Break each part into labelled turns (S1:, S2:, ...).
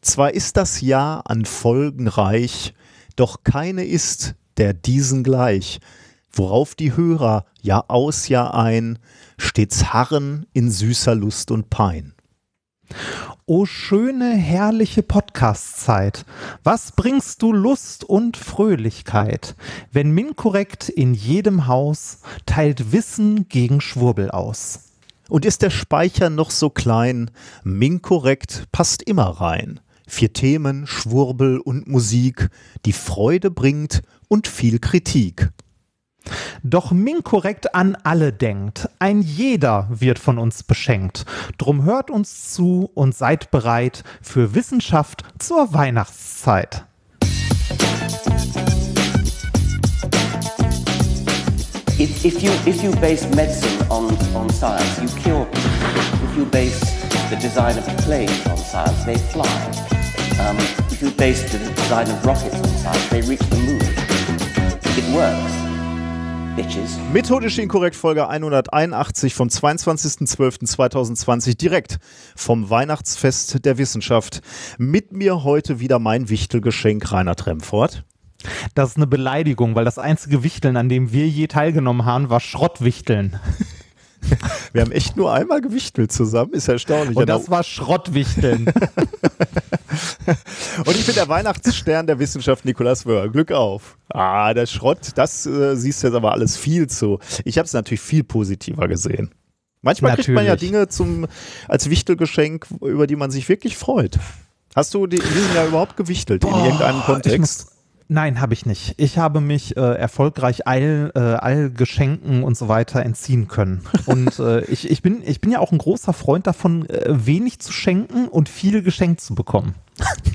S1: Zwar ist das Jahr an Folgen reich, doch keine ist, der diesen gleich, worauf die Hörer Jahr aus, Jahr ein stets harren in süßer Lust und Pein.
S2: O schöne, herrliche Podcast-Zeit, was bringst du Lust und Fröhlichkeit, wenn Minkorrekt in jedem Haus teilt Wissen gegen Schwurbel aus.
S1: Und ist der Speicher noch so klein, Minkorrekt passt immer rein. Vier Themen, Schwurbel und Musik, die Freude bringt und viel Kritik.
S2: Doch Minkorrekt an alle denkt, ein jeder wird von uns beschenkt. Drum hört uns zu und seid bereit für Wissenschaft zur Weihnachtszeit.
S3: If, if, you, if you base medicine on, on science, you cure people. If you base the design of planes on science, they fly. Um, if you base the design of rockets on science, they reach the moon. It works. Bitches.
S1: Methodisch inkorrekt Folge 181 vom 22.12.2020 direkt vom Weihnachtsfest der Wissenschaft. Mit mir heute wieder mein Wichtelgeschenk Rainer Tremfort.
S2: Das ist eine Beleidigung, weil das einzige Wichteln, an dem wir je teilgenommen haben, war Schrottwichteln.
S1: Wir haben echt nur einmal gewichtelt zusammen, ist erstaunlich.
S2: Und das war Schrottwichteln.
S1: Und ich bin der Weihnachtsstern der Wissenschaft Nikolaus Wörl. Glück auf. Ah, der Schrott, das äh, siehst du jetzt aber alles viel zu. Ich habe es natürlich viel positiver gesehen. Manchmal
S2: Natürlich.
S1: kriegt man ja Dinge zum, als Wichtelgeschenk, über die man sich wirklich freut. Hast du die, in diesem Jahr überhaupt gewichtelt in irgendeinem Kontext?
S2: Nein, habe ich nicht. Ich habe mich äh, erfolgreich all, äh, all Geschenken und so weiter entziehen können. Und äh, ich, ich, bin, ich bin ja auch ein großer Freund davon, äh, wenig zu schenken und viel geschenkt zu bekommen.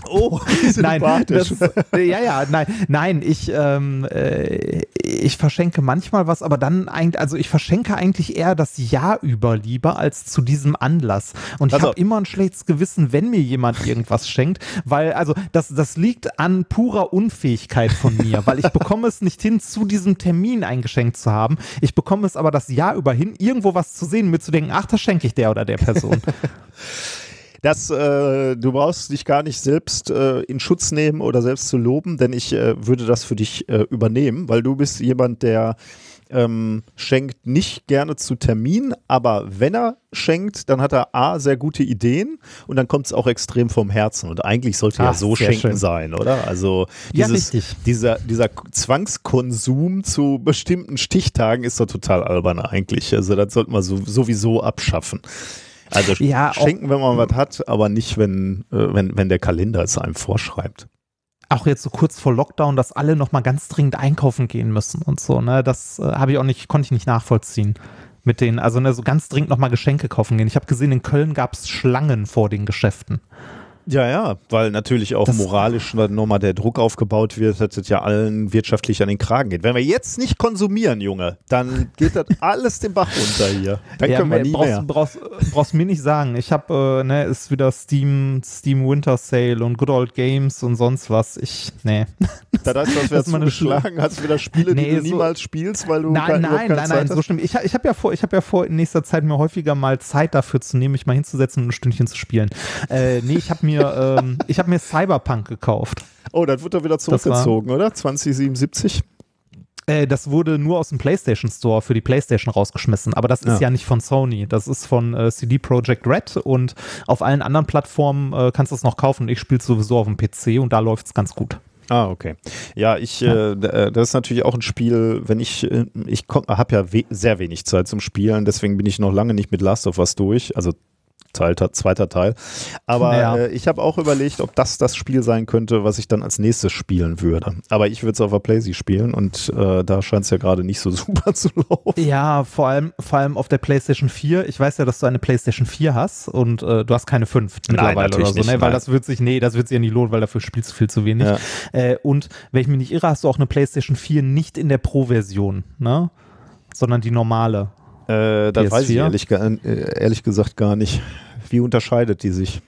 S1: Oh,
S2: Nein, das, äh, ja, ja, nein, nein, ich, ähm, äh, ich verschenke manchmal was, aber dann eigentlich, also ich verschenke eigentlich eher das Jahr über lieber als zu diesem Anlass. Und ich
S1: Also-
S2: habe immer ein schlechtes Gewissen, wenn mir jemand irgendwas schenkt, weil, also das, das liegt an purer Unfähigkeit von mir, weil ich bekomme es nicht hin, zu diesem Termin ein Geschenk zu haben. Ich bekomme es aber das Jahr über hin, irgendwo was zu sehen, mir zu denken, ach, das schenke ich der oder der Person.
S1: Das, äh, du brauchst dich gar nicht selbst äh, in Schutz nehmen oder selbst zu loben, denn ich äh, würde das für dich äh, übernehmen, weil du bist jemand, der ähm, schenkt nicht gerne zu Termin, aber wenn er schenkt, dann hat er A, sehr gute Ideen und dann kommt es auch extrem vom Herzen. Und eigentlich sollte ja so Schenken
S2: schön.
S1: sein, oder? Also
S2: Ja,
S1: dieses,
S2: richtig.
S1: dieser, dieser Zwangskonsum zu bestimmten Stichtagen ist doch total albern eigentlich. Also das sollte man so, sowieso abschaffen. Also
S2: Ja,
S1: schenken, wenn man was hat, aber nicht, wenn, äh, wenn, wenn der Kalender es einem vorschreibt.
S2: auch jetzt so kurz vor Lockdown, dass alle noch mal ganz dringend einkaufen gehen müssen und so, ne? Das äh, habe ich auch nicht, konnte ich nicht nachvollziehen. Mit den, also ne, so ganz dringend noch mal Geschenke kaufen gehen. Ich habe gesehen, in Köln gab es Schlangen vor den Geschäften.
S1: Ja, ja, weil natürlich auch
S2: Das-
S1: moralisch nochmal der Druck aufgebaut wird, dass es ja allen wirtschaftlich an den Kragen geht. Wenn wir jetzt nicht konsumieren, Junge, dann geht das alles den Bach runter hier. Dann können wir nie
S2: brauchst,
S1: mehr.
S2: Brauchst, brauchst mir nicht sagen. Ich habe, äh, ne, ist wieder Steam, Steam Winter Sale und Good Old Games und sonst was. Ich,
S1: heißt, das
S2: das
S1: wäre
S2: ist meine
S1: zugeschlagen, hast du wieder Spiele, die
S2: Nee,
S1: du
S2: so-
S1: niemals spielst, weil du
S2: Nein,
S1: kein-
S2: nein,
S1: keine
S2: nein,
S1: Zeit
S2: nein, so
S1: hast?
S2: schlimm. Ich, ich habe ja vor, ich habe ja vor, in nächster Zeit mir häufiger mal Zeit dafür zu nehmen, mich mal hinzusetzen und ein Stündchen zu spielen. Äh, nee, ich habe mir, ähm, ich habe mir Cyberpunk gekauft.
S1: Oh, das wird doch wieder
S2: Das war-
S1: zurückgezogen, oder? 2077?
S2: Äh, das wurde nur aus dem PlayStation Store für die PlayStation rausgeschmissen, aber das ist
S1: Ja.
S2: ja nicht von Sony. Das ist von äh, CD Projekt Red und auf allen anderen Plattformen äh, kannst du es noch kaufen. Ich spiele sowieso auf dem PC und da läuft es ganz gut.
S1: Ah, okay. Ja, ich, Äh, d- äh, das ist natürlich auch ein Spiel, wenn ich, äh, ich habe ja we sehr wenig Zeit zum Spielen, deswegen bin ich noch lange nicht mit Last of Us durch, also Teil, zweiter Teil. Aber
S2: Ja.
S1: äh, ich habe auch überlegt, ob das das Spiel sein könnte, was ich dann als nächstes spielen würde. Aber ich würde es auf der Playsee spielen und äh, da scheint es ja gerade nicht so super zu laufen.
S2: Ja, vor allem, vor allem auf der PlayStation 4. Ich weiß ja, dass du eine PlayStation 4 hast und äh, du hast keine 5 mittlerweile oder
S1: natürlich
S2: so,
S1: nicht,
S2: ne? Weil
S1: nein.
S2: das wird sich, nee, das wird sich ja nicht lohnen, weil dafür spielst du viel zu wenig.
S1: Ja.
S2: Äh, und wenn ich mich nicht irre, hast du auch eine PlayStation 4 nicht in der Pro-Version, ne? Sondern die normale.
S1: Äh, das weiß ich
S2: PS4?
S1: ehrlich, äh, ehrlich gesagt gar nicht. Wie unterscheidet die sich?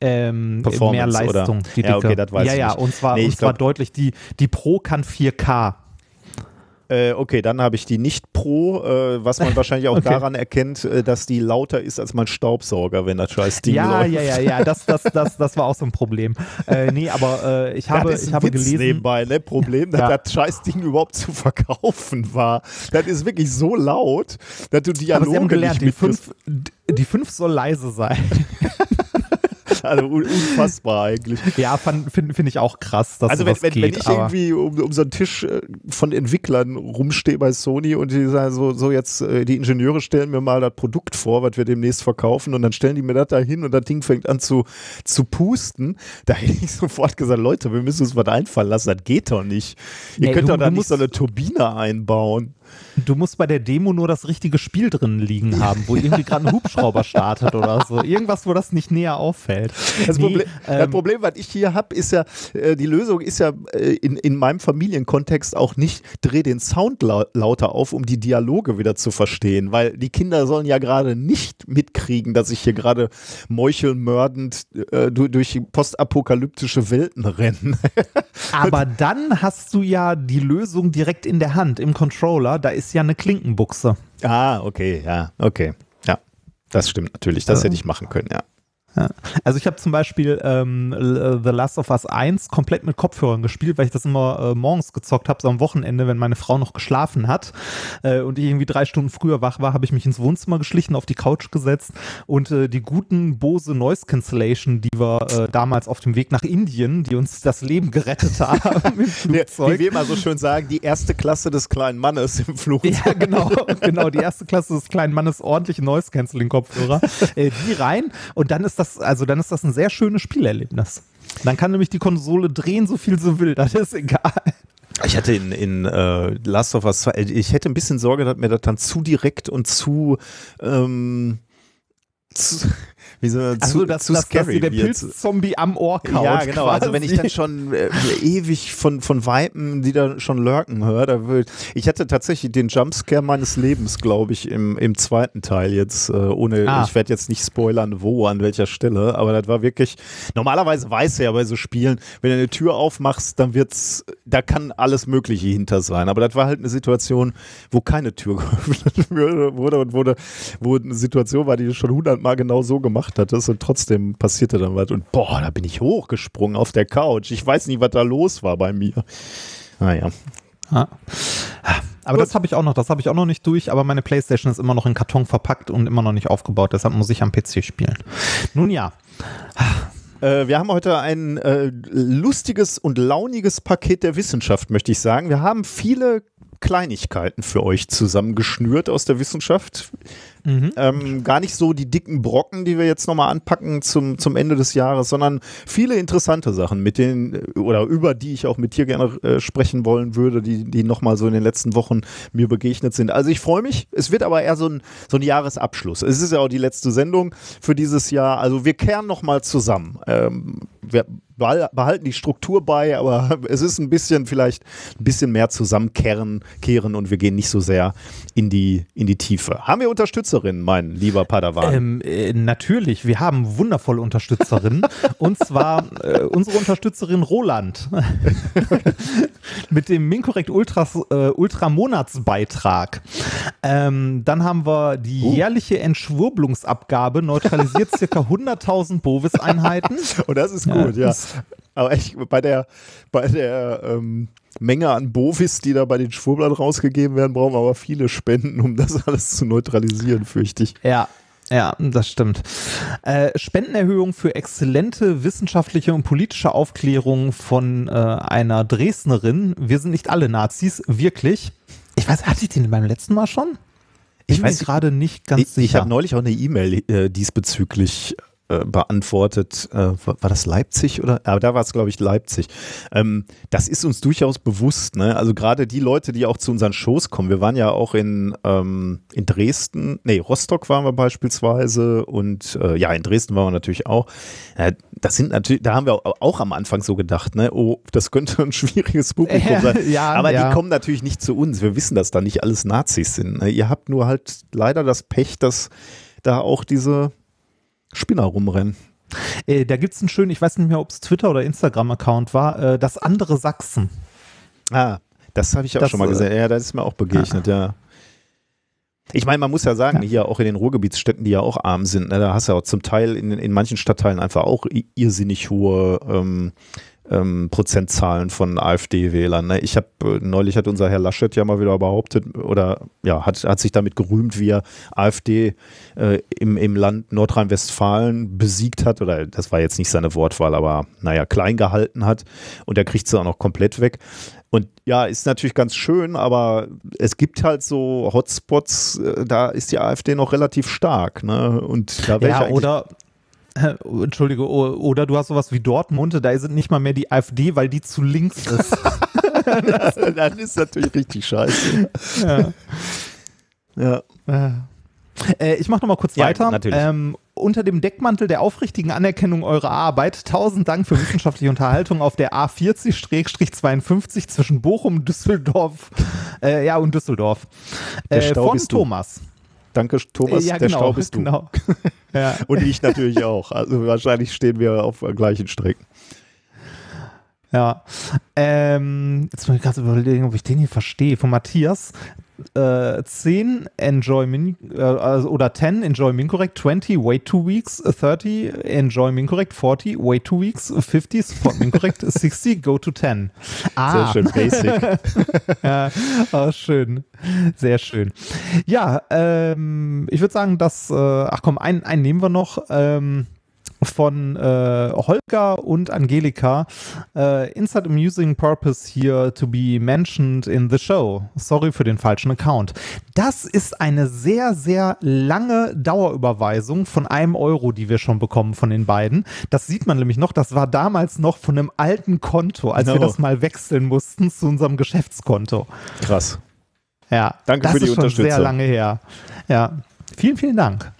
S2: Ähm,
S1: Performance,
S2: mehr Leistung,
S1: oder?
S2: die
S1: Ja, okay, das weiß
S2: ja,
S1: ich
S2: ja,
S1: nicht.
S2: und zwar,
S1: Nee,
S2: und zwar
S1: glaub-
S2: deutlich, die, die Pro kann 4K.
S1: Äh, okay, dann habe ich die nicht Pro, äh, was man wahrscheinlich auch
S2: Okay.
S1: daran erkennt, äh, dass die lauter ist als mein Staubsauger, wenn das scheiß Ding
S2: Ja,
S1: läuft.
S2: ja, ja, ja, das, das, das, das war auch so ein Problem. Äh, nee, aber äh, ich habe,
S1: das ist
S2: ich habe
S1: Witz
S2: gelesen.
S1: nebenbei, ne? Problem, dass
S2: Ja.
S1: das scheiß Ding überhaupt zu verkaufen war. Das ist wirklich so laut, dass du
S2: Aber
S1: Dialoge
S2: sie haben gelernt, die
S1: nicht
S2: fünf, die fünf soll leise sein.
S1: Also un unfassbar eigentlich.
S2: Ja, finde find ich auch krass, dass
S1: Also wenn,
S2: sowas
S1: wenn,
S2: geht.
S1: wenn ich irgendwie um, um so einen Tisch äh, von Entwicklern rumstehe bei Sony und die sagen so, so jetzt, äh, die Ingenieure stellen mir mal das Produkt vor, was wir demnächst verkaufen und dann stellen die mir das da hin und das Ding fängt an zu, zu pusten, da hätte ich sofort gesagt, Leute, wir müssen uns was einfallen lassen, das geht doch nicht. Ihr
S2: Nee,
S1: könnt doch da nicht so eine Turbine einbauen.
S2: Du musst bei der Demo nur das richtige Spiel drin liegen haben, wo irgendwie gerade ein Hubschrauber startet oder so. Irgendwas, wo das nicht näher auffällt.
S1: Das,
S2: Nee,
S1: Problem, das
S2: ähm,
S1: Problem, was ich hier habe, ist ja, äh, die Lösung ist ja äh, in, in meinem Familienkontext auch nicht, dreh den Sound lau lauter auf, um die Dialoge wieder zu verstehen, weil die Kinder sollen ja gerade nicht mitkriegen, dass ich hier gerade meuchelmördend äh, du- durch postapokalyptische Welten renne.
S2: Aber dann hast du ja die Lösung direkt in der Hand, im Controller. Da ist ja eine Klinkenbuchse.
S1: ah, okay, ja, okay. Ja, das stimmt natürlich. Das hätte ich machen können, ja.
S2: Ja. Also ich habe zum Beispiel ähm, L- The Last of Us 1 komplett mit Kopfhörern gespielt, weil ich das immer äh, morgens gezockt habe, so am Wochenende, wenn meine Frau noch geschlafen hat äh, und ich irgendwie drei Stunden früher wach war, habe ich mich ins Wohnzimmer geschlichen, auf die Couch gesetzt und äh, die guten Bose Noise Cancellation, die wir äh, damals auf dem Weg nach Indien, die uns das Leben gerettet haben im
S1: Der, wie
S2: Flugzeug.
S1: wir immer so schön sagen, die erste Klasse des kleinen Mannes im Flugzeug.
S2: Ja, genau, genau. Die erste Klasse des kleinen Mannes ordentliche Noise-Canceling-Kopfhörer. Äh, die rein und dann ist das, also dann ist das ein sehr schönes Spielerlebnis. Dann kann nämlich die Konsole drehen, so viel sie will. Das ist egal.
S1: Ich hatte in, in äh, Last of Us 2, ich hätte ein bisschen Sorge, dass mir das dann zu direkt und zu, ähm, zu wie so,
S2: Also,
S1: zu,
S2: dass,
S1: zu
S2: dass, dass
S1: scary
S2: dir der. Pilzzombie am Ohr kaut.
S1: Ja, genau. Also wenn ich dann
S2: quasi.
S1: schon äh, ewig von, von Weipen, die da schon lurken höre, da will ich hatte tatsächlich den Jumpscare meines Lebens, glaube ich, im, im zweiten Teil jetzt, äh, ohne,
S2: Ah.
S1: ich werde jetzt nicht spoilern, wo, an welcher Stelle, aber das war wirklich, normalerweise weiß er ja bei so Spielen, wenn du eine Tür aufmachst, dann wird's, da kann alles Mögliche hinter sein, aber das war halt eine Situation, wo keine Tür geöffnet wurde, und wurde, wo eine Situation war, die schon hundertmal genau so gemacht hattest und trotzdem passierte dann was und boah, da bin ich hochgesprungen auf der Couch. Ich weiß nicht, was da los war bei mir. Naja.
S2: Ja. Aber das habe ich auch noch, das habe ich auch noch nicht durch, aber meine Playstation ist immer noch in Karton verpackt und immer noch nicht aufgebaut, deshalb muss ich am PC spielen. Nun ja,
S1: Äh, wir haben heute ein äh, lustiges und launiges Paket der Wissenschaft, möchte ich sagen. Wir haben viele Kleinigkeiten für euch zusammengeschnürt aus der Wissenschaft. Ähm, gar nicht so die dicken Brocken, die wir jetzt nochmal anpacken zum, zum Ende des Jahres, sondern viele interessante Sachen, mit denen oder über die ich auch mit dir gerne äh, sprechen wollen würde, die, die nochmal so in den letzten Wochen mir begegnet sind. Also ich freue mich. Es wird aber eher so ein, so ein Jahresabschluss. Es ist ja auch die letzte Sendung für dieses Jahr. Also wir kehren nochmal zusammen. Ähm, wir behalten die Struktur bei, aber es ist ein bisschen vielleicht ein bisschen mehr zusammenkehren kehren und wir gehen nicht so sehr in die, in die Tiefe. Haben wir Unterstützerinnen, mein lieber Padawan?
S2: Ähm, äh, natürlich, wir haben wundervolle Unterstützerinnen. und zwar äh, unsere Unterstützerin Roland. Mit dem Minkorrekt Ultras, äh, Ultra Monatsbeitrag. Ähm, dann haben wir die
S1: Uh.
S2: jährliche Entschwurbelungsabgabe neutralisiert circa 100.000 Bovis-Einheiten.
S1: Und das ist gut, ja.
S2: das-
S1: Aber echt, bei der, bei der ähm, Menge an Bovis, die da bei den Schwurblern rausgegeben werden, brauchen wir aber viele Spenden, um das alles zu neutralisieren, fürchte ich.
S2: Ja. Ja, das stimmt. Äh, Spendenerhöhung für exzellente wissenschaftliche und politische Aufklärung von äh, einer Dresdnerin. Wir sind nicht alle Nazis, wirklich. Ich weiß, hatte ich den beim letzten Mal schon? Ich
S1: Ich
S2: bin
S1: weiß-
S2: gerade nicht ganz
S1: Ich, ich
S2: sicher.
S1: habe neulich auch eine E-Mail äh, diesbezüglich äh, beantwortet. Äh, war, war das Leipzig oder? Aber da war es, glaube ich, Leipzig. Ähm, das ist uns durchaus bewusst. Ne? Also gerade die Leute, die auch zu unseren Shows kommen. Wir waren ja auch in, ähm, in Dresden, nee, Rostock waren wir beispielsweise und äh, ja, in Dresden waren wir natürlich auch. Äh, das sind natürlich, da haben wir auch, am Anfang so gedacht, ne? Oh, das könnte ein schwieriges Publikum sein.
S2: ja,
S1: Aber
S2: ja.
S1: die kommen natürlich nicht zu uns. Wir wissen, dass da nicht alles Nazis sind. ne? Ihr habt nur halt leider das Pech, dass da auch diese Spinner rumrennen.
S2: Äh, da gibt es einen schönen, ich weiß nicht mehr, ob es Twitter oder Instagram-Account war, äh, das andere Sachsen.
S1: Ah, Das habe ich auch
S2: Das,
S1: schon mal
S2: äh,
S1: gesehen. Ja, das ist mir auch begegnet, ja. Ich meine, man muss ja sagen,
S2: Ja.
S1: hier auch in den Ruhrgebietsstädten, die ja auch arm sind, ne, da hast du ja auch zum Teil in, in manchen Stadtteilen einfach auch irrsinnig hohe ähm, ähm, Prozentzahlen von AfD-Wählern. Ne? Ich habe äh, neulich hat unser Herr Laschet ja mal wieder behauptet oder ja hat, hat sich damit gerühmt, wie er AfD äh, im, im Land Nordrhein-Westfalen besiegt hat oder das war jetzt nicht seine Wortwahl, aber naja klein gehalten hat und er kriegt sie auch noch komplett weg. Und ja, ist natürlich ganz schön, aber es gibt halt so Hotspots, äh, da ist die AfD noch relativ stark. Ne? Und da
S2: Ja, oder Entschuldige, oder du hast sowas wie Dortmund, da sind nicht mal mehr die AfD, weil die zu links ist.
S1: dann ist natürlich richtig scheiße.
S2: ja.
S1: Ja.
S2: Äh, ich mache noch mal kurz
S1: Ja,
S2: weiter.
S1: natürlich.
S2: Ähm, unter dem Deckmantel der aufrichtigen Anerkennung eurer Arbeit, tausend Dank für wissenschaftliche Unterhaltung auf der A40-52 zwischen Bochum, Düsseldorf, äh, ja und Düsseldorf. Äh, von
S1: bist du. Danke, Thomas.
S2: Ja,
S1: der
S2: genau,
S1: Stau bist du.
S2: genau. ja.
S1: Und ich natürlich auch. Also wahrscheinlich stehen wir auf gleichen Strecken.
S2: Ja. Ähm, jetzt muss ich gerade überlegen, ob ich den hier verstehe. Von Matthias. Äh, 10 Enjoy Min äh, also, oder 10 Enjoy Mincorrect, 20 Wait two weeks, 30 Enjoy Mincorrect, 40 Wait two weeks, 50 Support Mincorrect, 60 Go to 10. Ah,
S1: Sehr schön basic.
S2: ja, oh, schön. Sehr schön. Ja, ähm, ich würde sagen, dass, äh, ach komm, einen, einen nehmen wir noch. Ähm, von äh, Holger und Angelika. Äh, insert amusing purpose here to be mentioned in the show. Sorry für den falschen Account. Das ist eine sehr, sehr lange Dauerüberweisung von einem Euro, die wir schon bekommen von den beiden. Das sieht man nämlich noch. Das war damals noch von einem alten Konto, als wir
S1: No.
S2: das mal wechseln mussten zu unserem Geschäftskonto.
S1: Krass.
S2: Ja,
S1: Danke
S2: das
S1: für die
S2: ist schon
S1: Unterstützung.
S2: sehr lange her. Ja, vielen, vielen Dank.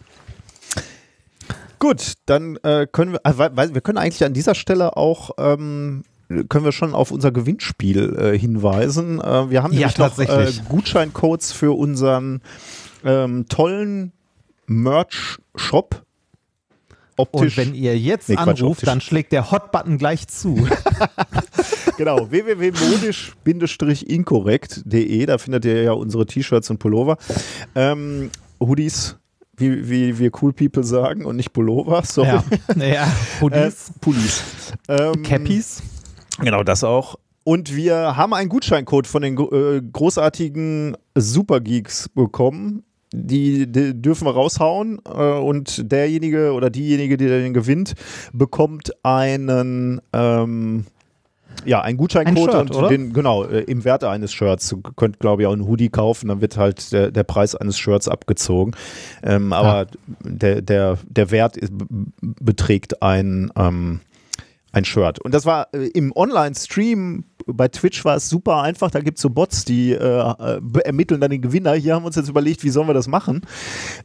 S1: Gut, dann äh, können wir, äh, wir können eigentlich an dieser Stelle auch ähm, können wir schon auf unser Gewinnspiel äh, hinweisen. Äh, wir haben
S2: Ja,
S1: nämlich noch äh. Gutscheincodes für unseren ähm, tollen Merch-Shop. Optisch.
S2: Und wenn ihr jetzt
S1: Nee, Quatsch,
S2: anruft,
S1: optisch.
S2: dann schlägt der Hot-Button gleich zu.
S1: Genau, www.modisch-inkorrekt.de, da findet ihr ja unsere T-Shirts und Pullover. Ähm, Hoodies, wie, wie wir Cool People sagen und nicht Pullover, sorry.
S2: ja, ja.
S1: Äh,
S2: Hoodies,
S1: Pullis. Ähm,
S2: Cappies.
S1: Genau, das auch. Und wir haben einen Gutscheincode von den äh, großartigen Supergeeks bekommen. Die, die dürfen wir raushauen äh, und derjenige oder diejenige, die den gewinnt, bekommt einen ähm, ja, einen Gutscheincode
S2: Ein Shirt,
S1: und den, genau, äh, im Wert eines Shirts. Du könnt, glaube ich, auch einen Hoodie kaufen, dann wird halt der, der Preis eines Shirts abgezogen. Ähm, aber der, der, der Wert ist, beträgt ein, ähm, ein Shirt. Und das war äh, im Online-Stream bei Twitch war es super einfach. Da gibt es so Bots, die äh, äh, ermitteln dann den Gewinner. Hier haben wir uns jetzt überlegt, wie sollen wir das machen?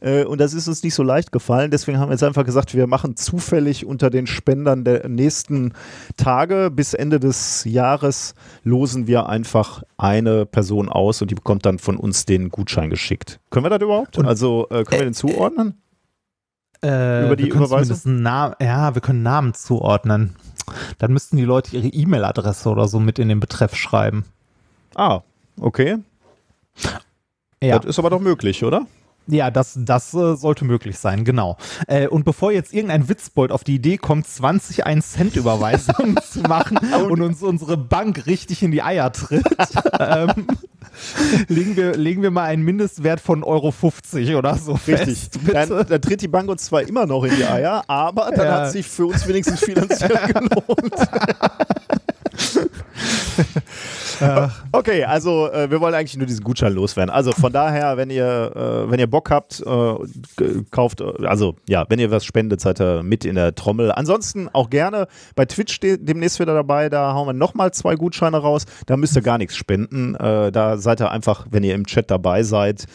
S1: Äh, und das ist uns nicht so leicht gefallen. Deswegen haben wir jetzt einfach gesagt, wir machen zufällig unter den Spendern der nächsten Tage bis Ende des Jahres losen wir einfach eine Person aus und die bekommt dann von uns den Gutschein geschickt. Können wir das überhaupt?
S2: Und-
S1: also äh, können wir den zuordnen?
S2: Äh,
S1: über die Überweisung?
S2: ja, wir können Namen zuordnen. Dann müssten die Leute ihre E-Mail-Adresse oder so mit in den Betreff schreiben.
S1: Ah, okay.
S2: Ja.
S1: Das ist aber doch möglich, oder?
S2: Ja, das, das äh, sollte möglich sein, genau. Äh, und bevor jetzt irgendein Witzbold auf die Idee kommt, 20 1-Cent-Überweisungen zu machen und uns unsere Bank richtig in die Eier tritt, ähm, legen, wir, legen wir mal einen Mindestwert von Euro 50 oder so
S1: Richtig.
S2: fest.
S1: Dann, dann tritt die Bank uns zwar immer noch in die Eier, aber dann
S2: Ja.
S1: hat sich für uns wenigstens finanziell gelohnt. Okay, also äh, wir wollen eigentlich nur diesen Gutschein loswerden. Also von daher, wenn ihr, äh, wenn ihr Bock habt, äh, kauft, äh, also ja, wenn ihr was spendet, seid ihr mit in der Trommel. Ansonsten auch gerne bei Twitch de demnächst wieder dabei. Da hauen wir nochmal zwei Gutscheine raus. Da müsst ihr gar nichts spenden. Äh, da seid ihr einfach, wenn ihr im Chat dabei seid.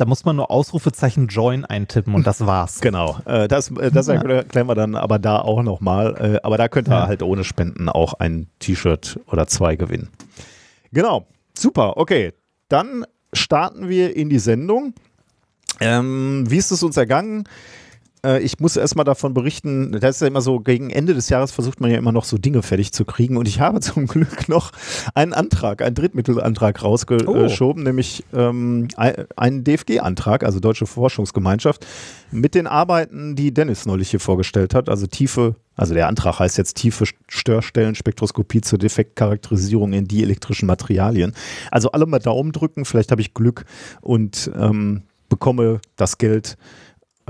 S2: Da muss man nur Ausrufezeichen Join eintippen und das war's.
S1: Genau, äh, das, äh, das erklären wir dann aber da auch nochmal. Äh, aber da könnt ihr
S2: Ja.
S1: halt ohne Spenden auch ein T-Shirt oder zwei gewinnen. Genau, super, okay. Dann starten wir in die Sendung. Ähm, wie ist es uns ergangen? Äh, ich muss erstmal davon berichten, das ist ja immer so, gegen Ende des Jahres versucht man ja immer noch so Dinge fertig zu kriegen und ich habe zum Glück noch einen Antrag, einen Drittmittelantrag rausgeschoben, oh. nämlich ähm, einen DFG-Antrag, also Deutsche Forschungsgemeinschaft, mit den Arbeiten, die Dennis neulich hier vorgestellt hat, also tiefe, also der Antrag heißt jetzt tiefe Störstellenspektroskopie zur Defektcharakterisierung in dielektrischen Materialien. Also alle mal Daumen drücken, vielleicht habe ich Glück und ähm, bekomme das Geld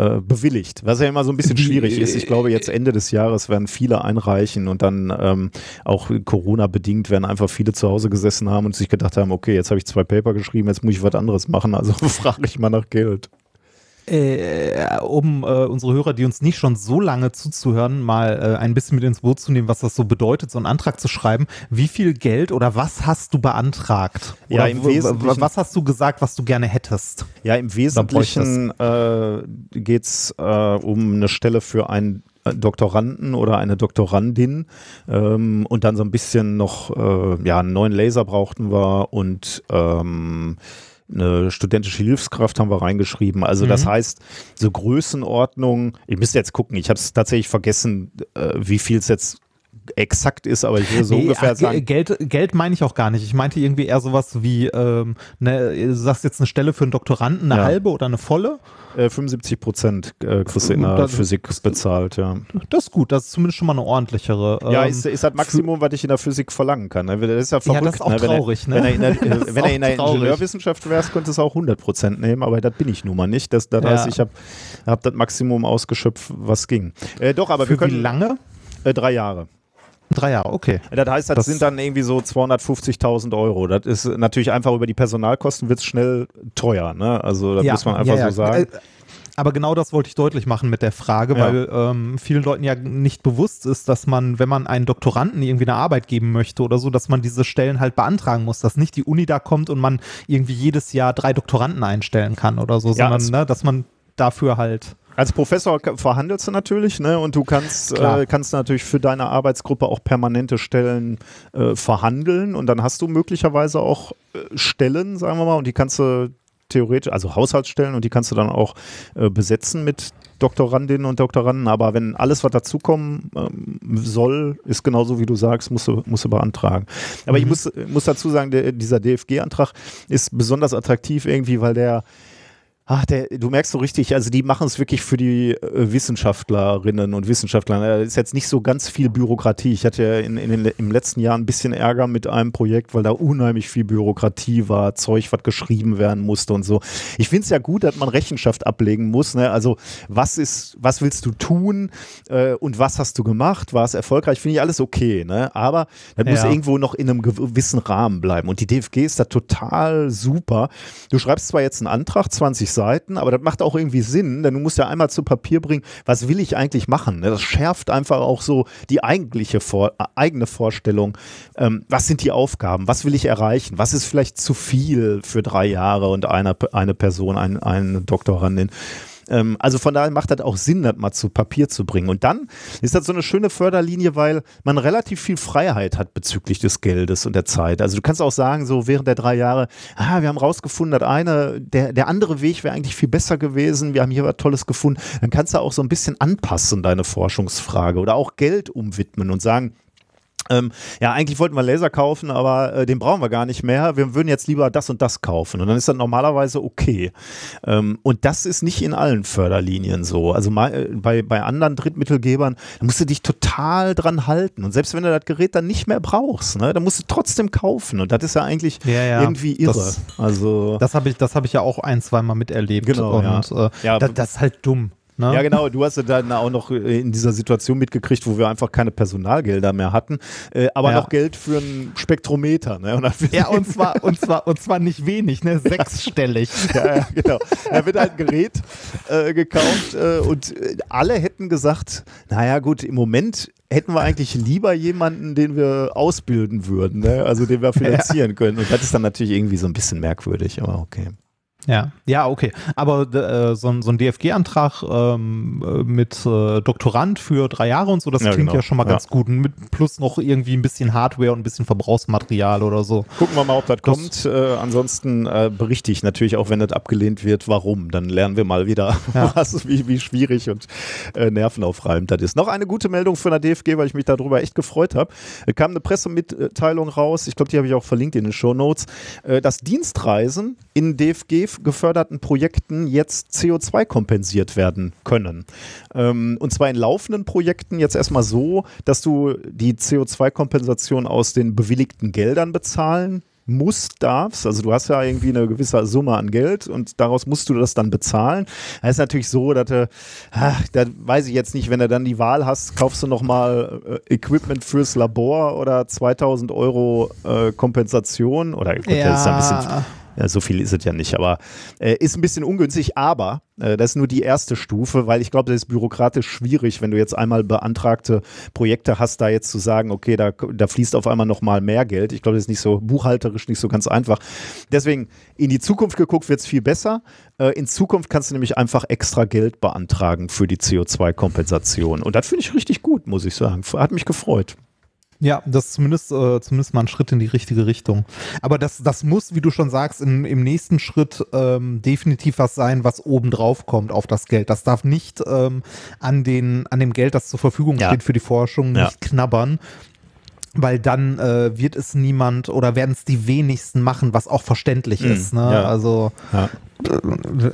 S1: äh, bewilligt, was ja immer so ein bisschen schwierig ist. Ich glaube, jetzt Ende des Jahres werden viele einreichen und dann ähm, auch Corona-bedingt werden einfach viele zu Hause gesessen haben und sich gedacht haben, okay, jetzt habe ich zwei Paper geschrieben, jetzt muss ich was anderes machen, also frage ich mal nach Geld
S2: äh, um äh, unsere Hörer, die uns nicht schon so lange zuzuhören, mal äh, ein bisschen mit ins Boot zu nehmen, was das so bedeutet, so einen Antrag zu schreiben. Wie viel Geld oder was hast du beantragt?
S1: Oder ja, im Wesentlichen,
S2: was hast du gesagt, was du gerne hättest?
S1: Ja, im Wesentlichen äh, geht es äh, um eine Stelle für einen äh, Doktoranden oder eine Doktorandin ähm, und dann so ein bisschen noch, äh, ja, einen neuen Laser brauchten wir und ähm, eine studentische Hilfskraft haben wir reingeschrieben. Also das mhm. heißt, so Größenordnung, ich müsste jetzt gucken, ich habe es tatsächlich vergessen, äh, wie viel es jetzt exakt ist, aber ich würde so nee, ungefähr ach, sagen.
S2: Geld, Geld meine ich auch gar nicht. Ich meinte irgendwie eher sowas wie, ähm, ne, du sagst jetzt eine Stelle für einen Doktoranden, eine ja. halbe oder eine volle?
S1: 75 äh, Prozent äh, kriegst du in der das, Physik bezahlt, ja.
S2: Das ist gut, das ist zumindest schon mal eine ordentlichere.
S1: Ähm, ja, ist, ist das Maximum, was ich in der Physik verlangen kann. Ne? Das ist ja verrückt. Ja, das ist auch
S2: ne? traurig, ne? Wenn er in
S1: der, wenn er in der Ingenieurwissenschaft wärst, könnte es auch 100 Prozent nehmen, aber das bin ich nun mal nicht. Das, das ja. heißt, ich habe hab das Maximum ausgeschöpft, was ging. Äh, doch, aber
S2: Für
S1: wir können.
S2: Wie lange?
S1: Äh, drei Jahre.
S2: Drei Jahre, okay.
S1: Das heißt, das, das sind dann irgendwie so 250.000 Euro. Das ist natürlich einfach über die Personalkosten wird es schnell teuer. Ne? Also das ja, muss man einfach ja, ja. so sagen. Äh,
S2: aber genau das wollte ich deutlich machen mit der Frage, ja. weil ähm, vielen Leuten ja nicht bewusst ist, dass man, wenn man einen Doktoranden irgendwie eine Arbeit geben möchte oder so, dass man diese Stellen halt beantragen muss, dass nicht die Uni da kommt und man irgendwie jedes Jahr drei Doktoranden einstellen kann oder so, sondern ne, dass man dafür halt
S1: als Professor verhandelst du natürlich, ne? Und du kannst, äh, kannst natürlich für deine Arbeitsgruppe auch permanente Stellen äh, verhandeln und dann hast du möglicherweise auch äh, Stellen, sagen wir mal, und die kannst du theoretisch, also Haushaltsstellen und die kannst du dann auch äh, besetzen mit Doktorandinnen und Doktoranden, aber wenn alles, was dazukommen ähm, soll, ist genauso wie du sagst, musst du, musst du beantragen. Aber mhm. ich muss, muss dazu sagen, der, dieser DFG-Antrag ist besonders attraktiv irgendwie, weil der Ach, der, du merkst so richtig, also die machen es wirklich für die äh, Wissenschaftlerinnen und Wissenschaftler. Da ist jetzt nicht so ganz viel Bürokratie. Ich hatte ja in, in den, im letzten Jahr ein bisschen Ärger mit einem Projekt, weil da unheimlich viel Bürokratie war, Zeug, was geschrieben werden musste und so. Ich finde es ja gut, dass man Rechenschaft ablegen muss. Ne? Also was ist, was willst du tun äh, und was hast du gemacht? War es erfolgreich? Finde ich alles okay. Ne? Aber das ja. muss irgendwo noch in einem gewissen Rahmen bleiben. Und die DFG ist da total super. Du schreibst zwar jetzt einen Antrag, 20 Seiten, Seiten, aber das macht auch irgendwie Sinn, denn du musst ja einmal zu Papier bringen, was will ich eigentlich machen? Ne? Das schärft einfach auch so die eigentliche Vor eigene Vorstellung. Ähm, was sind die Aufgaben? Was will ich erreichen? Was ist vielleicht zu viel für drei Jahre und eine, eine Person, ein, eine Doktorandin? Ähm, also von daher macht das auch Sinn, das mal zu Papier zu bringen. Und dann ist das so eine schöne Förderlinie, weil man relativ viel Freiheit hat bezüglich des Geldes und der Zeit. Also du kannst auch sagen, so während der drei Jahre, ah, wir haben rausgefunden, dass eine, der, der andere Weg wäre eigentlich viel besser gewesen, wir haben hier was Tolles gefunden. Dann kannst du auch so ein bisschen anpassen, deine Forschungsfrage oder auch Geld umwidmen und sagen, ähm, ja, eigentlich wollten wir Laser kaufen, aber äh, den brauchen wir gar nicht mehr. Wir würden jetzt lieber das und das kaufen. Und dann ist das normalerweise okay. Ähm, und das ist nicht in allen Förderlinien so. Also mal, äh, bei, bei anderen Drittmittelgebern, da musst du dich total dran halten. Und selbst wenn du das Gerät dann nicht mehr brauchst, ne, dann musst du trotzdem kaufen. Und das ist ja eigentlich ja, ja. irgendwie irre.
S2: Das, also, das habe ich, hab ich ja auch ein, zweimal miterlebt.
S1: Genau. Und
S2: ja. Äh, ja, das, das ist halt dumm.
S1: Ne? Ja, genau. Du hast ja dann auch noch äh, in dieser Situation mitgekriegt, wo wir einfach keine Personalgelder mehr hatten, äh, aber ja. noch Geld für einen Spektrometer. Ne?
S2: Und ja, und zwar, und, zwar, und zwar nicht wenig, ne? sechsstellig.
S1: ja, ja, genau. Da wird halt ein Gerät äh, gekauft äh, und äh, alle hätten gesagt, naja gut, im Moment hätten wir eigentlich lieber jemanden, den wir ausbilden würden, ne? also den wir finanzieren ja. können. Und das ist dann natürlich irgendwie so ein bisschen merkwürdig, aber okay.
S2: Ja, ja, okay. Aber äh, so, ein, so ein DFG-Antrag ähm, äh, mit äh, Doktorand für drei Jahre und so, das ja, klingt genau. ja schon mal ganz gut. Mit plus noch irgendwie ein bisschen Hardware und ein bisschen Verbrauchsmaterial oder so.
S1: Gucken wir mal, ob das, das kommt. Äh, ansonsten äh, berichte ich natürlich auch, wenn das abgelehnt wird, warum. Dann lernen wir mal wieder, ja. was, wie, wie schwierig und äh, nervenaufreibend das ist. Noch eine gute Meldung von der DFG, weil ich mich darüber echt gefreut habe. Es kam eine Pressemitteilung raus, ich glaube, die habe ich auch verlinkt in den Show Notes, dass Dienstreisen in DFG geförderten Projekten jetzt CO2 kompensiert werden können. Ähm, und zwar in laufenden Projekten jetzt erstmal so, dass du die CO2-Kompensation aus den bewilligten Geldern bezahlen musst, darfst. Also du hast ja irgendwie eine gewisse Summe an Geld und daraus musst du das dann bezahlen. Das ist natürlich so, dass du, ach, da weiß ich jetzt nicht, wenn du dann die Wahl hast, kaufst du nochmal äh, Equipment fürs Labor oder 2000 Euro äh, Kompensation oder gut, ja. das ist ein bisschen so viel ist es ja nicht, aber äh, ist ein bisschen ungünstig, aber äh, das ist nur die erste Stufe, weil ich glaube, das ist bürokratisch schwierig, wenn du jetzt einmal beantragte Projekte hast, da jetzt zu sagen, okay, da, da fließt auf einmal nochmal mehr Geld. Ich glaube, das ist nicht so buchhalterisch nicht so ganz einfach. Deswegen in die Zukunft geguckt wird es viel besser. Äh, in Zukunft kannst du nämlich einfach extra Geld beantragen für die CO2-Kompensation. Und das finde ich richtig gut, muss ich sagen. Hat mich gefreut.
S2: Ja, das ist zumindest, äh, zumindest mal ein Schritt in die richtige Richtung. Aber das, das muss, wie du schon sagst, in, im nächsten Schritt ähm, definitiv was sein, was obendrauf kommt auf das Geld. Das darf nicht ähm, an, den, an dem Geld, das zur Verfügung ja. steht für die Forschung, ja. nicht knabbern, weil dann äh, wird es niemand oder werden es die wenigsten machen, was auch verständlich mhm, ist. Ne? Ja. Also ja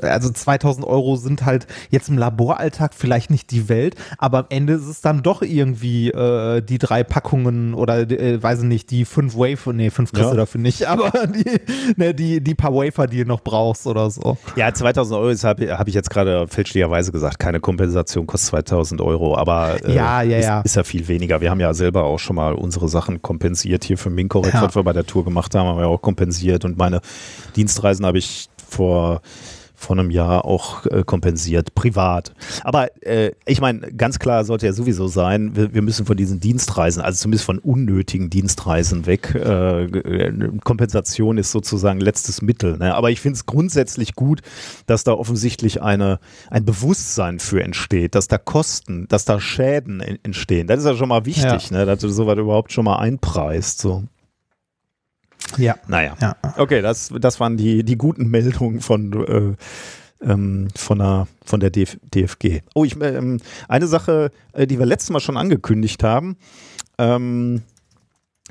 S2: also 2000 Euro sind halt jetzt im Laboralltag vielleicht nicht die Welt, aber am Ende ist es dann doch irgendwie äh, die drei Packungen oder äh, weiß ich nicht, die fünf Wafer, nee, fünf kriegst ja. du dafür nicht, aber die, ne, die, die paar Wafer, die du noch brauchst oder so.
S1: Ja, 2000 Euro habe hab ich jetzt gerade fälschlicherweise gesagt, keine Kompensation kostet 2000 Euro, aber
S2: äh, ja, ja, ja.
S1: Ist, ist, ja viel weniger. Wir haben ja selber auch schon mal unsere Sachen kompensiert hier für Minkorrekt, ja. was wir bei der Tour gemacht haben, haben wir auch kompensiert und meine Dienstreisen habe ich vor vor einem Jahr auch äh, kompensiert, privat. Aber äh, ich meine, ganz klar sollte ja sowieso sein, wir, wir, müssen von diesen Dienstreisen, also zumindest von unnötigen Dienstreisen weg. Äh, Kompensation ist sozusagen letztes Mittel. Ne? Aber ich finde es grundsätzlich gut, dass da offensichtlich eine, ein Bewusstsein für entsteht, dass da Kosten, dass da Schäden entstehen. Das ist ja schon mal wichtig, ja. ne? dass du sowas überhaupt schon mal einpreist. So.
S2: Ja.
S1: Naja. Ja. Okay, das, das waren die, die guten Meldungen von, äh, ähm, von, der, von der Df DFG. Oh, ich, ähm, eine Sache, äh, die wir letztes Mal schon angekündigt haben, ähm,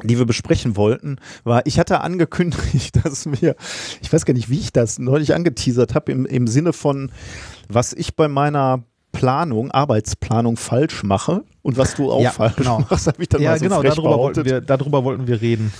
S1: die wir besprechen wollten, war, ich hatte angekündigt, dass wir, ich weiß gar nicht, wie ich das neulich angeteasert habe, im, im Sinne von, was ich bei meiner Planung, Arbeitsplanung falsch mache und was du auch ja, falsch
S2: genau.
S1: machst,
S2: habe ich dann ja, mal so genau, darüber wollten, wir, darüber wollten wir reden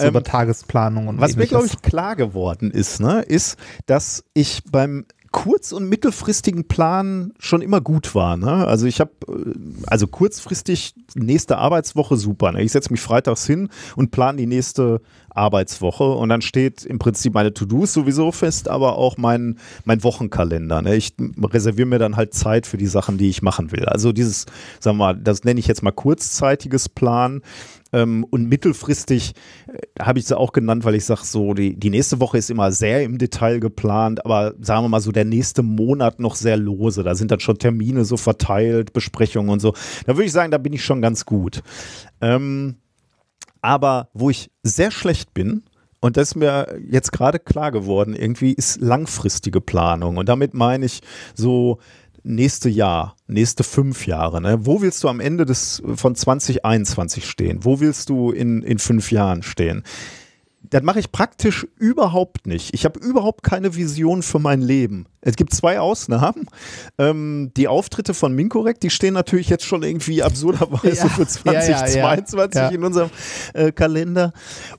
S2: ähm, über Tagesplanung und
S1: Was mir, glaube ich, klar geworden ist, ne, ist, dass ich beim kurz- und mittelfristigen Plan schon immer gut war. Ne? Also ich habe, äh, also kurzfristig nächste Arbeitswoche super. Ne? Ich setze mich freitags hin und plane die nächste Arbeitswoche und dann steht im Prinzip meine To-Dos sowieso fest, aber auch mein, mein Wochenkalender. Ne? Ich reserviere mir dann halt Zeit für die Sachen, die ich machen will. Also dieses, sagen wir mal, das nenne ich jetzt mal kurzzeitiges Plan. Ähm, und mittelfristig äh, habe ich sie auch genannt, weil ich sage, so, die, die nächste Woche ist immer sehr im Detail geplant, aber sagen wir mal so, der nächste Monat noch sehr lose. Da sind dann schon Termine so verteilt, Besprechungen und so. Da würde ich sagen, da bin ich schon ganz gut. Ähm, aber wo ich sehr schlecht bin, und das ist mir jetzt gerade klar geworden, irgendwie ist langfristige Planung. Und damit meine ich so nächste Jahr, nächste fünf Jahre. Ne? Wo willst du am Ende des, von 2021 stehen? Wo willst du in, in fünf Jahren stehen? Das mache ich praktisch überhaupt nicht. Ich habe überhaupt keine Vision für mein Leben. Es gibt zwei Ausnahmen. Ähm, die Auftritte von Minkorrekt, die stehen natürlich jetzt schon irgendwie absurderweise ja, für 2022 ja, ja, in unserem äh, Kalender.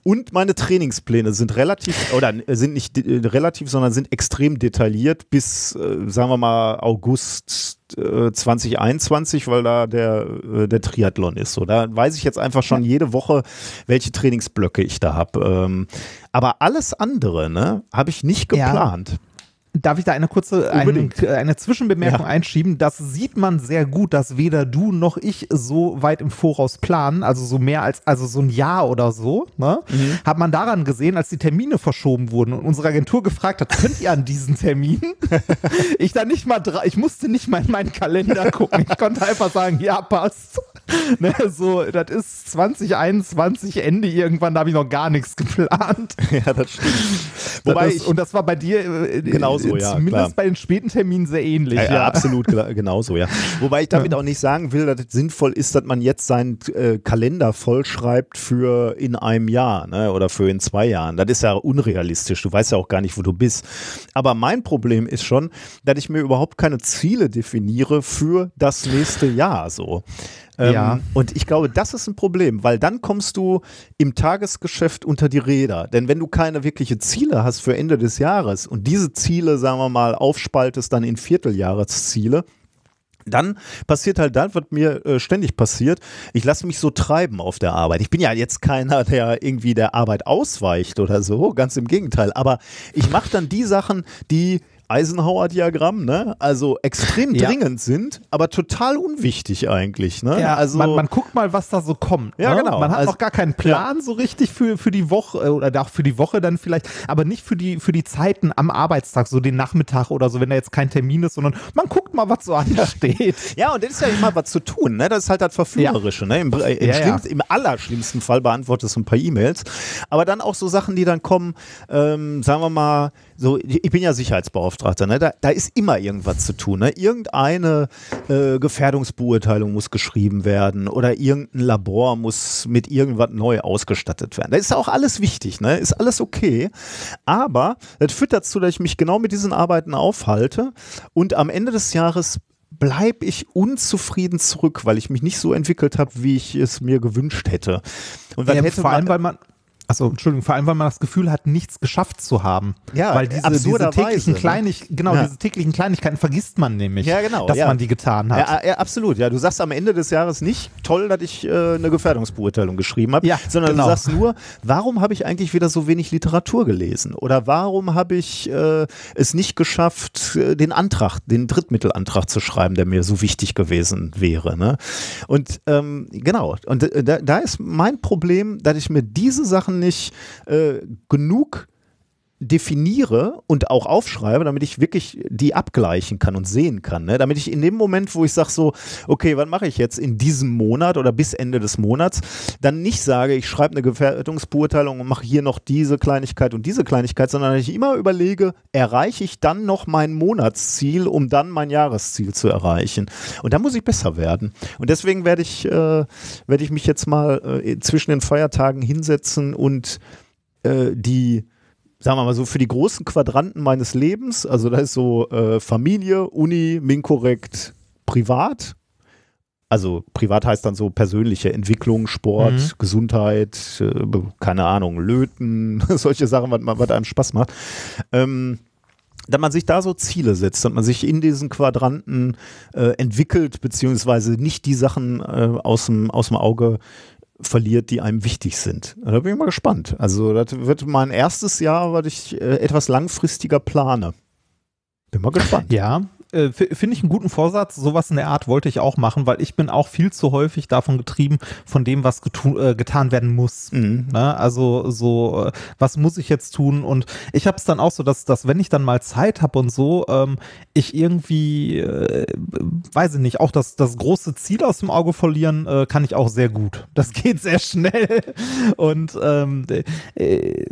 S1: Und meine Trainingspläne sind relativ, oder sind nicht äh, relativ, sondern sind extrem detailliert bis, äh, sagen wir mal, August 2021, äh, weil da der, äh, der Triathlon ist. So, da weiß ich jetzt einfach schon jede Woche, welche Trainingsblöcke ich da habe. Ähm, aber alles andere, ne, habe ich nicht geplant.
S2: Darf ich da eine kurze eine, eine Zwischenbemerkung ja. einschieben? Das sieht man sehr gut, dass weder du noch ich so weit im Voraus planen, also so mehr als also so ein Jahr oder so, ne? Mhm. Hat man daran gesehen, als die Termine verschoben wurden und unsere Agentur gefragt hat, könnt ihr an diesen Termin? ich da nicht mal ich musste nicht mal in meinen Kalender gucken. Ich konnte einfach sagen, ja, passt. ne, so, das ist 2021 Ende irgendwann, da habe ich noch gar nichts geplant.
S1: Ja, das stimmt.
S2: Wobei das, ich, und das war bei dir äh, genauso, ja. Zumindest klar. bei den späten Terminen sehr ähnlich.
S1: Ja, ja. absolut genauso, ja. Wobei ich damit auch nicht sagen will, dass es sinnvoll ist, dass man jetzt seinen äh, Kalender vollschreibt für in einem Jahr ne, oder für in zwei Jahren. Das ist ja unrealistisch. Du weißt ja auch gar nicht, wo du bist. Aber mein Problem ist schon, dass ich mir überhaupt keine Ziele definiere für das nächste Jahr so. Ähm, ja. Und ich glaube, das ist ein Problem, weil dann kommst du im Tagesgeschäft unter die Räder. Denn wenn du keine wirkliche Ziele hast für Ende des Jahres und diese Ziele, sagen wir mal, aufspaltest dann in Vierteljahresziele, dann passiert halt das, was mir äh, ständig passiert. Ich lasse mich so treiben auf der Arbeit. Ich bin ja jetzt keiner, der irgendwie der Arbeit ausweicht oder so, ganz im Gegenteil. Aber ich mache dann die Sachen, die Eisenhower-Diagramm, ne? Also extrem ja. dringend sind, aber total unwichtig eigentlich, ne?
S2: Ja,
S1: also
S2: man, man guckt mal, was da so kommt.
S1: Ja,
S2: ne?
S1: genau.
S2: Man hat also, noch gar keinen Plan ja. so richtig für, für die Woche äh, oder auch für die Woche dann vielleicht, aber nicht für die, für die Zeiten am Arbeitstag, so den Nachmittag oder so, wenn da jetzt kein Termin ist, sondern man guckt mal, was so ansteht.
S1: Ja, und das ist ja immer was zu tun, ne? Das ist halt das Verführerische, ne? Im, äh, im, Im allerschlimmsten Fall beantwortest du ein paar E-Mails, aber dann auch so Sachen, die dann kommen, ähm, sagen wir mal, so, ich bin ja Sicherheitsbeauftragter, ne? da, da ist immer irgendwas zu tun. Ne? Irgendeine äh, Gefährdungsbeurteilung muss geschrieben werden oder irgendein Labor muss mit irgendwas neu ausgestattet werden. Das ist auch alles wichtig, ne? ist alles okay. Aber das führt dazu, dass ich mich genau mit diesen Arbeiten aufhalte und am Ende des Jahres bleibe ich unzufrieden zurück, weil ich mich nicht so entwickelt habe, wie ich es mir gewünscht hätte.
S2: Und ja, hätte vor allem, weil man Achso, Entschuldigung, vor allem, weil man das Gefühl hat, nichts geschafft zu haben.
S1: Ja,
S2: weil diese, diese täglichen, ne? Kleinig genau, ja. diese täglichen Kleinigkeiten vergisst man nämlich,
S1: ja, genau,
S2: dass
S1: ja.
S2: man die getan hat.
S1: Ja, absolut. Ja, du sagst am Ende des Jahres nicht, toll, dass ich äh, eine Gefährdungsbeurteilung geschrieben habe, sondern genau. du sagst nur, warum habe ich eigentlich wieder so wenig Literatur gelesen? Oder warum habe ich äh, es nicht geschafft, äh, den Antrag, den Drittmittelantrag zu schreiben, der mir so wichtig gewesen wäre? Ne? Und ähm, genau, und äh, da, da ist mein Problem, dass ich mir diese Sachen nicht äh, genug definiere und auch aufschreibe, damit ich wirklich die abgleichen kann und sehen kann. Ne? Damit ich in dem Moment, wo ich sage so, okay, was mache ich jetzt in diesem Monat oder bis Ende des Monats, dann nicht sage, ich schreibe eine Gefährdungsbeurteilung und mache hier noch diese Kleinigkeit und diese Kleinigkeit, sondern ich immer überlege, erreiche ich dann noch mein Monatsziel, um dann mein Jahresziel zu erreichen. Und da muss ich besser werden. Und deswegen werde ich, äh, werde ich mich jetzt mal äh, zwischen den Feiertagen hinsetzen und äh, die, sagen wir mal so, für die großen Quadranten meines Lebens, also da ist so äh, Familie, Uni, Minkorrekt, Privat. Also privat heißt dann so persönliche Entwicklung, Sport, mhm. Gesundheit, äh, keine Ahnung, Löten, solche Sachen, was, was einem Spaß macht. Ähm, dass man sich da so Ziele setzt und man sich in diesen Quadranten äh, entwickelt, beziehungsweise nicht die Sachen äh, aus, dem, aus dem Auge verliert, die einem wichtig sind. Da bin ich mal gespannt. Also das wird mein erstes Jahr, was ich äh, etwas langfristiger plane. Bin mal gespannt.
S2: Ja, äh, finde ich einen guten Vorsatz. Sowas in der Art wollte ich auch machen, weil ich bin auch viel zu häufig davon getrieben, von dem, was äh, getan werden muss. Mhm. Ne? Also so, äh, was muss ich jetzt tun? Und ich habe es dann auch so, dass, dass wenn ich dann mal Zeit habe und so, ähm, ich irgendwie, äh, weiß ich nicht, auch das, das große Ziel aus dem Auge verlieren, kann ich auch sehr gut. Das geht sehr schnell. Und ähm, äh,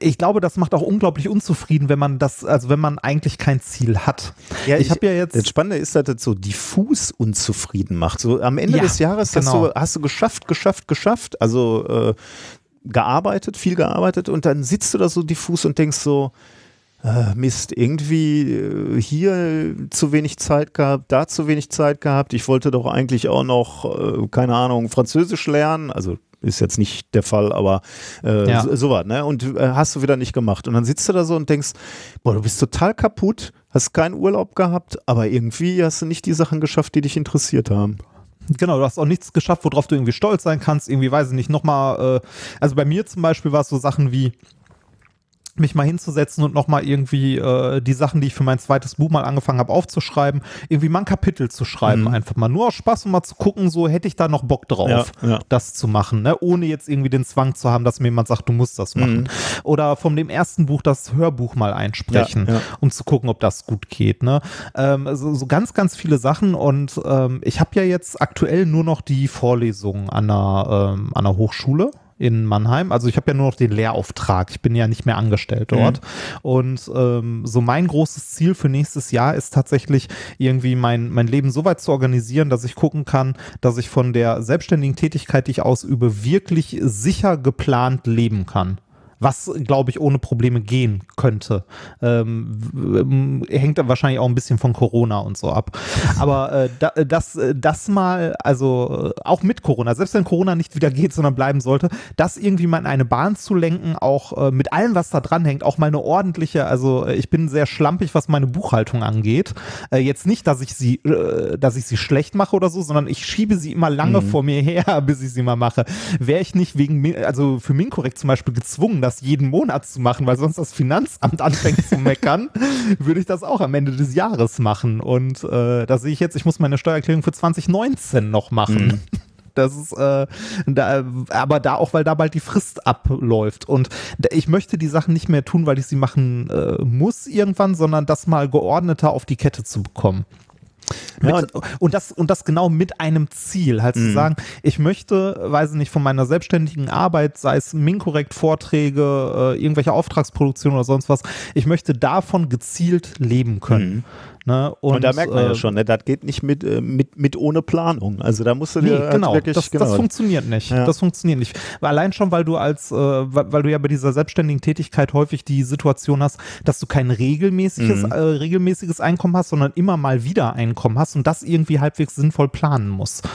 S2: ich glaube, das macht auch unglaublich unzufrieden, wenn man das, also wenn man eigentlich kein Ziel hat.
S1: Ja, ich, ich habe ja jetzt. Das Spannende ist, dass das so diffus unzufrieden macht. So am Ende ja, des Jahres genau. hast, du, hast du geschafft, geschafft, geschafft. Also äh, gearbeitet, viel gearbeitet und dann sitzt du da so diffus und denkst so, äh, Mist, irgendwie äh, hier zu wenig Zeit gehabt, da zu wenig Zeit gehabt. Ich wollte doch eigentlich auch noch, äh, keine Ahnung, Französisch lernen. Also ist jetzt nicht der Fall, aber äh, ja. so, so was, ne? Und äh, hast du wieder nicht gemacht. Und dann sitzt du da so und denkst, boah, du bist total kaputt, hast keinen Urlaub gehabt, aber irgendwie hast du nicht die Sachen geschafft, die dich interessiert haben.
S2: Genau, du hast auch nichts geschafft, worauf du irgendwie stolz sein kannst. Irgendwie, weiß ich nicht, nochmal, äh, also bei mir zum Beispiel war es so Sachen wie, mich mal hinzusetzen und nochmal irgendwie äh, die Sachen, die ich für mein zweites Buch mal angefangen habe aufzuschreiben, irgendwie mal ein Kapitel zu schreiben, mhm. einfach mal nur aus Spaß, um mal zu gucken, so hätte ich da noch Bock drauf, ja, ja. das zu machen, ne? ohne jetzt irgendwie den Zwang zu haben, dass mir jemand sagt, du musst das machen. Mhm. Oder von dem ersten Buch das Hörbuch mal einsprechen, ja, um zu gucken, ob das gut geht. Ne? Ähm, so, so ganz, ganz viele Sachen und ähm, ich habe ja jetzt aktuell nur noch die Vorlesungen an einer, ähm, an der Hochschule in Mannheim. Also ich habe ja nur noch den Lehrauftrag. Ich bin ja nicht mehr angestellt dort. Mhm. Und ähm, so mein großes Ziel für nächstes Jahr ist tatsächlich irgendwie mein, mein Leben so weit zu organisieren, dass ich gucken kann, dass ich von der selbstständigen Tätigkeit, die ich ausübe, wirklich sicher geplant leben kann was, glaube ich, ohne Probleme gehen könnte. Ähm, hängt dann wahrscheinlich auch ein bisschen von Corona und so ab. Aber äh, da, das, das mal, also äh, auch mit Corona, selbst wenn Corona nicht wieder geht, sondern bleiben sollte, das irgendwie mal in eine Bahn zu lenken, auch äh, mit allem, was da dran hängt, auch mal eine ordentliche, also äh, ich bin sehr schlampig, was meine Buchhaltung angeht. Äh, jetzt nicht, dass ich sie, äh, dass ich sie schlecht mache oder so, sondern ich schiebe sie immer lange mhm. vor mir her, bis ich sie mal mache. Wäre ich nicht wegen, also für Minkorrekt zum Beispiel gezwungen, dass das jeden Monat zu machen, weil sonst das Finanzamt anfängt zu meckern, würde ich das auch am Ende des Jahres machen. Und äh, da sehe ich jetzt, ich muss meine Steuererklärung für 2019 noch machen. Mhm. Das ist, äh, da, aber da auch, weil da bald die Frist abläuft. Und ich möchte die Sachen nicht mehr tun, weil ich sie machen äh, muss irgendwann, sondern das mal geordneter auf die Kette zu bekommen. Ja, und, und, das, und das genau mit einem Ziel, halt zu mhm. sagen, ich möchte, weiß ich nicht, von meiner selbstständigen Arbeit, sei es Minkorrekt, Vorträge, äh, irgendwelche Auftragsproduktionen oder sonst was, ich möchte davon gezielt leben können. Mhm.
S1: Ne? Und, und, da merkt man äh, ja schon, ne? das geht nicht mit, äh, mit, mit ohne Planung. Also da musst du dir nee,
S2: halt genau, wirklich, das, genau, das funktioniert nicht. Ja. Das funktioniert nicht. Allein schon, weil du als, äh, weil du ja bei dieser selbstständigen Tätigkeit häufig die Situation hast, dass du kein regelmäßiges, mhm. äh, regelmäßiges Einkommen hast, sondern immer mal wieder Einkommen hast und das irgendwie halbwegs sinnvoll planen musst.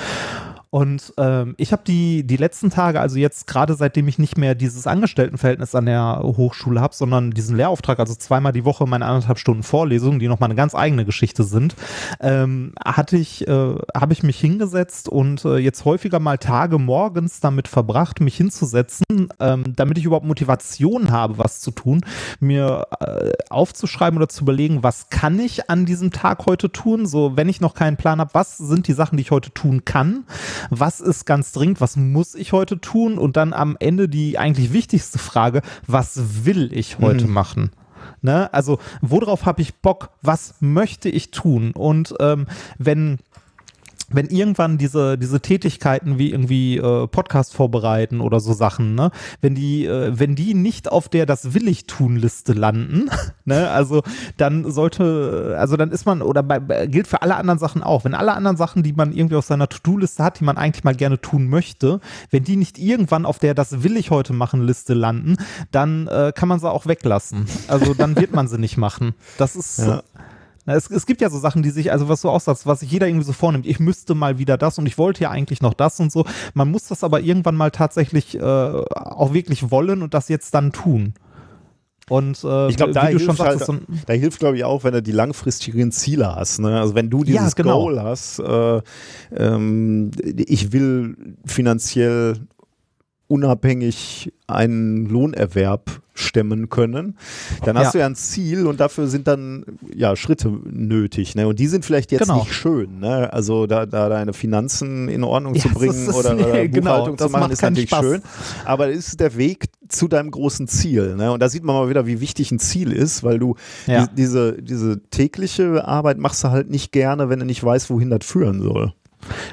S2: Und ähm, ich habe die, die letzten Tage, also jetzt gerade seitdem ich nicht mehr dieses Angestelltenverhältnis an der Hochschule habe, sondern diesen Lehrauftrag, also zweimal die Woche meine anderthalb Stunden Vorlesungen, die nochmal eine ganz eigene Geschichte sind, ähm, hatte ich, äh, habe ich mich hingesetzt und äh, jetzt häufiger mal Tage morgens damit verbracht, mich hinzusetzen, ähm, damit ich überhaupt Motivation habe, was zu tun, mir äh, aufzuschreiben oder zu überlegen, was kann ich an diesem Tag heute tun, so wenn ich noch keinen Plan habe, was sind die Sachen, die ich heute tun kann was ist ganz dringend, was muss ich heute tun und dann am Ende die eigentlich wichtigste Frage, was will ich heute mhm. machen? Ne? Also worauf habe ich Bock? Was möchte ich tun? Und ähm, wenn wenn irgendwann diese, diese Tätigkeiten wie irgendwie äh, Podcast vorbereiten oder so Sachen, ne, wenn die, äh, wenn die nicht auf der das will ich tun Liste landen, ne, also dann sollte, also dann ist man, oder bei, gilt für alle anderen Sachen auch, wenn alle anderen Sachen, die man irgendwie auf seiner To-Do-Liste hat, die man eigentlich mal gerne tun möchte, wenn die nicht irgendwann auf der das will ich heute machen Liste landen, dann äh, kann man sie auch weglassen. Also dann wird man sie nicht machen. Das ist, ja. Na, es, es gibt ja so Sachen, die sich, also was du auch sagst, was sich jeder irgendwie so vornimmt, ich müsste mal wieder das und ich wollte ja eigentlich noch das und so. Man muss das aber irgendwann mal tatsächlich äh, auch wirklich wollen und das jetzt dann tun. Und äh,
S1: ich glaube, da, hilft halt, so da hilft, glaube ich, auch, wenn du die langfristigen Ziele hast. Ne? Also wenn du dieses ja, genau. Goal hast, äh, ähm, ich will finanziell unabhängig einen Lohnerwerb stemmen können, dann hast ja. du ja ein Ziel und dafür sind dann ja Schritte nötig. Ne? Und die sind vielleicht jetzt genau. nicht schön. Ne? Also da, da deine Finanzen in Ordnung ja, zu bringen oder, nee, oder genau, Buchhaltung genau, zu machen, ist natürlich Spaß. schön. Aber es ist der Weg zu deinem großen Ziel. Ne? Und da sieht man mal wieder, wie wichtig ein Ziel ist, weil du ja. die, diese, diese tägliche Arbeit machst du halt nicht gerne, wenn du nicht weißt, wohin das führen soll.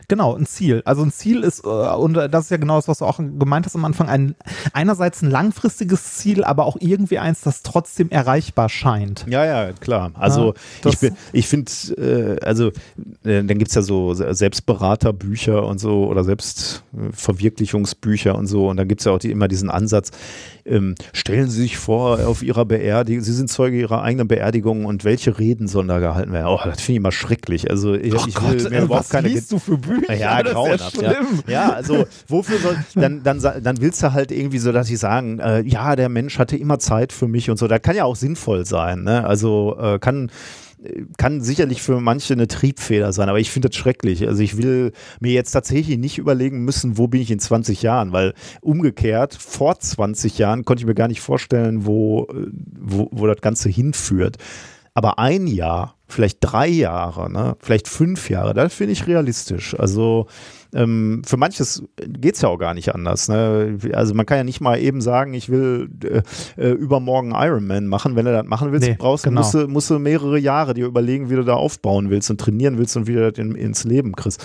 S2: Genau, ein Ziel. Also ein Ziel ist, äh, und das ist ja genau das, was du auch gemeint hast am Anfang, ein, einerseits ein langfristiges Ziel, aber auch irgendwie eins, das trotzdem erreichbar scheint.
S1: Ja, ja, klar. Also ja, ich, ich finde, äh, also äh, dann gibt es ja so Selbstberaterbücher und so oder Selbstverwirklichungsbücher und so und dann gibt es ja auch die, immer diesen Ansatz, ähm, stellen Sie sich vor, auf Ihrer Beerdigung, Sie sind Zeuge Ihrer eigenen Beerdigung und welche Reden sollen da gehalten werden? Oh, das finde ich immer schrecklich. Also ich, oh ich will
S2: Gott, mir ey, überhaupt keine du für Bücher?
S1: Ja, grauenhaft. Ja, ja, also wofür soll, dann, dann, dann willst du halt irgendwie so, dass ich sagen, äh, ja, der Mensch hatte immer Zeit für mich und so. Das kann ja auch sinnvoll sein. Ne? Also äh, kann kann sicherlich für manche eine Triebfeder sein, aber ich finde das schrecklich. Also ich will mir jetzt tatsächlich nicht überlegen müssen, wo bin ich in 20 Jahren, weil umgekehrt, vor 20 Jahren konnte ich mir gar nicht vorstellen, wo, wo, wo das Ganze hinführt. Aber ein Jahr, vielleicht drei Jahre, ne? vielleicht fünf Jahre, das finde ich realistisch. Also ähm, für manches geht es ja auch gar nicht anders. Ne? Also man kann ja nicht mal eben sagen, ich will äh, äh übermorgen Ironman machen. Wenn du das machen willst, nee, brauchst, genau. musst, du, musst du mehrere Jahre dir überlegen, wie du da aufbauen willst und trainieren willst und wie du das in, ins Leben kriegst.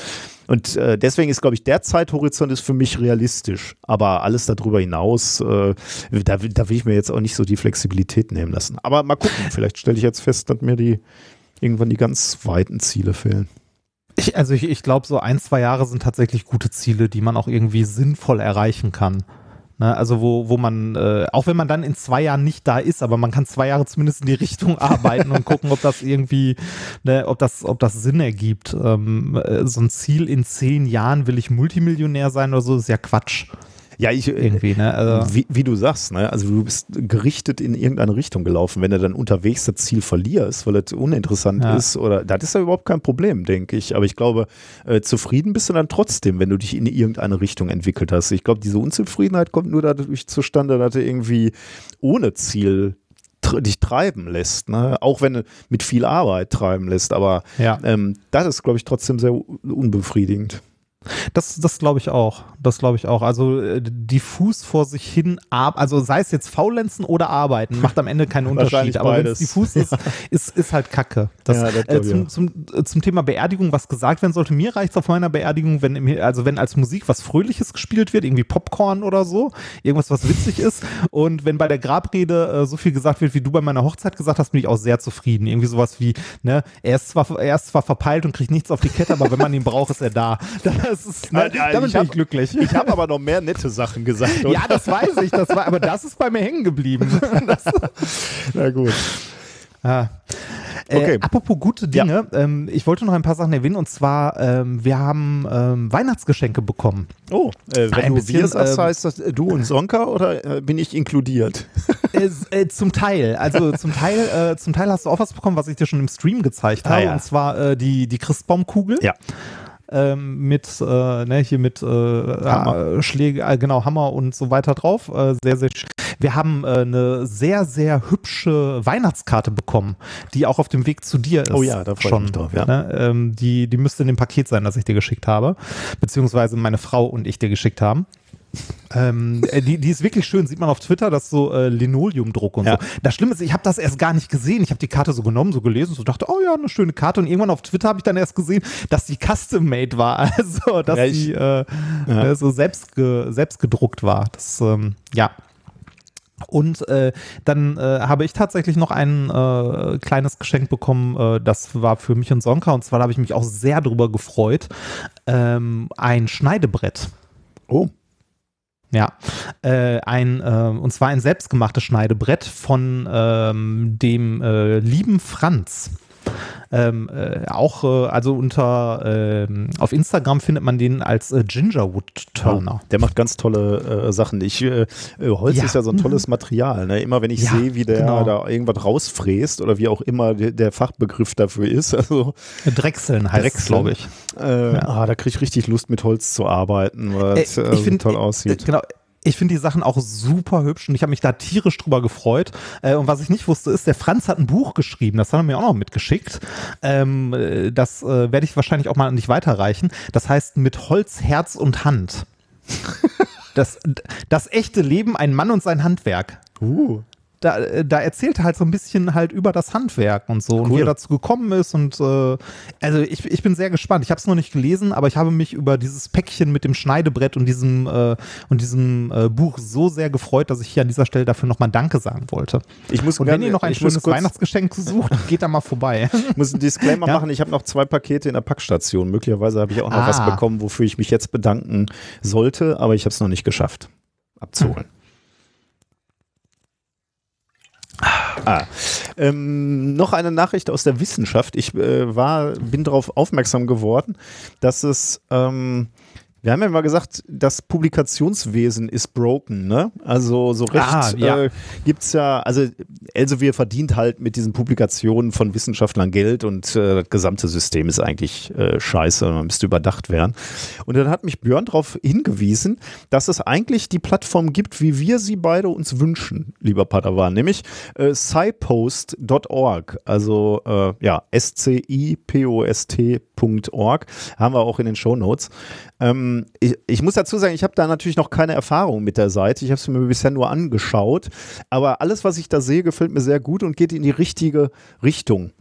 S1: Und äh, deswegen ist, glaube ich, der Zeithorizont ist für mich realistisch. Aber alles darüber hinaus, äh, da, da will ich mir jetzt auch nicht so die Flexibilität nehmen lassen. Aber mal gucken, vielleicht stelle ich jetzt fest, dass mir die irgendwann die ganz weiten Ziele fehlen.
S2: Ich, also ich, ich glaube, so ein, zwei Jahre sind tatsächlich gute Ziele, die man auch irgendwie sinnvoll erreichen kann. Ne, also wo, wo man, äh, auch wenn man dann in zwei Jahren nicht da ist, aber man kann zwei Jahre zumindest in die Richtung arbeiten und gucken, ob das irgendwie, ne, ob das, ob das Sinn ergibt. Ähm, äh, so ein Ziel in zehn Jahren will ich Multimillionär sein oder so, ist ja Quatsch.
S1: Ja, ich, irgendwie, ne? Also wie, wie, du sagst, ne? Also du bist gerichtet in irgendeine Richtung gelaufen. Wenn du dann unterwegs das Ziel verlierst, weil es uninteressant ja. ist, oder das ist ja überhaupt kein Problem, denke ich. Aber ich glaube, äh, zufrieden bist du dann trotzdem, wenn du dich in irgendeine Richtung entwickelt hast. Ich glaube, diese Unzufriedenheit kommt nur dadurch zustande, dass du irgendwie ohne Ziel dich treiben lässt, ne? auch wenn du mit viel Arbeit treiben lässt, aber ja. ähm, das ist, glaube ich, trotzdem sehr unbefriedigend.
S2: Das, das glaube ich auch. Das glaube ich auch. Also äh, diffus vor sich hin, also sei es jetzt faulenzen oder arbeiten, macht am Ende keinen Unterschied. Aber wenn es diffus ist, ist, ist halt Kacke. Das, ja, das äh, zum, zum, äh, zum Thema Beerdigung, was gesagt werden sollte, mir reicht es auf meiner Beerdigung, wenn also wenn als Musik was Fröhliches gespielt wird, irgendwie Popcorn oder so, irgendwas, was witzig ist. Und wenn bei der Grabrede äh, so viel gesagt wird, wie du bei meiner Hochzeit gesagt hast, bin ich auch sehr zufrieden. Irgendwie sowas wie, ne, er ist zwar, er ist zwar verpeilt und kriegt nichts auf die Kette, aber wenn man ihn braucht, ist er da. Das ist, ne,
S1: ja, damit bin ich glücklich. Ich habe aber noch mehr nette Sachen gesagt.
S2: Oder? Ja, das weiß ich. Das war, aber das ist bei mir hängen geblieben. Das,
S1: Na gut.
S2: Ah. Äh, okay. Äh, apropos gute Dinge, ja. ähm, ich wollte noch ein paar Sachen erwähnen und zwar, ähm, wir haben ähm, Weihnachtsgeschenke bekommen.
S1: Oh, äh, wenn ein du bisschen, wir sagst, ähm, heißt das äh, du und Sonka oder äh, bin ich inkludiert?
S2: Äh, zum Teil, also zum Teil, zum Teil hast du auch was bekommen, was ich dir schon im Stream gezeigt ah, habe ja. und zwar die, die Christbaumkugel.
S1: Ja
S2: ähm, mit, äh, ne, hier mit äh, Hammer. Schläge, äh, genau, Hammer und so weiter drauf. Äh, sehr, sehr. Wir haben äh, eine sehr, sehr hübsche Weihnachtskarte bekommen, die auch auf dem Weg zu dir ist.
S1: Oh ja, da freue ich mich drauf, ja.
S2: Ne? Ähm, die, die müsste in dem Paket sein, das ich dir geschickt habe, beziehungsweise meine Frau und ich dir geschickt haben. Ähm, äh, die, die ist wirklich schön, sieht man auf Twitter, das so äh, Linoleumdruck und ja. so. Das Schlimme ist, ich habe das erst gar nicht gesehen. Ich habe die Karte so genommen, so gelesen, so dachte, oh ja, eine schöne Karte. Und irgendwann auf Twitter habe ich dann erst gesehen, dass die custom-made war, also dass ja, ich, die äh, ja. Äh, so selbst, ge, selbst gedruckt war. Das, ähm, ja, und äh, dann äh, habe ich tatsächlich noch ein äh, kleines Geschenk bekommen, äh, das war für mich und Sonka, und zwar habe ich mich auch sehr darüber gefreut, ähm, ein Schneidebrett.
S1: Oh.
S2: Ja, äh, ein, äh, und zwar ein selbstgemachtes Schneidebrett von ähm, dem äh, lieben Franz. Ähm, äh, auch, äh, also unter, ähm, auf Instagram findet man den als äh, Gingerwood Turner.
S1: Oh, der macht ganz tolle äh, Sachen. Ich, äh, Holz ja. ist ja so ein tolles Material. Ne? Immer wenn ich ja, sehe, wie der genau. da irgendwas rausfräst oder wie auch immer der, der Fachbegriff dafür ist. Also,
S2: Drechseln heißt es, glaube ich.
S1: Ja. Ah, da kriege ich richtig Lust, mit Holz zu arbeiten, weil es toll aussieht.
S2: Genau, ich finde die Sachen auch super hübsch und ich habe mich da tierisch drüber gefreut. Äh, und was ich nicht wusste, ist, der Franz hat ein Buch geschrieben, das hat er mir auch noch mitgeschickt. Ähm, äh, das äh, werde ich wahrscheinlich auch mal an dich weiterreichen. Das heißt mit Holz, Herz und Hand. das, das echte Leben, ein Mann und sein Handwerk.
S1: Uh
S2: da, äh, da erzählt er halt so ein bisschen halt über das Handwerk und so cool. und wie er dazu gekommen ist und äh, also ich, ich bin sehr gespannt. Ich habe es noch nicht gelesen, aber ich habe mich über dieses Päckchen mit dem Schneidebrett und diesem äh, und diesem äh, Buch so sehr gefreut, dass ich hier an dieser Stelle dafür nochmal Danke sagen wollte.
S1: Ich muss
S2: und wenn ihr noch ein schönes Weihnachtsgeschenk sucht, geht da mal vorbei.
S1: Ich muss einen Disclaimer ja? machen. Ich habe noch zwei Pakete in der Packstation. Möglicherweise habe ich auch noch ah. was bekommen, wofür ich mich jetzt bedanken sollte, aber ich habe es noch nicht geschafft abzuholen. Hm. Ah, ähm, noch eine Nachricht aus der Wissenschaft. Ich äh, war, bin darauf aufmerksam geworden, dass es ähm, wir haben ja mal gesagt, das Publikationswesen ist broken, ne? Also so recht ah, ja. äh, gibt es ja, also Elsevier verdient halt mit diesen Publikationen von Wissenschaftlern Geld und äh, das gesamte System ist eigentlich äh, scheiße, man müsste überdacht werden. Und dann hat mich Björn darauf hingewiesen, dass es eigentlich die Plattform gibt, wie wir sie beide uns wünschen, lieber Padawan, nämlich äh, scipost.org, also äh, ja, S-C-I-P-O-S-T.org, haben wir auch in den Show Notes. Ähm, ich, ich, muss dazu sagen, ich habe da natürlich noch keine Erfahrung mit der Seite. Ich habe es mir bisher nur angeschaut. Aber alles, was ich da sehe, gefällt mir sehr gut und geht in die richtige Richtung.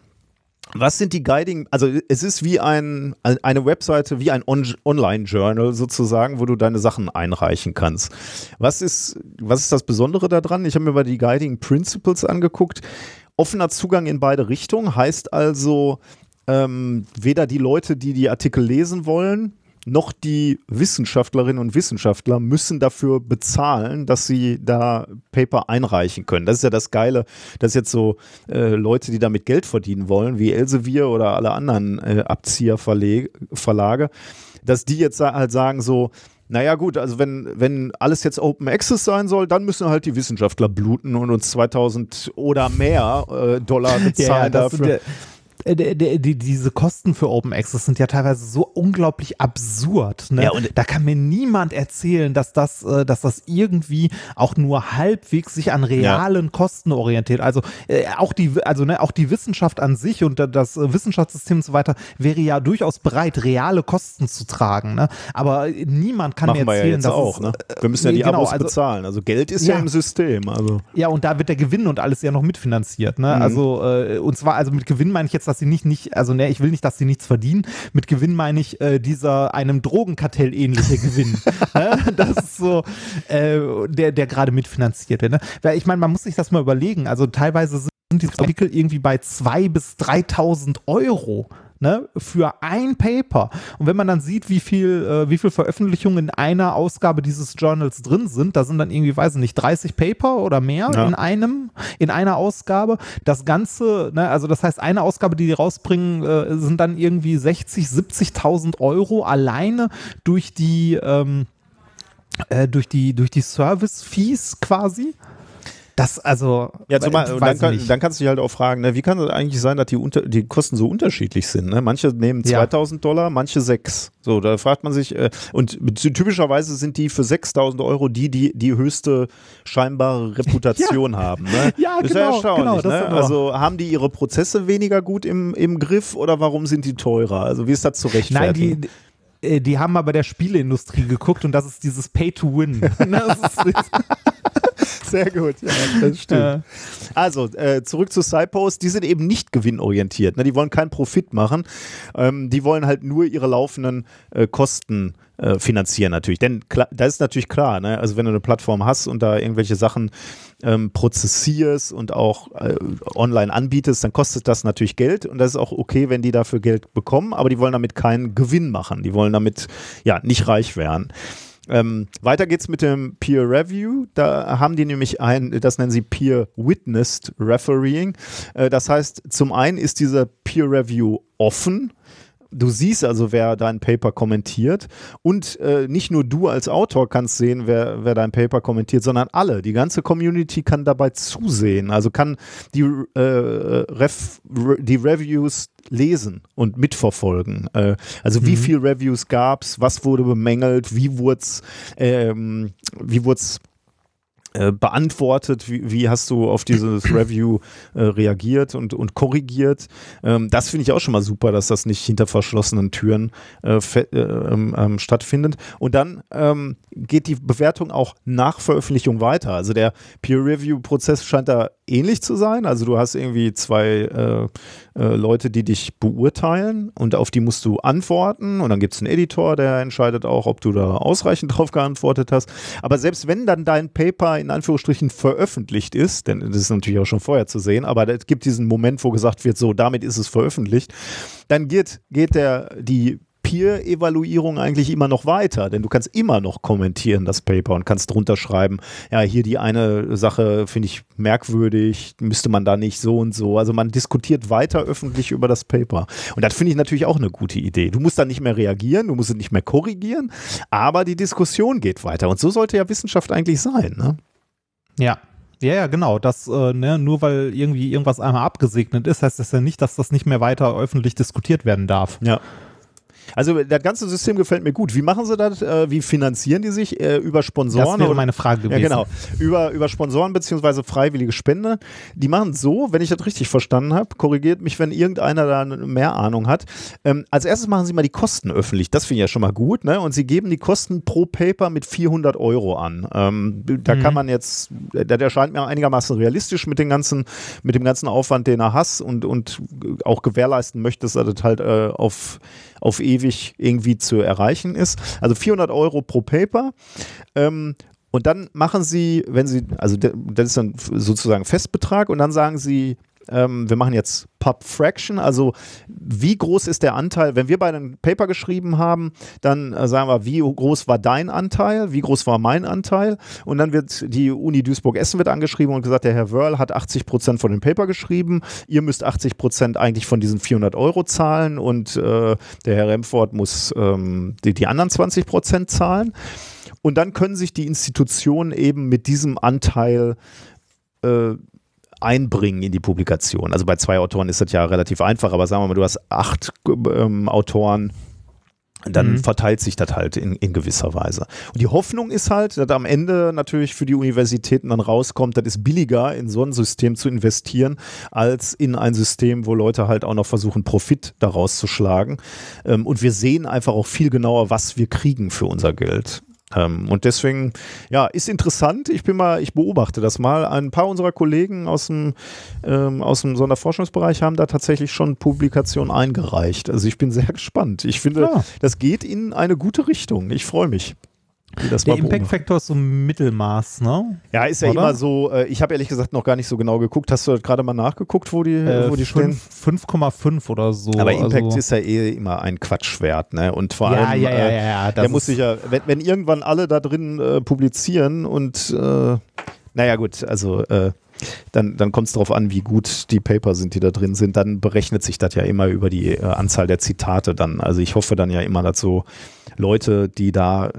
S1: Was sind die Guiding? Also es ist wie ein, eine Webseite, wie ein On Online-Journal sozusagen, wo du deine Sachen einreichen kannst. Was ist, was ist das Besondere daran? Ich habe mir mal die Guiding Principles angeguckt. Offener Zugang in beide Richtungen heißt also, ähm, weder die Leute, die die Artikel lesen wollen, noch die Wissenschaftlerinnen und Wissenschaftler müssen dafür bezahlen, dass sie da Paper einreichen können. Das ist ja das Geile, dass jetzt so äh, Leute, die damit Geld verdienen wollen, wie Elsevier oder alle anderen äh, Abzieherverlage, dass die jetzt halt sagen so, naja gut, also wenn, wenn alles jetzt Open Access sein soll, dann müssen halt die Wissenschaftler bluten und uns 2000 oder mehr äh, Dollar bezahlen ja, dafür.
S2: Äh, die, die, diese Kosten für Open Access sind ja teilweise so unglaublich absurd. Ne? Ja, und da kann mir niemand erzählen, dass das, äh, dass das irgendwie auch nur halbwegs sich an realen ja. Kosten orientiert. Also äh, auch die, also ne, auch die Wissenschaft an sich und das Wissenschaftssystem und so weiter wäre ja durchaus bereit, reale Kosten zu tragen. Ne? Aber niemand kann
S1: Machen
S2: mir erzählen,
S1: ja
S2: dass
S1: auch.
S2: Es,
S1: ne? Wir müssen ja die genau, Abos also, bezahlen. Also Geld ist ja, im System. Also.
S2: Ja, und da wird der Gewinn und alles ja noch mitfinanziert. Ne? Mhm. Also äh, und zwar also mit Gewinn meine ich jetzt dass sie nicht, nicht, also ne, ich will nicht, dass sie nichts verdienen. Mit Gewinn meine ich äh, dieser einem Drogenkartell ähnliche Gewinn. ne? Das ist so, äh, der, der gerade mitfinanziert wird. Ne? Weil ich meine, man muss sich das mal überlegen. Also teilweise sind die Artikel irgendwie bei 2.000 bis 3.000 Euro ne, für ein Paper. Und wenn man dann sieht, wie viel, äh, wie viel Veröffentlichungen in einer Ausgabe dieses Journals drin sind, da sind dann irgendwie, weiß ich nicht, 30 Paper oder mehr ja. in einem, in einer Ausgabe. Das Ganze, ne, also das heißt, eine Ausgabe, die die rausbringen, äh, sind dann irgendwie 60, 70.000 Euro alleine durch die, ähm, äh, durch die, durch die Service-Fees quasi. Das also.
S1: Ja, zumal, dann, kann, dann, kannst du dich halt auch fragen, ne, wie kann es eigentlich sein, dass die, unter, die Kosten so unterschiedlich sind? Ne? Manche nehmen 2000 ja. Dollar, manche 6. So, da fragt man sich, äh, und typischerweise sind die für 6000 Euro die, die die höchste scheinbare Reputation ja. haben. Ne?
S2: Ja,
S1: das
S2: genau.
S1: Ist ja erstaunlich. Genau, ne? Also haben die ihre Prozesse weniger gut im, im Griff oder warum sind die teurer? Also wie ist das zu rechtfertigen?
S2: Nein, die, äh, die haben aber der Spieleindustrie geguckt und das ist dieses Pay to Win.
S1: Sehr gut, ja, das stimmt. Ja. Also, äh, zurück zu Cypost. Die sind eben nicht gewinnorientiert. Ne? Die wollen keinen Profit machen. Ähm, die wollen halt nur ihre laufenden äh, Kosten äh, finanzieren natürlich. Denn da ist natürlich klar, ne? also wenn du eine Plattform hast und da irgendwelche Sachen ähm, prozessierst und auch äh, online anbietest, dann kostet das natürlich Geld und das ist auch okay, wenn die dafür Geld bekommen, aber die wollen damit keinen Gewinn machen. Die wollen damit ja nicht reich werden. Ähm, weiter geht's mit dem Peer Review. Da haben die nämlich ein, das nennen sie Peer Witnessed Refereeing. Äh, das heißt, zum einen ist dieser Peer Review offen Du siehst also, wer dein Paper kommentiert. Und äh, nicht nur du als Autor kannst sehen, wer, wer dein Paper kommentiert, sondern alle. Die ganze Community kann dabei zusehen. Also kann die, äh, Ref, die Reviews lesen und mitverfolgen. Äh, also wie mhm. viele Reviews gab es, was wurde bemängelt, wie wurde es ähm, wie äh, beantwortet? Wie, wie, hast du auf dieses Review äh, reagiert und, und korrigiert? Ähm, das finde ich auch schon mal super, dass das nicht hinter verschlossenen Türen äh, äh ähm, ähm, stattfindet. Und dann ähm, geht die Bewertung auch nach Veröffentlichung weiter. Also der Peer-Review-Prozess scheint da ähnlich zu sein. Also du hast irgendwie zwei äh, Leute, die dich beurteilen und auf die musst du antworten und dann gibt es einen Editor, der entscheidet auch, ob du da ausreichend drauf geantwortet hast. Aber selbst wenn dann dein Paper in Anführungsstrichen veröffentlicht ist, denn das ist natürlich auch schon vorher zu sehen, aber es gibt diesen Moment, wo gesagt wird, so, damit ist es veröffentlicht, dann geht, geht der, die Peer-Evaluierung eigentlich immer noch weiter, denn du kannst immer noch kommentieren das Paper und kannst drunter schreiben, ja, hier die eine Sache finde ich merkwürdig, müsste man da nicht so und so. Also man diskutiert weiter öffentlich über das Paper. Und das finde ich natürlich auch eine gute Idee. Du musst dann nicht mehr reagieren, du musst es nicht mehr korrigieren, aber die Diskussion geht weiter. Und so sollte ja Wissenschaft eigentlich sein, ne?
S2: Ja, Ja, ja, genau. Das, äh, ne, nur weil irgendwie irgendwas einmal abgesegnet ist, heißt das ja nicht, dass das nicht mehr weiter öffentlich diskutiert werden darf.
S1: Ja. Also das ganze System gefällt mir gut. Wie machen sie das? Äh, wie finanzieren die sich? Äh, über Sponsoren?
S2: Das wäre meine Frage gewesen.
S1: Ja, genau. Über, über Sponsoren beziehungsweise freiwillige Spende. Die machen so, wenn ich das richtig verstanden habe, korrigiert mich, wenn irgendeiner da mehr Ahnung hat. Ähm, als erstes machen sie mal die Kosten öffentlich. Das finde ich ja schon mal gut. Ne? Und sie geben die Kosten pro Paper mit 400 Euro an. Ähm, da
S2: Mhm.
S1: kann man jetzt, das erscheint mir einigermaßen realistisch mit, den ganzen, mit dem ganzen Aufwand, den er hast und, und auch gewährleisten möchtest, dass das halt äh, auf, auf ewig irgendwie zu erreichen ist. Also 400 Euro pro Paper. Ähm, und dann machen sie, wenn sie, also das ist dann sozusagen Festbetrag und dann sagen sie, ähm, wir machen jetzt Pub Fraction, also wie groß ist der Anteil, wenn wir beide ein Paper geschrieben haben, dann äh, sagen wir, wie groß war dein Anteil, wie groß war mein Anteil? Und dann wird die Uni Duisburg-Essen wird angeschrieben und gesagt, der Herr Wörl hat 80 Prozent von dem Paper geschrieben, ihr müsst 80 Prozent eigentlich von diesen 400 Euro zahlen und äh, der Herr Remford muss ähm, die, die anderen 20 Prozent zahlen. Und dann können sich die Institutionen eben mit diesem Anteil äh, einbringen in die Publikation. Also bei zwei Autoren ist das ja relativ einfach, aber sagen wir mal, du hast acht ähm, Autoren, dann
S2: Mhm.
S1: verteilt sich das halt in, in gewisser Weise. Und die Hoffnung ist halt, dass am Ende natürlich für die Universitäten dann rauskommt, das ist billiger, in so ein System zu investieren, als in ein System, wo Leute halt auch noch versuchen, Profit daraus zu schlagen. Ähm, und wir sehen einfach auch viel genauer, was wir kriegen für unser Geld. Ähm, und deswegen, ja, ist interessant. Ich bin mal, ich beobachte das mal. Ein paar unserer Kollegen aus dem, ähm, aus dem Sonderforschungsbereich haben da tatsächlich schon Publikationen eingereicht. Also ich bin sehr gespannt. Ich finde,
S2: Ja.
S1: das geht in eine gute Richtung. Ich freue mich. Das
S2: Der
S1: mal
S2: Impact
S1: beobachten.
S2: Factor ist so ein Mittelmaß, ne?
S1: Ja, ist ja
S2: Oder?
S1: immer so, äh, ich habe ehrlich gesagt noch gar nicht so genau geguckt. Hast du gerade mal nachgeguckt, wo die,
S2: Äh,
S1: wo die stehen?
S2: fünf- 5,5 oder so.
S1: Aber Impact
S2: also,
S1: ist ja eh immer ein Quatschwert, ne? Und vor
S2: ja,
S1: allem,
S2: ja, ja,
S1: äh,
S2: ja, ja.
S1: der muss sich ja, wenn, wenn irgendwann alle da drin äh, publizieren und äh, naja gut, also äh, dann, dann kommt es darauf an, wie gut die Paper sind, die da drin sind. Dann berechnet sich das ja immer über die äh, Anzahl der Zitate dann. Also ich hoffe dann ja immer, dass so Leute, die da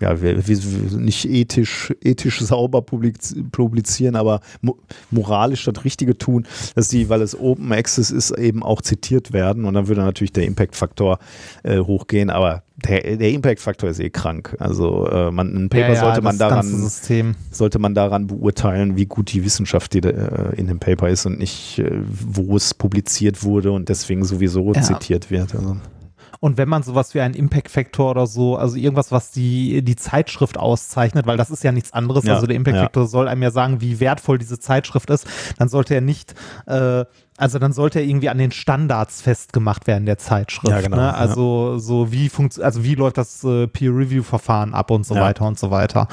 S1: ja, wir, wir, nicht ethisch, ethisch sauber publiz publizieren, aber mo moralisch das Richtige tun, dass die, weil es Open Access ist, eben auch zitiert werden und dann würde natürlich der Impact-Faktor äh, hochgehen, aber der, der Impact-Faktor ist eh krank. Also äh, man, ein Paper
S2: ja, ja,
S1: sollte man daran sollte man daran beurteilen, wie gut die Wissenschaft die, äh, in dem Paper ist und nicht, äh, wo es publiziert wurde und deswegen sowieso
S2: Ja.
S1: zitiert wird. Also,
S2: Und wenn man sowas wie einen Impact Factor oder so, also irgendwas, was die, die Zeitschrift auszeichnet, weil das ist ja nichts anderes,
S1: Ja,
S2: also der Impact
S1: ja.
S2: Factor soll einem ja sagen, wie wertvoll diese Zeitschrift ist, dann sollte er nicht, äh, also dann sollte er irgendwie an den Standards festgemacht werden der Zeitschrift.
S1: Ja, genau,
S2: Ne?
S1: ja.
S2: Also so wie funkt, also wie läuft das äh, Peer-Review-Verfahren ab und so
S1: Ja.
S2: weiter und so weiter.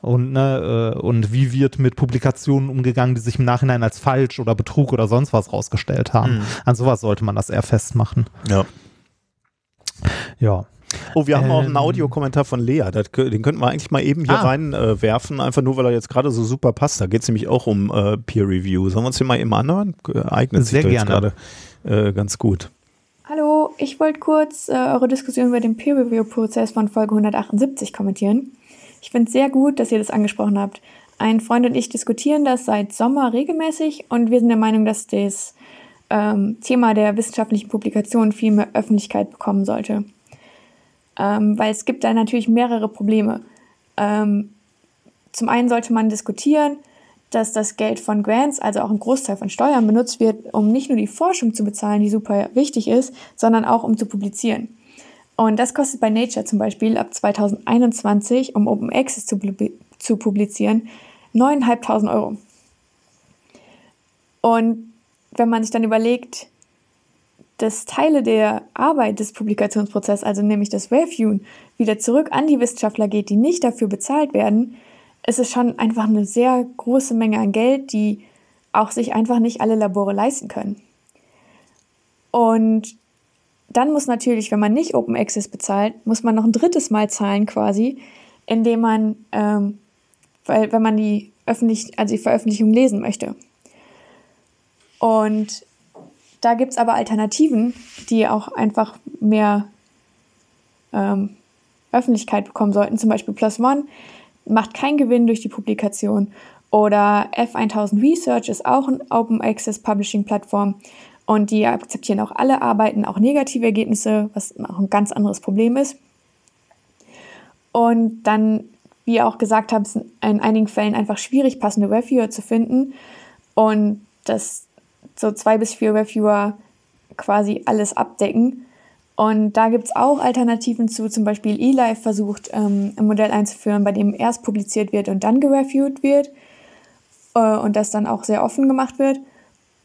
S2: Und, ne, äh, und wie wird mit Publikationen umgegangen, die sich im Nachhinein als falsch oder Betrug oder sonst was rausgestellt haben.
S1: Mhm.
S2: An sowas sollte man das eher festmachen.
S1: ja.
S2: Ja.
S1: Oh, wir haben auch einen
S2: Ähm.
S1: Audiokommentar von Lea. Das, den könnten wir eigentlich mal eben hier
S2: Ah.
S1: reinwerfen, äh, einfach nur, weil er jetzt gerade so super passt. Da geht es nämlich auch um äh, Peer Review. Sollen wir uns den mal eben anhören? Eignet
S2: Sehr
S1: sich jetzt
S2: gerne.
S1: gerade äh, ganz gut.
S4: Hallo, ich wollte kurz äh, eure Diskussion über den Peer-Review-Prozess von Folge 178 kommentieren. Ich finde es sehr gut, dass ihr das angesprochen habt. Ein Freund und ich diskutieren das seit Sommer regelmäßig und wir sind der Meinung, dass das ähm, Thema der wissenschaftlichen Publikation viel mehr Öffentlichkeit bekommen sollte. Ähm, weil es gibt da natürlich mehrere Probleme. Ähm, zum einen sollte man diskutieren, dass das Geld von Grants, also auch ein Großteil von Steuern, benutzt wird, um nicht nur die Forschung zu bezahlen, die super wichtig ist, sondern auch um zu publizieren. Und das kostet bei Nature zum Beispiel ab 2021, um Open Access zu, zu publizieren, 9.500 Euro. Und wenn man sich dann überlegt, dass Teile der Arbeit des Publikationsprozesses, also nämlich das Reviewen, wieder zurück an die Wissenschaftler geht, die nicht dafür bezahlt werden, ist es schon einfach eine sehr große Menge an Geld, die auch sich einfach nicht alle Labore leisten können. Und dann muss natürlich, wenn man nicht Open Access bezahlt, muss man noch ein drittes Mal zahlen quasi, indem man, ähm, weil wenn man die öffentlich, also die Veröffentlichung lesen möchte. Und da gibt es aber Alternativen, die auch einfach mehr ähm, Öffentlichkeit bekommen sollten. Zum Beispiel Plus One, macht keinen Gewinn durch die Publikation. Oder F1000 Research ist auch ein Open Access Publishing Plattform und die akzeptieren auch alle Arbeiten, auch negative Ergebnisse, was auch ein ganz anderes Problem ist. Und dann, wie ihr auch gesagt habt, ist in einigen Fällen einfach schwierig, passende Reviewer zu finden. Und dass so zwei bis vier Reviewer quasi alles abdecken. Und da gibt es auch Alternativen zu, zum Beispiel eLife versucht, ähm, ein Modell einzuführen, bei dem erst publiziert wird und dann gereviewt wird äh, und das dann auch sehr offen gemacht wird.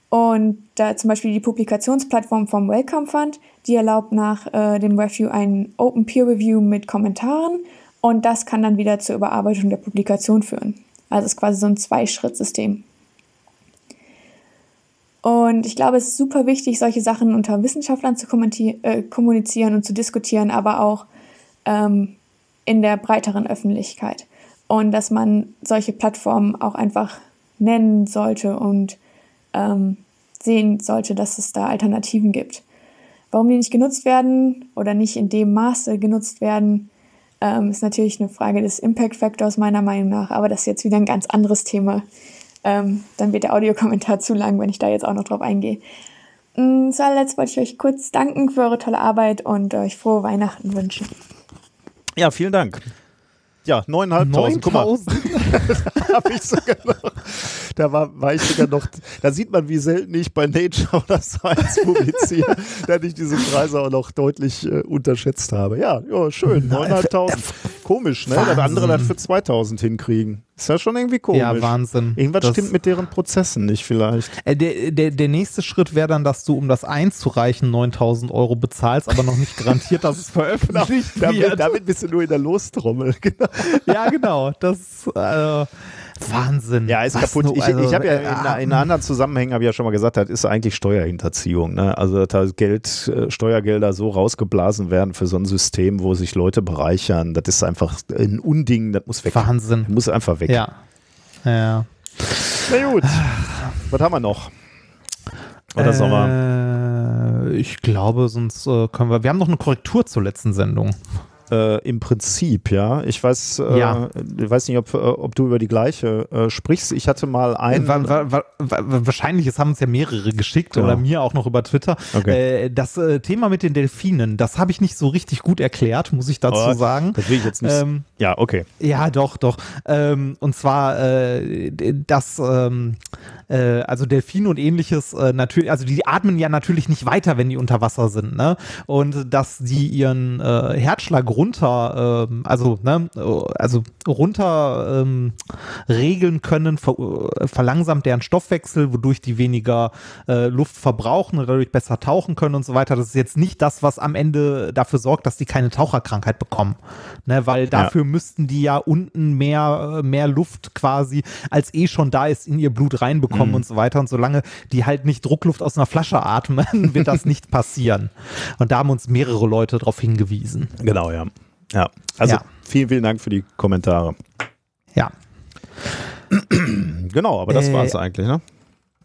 S4: Und da zum Beispiel die Publikationsplattform vom Welcome Fund, die erlaubt nach äh, dem Review ein Open Peer Review mit Kommentaren und das kann dann wieder zur Überarbeitung der Publikation führen. Also es ist quasi so ein Zwei-Schritt-System. Und ich glaube, es ist super wichtig, solche Sachen unter Wissenschaftlern zu äh, kommunizieren und zu diskutieren, aber auch ähm, in der breiteren Öffentlichkeit. Und dass man solche Plattformen auch einfach nennen sollte und ähm, sehen sollte, dass es da Alternativen gibt. Warum die nicht genutzt werden oder nicht in dem Maße genutzt werden, ähm, ist natürlich eine Frage des Impact Factors meiner Meinung nach, aber das ist jetzt wieder ein ganz anderes Thema. Ähm, dann wird der Audiokommentar zu lang, wenn ich da jetzt auch noch drauf eingehe. Mm, zuallerletzt wollte ich euch kurz danken für eure tolle Arbeit und euch frohe Weihnachten wünschen.
S1: Ja, vielen Dank. Ja, 9.500. Guck mal. habe ich sogar noch. Da war, war ich sogar noch. Da sieht man, wie selten ich bei Nature oder Science publiziere, dass ich diese Preise auch noch deutlich äh, unterschätzt habe. Ja, ja schön. 9.500. Komisch, ne? Wahnsinn. Das andere dann für 2.000 hinkriegen. Ist ja schon irgendwie komisch.
S2: Ja, Wahnsinn.
S1: Irgendwas das stimmt mit deren Prozessen nicht vielleicht.
S2: Äh, der, der, der nächste Schritt wäre dann, dass du, um das einzureichen, 9000 Euro bezahlst, aber noch nicht garantiert, dass es veröffentlicht
S1: genau. wird. Damit, damit bist du nur in der Lostrommel.
S2: Genau. Ja, genau. Das, äh, Wahnsinn.
S1: Ja, ist Was kaputt. Nur, ich, also, ich habe ja in, äh, in, anderen Zusammenhängen habe ich ja schon mal gesagt, das ist eigentlich Steuerhinterziehung. Ne? Also dass Geld, äh, Steuergelder so rausgeblasen werden für so ein System, wo sich Leute bereichern, das ist einfach ein Unding, das muss weg.
S2: Wahnsinn.
S1: Das muss einfach weg.
S2: Ja. Ja.
S1: Na gut. Was haben wir noch?
S2: Oder äh, Sommer? Ich glaube, sonst äh, können wir. Wir haben noch eine Korrektur zur letzten Sendung.
S1: Äh, Im Prinzip, ja. Ich weiß, äh, ja. ich weiß nicht, ob, äh, ob du über die gleiche äh, sprichst. Ich hatte mal einen.
S2: Wa wa wa wahrscheinlich, es haben uns ja mehrere geschickt genau. oder mir auch noch über Twitter. Okay. Äh, das äh, Thema mit den Delfinen, das habe ich nicht so richtig gut erklärt, muss ich dazu oh, sagen.
S1: Das will ich jetzt nicht. Ähm, ja, okay.
S2: Ja, doch, doch. Ähm, und zwar, das. Ähm, äh, also Delfine und ähnliches, äh, natürlich, also die atmen ja natürlich nicht weiter, wenn die unter Wasser sind, ne? Und dass die ihren äh, Herzschlag runter, ähm, also, ne, also runter ähm, regeln können, ver verlangsamt deren Stoffwechsel, wodurch die weniger äh, Luft verbrauchen und dadurch besser tauchen können und so weiter. Das ist jetzt nicht das, was am Ende dafür sorgt, dass die keine Taucherkrankheit bekommen. Ne, weil dafür ja. müssten die ja unten mehr, äh, mehr Luft quasi, als eh schon da ist, in ihr Blut reinbekommen kommen mhm. und so weiter. Und solange die halt nicht Druckluft aus einer Flasche atmen, wird das nicht passieren. Und da haben uns mehrere Leute darauf hingewiesen.
S1: Genau, ja. Ja, also ja. vielen, vielen Dank für die Kommentare.
S2: Ja.
S1: genau, aber das äh, war es eigentlich, ne?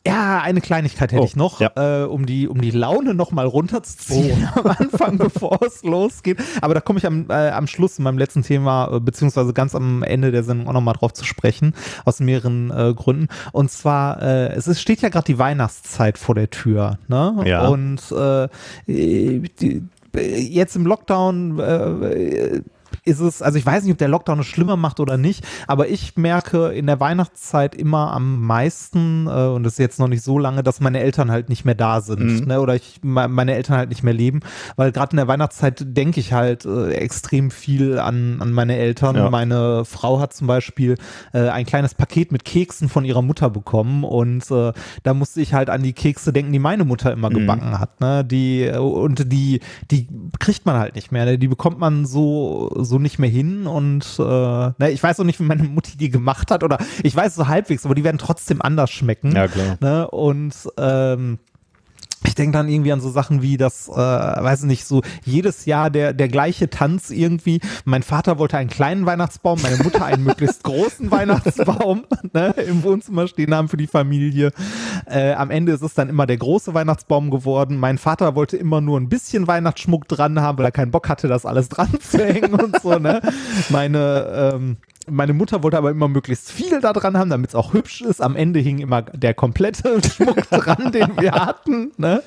S2: Ja, eine Kleinigkeit hätte oh, ich noch, ja. äh, um, die, um die Laune nochmal runterzuziehen oh. am Anfang, bevor es losgeht. Aber da komme ich am, äh, am Schluss in meinem letzten Thema, äh, beziehungsweise ganz am Ende der Sendung auch nochmal drauf zu sprechen, aus mehreren äh, Gründen. Und zwar, äh, es ist, steht ja gerade die Weihnachtszeit vor der Tür. Ne?
S1: Ja.
S2: Und äh, die, jetzt im Lockdown äh, ist es, also ich weiß nicht, ob der Lockdown es schlimmer macht oder nicht, aber ich merke in der Weihnachtszeit immer am meisten, äh, und das ist jetzt noch nicht so lange, dass meine Eltern halt nicht mehr da sind, mhm. ne, oder ich meine Eltern halt nicht mehr leben, weil gerade in der Weihnachtszeit denke ich halt äh, extrem viel an, an meine Eltern. Ja. Meine Frau hat zum Beispiel äh, ein kleines Paket mit Keksen von ihrer Mutter bekommen und äh, da musste ich halt an die Kekse denken, die meine Mutter immer mhm. gebacken hat, ne, die, und die, die kriegt man halt nicht mehr, ne? die bekommt man so, so so nicht mehr hin und äh, ne, ich weiß auch nicht, wie meine Mutti die gemacht hat oder ich weiß so halbwegs, aber die werden trotzdem anders schmecken.
S1: Ja, klar.
S2: Ne? Und ähm, ich denke dann irgendwie an so Sachen wie das, äh, weiß nicht, so jedes Jahr der, der gleiche Tanz irgendwie. Mein Vater wollte einen kleinen Weihnachtsbaum, meine Mutter einen möglichst großen Weihnachtsbaum ne, im Wohnzimmer stehen haben für die Familie. Äh, am Ende ist es dann immer der große Weihnachtsbaum geworden. Mein Vater wollte immer nur ein bisschen Weihnachtsschmuck dran haben, weil er keinen Bock hatte, das alles dran zu hängen und so. Ne? Meine ähm, meine Mutter wollte aber immer möglichst viel da dran haben, damit es auch hübsch ist. Am Ende hing immer der komplette Schmuck dran, den wir hatten. Ne?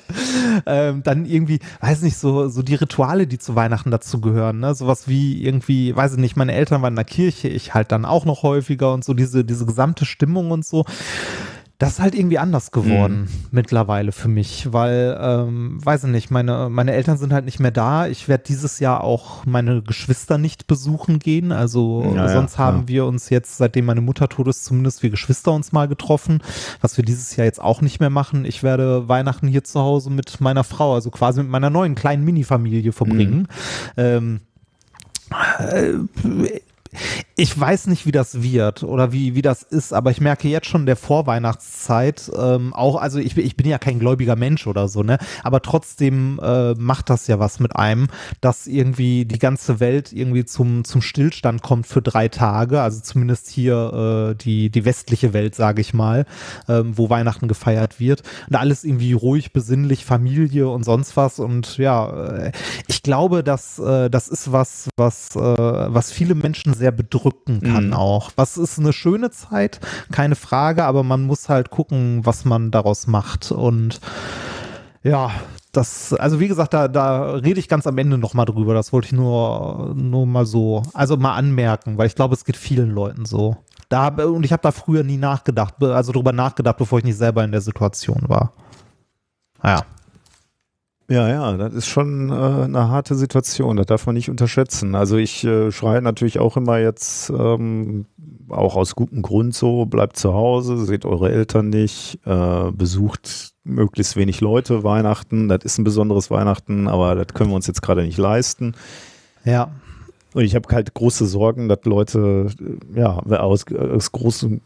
S2: Ähm, dann irgendwie, weiß nicht, so, so die Rituale, die zu Weihnachten dazu gehören. Ne? Sowas wie irgendwie, weiß ich nicht, meine Eltern waren in der Kirche, ich halt dann auch noch häufiger und so diese, diese gesamte Stimmung und so das ist halt irgendwie anders geworden mhm. mittlerweile für mich, weil, ähm, weiß ich nicht, meine, meine Eltern sind halt nicht mehr da. Ich werde dieses Jahr auch meine Geschwister nicht besuchen gehen. Also ja, sonst ja, haben wir uns jetzt, seitdem meine Mutter tot ist, zumindest wir Geschwister uns mal getroffen, was wir dieses Jahr jetzt auch nicht mehr machen. Ich werde Weihnachten hier zu Hause mit meiner Frau, also quasi mit meiner neuen kleinen Mini-Familie verbringen. Mhm. Ähm, äh, ich weiß nicht, wie das wird oder wie, wie das ist, aber ich merke jetzt schon der Vorweihnachtszeit ähm, auch, also ich, ich bin ja kein gläubiger Mensch oder so, ne? Aber trotzdem äh, macht das ja was mit einem, dass irgendwie die ganze Welt irgendwie zum, zum Stillstand kommt für drei Tage, also zumindest hier äh, die, die westliche Welt, sage ich mal, ähm, wo Weihnachten gefeiert wird. Und alles irgendwie ruhig, besinnlich, Familie und sonst was. Und ja, äh, ich glaube, dass äh, das ist was, was, äh, was viele Menschen sehr bedrücken kann mhm. auch. Was ist eine schöne Zeit, keine Frage, aber man muss halt gucken, was man daraus macht und ja, das, also wie gesagt, da, da rede ich ganz am Ende nochmal drüber. Das wollte ich nur, nur mal so, also mal anmerken, weil ich glaube, es geht vielen Leuten so. Da, und ich habe da früher nie nachgedacht, also drüber nachgedacht, bevor ich nicht selber in der Situation war. Naja.
S1: Ja, ja, das ist schon äh, eine harte Situation, das darf man nicht unterschätzen. Also ich äh, schreie natürlich auch immer jetzt, ähm, auch aus gutem Grund so, bleibt zu Hause, seht eure Eltern nicht, äh, besucht möglichst wenig Leute Weihnachten. Das ist ein besonderes Weihnachten, aber das können wir uns jetzt gerade nicht leisten.
S2: Ja.
S1: Und ich habe halt große Sorgen, dass Leute, ja, aus, aus großem,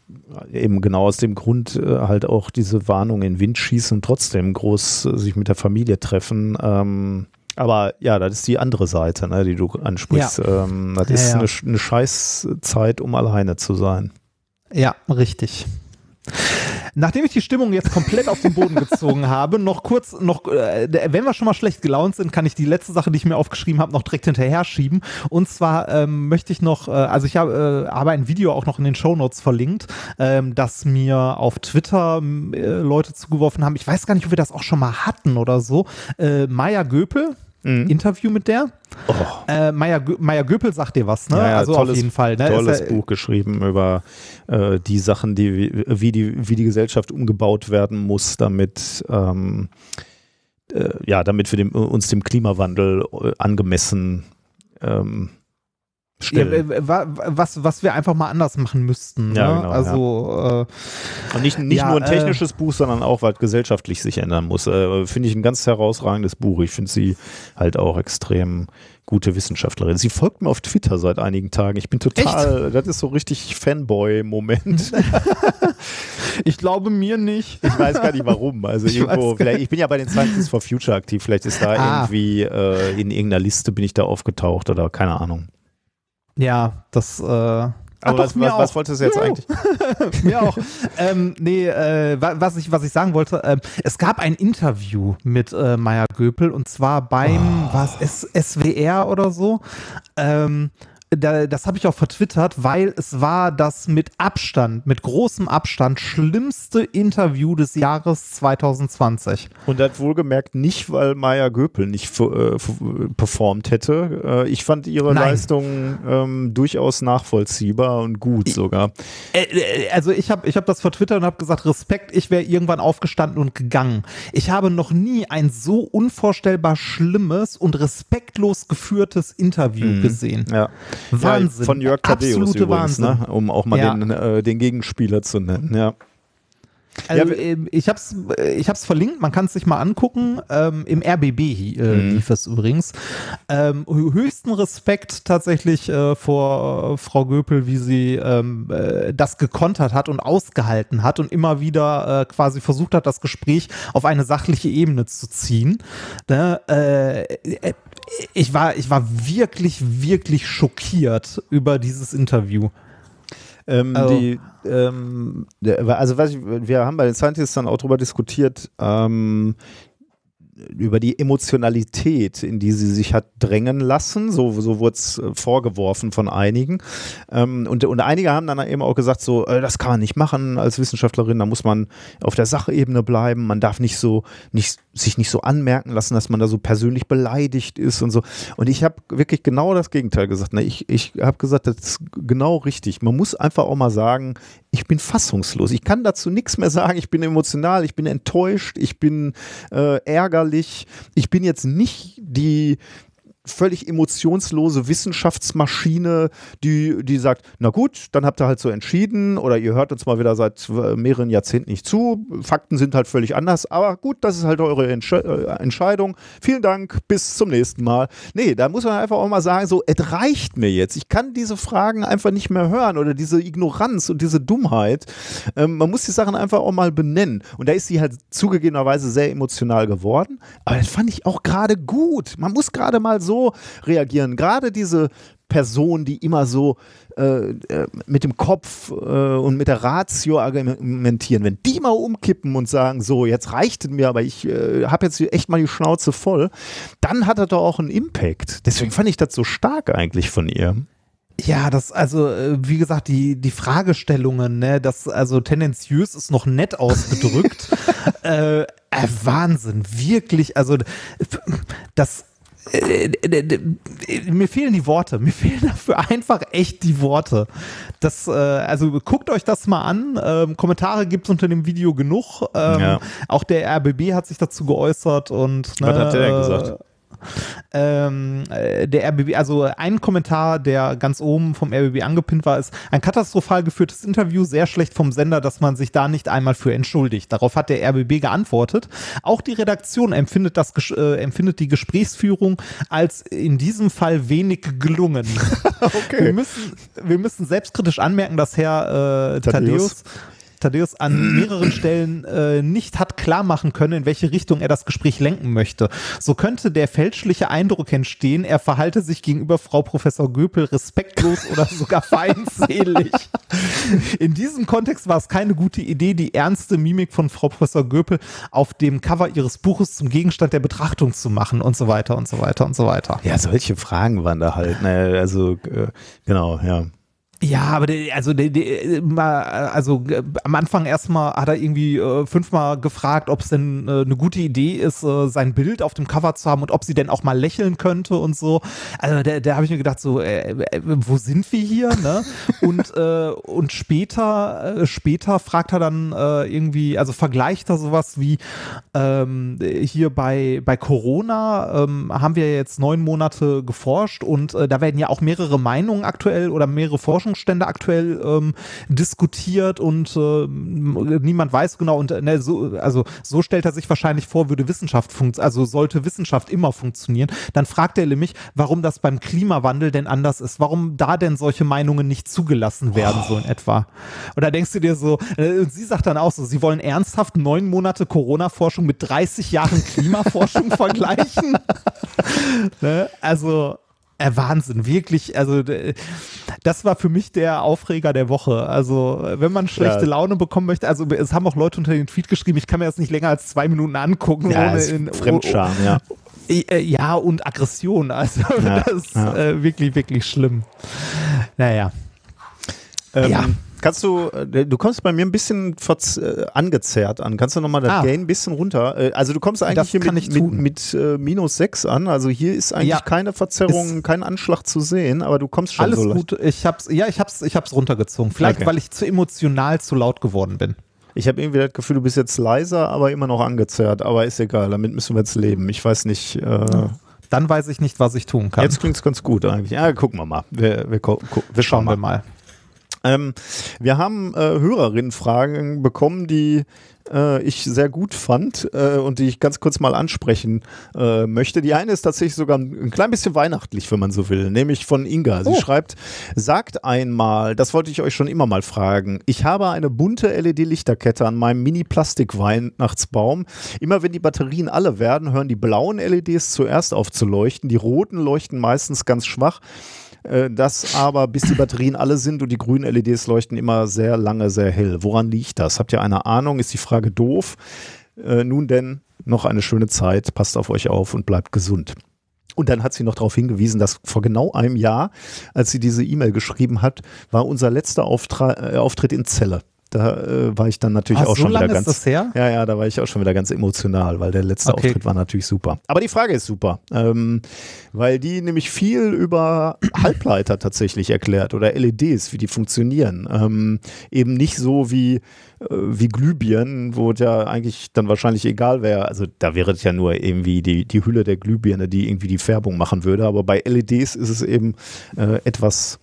S1: eben genau aus dem Grund äh, halt auch diese Warnung in den Wind schießen und trotzdem groß äh, sich mit der Familie treffen. Ähm, aber ja, das ist die andere Seite, ne, die du ansprichst. Ja. Ähm, das ja, ist ja. Eine, eine Scheißzeit, um alleine zu sein.
S2: Ja, richtig. Nachdem ich die Stimmung jetzt komplett auf den Boden gezogen habe, noch kurz, noch, äh, wenn wir schon mal schlecht gelaunt sind, kann ich die letzte Sache, die ich mir aufgeschrieben habe, noch direkt hinterher schieben. Und zwar ähm, möchte ich noch, äh, also ich habe äh, habe ein Video auch noch in den Show Notes verlinkt, ähm, das mir auf Twitter äh, Leute zugeworfen haben. Ich weiß gar nicht, ob wir das auch schon mal hatten oder so. Äh, Maya Göpel, mhm. Interview mit der. Oh. Äh, Meier, Meier Göpel sagt dir was, ne?
S1: Ja, ja, also tolles, auf jeden Fall. Ne? Tolles er, Buch geschrieben über äh, die Sachen, die wie, die wie die Gesellschaft umgebaut werden muss, damit ähm, äh, ja, damit wir dem, uns dem Klimawandel äh, angemessen ähm.
S2: Ja, was, was wir einfach mal anders machen müssten. Ne? Ja, genau, also
S1: ja. äh, Und nicht, nicht nur ein äh, technisches äh, Buch, sondern auch, weil gesellschaftlich sich ändern muss. Äh, finde ich ein ganz herausragendes Buch. Ich finde sie halt auch extrem gute Wissenschaftlerin. Sie folgt mir auf Twitter seit einigen Tagen. Ich bin total, Echt? das ist so richtig Fanboy-Moment.
S2: ich glaube mir nicht.
S1: Ich weiß gar nicht warum. Also ich irgendwo, vielleicht, ich bin ja bei den Scientists for Future aktiv. Vielleicht ist da ah. irgendwie äh, in irgendeiner Liste bin ich da aufgetaucht oder keine Ahnung.
S2: Ja, das. Äh
S1: aber was, was, was, wolltest du jetzt eigentlich?
S2: mir auch. Ähm, nee, äh, was, ich, was ich sagen wollte, äh, es gab ein Interview mit äh, Maya Göpel und zwar beim, oh. was, SWR oder so. Ähm, das habe ich auch vertwittert, weil es war das mit Abstand, mit großem Abstand schlimmste Interview des Jahres 2020.
S1: Und das wohlgemerkt nicht, weil Maya Göpel nicht äh, performt hätte. Äh, ich fand ihre Nein. Leistung ähm, durchaus nachvollziehbar und gut sogar.
S2: Äh, also ich habe ich hab das vertwittert und habe gesagt, Respekt, ich wäre irgendwann aufgestanden und gegangen. Ich habe noch nie ein so unvorstellbar schlimmes und respektlos geführtes Interview mhm. gesehen.
S1: Ja. Wahnsinn. Ja, von Jörg Tadeus übrigens, ne? um auch mal ja. den, äh, den Gegenspieler zu nennen. Ja.
S2: Also, ja, ähm, ich habe es ich hab's verlinkt, man kann es sich mal angucken. Ähm, Im RBB äh, mhm. lief es übrigens. Ähm, höchsten Respekt tatsächlich äh, vor äh, Frau Göpel, wie sie ähm, äh, das gekontert hat und ausgehalten hat und immer wieder äh, quasi versucht hat, das Gespräch auf eine sachliche Ebene zu ziehen. Ne? Äh, ich, war, ich war wirklich, wirklich schockiert über dieses Interview.
S1: Ähm, also. Die, ähm, also was ich, wir haben bei den Scientists dann auch darüber diskutiert, ähm, über die Emotionalität, in die sie sich hat drängen lassen. So, so wurde es äh, vorgeworfen von einigen. Ähm, und, und einige haben dann eben auch gesagt, so, äh, das kann man nicht machen als Wissenschaftlerin, da muss man auf der Sachebene bleiben, man darf nicht so, nicht, sich nicht so anmerken lassen, dass man da so persönlich beleidigt ist und so. Und ich habe wirklich genau das Gegenteil gesagt. Ne? Ich, ich habe gesagt, das ist genau richtig. Man muss einfach auch mal sagen, ich bin fassungslos. Ich kann dazu nichts mehr sagen. Ich bin emotional, ich bin enttäuscht, ich bin äh, ärgerlich. Ich bin jetzt nicht die völlig emotionslose Wissenschaftsmaschine, die, die sagt, na gut, dann habt ihr halt so entschieden oder ihr hört uns mal wieder seit äh, mehreren Jahrzehnten nicht zu. Fakten sind halt völlig anders, aber gut, das ist halt eure Entsche äh, Entscheidung. Vielen Dank, bis zum nächsten Mal. Nee, da muss man einfach auch mal sagen, so, es reicht mir jetzt. Ich kann diese Fragen einfach nicht mehr hören oder diese Ignoranz und diese Dummheit. Ähm, man muss die Sachen einfach auch mal benennen. Und da ist sie halt zugegebenerweise sehr emotional geworden, aber das fand ich auch gerade gut. Man muss gerade mal so so reagieren. Gerade diese Personen, die immer so äh, äh, mit dem Kopf äh, und mit der Ratio argumentieren, wenn die mal umkippen und sagen, so, jetzt reicht es mir, aber ich äh, habe jetzt echt mal die Schnauze voll, dann hat er doch auch einen Impact. Deswegen fand ich das so stark eigentlich von ihr.
S2: Ja, das, also, äh, wie gesagt, die, die Fragestellungen, ne, das, also tendenziös ist noch nett ausgedrückt. äh, äh, Wahnsinn, wirklich, also, das, mir fehlen die Worte. Mir fehlen dafür einfach echt die Worte. Das, äh, also guckt euch das mal an. Ähm, Kommentare gibt es unter dem Video genug. Ähm, ja. Auch der RBB hat sich dazu geäußert und.
S1: Ne, Was hat der gesagt?
S2: Ähm, äh, der RBB, also ein Kommentar, der ganz oben vom RBB angepinnt war, ist ein katastrophal geführtes Interview, sehr schlecht vom Sender, dass man sich da nicht einmal für entschuldigt. Darauf hat der RBB geantwortet. Auch die Redaktion empfindet, das, äh, empfindet die Gesprächsführung als in diesem Fall wenig gelungen. okay. wir, müssen, wir müssen selbstkritisch anmerken, dass Herr äh, Thaddeus Thaddeus an mehreren Stellen äh, nicht hat klar machen können, in welche Richtung er das Gespräch lenken möchte. So könnte der fälschliche Eindruck entstehen, er verhalte sich gegenüber Frau Professor Göpel respektlos oder sogar feindselig. In diesem Kontext war es keine gute Idee, die ernste Mimik von Frau Professor Göpel auf dem Cover ihres Buches zum Gegenstand der Betrachtung zu machen und so weiter und so weiter und so weiter.
S1: Ja, solche Fragen waren da halt. Ne? Also, äh, genau, ja.
S2: Ja, aber der, also der, der, also äh, am Anfang erstmal hat er irgendwie äh, fünfmal gefragt, ob es denn äh, eine gute Idee ist, äh, sein Bild auf dem Cover zu haben und ob sie denn auch mal lächeln könnte und so. Also da, da habe ich mir gedacht, so, äh, äh, wo sind wir hier? Ne? und und später später fragt er dann irgendwie, also vergleicht er sowas wie ähm, hier bei bei Corona ähm, haben wir jetzt neun Monate geforscht und da werden ja auch mehrere Meinungen aktuell oder mehrere Forschungen Forschungsstände aktuell ähm, diskutiert und äh, niemand weiß genau und ne, so, also so stellt er sich wahrscheinlich vor, würde Wissenschaft funktionieren, also sollte Wissenschaft immer funktionieren. Dann fragt er nämlich, warum das beim Klimawandel denn anders ist, warum da denn solche Meinungen nicht zugelassen werden, oh. so in etwa. Und da denkst du dir so, äh, sie sagt dann auch so, sie wollen ernsthaft neun Monate Corona-Forschung mit 30 Jahren Klimaforschung vergleichen. ne? Also Wahnsinn, wirklich. Also das war für mich der Aufreger der Woche. Also wenn man schlechte ja. Laune bekommen möchte, also es haben auch Leute unter den Tweet geschrieben, ich kann mir das nicht länger als zwei Minuten angucken.
S1: Ja, ohne in, Fremdscham, oh, oh, ja.
S2: Äh, ja, und Aggression. Also ja, das ist ja. äh, wirklich, wirklich schlimm. Naja.
S1: Ähm, ja. Kannst du, äh, du kommst bei mir ein bisschen äh, angezerrt an. Kannst du nochmal das ah. Gain ein bisschen runter? Äh, also du kommst eigentlich das hier mit, mit, mit äh, minus 6 an. Also hier ist eigentlich ja. keine Verzerrung, ist kein Anschlag zu sehen, aber du kommst schon
S2: alles
S1: so
S2: gut. Ich hab's, ja, ich hab's, ich hab's runtergezogen. Vielleicht, okay. weil ich zu emotional zu laut geworden bin.
S1: Ich habe irgendwie das Gefühl, du bist jetzt leiser, aber immer noch angezerrt. Aber ist egal, damit müssen wir jetzt leben. Ich weiß nicht. Äh,
S2: Dann weiß ich nicht, was ich tun kann.
S1: Jetzt klingt es ganz gut eigentlich. Ja, gucken wir mal. Wir, wir, wir schauen, wir mal. Ähm, wir haben äh, Hörerinnenfragen bekommen, die äh, ich sehr gut fand äh, und die ich ganz kurz mal ansprechen äh, möchte. Die eine ist tatsächlich sogar ein, ein, klein bisschen weihnachtlich, wenn man so will, nämlich von Inga. Sie oh. schreibt, sagt einmal, das wollte ich euch schon immer mal fragen, ich habe eine bunte LED-Lichterkette an meinem Mini-Plastik-Weihnachtsbaum. Immer wenn die Batterien alle werden, hören die blauen LEDs zuerst auf zu leuchten, die roten leuchten meistens ganz schwach. Äh, das aber, bis die Batterien alle sind und die grünen LEDs leuchten immer sehr lange, sehr hell. Woran liegt das? Habt ihr eine Ahnung? Ist die Frage doof? Äh, nun denn, noch eine schöne Zeit, passt auf euch auf und bleibt gesund. Und dann hat sie noch darauf hingewiesen, dass vor genau einem Jahr, als sie diese E-Mail geschrieben hat, war unser letzter Auftra äh, Auftritt in Zelle. Da äh, war ich dann natürlich
S2: Ach,
S1: auch
S2: so
S1: schon wieder
S2: ist
S1: ganz.
S2: das her?
S1: Ja, ja, da war ich auch schon wieder ganz emotional, weil der letzte
S2: Okay.
S1: Auftritt war natürlich super. Aber die Frage ist super, ähm, weil die nämlich viel über Halbleiter tatsächlich erklärt oder LEDs, wie die funktionieren. Ähm, eben nicht so wie, äh, wie Glühbirnen, wo es ja eigentlich dann wahrscheinlich egal wäre. Also da wäre es ja nur irgendwie die, die Hülle der Glühbirne, die irgendwie die Färbung machen würde. Aber bei LEDs ist es eben äh, etwas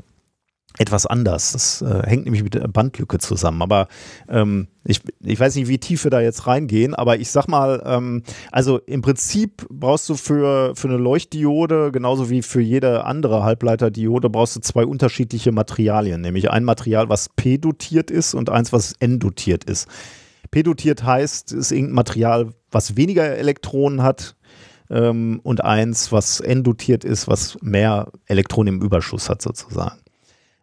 S1: etwas anders. Das äh, hängt nämlich mit der Bandlücke zusammen. Aber ähm, ich, ich weiß nicht, wie tief wir da jetzt reingehen, aber ich sag mal, ähm, also im Prinzip brauchst du für, für eine Leuchtdiode, genauso wie für jede andere Halbleiterdiode, brauchst du zwei unterschiedliche Materialien. Nämlich ein Material, was P-dotiert ist und eins, was N-dotiert ist. P-dotiert heißt, ist irgendein Material, was weniger Elektronen hat, ähm, und eins, was N-dotiert ist, was mehr Elektronen im Überschuss hat, sozusagen.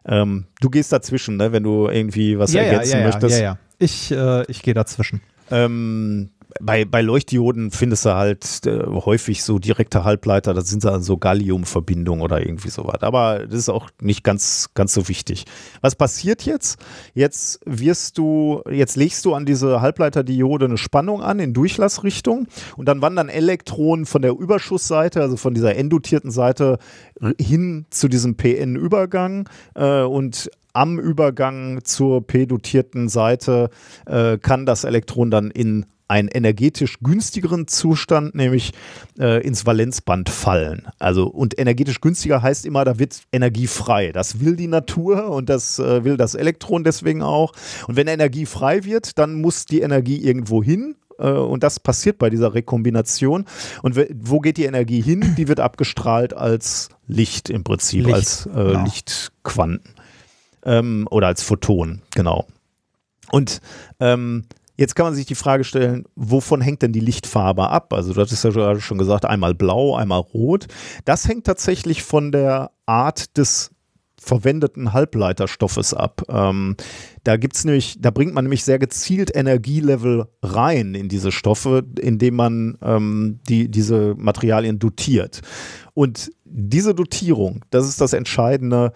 S1: Ähm, du gehst dazwischen, ne, wenn du irgendwie was
S2: ja,
S1: ergänzen
S2: ja, ja,
S1: möchtest.
S2: ja, ja. Ich, äh, ich gehe dazwischen.
S1: Ähm, bei, bei Leuchtdioden findest du halt äh, häufig so direkte Halbleiter, das sind dann so Galliumverbindungen oder irgendwie sowas. Aber das ist auch nicht ganz, ganz so wichtig. Was passiert jetzt? Jetzt wirst du, jetzt legst du an diese Halbleiterdiode eine Spannung an in Durchlassrichtung und dann wandern Elektronen von der Überschussseite, also von dieser endotierten Seite, hin zu diesem PN-Übergang äh, und am Übergang zur p-dotierten Seite äh, kann das Elektron dann in einen energetisch günstigeren Zustand, nämlich äh, ins Valenzband fallen. Also und energetisch günstiger heißt immer, da wird Energie frei. Das will die Natur und das äh, will das Elektron deswegen auch. Und wenn Energie frei wird, dann muss die Energie irgendwo hin. äh, Und das passiert bei dieser Rekombination. Und wo geht die Energie hin? Die wird abgestrahlt als Licht im Prinzip,
S2: Licht,
S1: als äh,
S2: genau.
S1: Lichtquanten ähm, oder als Photon, genau. Und ähm, jetzt kann man sich die Frage stellen, wovon hängt denn die Lichtfarbe ab? Also du hattest ja gerade schon gesagt, einmal blau, einmal rot. Das hängt tatsächlich von der Art des verwendeten Halbleiterstoffes ab. Ähm, da gibt's nämlich, da bringt man nämlich sehr gezielt Energielevel rein in diese Stoffe, indem man ähm, die, diese Materialien dotiert. Und diese Dotierung, das ist das Entscheidende,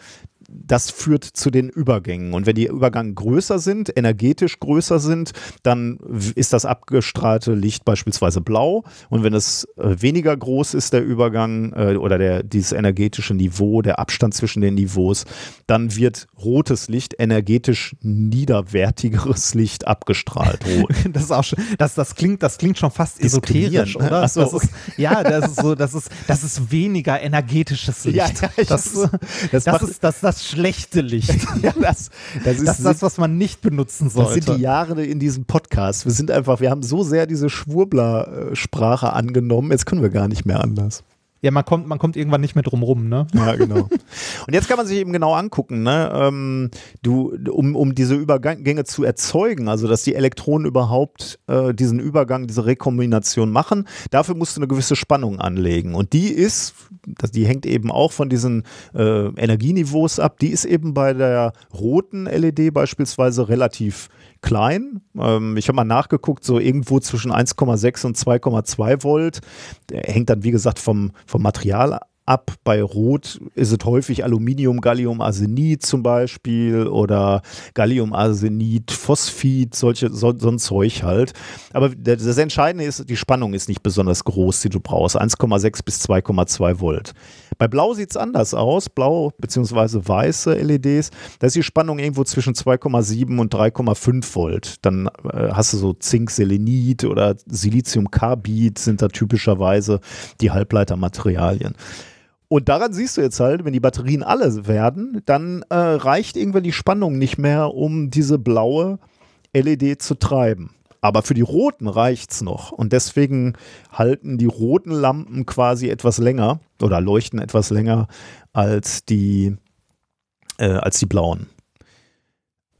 S1: das führt zu den Übergängen. Und wenn die Übergänge größer sind, energetisch größer sind, dann ist das abgestrahlte Licht beispielsweise blau. Und wenn es äh, weniger groß ist, der Übergang äh, oder der, dieses energetische Niveau, der Abstand zwischen den Niveaus, dann wird rotes Licht, energetisch niederwertigeres Licht abgestrahlt.
S2: Das ist auch schon, das, das klingt, das klingt schon fast esoterisch,
S1: ne?
S2: oder?
S1: So,
S2: das ist, ja, das ist so, das ist, das ist weniger energetisches Licht.
S1: Ja, ja,
S2: das,
S1: das-
S2: das,
S1: das
S2: ist das, das schlechte Licht.
S1: ja, das, das ist
S2: Das das, was man nicht benutzen
S1: Das
S2: sollte.
S1: sind die Jahre in diesem Podcast. Wir sind einfach, wir haben so sehr diese Schwurbler-Sprache angenommen, jetzt können wir gar nicht mehr anders.
S2: Ja, man kommt, man kommt irgendwann nicht mehr drum rum, ne?
S1: Ja, genau. Und jetzt kann man sich eben genau angucken, ne? ähm, du, um, um diese Übergänge zu erzeugen, also dass die Elektronen überhaupt äh, diesen Übergang, diese Rekombination machen, dafür musst du eine gewisse Spannung anlegen. Und die ist, die hängt eben auch von diesen äh, Energieniveaus ab, die ist eben bei der roten LED beispielsweise relativ klein. Ähm, ich habe mal nachgeguckt, so irgendwo zwischen 1,6 und 2,2 Volt. Der hängt dann, wie gesagt, vom, vom Material ab. Bei Rot ist es häufig Aluminium, Gallium, Arsenid zum Beispiel oder Gallium, Arsenid, Phosphid, solche, so, so ein Zeug halt. Aber das Entscheidende ist, die Spannung ist nicht besonders groß, die du brauchst. 1,6 bis 2,2 Volt. Bei Blau sieht es anders aus. Blau bzw. weiße LEDs, da ist die Spannung irgendwo zwischen 2,7 und 3,5 Volt. Dann äh, hast du so Zink-Selenid oder Siliziumkarbid sind da typischerweise die Halbleitermaterialien. Und daran siehst du jetzt halt, wenn die Batterien alle werden, dann äh, reicht irgendwann die Spannung nicht mehr, um diese blaue LED zu treiben. Aber für die roten reicht's noch. Und deswegen halten die roten Lampen quasi etwas länger oder leuchten etwas länger als die, äh, als die blauen.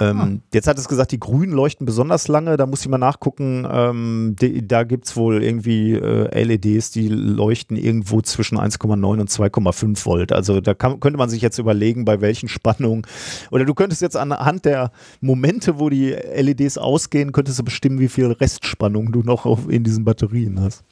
S1: Ähm, ah. Jetzt hat es gesagt, die grünen leuchten besonders lange. Da muss ich mal nachgucken. Ähm, die, da gibt es wohl irgendwie äh, LEDs, die leuchten irgendwo zwischen 1,9 und 2,5 Volt. Also da kann, könnte man sich jetzt überlegen, bei welchen Spannungen. Oder du könntest jetzt anhand der Momente, wo die LEDs ausgehen, könntest du bestimmen, wie viel Restspannung du noch auf, in diesen Batterien hast.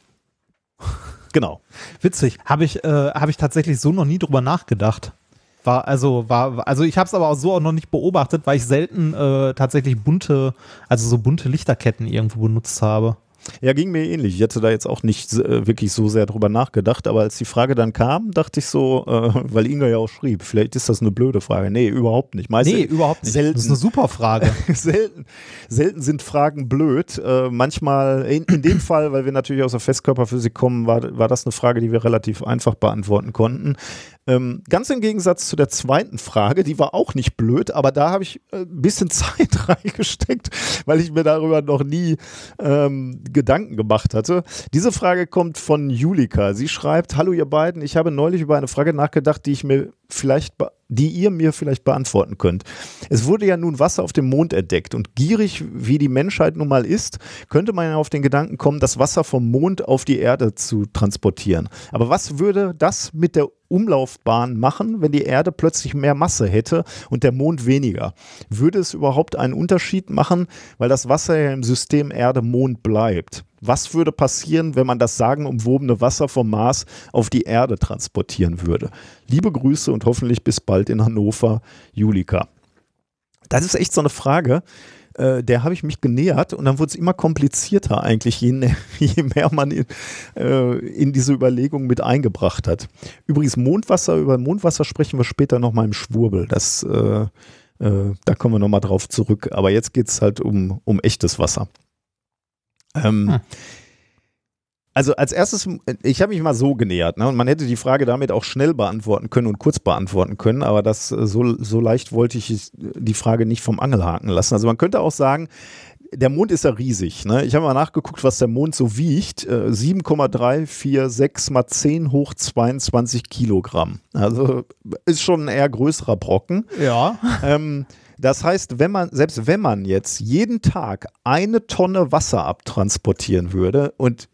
S2: Genau. Witzig. Habe ich, äh, hab ich tatsächlich so noch nie drüber nachgedacht. War also war also ich habe es aber auch so auch noch nicht beobachtet, weil ich selten äh, tatsächlich bunte also so bunte Lichterketten irgendwo benutzt habe.
S1: Ja, ging mir ähnlich. Ich hatte da jetzt auch nicht äh, wirklich so sehr drüber nachgedacht, aber als die Frage dann kam, dachte ich so, äh, weil Inga ja auch schrieb, vielleicht ist das eine blöde Frage. Nee, überhaupt nicht.
S2: Meist nee, überhaupt nicht.
S1: Selten,
S2: das ist eine super Frage.
S1: selten, selten sind Fragen blöd. Äh, manchmal, in, in, dem Fall, weil wir natürlich aus der Festkörperphysik kommen, war, war das eine Frage, die wir relativ einfach beantworten konnten. Ähm, ganz im Gegensatz zu der zweiten Frage, die war auch nicht blöd, aber da habe ich ein äh, bisschen Zeit reingesteckt, weil ich mir darüber noch nie ähm, Gedanken gemacht hatte. Diese Frage kommt von Julika. Sie schreibt: Hallo, ihr beiden. Ich habe neulich über eine Frage nachgedacht, die ich mir vielleicht, die ihr mir vielleicht beantworten könnt. Es wurde ja nun Wasser auf dem Mond entdeckt und gierig wie die Menschheit nun mal ist, könnte man ja auf den Gedanken kommen, das Wasser vom Mond auf die Erde zu transportieren. Aber was würde das mit der Umlaufbahn machen, wenn die Erde plötzlich mehr Masse hätte und der Mond weniger? Würde es überhaupt einen Unterschied machen, weil das Wasser ja im System Erde-Mond bleibt? Was würde passieren, wenn man das sagenumwobene Wasser vom Mars auf die Erde transportieren würde? Liebe Grüße und hoffentlich bis bald in Hannover, Julika. Das ist echt so eine Frage, äh, der habe ich mich genähert und dann wurde es immer komplizierter eigentlich, je, je mehr man in, äh, in, diese Überlegung mit eingebracht hat. Übrigens Mondwasser, über Mondwasser sprechen wir später nochmal im Schwurbel. Das, äh, äh da kommen wir nochmal drauf zurück. Aber jetzt geht es halt um, um echtes Wasser. Ähm, hm. Also als erstes, ich habe mich mal so genähert, ne? Und man hätte die Frage damit auch schnell beantworten können und kurz beantworten können, aber das äh, so, so leicht wollte ich die Frage nicht vom Angelhaken lassen. Also man könnte auch sagen, der Mond ist ja riesig. Ne? Ich habe mal nachgeguckt, was der Mond so wiegt. Äh, 7,346 mal 10 hoch 22 Kilogramm. Also ist schon ein eher größerer Brocken.
S2: Ja.
S1: Ähm, das heißt, wenn man, selbst wenn man jetzt jeden Tag eine Tonne Wasser abtransportieren würde und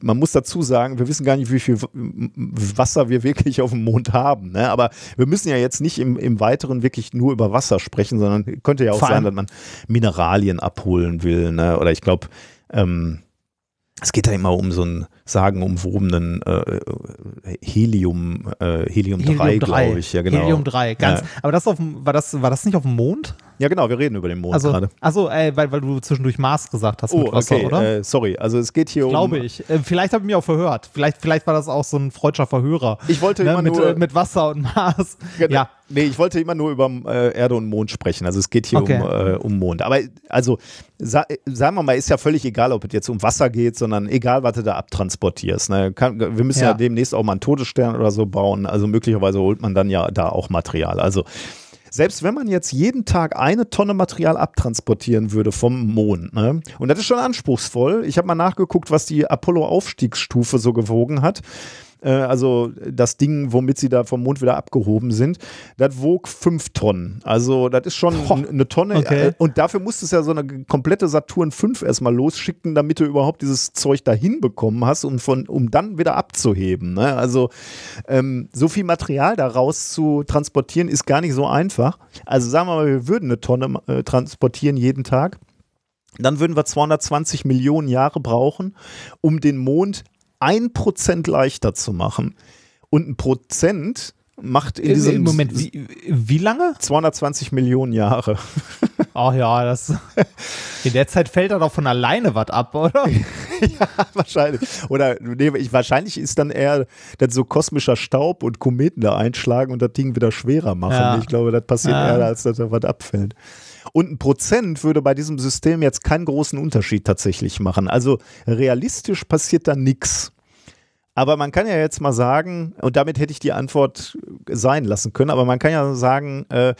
S1: man muss dazu sagen, wir wissen gar nicht, wie viel Wasser wir wirklich auf dem Mond haben. Ne? Aber wir müssen ja jetzt nicht im, im Weiteren wirklich nur über Wasser sprechen, sondern könnte ja auch sein, dass man Mineralien abholen will. Ne? Oder ich glaube, ähm, es geht da immer um so einen sagenumwobenen äh, Helium, äh, Helium, Helium 3, 3. glaube ich.
S2: Ja, genau. Helium 3, ganz. Ja. Aber das auf, war, das, war das nicht auf dem Mond?
S1: Ja, genau, wir reden über den Mond
S2: also,
S1: gerade.
S2: Achso, äh, weil, weil du zwischendurch Mars gesagt hast
S1: oh, mit Wasser, okay. oder? Äh, sorry, also es geht hier
S2: Glaube um. Glaube ich. Äh, vielleicht habe ich mich auch verhört. Vielleicht, vielleicht war das auch so ein freudscher Verhörer.
S1: Ich wollte
S2: ne,
S1: immer
S2: mit,
S1: nur.
S2: Äh, mit Wasser und Mars.
S1: Genau. Ja. Nee, ich wollte immer nur über äh, Erde und Mond sprechen. Also es geht hier okay. um, äh, um Mond. Aber also, sa sagen wir mal, ist ja völlig egal, ob es jetzt um Wasser geht, sondern egal, was du da abtransportierst. Ne? Kann, wir müssen ja. ja demnächst auch mal einen Todesstern oder so bauen. Also möglicherweise holt man dann ja da auch Material. Also selbst wenn man jetzt jeden Tag eine Tonne Material abtransportieren würde vom Mond, ne? und das ist schon anspruchsvoll. Ich habe mal nachgeguckt, was die Apollo-Aufstiegsstufe so gewogen hat. Äh, also das Ding, womit sie da vom Mond wieder abgehoben sind, das wog fünf Tonnen. Also das ist schon Boah, eine Tonne.
S2: Okay. Äh,
S1: und dafür musst du ja so eine komplette Saturn 5 erstmal losschicken, damit du überhaupt dieses Zeug dahin bekommen hast, um, von, um dann wieder abzuheben. Ne? Also ähm, so viel Material daraus zu transportieren, ist gar nicht so einfach. Also sagen wir mal, wir würden eine Tonne äh, transportieren jeden Tag dann würden wir 220 Millionen Jahre brauchen, um den Mond ein Prozent leichter zu machen. Und ein Prozent macht in diesem
S2: Moment wie, wie lange?
S1: 220 Millionen Jahre.
S2: Ach ja, das in der Zeit fällt da doch von alleine was ab, oder?
S1: ja, wahrscheinlich. Oder nee, ich, wahrscheinlich ist dann eher dass so kosmischer Staub und Kometen da einschlagen und das Ding wieder schwerer machen. Ja. Ich glaube, das passiert ja. eher, als dass da was abfällt. Und ein Prozent würde bei diesem System jetzt keinen großen Unterschied tatsächlich machen. Also realistisch passiert da nichts. Aber man kann ja jetzt mal sagen, und damit hätte ich die Antwort sein lassen können, aber man kann ja sagen, äh,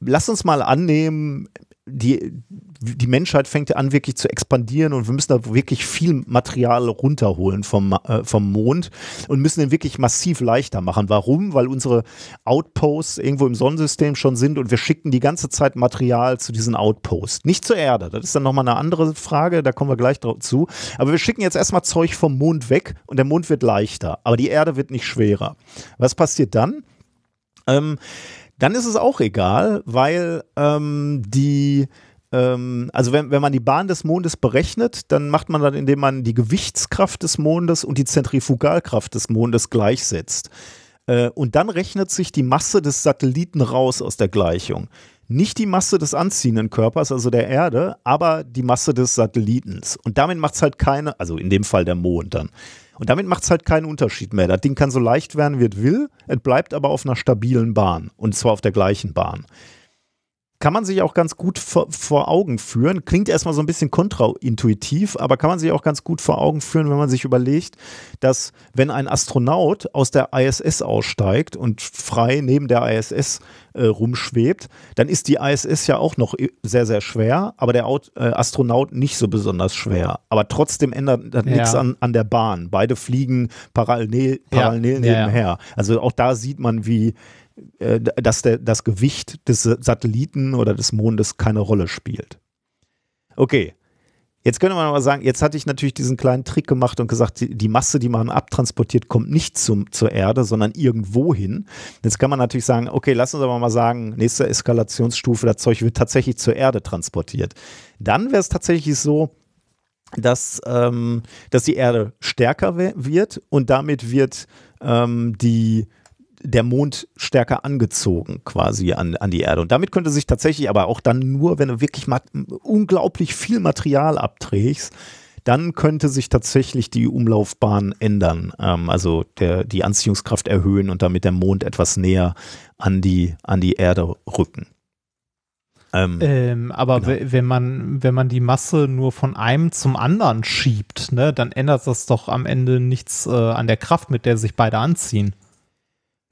S1: lass uns mal annehmen, die, die Menschheit fängt an wirklich zu expandieren und wir müssen da wirklich viel Material runterholen vom, äh, vom Mond und müssen den wirklich massiv leichter machen. Warum? Weil unsere Outposts irgendwo im Sonnensystem schon sind und wir schicken die ganze Zeit Material zu diesen Outposts. Nicht zur Erde, das ist dann nochmal eine andere Frage, da kommen wir gleich zu. Aber wir schicken jetzt erstmal Zeug vom Mond weg und der Mond wird leichter, aber die Erde wird nicht schwerer. Was passiert dann? Ähm, dann ist es auch egal, weil ähm, die ähm, also wenn, wenn man die Bahn des Mondes berechnet, dann macht man dann, indem man die Gewichtskraft des Mondes und die Zentrifugalkraft des Mondes gleichsetzt. Äh, und dann rechnet sich die Masse des Satelliten raus aus der Gleichung. Nicht die Masse des anziehenden Körpers, also der Erde, aber die Masse des Satellitens. Und damit macht es halt keine, also in dem Fall der Mond dann. Und damit macht es halt keinen Unterschied mehr. Das Ding kann so leicht werden, wie es will. Es bleibt aber auf einer stabilen Bahn. Und zwar auf der gleichen Bahn kann man sich auch ganz gut vor, vor, Augen führen. Klingt erstmal so ein bisschen kontraintuitiv, aber kann man sich auch ganz gut vor Augen führen, wenn man sich überlegt, dass wenn ein Astronaut aus der ISS aussteigt und frei neben der ISS äh, rumschwebt, dann ist die ISS ja auch noch sehr, sehr schwer, aber der Out, äh, Astronaut nicht so besonders schwer. Aber trotzdem ändert das ja. nichts an, an der Bahn. Beide fliegen parallel, parallel ja. nebenher. Also auch da sieht man, wie dass der, das Gewicht des Satelliten oder des Mondes keine Rolle spielt. Okay, Jetzt könnte man aber sagen, jetzt hatte ich natürlich diesen kleinen Trick gemacht und gesagt, die, die Masse, die man abtransportiert, kommt nicht zum, zur Erde, sondern irgendwo hin. Jetzt kann man natürlich sagen, okay, lass uns aber mal sagen, nächste Eskalationsstufe, das Zeug wird tatsächlich zur Erde transportiert. Dann wäre es tatsächlich so, dass, ähm, dass die Erde stärker wird und damit wird ähm, die der Mond stärker angezogen quasi an, an die Erde. Und damit könnte sich tatsächlich, aber auch dann nur, wenn du wirklich unglaublich viel Material abträgst, dann könnte sich tatsächlich die Umlaufbahn ändern, ähm, also der, die Anziehungskraft erhöhen und damit der Mond etwas näher an die, an die Erde rücken.
S2: Ähm, ähm, aber genau. wenn man, wenn man die Masse nur von einem zum anderen schiebt, ne, dann ändert das doch am Ende nichts äh, an der Kraft, mit der sich beide anziehen.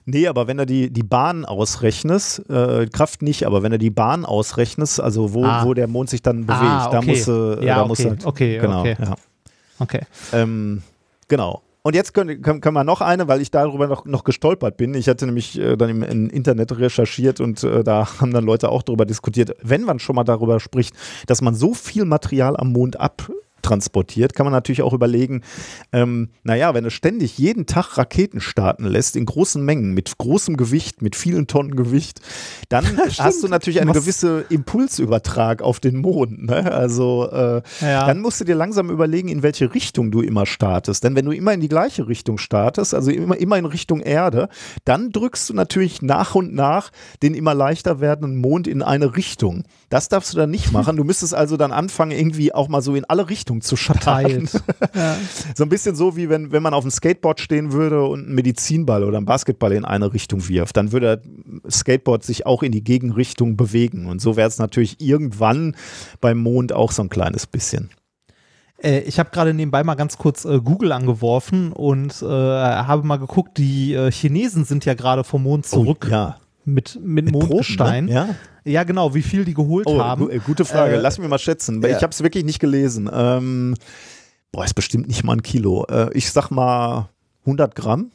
S1: Nee, aber wenn du die, die Bahn ausrechnest, äh, Kraft nicht, aber wenn du die Bahn ausrechnest, also wo, ah. wo der Mond sich dann bewegt, ah, okay. da muss, äh,
S2: ja,
S1: da
S2: okay.
S1: muss
S2: halt, okay,
S1: genau,
S2: okay.
S1: Ja.
S2: Okay.
S1: Ähm, genau. Und jetzt können, können, können wir noch eine, weil ich darüber noch, noch gestolpert bin. Ich hatte nämlich äh, dann im, im, Internet recherchiert und äh, da haben dann Leute auch darüber diskutiert, wenn man schon mal darüber spricht, dass man so viel Material am Mond ab transportiert, kann man natürlich auch überlegen, ähm, naja, wenn du ständig jeden Tag Raketen starten lässt, in großen Mengen, mit großem Gewicht, mit vielen Tonnen Gewicht, dann hast du natürlich eine gewisse Impulsübertrag auf den Mond. Ne? Also äh, ja. dann musst du dir langsam überlegen, in welche Richtung du immer startest. Denn wenn du immer in die gleiche Richtung startest, also immer, immer in Richtung Erde, dann drückst du natürlich nach und nach den immer leichter werdenden Mond in eine Richtung. Das darfst du dann nicht machen. Du müsstest also dann anfangen, irgendwie auch mal so in alle Richtungen zu schatten. Ja. So ein bisschen so, wie wenn, wenn man auf dem Skateboard stehen würde und einen Medizinball oder einen Basketball in eine Richtung wirft. Dann würde das Skateboard sich auch in die Gegenrichtung bewegen. Und so wäre es natürlich irgendwann beim Mond auch so ein kleines bisschen.
S2: Äh, ich habe gerade nebenbei mal ganz kurz äh, Google angeworfen und äh, habe mal geguckt, die äh, Chinesen sind ja gerade vom Mond oh, zurück.
S1: Oh, ja.
S2: Mit, mit, mit Mondgestein. Ne?
S1: Ja.
S2: Ja, genau, wie viel die geholt oh, haben.
S1: Gu gute Frage, äh, lass mich mal schätzen. Ja. Ich habe es wirklich nicht gelesen. Ähm, boah, ist bestimmt nicht mal ein Kilo. Äh, ich sag mal 100 Gramm.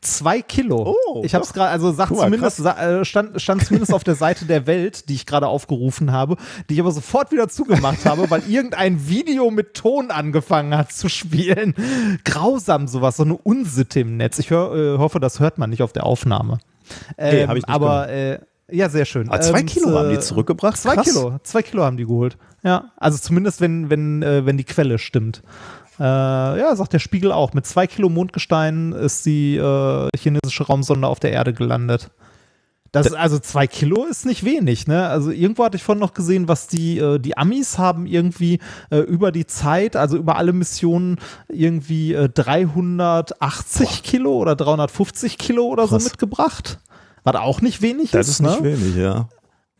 S2: Zwei Kilo. Oh, ich habe es gerade, also sagt mal, zumindest, äh, stand, stand zumindest auf der Seite der Welt, die ich gerade aufgerufen habe, die ich aber sofort wieder zugemacht habe, weil irgendein Video mit Ton angefangen hat zu spielen. Grausam sowas, so eine Unsitte im Netz. Ich hör, äh, hoffe, das hört man nicht auf der Aufnahme. Ähm, nee, hab ich nicht aber äh, ja, sehr schön.
S1: Ah, zwei ähm, Kilo haben die zurückgebracht?
S2: Zwei Krass. Kilo, zwei Kilo haben die geholt. Ja, also zumindest wenn, wenn, äh, wenn die Quelle stimmt. Äh, ja, sagt der Spiegel auch. Mit zwei Kilo Mondgestein ist die äh, chinesische Raumsonde auf der Erde gelandet. Das, also zwei Kilo ist nicht wenig, ne? Also irgendwo hatte ich vorhin noch gesehen, was die, äh, die Amis haben irgendwie äh, über die Zeit, also über alle Missionen irgendwie äh, 380 Boah. Kilo oder 350 Kilo oder Krass. so mitgebracht. Was auch nicht wenig
S1: das
S2: ist.
S1: Das ist
S2: ne?
S1: nicht wenig, ja.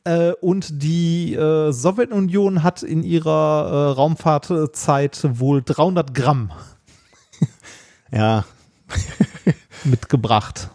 S2: Äh, und die äh, Sowjetunion hat in ihrer äh, Raumfahrtzeit wohl 300 Gramm.
S1: ja.
S2: mitgebracht.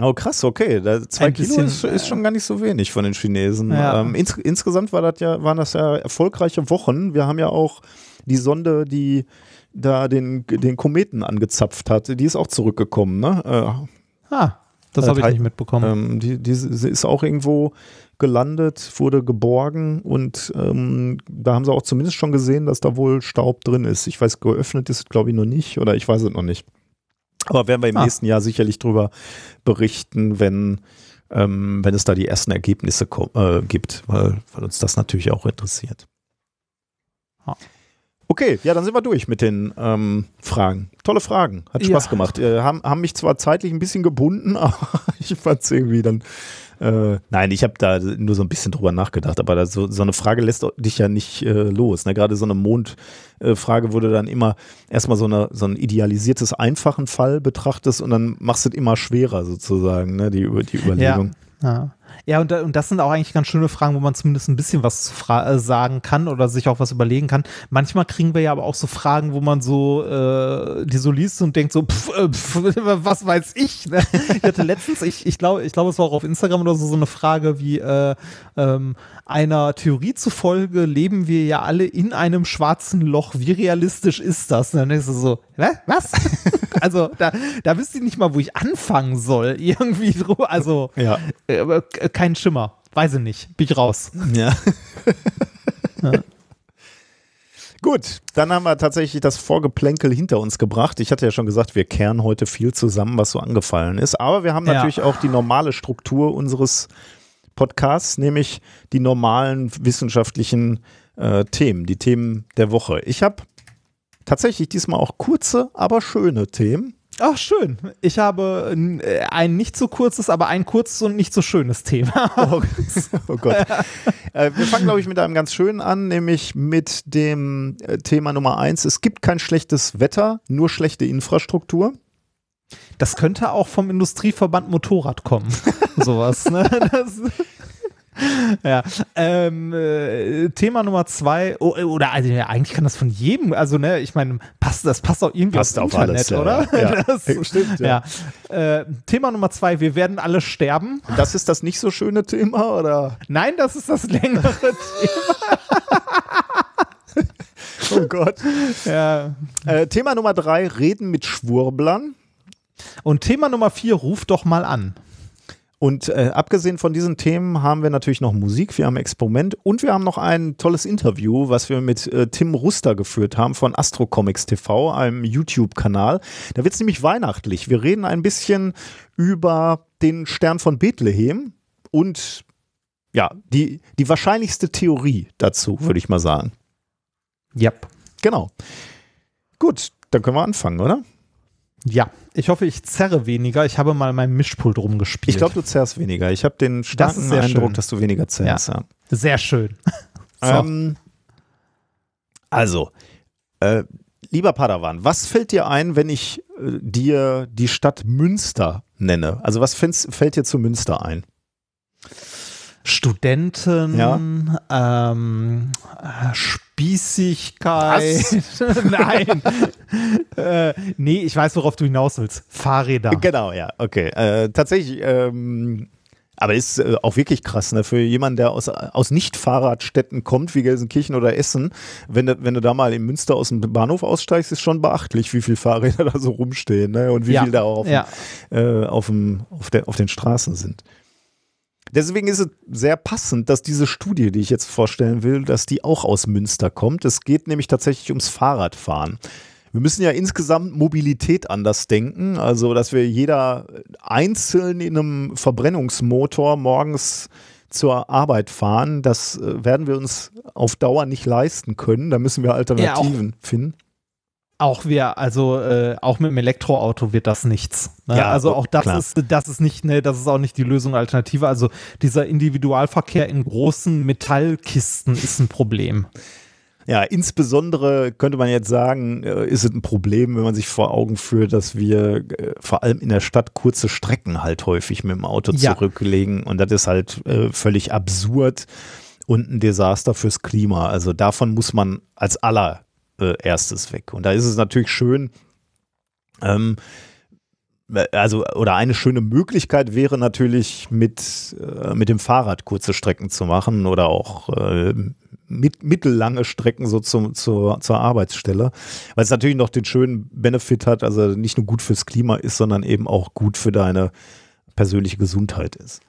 S1: Oh, krass, okay. Da, zwei
S2: Ein
S1: Kilo
S2: bisschen,
S1: ist, ist schon gar nicht so wenig von den Chinesen.
S2: Ja.
S1: Ähm, ins, insgesamt war das ja, waren das ja erfolgreiche Wochen. Wir haben ja auch die Sonde, die da den, den Kometen angezapft hat, die ist auch zurückgekommen, ne? Äh,
S2: Ah, das
S1: Äh,
S2: habe ich nicht mitbekommen.
S1: Ähm, die, die sie ist auch irgendwo gelandet, wurde geborgen und ähm, da haben sie auch zumindest schon gesehen, dass da wohl Staub drin ist. Ich weiß, geöffnet ist es glaube ich noch nicht oder ich weiß es noch nicht. Aber werden wir im
S2: Ah.
S1: nächsten Jahr sicherlich drüber berichten, wenn, ähm, wenn es da die ersten Ergebnisse äh, gibt, weil, weil uns das natürlich auch interessiert.
S2: Ah.
S1: Okay, ja, dann sind wir durch mit den ähm, Fragen. Tolle Fragen, hat Spaß
S2: Ja.
S1: gemacht. Äh, haben, haben mich zwar zeitlich ein bisschen gebunden, aber ich fand es irgendwie dann. Äh, nein, ich habe da nur so ein bisschen drüber nachgedacht, aber so, so eine Frage lässt dich ja nicht äh, los. Ne? Gerade so eine Mondfrage, wo du dann immer erstmal so, eine, so ein idealisiertes, einfachen Fall betrachtest und dann machst du es immer schwerer sozusagen, ne? die, die Überlegung.
S2: Ja. Ja, und, da- und das sind auch eigentlich ganz schöne Fragen, wo man zumindest ein bisschen was äh, sagen kann oder sich auch was überlegen kann. Manchmal kriegen wir ja aber auch so Fragen, wo man so äh, die so liest und denkt so, pff, äh, pff, was weiß ich. ne? Ich hatte letztens, ich, ich glaube, ich glaube, es war auch auf Instagram oder so, so eine Frage wie äh, ähm, einer Theorie zufolge leben wir ja alle in einem schwarzen Loch. Wie realistisch ist das? Und dann denkst du so, Hä? was? also da, da wüsste ich nicht mal, wo ich anfangen soll. Irgendwie, also
S1: Ja.
S2: äh, kein Schimmer. Weiß ich nicht. Bin ich raus.
S1: Ja. Gut, dann haben wir tatsächlich das Vorgeplänkel hinter uns gebracht. Ich hatte ja schon gesagt, wir kehren heute viel zusammen, was so angefallen ist. Aber wir haben
S2: Ja.
S1: natürlich auch die normale Struktur unseres Podcasts, nämlich die normalen wissenschaftlichen äh, Themen, die Themen der Woche. Ich habe tatsächlich diesmal auch kurze, aber schöne Themen.
S2: Ach, schön. Ich habe äh, ein nicht so kurzes, aber ein kurzes und nicht so schönes Thema.
S1: Oh, oh Gott. äh, wir fangen, glaube ich, mit einem ganz schönen an, nämlich mit dem äh, Thema Nummer eins. Es gibt kein schlechtes Wetter, nur schlechte Infrastruktur.
S2: Das könnte auch vom Industrieverband Motorrad kommen. Sowas, ne? Das, ja. Ähm, äh, Thema Nummer zwei, oh, oder also, ja, eigentlich kann das von jedem, also ne, ich meine, passt, das passt auch irgendwie
S1: Passt auf
S2: Internet,
S1: alles,
S2: oder?
S1: ja. Ja.
S2: Das,
S1: Stimmt, ja.
S2: Äh, Thema Nummer zwei, wir werden alle sterben.
S1: Das ist das nicht so schöne Thema, oder?
S2: Nein, das ist das längere
S1: Oh Gott.
S2: Ja.
S1: Äh, Thema Nummer drei, Reden mit Schwurblern.
S2: Und Thema Nummer vier, ruf doch mal an.
S1: Und äh, abgesehen von diesen Themen haben wir natürlich noch Musik, wir haben Experiment und wir haben noch ein tolles Interview, was wir mit äh, Tim Ruster geführt haben von Astro Comics TV, einem YouTube-Kanal. Da wird es nämlich weihnachtlich. Wir reden ein bisschen über den Stern von Bethlehem und ja, die, die wahrscheinlichste Theorie dazu, würde ich mal sagen.
S2: Yep.
S1: Genau. Gut, dann können wir anfangen, oder?
S2: Ja, ich hoffe, ich zerre weniger. Ich habe mal mein Mischpult rumgespielt.
S1: Ich glaube, du zerrst weniger. Ich habe den starken
S2: sehr
S1: Eindruck,
S2: schön.
S1: dass du weniger zerrst. Ja.
S2: Sehr schön. So.
S1: Ähm, also, äh, lieber Padawan, was fällt dir ein, wenn ich äh, dir die Stadt Münster nenne? Also, was fällt dir zu Münster ein?
S2: Studenten,
S1: Ja.
S2: ähm, äh, Spießigkeit. Nein. äh, nee, ich weiß, worauf du hinaus willst. Fahrräder.
S1: Genau, ja, okay. Äh, tatsächlich, ähm, aber ist äh, auch wirklich krass, ne? Für jemanden, der aus, aus Nicht-Fahrradstädten kommt, wie Gelsenkirchen oder Essen, wenn du, wenn du da mal in Münster aus dem Bahnhof aussteigst, ist schon beachtlich, wie viele Fahrräder da so rumstehen, ne? Und wie
S2: Ja,
S1: viel da auch auf,
S2: ja.
S1: dem, äh, auf, dem, auf, der, auf den Straßen sind. Deswegen ist es sehr passend, dass diese Studie, die ich jetzt vorstellen will, dass die auch aus Münster kommt. Es geht nämlich tatsächlich ums Fahrradfahren. Wir müssen ja insgesamt Mobilität anders denken, also dass wir jeder einzeln in einem Verbrennungsmotor morgens zur Arbeit fahren, das äh, werden wir uns auf Dauer nicht leisten können. Da müssen wir Alternativen finden.
S2: Auch wir, also äh, auch mit dem Elektroauto wird das nichts. Ne?
S1: Ja,
S2: also auch das
S1: klar.
S2: ist, das ist nicht, ne, das ist auch nicht die Lösung Alternative. Also dieser Individualverkehr in großen Metallkisten ist ein Problem.
S1: Ja, insbesondere könnte man jetzt sagen, äh, ist es ein Problem, wenn man sich vor Augen führt, dass wir äh, vor allem in der Stadt kurze Strecken halt häufig mit dem Auto
S2: Ja.
S1: zurücklegen und das ist halt äh, völlig absurd und ein Desaster fürs Klima. Also davon muss man als allererstes weg. Und da ist es natürlich schön, ähm, also oder eine schöne Möglichkeit wäre natürlich mit, äh, mit dem Fahrrad kurze Strecken zu machen oder auch äh, mit, mittellange Strecken so zum, zur, zur Arbeitsstelle, weil es natürlich noch den schönen Benefit hat, also nicht nur gut fürs Klima ist, sondern eben auch gut für deine persönliche Gesundheit ist.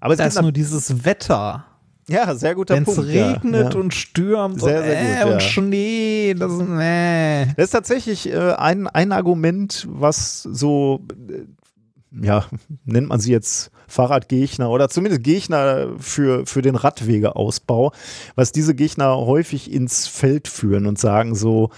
S2: Aber es das ist nur dieses Wetter.
S1: Ja, sehr guter
S2: Wenn's
S1: Punkt.
S2: Wenn es regnet
S1: ja.
S2: und stürmt
S1: sehr,
S2: und,
S1: sehr
S2: äh,
S1: gut, ja.
S2: und Schnee, das, äh.
S1: das ist tatsächlich äh, ein, ein Argument, was so, äh, ja, nennt man sie jetzt Fahrradgegner oder zumindest Gegner für, für den Radwegeausbau, was diese Gegner häufig ins Feld führen und sagen so,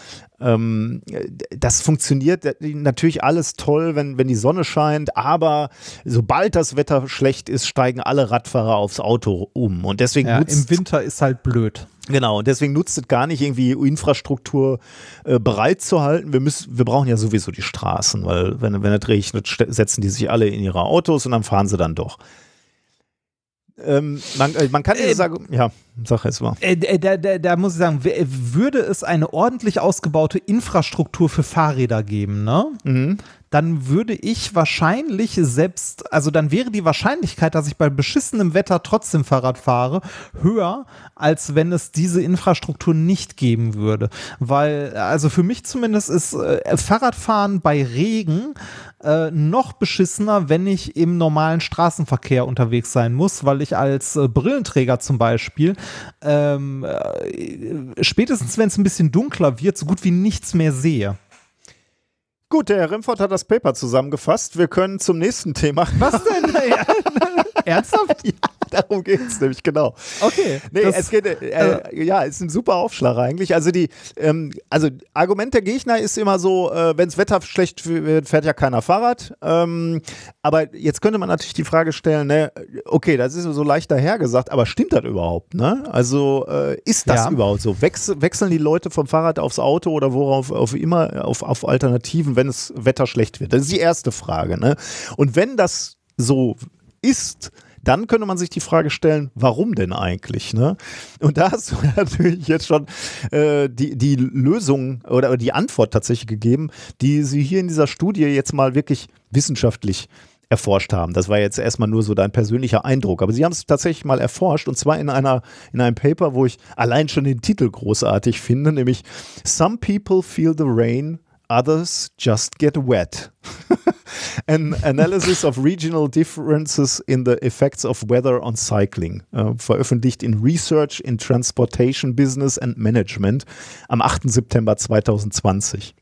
S1: ähm, das funktioniert natürlich alles toll, wenn, wenn die Sonne scheint, aber sobald das Wetter schlecht ist, steigen alle Radfahrer aufs Auto um. Und deswegen
S2: ja,
S1: nutzt,
S2: im Winter ist halt blöd.
S1: Genau, und deswegen nutzt es gar nicht irgendwie Infrastruktur äh, bereit zu halten. Wir müssen, wir brauchen ja sowieso die Straßen, weil wenn, wenn es regnet, setzen die sich alle in ihre Autos und dann fahren sie dann doch. Ähm, man, äh, man, kann äh, sagen, ja, sag es mal.
S2: Äh, da, da, da, muss ich sagen, würde es eine ordentlich ausgebaute Infrastruktur für Fahrräder geben, ne? Mhm dann würde ich wahrscheinlich selbst, also dann wäre die Wahrscheinlichkeit, dass ich bei beschissenem Wetter trotzdem Fahrrad fahre, höher, als wenn es diese Infrastruktur nicht geben würde. Weil, also für mich zumindest ist äh, Fahrradfahren bei Regen äh, noch beschissener, wenn ich im normalen Straßenverkehr unterwegs sein muss, weil ich als äh, Brillenträger zum Beispiel ähm, äh, spätestens, wenn es ein bisschen dunkler wird, so gut wie nichts mehr sehe.
S1: Gut, der Herr Remford hat das Paper zusammengefasst. Wir können zum nächsten Thema.
S2: Was denn? Ernsthaft?
S1: Ja, darum geht es nämlich, genau.
S2: Okay.
S1: Nee, das, es geht, äh, äh, ja, ist ein super Aufschlag eigentlich. Also die, ähm, also Argument der Gegner ist immer so, äh, wenn das Wetter schlecht wird, fährt ja keiner Fahrrad. Ähm, aber jetzt könnte man natürlich die Frage stellen, ne, okay, das ist so leicht dahergesagt, aber stimmt das überhaupt, ne? Also äh, ist das ja. überhaupt so? Wechsel, wechseln die Leute vom Fahrrad aufs Auto oder worauf auf immer auf, auf Alternativen, wenn das Wetter schlecht wird? Das ist die erste Frage, ne? Und wenn das so ist, dann könnte man sich die Frage stellen, warum denn eigentlich? Ne? Und da hast du natürlich jetzt schon äh, die, die Lösung oder die Antwort tatsächlich gegeben, die sie hier in dieser Studie jetzt mal wirklich wissenschaftlich erforscht haben. Das war jetzt erstmal nur so dein persönlicher Eindruck. Aber sie haben es tatsächlich mal erforscht und zwar in einer, in einem Paper, wo ich allein schon den Titel großartig finde, nämlich Some people feel the rain, others just get wet. An Analysis of Regional Differences in the Effects of Weather on Cycling, äh, veröffentlicht in Research in Transportation Business and Management am 8. September 2020.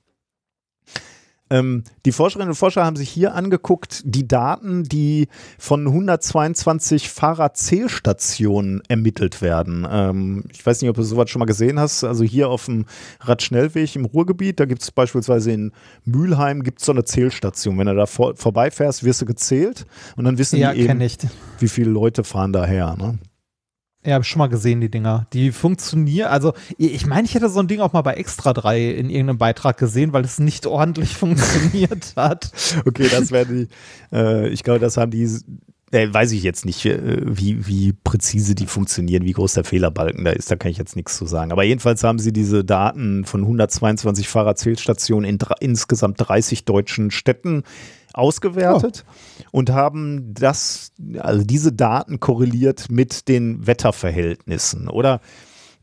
S1: Ähm, die Forscherinnen und Forscher haben sich hier angeguckt, die Daten, die von 122 Fahrradzählstationen ermittelt werden. Ähm, ich weiß nicht, ob du sowas schon mal gesehen hast. Also hier auf dem Radschnellweg im Ruhrgebiet, da gibt es beispielsweise in Mülheim gibt so eine Zählstation. Wenn du da vor, vorbeifährst, wirst du gezählt und dann wissen
S2: ja,
S1: die eben,
S2: ich.
S1: wie viele Leute fahren daher. Ne?
S2: Ja, habe ich schon mal gesehen, die Dinger. Die funktionieren, also ich meine, ich hätte so ein Ding auch mal bei Extra 3 in irgendeinem Beitrag gesehen, weil es nicht ordentlich funktioniert hat.
S1: Okay, das wäre die, äh, ich glaube, das haben die, äh, weiß ich jetzt nicht, äh, wie, wie präzise die funktionieren, wie groß der Fehlerbalken da ist, da kann ich jetzt nichts zu sagen. Aber jedenfalls haben sie diese Daten von 122 Fahrradzählstationen in insgesamt 30 deutschen Städten ausgewertet oh. und haben das, also diese Daten korreliert mit den Wetterverhältnissen oder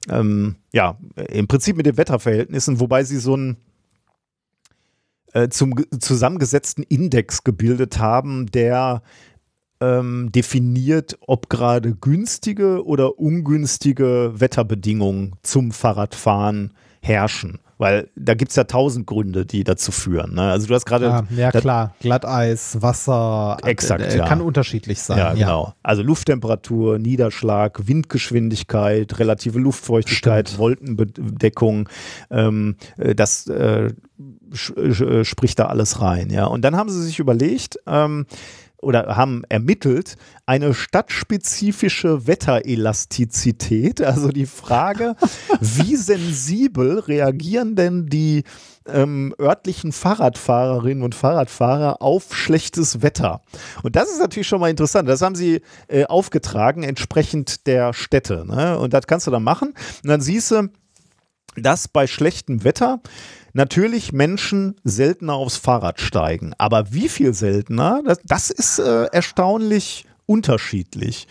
S1: ähm, ja, im Prinzip mit den Wetterverhältnissen, wobei sie so einen äh, zum zusammengesetzten Index gebildet haben, der ähm, definiert, ob gerade günstige oder ungünstige Wetterbedingungen zum Fahrradfahren herrschen. Weil da gibt es ja tausend Gründe, die dazu führen. Ne? Also du hast gerade.
S2: Ja, ja klar, Glatteis, Wasser,
S1: exakt,
S2: äh,
S1: ja.
S2: kann unterschiedlich sein.
S1: Ja, genau. Ja. Also Lufttemperatur, Niederschlag, Windgeschwindigkeit, relative Luftfeuchtigkeit, Stimmt. Wolkenbedeckung, ähm, äh, das äh, äh, spricht da alles rein. Ja. Und dann haben sie sich überlegt, ähm, oder haben ermittelt eine stadtspezifische Wetterelastizität. Also die Frage, wie sensibel reagieren denn die ähm, örtlichen Fahrradfahrerinnen und Fahrradfahrer auf schlechtes Wetter? Und das ist natürlich schon mal interessant. Das haben sie äh, aufgetragen entsprechend der Städte. Ne? Und das kannst du dann machen. Und dann siehst du, dass bei schlechtem Wetter natürlich Menschen seltener aufs Fahrrad steigen. Aber wie viel seltener, das, das ist äh, erstaunlich unterschiedlich.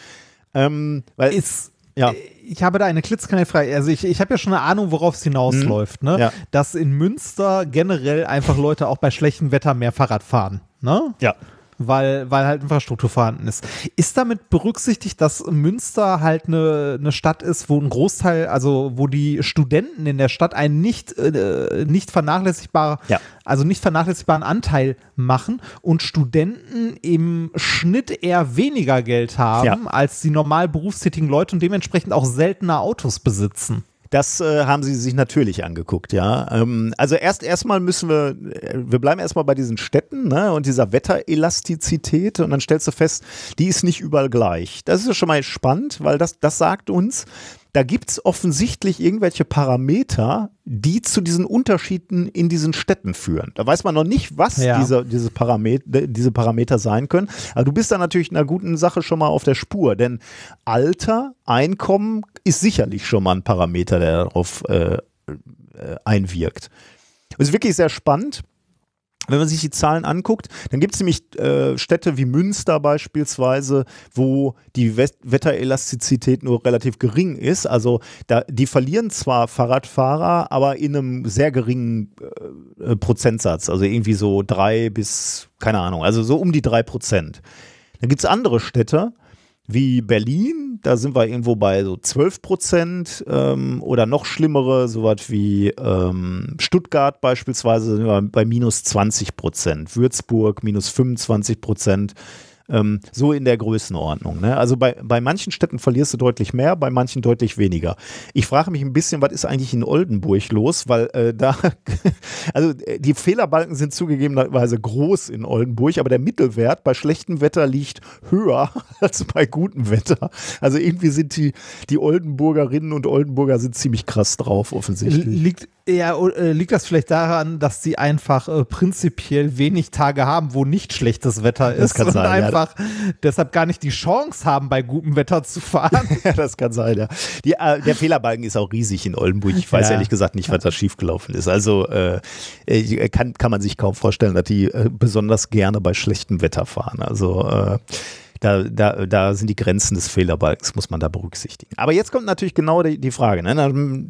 S1: Ähm, weil
S2: ist ja. Ich habe da eine klitzekleine Frage. Also ich, ich habe ja schon eine Ahnung, worauf es hinausläuft, mhm. ne? Ja. Dass in Münster generell einfach Leute auch bei schlechtem Wetter mehr Fahrrad fahren. Ne?
S1: Ja
S2: weil, weil halt Infrastruktur vorhanden ist. Ist damit berücksichtigt, dass Münster halt eine, eine Stadt ist, wo ein Großteil, also wo die Studenten in der Stadt einen nicht, äh, nicht vernachlässigbar, ja. also nicht vernachlässigbaren Anteil machen und Studenten im Schnitt eher weniger Geld haben ja. als die normal berufstätigen Leute und dementsprechend auch seltener Autos besitzen?
S1: Das äh, haben sie sich natürlich angeguckt, ja. Ähm, also erst erstmal müssen wir, äh, wir bleiben erstmal bei diesen Städten ne, und dieser Wetterelastizität und dann stellst du fest, die ist nicht überall gleich. Das ist ja schon mal spannend, weil das, das sagt uns, da gibt es offensichtlich irgendwelche Parameter, die zu diesen Unterschieden in diesen Städten führen. Da weiß man noch nicht, was ja. diese, diese, Parameter, diese Parameter sein können. Aber du bist da natürlich in einer guten Sache schon mal auf der Spur, denn Alter, Einkommen ist sicherlich schon mal ein Parameter, der darauf äh, äh, einwirkt. Es ist wirklich sehr spannend. Wenn man sich die Zahlen anguckt, dann gibt es nämlich äh, Städte wie Münster beispielsweise, wo die Wetterelastizität nur relativ gering ist. Also da, die verlieren zwar Fahrradfahrer, aber in einem sehr geringen äh, Prozentsatz. Also irgendwie so drei bis, keine Ahnung, also so um die drei Prozent. Dann gibt es andere Städte, wie Berlin, da sind wir irgendwo bei so 12 Prozent ähm, oder noch schlimmere, sowas wie ähm, Stuttgart beispielsweise sind wir bei minus 20 Prozent, Würzburg minus 25 Prozent. Ähm, so in der Größenordnung. Ne? Also bei, bei manchen Städten verlierst du deutlich mehr, bei manchen deutlich weniger. Ich frage mich ein bisschen, was ist eigentlich in Oldenburg los, weil äh, da, also äh, die Fehlerbalken sind zugegebenerweise groß in Oldenburg, aber der Mittelwert bei schlechtem Wetter liegt höher als bei gutem Wetter. Also irgendwie sind die, die Oldenburgerinnen und Oldenburger sind ziemlich krass drauf, offensichtlich.
S2: Liegt, ja, äh, liegt das vielleicht daran, dass sie einfach äh, prinzipiell wenig Tage haben, wo nicht schlechtes Wetter ist
S1: das kann
S2: und
S1: sein,
S2: einfach ja. deshalb gar nicht die Chance haben, bei gutem Wetter zu fahren?
S1: ja, das kann sein, ja. Die, äh, der Fehlerbalken ist auch riesig in Oldenburg. Ich weiß ja. ehrlich gesagt nicht, was da schiefgelaufen ist. Also äh, kann, kann man sich kaum vorstellen, dass die besonders gerne bei schlechtem Wetter fahren. Also da, da, da sind die Grenzen des Fehlerbalkens, muss man da berücksichtigen. Aber jetzt kommt natürlich genau die, die Frage, ne?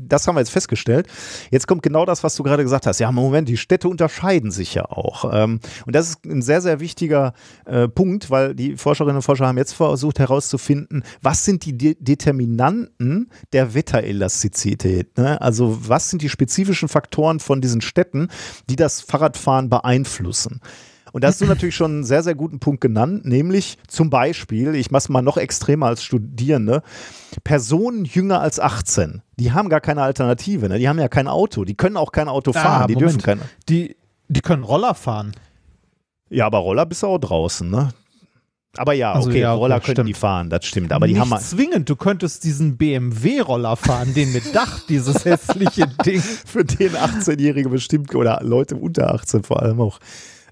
S1: das haben wir jetzt festgestellt. Jetzt kommt genau das, was du gerade gesagt hast. Ja, Moment, die Städte unterscheiden sich ja auch. Ähm, und das ist ein sehr, sehr wichtiger äh, Punkt, weil die Forscherinnen und Forscher haben jetzt versucht herauszufinden, was sind die De Determinanten der Wetterelastizität? Ne? Also was sind die spezifischen Faktoren von diesen Städten, die das Fahrradfahren beeinflussen? Und da hast du natürlich schon einen sehr, sehr guten Punkt genannt, nämlich zum Beispiel, ich mache es mal noch extremer als Studierende, Personen jünger als 18, die haben gar keine Alternative, ne? die haben ja kein Auto, die können auch kein Auto fahren, ah, die Moment. dürfen kein.
S2: Die, die können Roller fahren.
S1: Ja, aber Roller bist du auch draußen, ne? Aber ja, also, okay, ja, Roller könnten die fahren, das stimmt. Aber die
S2: Nicht
S1: haben
S2: halt zwingend, du könntest diesen BMW-Roller fahren, den mit Dach, dieses hässliche Ding.
S1: Für den 18-Jährige bestimmt oder Leute unter 18 vor allem auch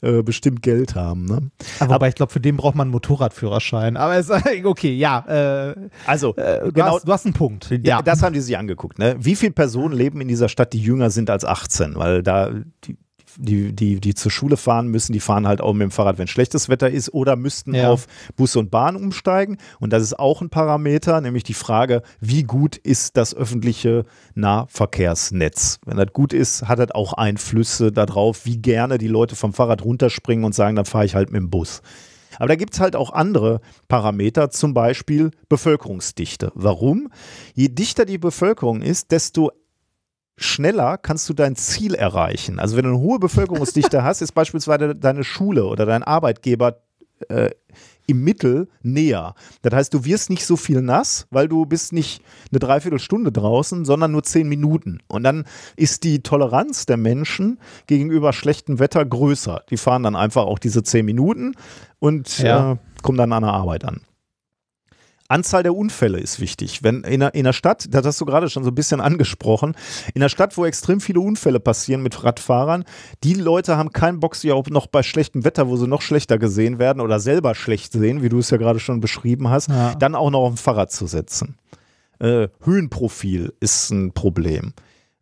S1: äh, bestimmt Geld haben. Ne?
S2: Aber, Aber ich glaube, für den braucht man einen Motorradführerschein. Aber es, okay, ja. Äh,
S1: also,
S2: äh, du, genau, hast, du hast einen Punkt.
S1: Ja. Das haben die sich angeguckt. Ne? Wie viele Personen leben in dieser Stadt, die jünger sind als 18? Weil da die, die, die, die zur Schule fahren müssen, die fahren halt auch mit dem Fahrrad, wenn schlechtes Wetter ist, oder müssten ja. auf Bus und Bahn umsteigen. Und das ist auch ein Parameter, nämlich die Frage, wie gut ist das öffentliche Nahverkehrsnetz? Wenn das gut ist, hat das auch Einflüsse darauf, wie gerne die Leute vom Fahrrad runterspringen und sagen, dann fahre ich halt mit dem Bus. Aber da gibt es halt auch andere Parameter, zum Beispiel Bevölkerungsdichte. Warum? Je dichter die Bevölkerung ist, desto schneller kannst du dein Ziel erreichen. Also wenn du eine hohe Bevölkerungsdichte hast, ist beispielsweise deine Schule oder dein Arbeitgeber äh, im Mittel näher. Das heißt, du wirst nicht so viel nass, weil du bist nicht eine Dreiviertelstunde draußen, sondern nur zehn Minuten. Und dann ist die Toleranz der Menschen gegenüber schlechtem Wetter größer. Die fahren dann einfach auch diese zehn Minuten und ja. äh, kommen dann an der Arbeit an. Anzahl der Unfälle ist wichtig. Wenn in einer, in einer Stadt, das hast du gerade schon so ein bisschen angesprochen, in einer Stadt, wo extrem viele Unfälle passieren mit Radfahrern, die Leute haben keinen Bock, sie auch noch bei schlechtem Wetter, wo sie noch schlechter gesehen werden oder selber schlecht sehen, wie du es ja gerade schon beschrieben hast, ja. dann auch noch auf ein Fahrrad zu setzen. Äh, Höhenprofil ist ein Problem.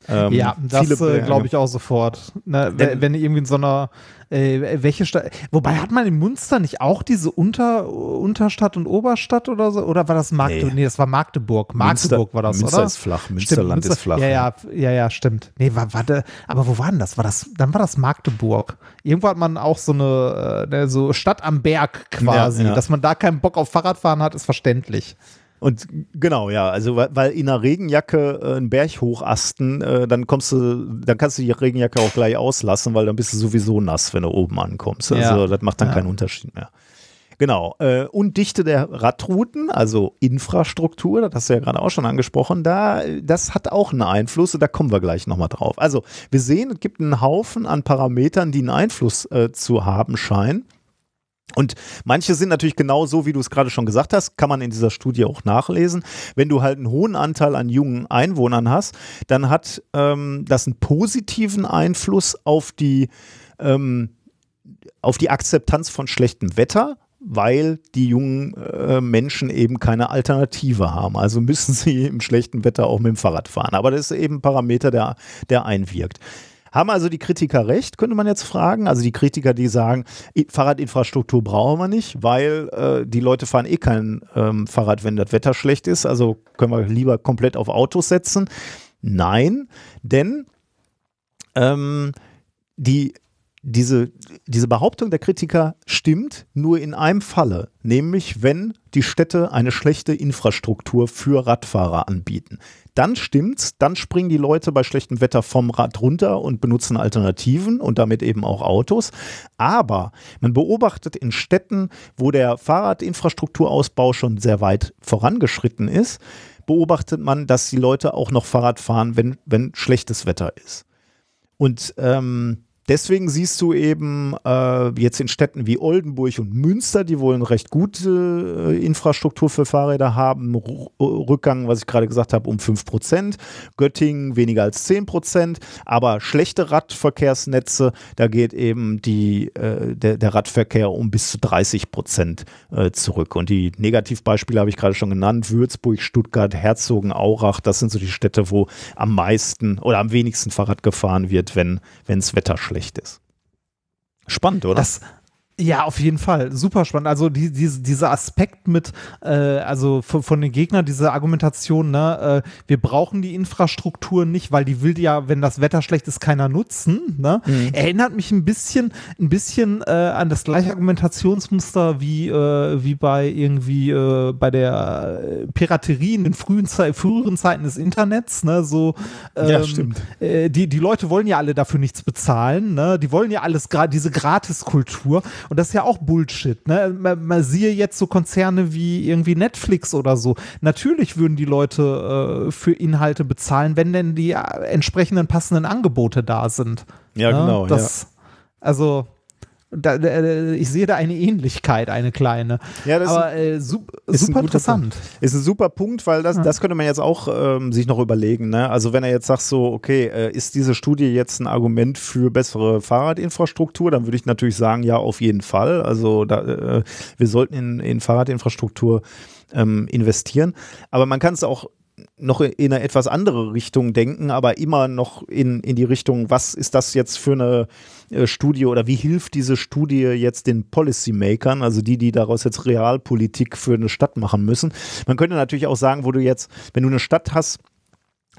S1: Ähm,
S2: ja, das äh, glaube ich auch sofort. Ne, wenn, wenn irgendwie in so einer äh, welche Stadt, wobei hat man in Munster nicht auch diese Unter, Unterstadt und Oberstadt oder so? Oder war das Magdeburg?
S1: Nee.
S2: Nee, das war Magdeburg. Magdeburg
S1: Münster-
S2: war das,
S1: Münster
S2: oder?
S1: ist flach, Münsterland
S2: Münster-
S1: ist flach,
S2: Ja,
S1: ja.
S2: ja, ja, stimmt. Nee, war, warte, aber wo war denn das? War das, dann war das Magdeburg. Irgendwo hat man auch so eine, äh, ne, so Stadt am Berg quasi.
S1: Ja, ja.
S2: Dass man da keinen Bock auf Fahrradfahren hat, ist verständlich.
S1: Und genau, ja, also weil, weil in einer Regenjacke äh, einen Berg hochasten, äh, dann kommst du, dann kannst du die Regenjacke auch gleich auslassen, weil dann bist du sowieso nass, wenn du oben ankommst. Also
S2: Ja.
S1: das macht dann
S2: Ja.
S1: keinen Unterschied mehr. Genau. Äh, und Dichte der Radrouten, also Infrastruktur, das hast du ja gerade auch schon angesprochen, da, das hat auch einen Einfluss und da kommen wir gleich nochmal drauf. Also wir sehen, es gibt einen Haufen an Parametern, die einen Einfluss äh, zu haben scheinen. Und manche sind natürlich genau so, wie du es gerade schon gesagt hast, kann man in dieser Studie auch nachlesen. Wenn du halt einen hohen Anteil an jungen Einwohnern hast, dann hat ähm, das einen positiven Einfluss auf die, ähm, auf die Akzeptanz von schlechtem Wetter, weil die jungen äh, Menschen eben keine Alternative haben. Also müssen sie im schlechten Wetter auch mit dem Fahrrad fahren. Aber das ist eben ein Parameter, der, der einwirkt. Haben also die Kritiker recht, könnte man jetzt fragen. Also die Kritiker, die sagen, Fahrradinfrastruktur brauchen wir nicht, weil äh, die Leute fahren eh kein ähm, Fahrrad, wenn das Wetter schlecht ist. Also können wir lieber komplett auf Autos setzen. Nein, denn ähm, die, diese, diese Behauptung der Kritiker stimmt nur in einem Falle, nämlich wenn die Städte eine schlechte Infrastruktur für Radfahrer anbieten. Dann stimmt's, dann springen die Leute bei schlechtem Wetter vom Rad runter und benutzen Alternativen und damit eben auch Autos. Aber man beobachtet in Städten, wo der Fahrradinfrastrukturausbau schon sehr weit vorangeschritten ist, beobachtet man, dass die Leute auch noch Fahrrad fahren, wenn, wenn schlechtes Wetter ist. Und ähm, deswegen siehst du eben äh, jetzt in Städten wie Oldenburg und Münster, die wohl eine recht gute äh, Infrastruktur für Fahrräder haben, R Rückgang, was ich gerade gesagt habe, um 5%, Göttingen weniger als 10%, aber schlechte Radverkehrsnetze, da geht eben die, äh, der, der Radverkehr um bis zu 30% äh, zurück. Und die Negativbeispiele habe ich gerade schon genannt, Würzburg, Stuttgart, Herzogenaurach, das sind so die Städte, wo am meisten oder am wenigsten Fahrrad gefahren wird, wenn das Wetter schlecht ist. Spannend, oder?
S2: Das, ja, auf jeden Fall. Super spannend. Also die, diese, dieser Aspekt mit, äh, also von, von den Gegnern, diese Argumentation, ne, äh, wir brauchen die Infrastruktur nicht, weil die will ja, wenn das Wetter schlecht ist, keiner nutzen. Ne? Erinnert mich ein bisschen, ein bisschen äh, an das gleiche Argumentationsmuster wie, äh, wie bei irgendwie äh, bei der äh, Piraterie in den frühen Zei früheren Zeiten des Internets, ne? So ähm,
S1: Ja, stimmt.
S2: die, die Leute wollen ja alle dafür nichts bezahlen, ne? Die wollen ja alles gerade diese Gratiskultur und das ist ja auch Bullshit, ne? Man, man siehe jetzt so Konzerne wie irgendwie Netflix oder so. Natürlich würden die Leute äh, für Inhalte bezahlen, wenn denn die äh, entsprechenden passenden Angebote da sind.
S1: Ja,
S2: ne?
S1: genau,
S2: Das, Also da, da, ich sehe da eine Ähnlichkeit, eine kleine.
S1: Ja, das ist
S2: Aber äh,
S1: ein
S2: super interessant.
S1: Ist ein super Punkt, weil das, das könnte man jetzt auch ähm, sich noch überlegen. Ne? Also wenn er jetzt sagt so, okay, äh, ist diese Studie jetzt ein Argument für bessere Fahrradinfrastruktur, dann würde ich natürlich sagen, ja, auf jeden Fall. Also da, äh, wir sollten in, in Fahrradinfrastruktur ähm, investieren. Aber man kann es auch noch in eine etwas andere Richtung denken, aber immer noch in, in die Richtung, was ist das jetzt für eine äh, Studie oder wie hilft diese Studie jetzt den Policymakern, also die, die daraus jetzt Realpolitik für eine Stadt machen müssen. Man könnte natürlich auch sagen, wo du jetzt, wenn du eine Stadt hast,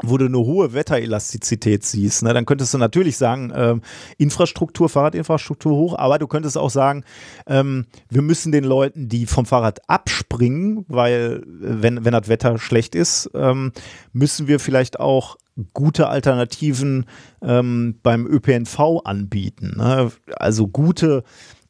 S1: wo du eine hohe Wetterelastizität siehst, ne, dann könntest du natürlich sagen, ähm, Infrastruktur, Fahrradinfrastruktur hoch, aber du könntest auch sagen, ähm, wir müssen den Leuten, die vom Fahrrad abspringen, weil äh, wenn, wenn das Wetter schlecht ist, ähm, müssen wir vielleicht auch gute Alternativen ähm, beim ÖPNV anbieten. Ne? Also gute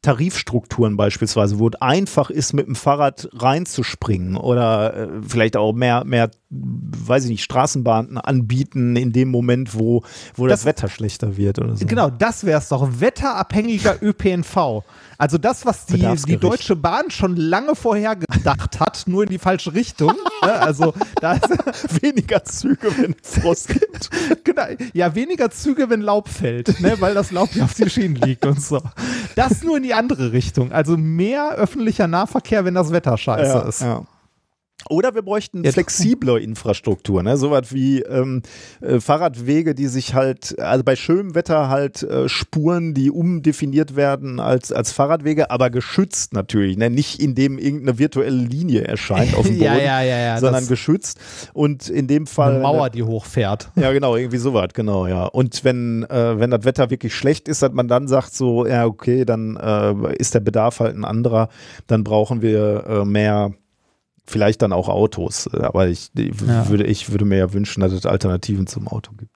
S1: Tarifstrukturen beispielsweise, wo es einfach ist, mit dem Fahrrad reinzuspringen oder äh, vielleicht auch mehr, mehr, weiß ich nicht, Straßenbahnen anbieten in dem Moment, wo, wo das,
S2: Das-
S1: Wetter schlechter wird oder so.
S2: Genau, das wäre es doch. Wetterabhängiger ÖPNV. Also das, was die, die. Deutsche Bahn schon lange vorher gedacht hat, nur in die falsche Richtung. ne? Also da ist,
S1: Weniger Züge, wenn es Frost gibt.
S2: genau, ja, weniger Züge, wenn Laub fällt, ne? weil das Laub ja auf die Schienen liegt und so. Das nur in die andere Richtung. Also mehr öffentlicher Nahverkehr, wenn das Wetter scheiße ist.
S1: ja. Oder wir bräuchten
S2: Ja,
S1: flexible Infrastruktur, ne? Sowas wie ähm, äh, Fahrradwege, die sich halt, also bei schönem Wetter halt äh, Spuren, die umdefiniert werden als, als Fahrradwege, aber geschützt natürlich, ne? Nicht indem irgendeine virtuelle Linie erscheint auf dem Boden,
S2: Ja, ja, ja, ja,
S1: sondern geschützt. Und in dem Fall.
S2: Eine Mauer, die hochfährt.
S1: Ja, genau, irgendwie sowas, genau, ja. Und wenn, äh, wenn das Wetter wirklich schlecht ist, dass man dann sagt, so, ja, okay, dann äh, ist der Bedarf halt ein anderer, dann brauchen wir äh, mehr, vielleicht dann auch Autos. Äh, Aber ich, ich
S2: Ja.
S1: würde, ich würde mir ja wünschen, dass es Alternativen zum Auto gibt.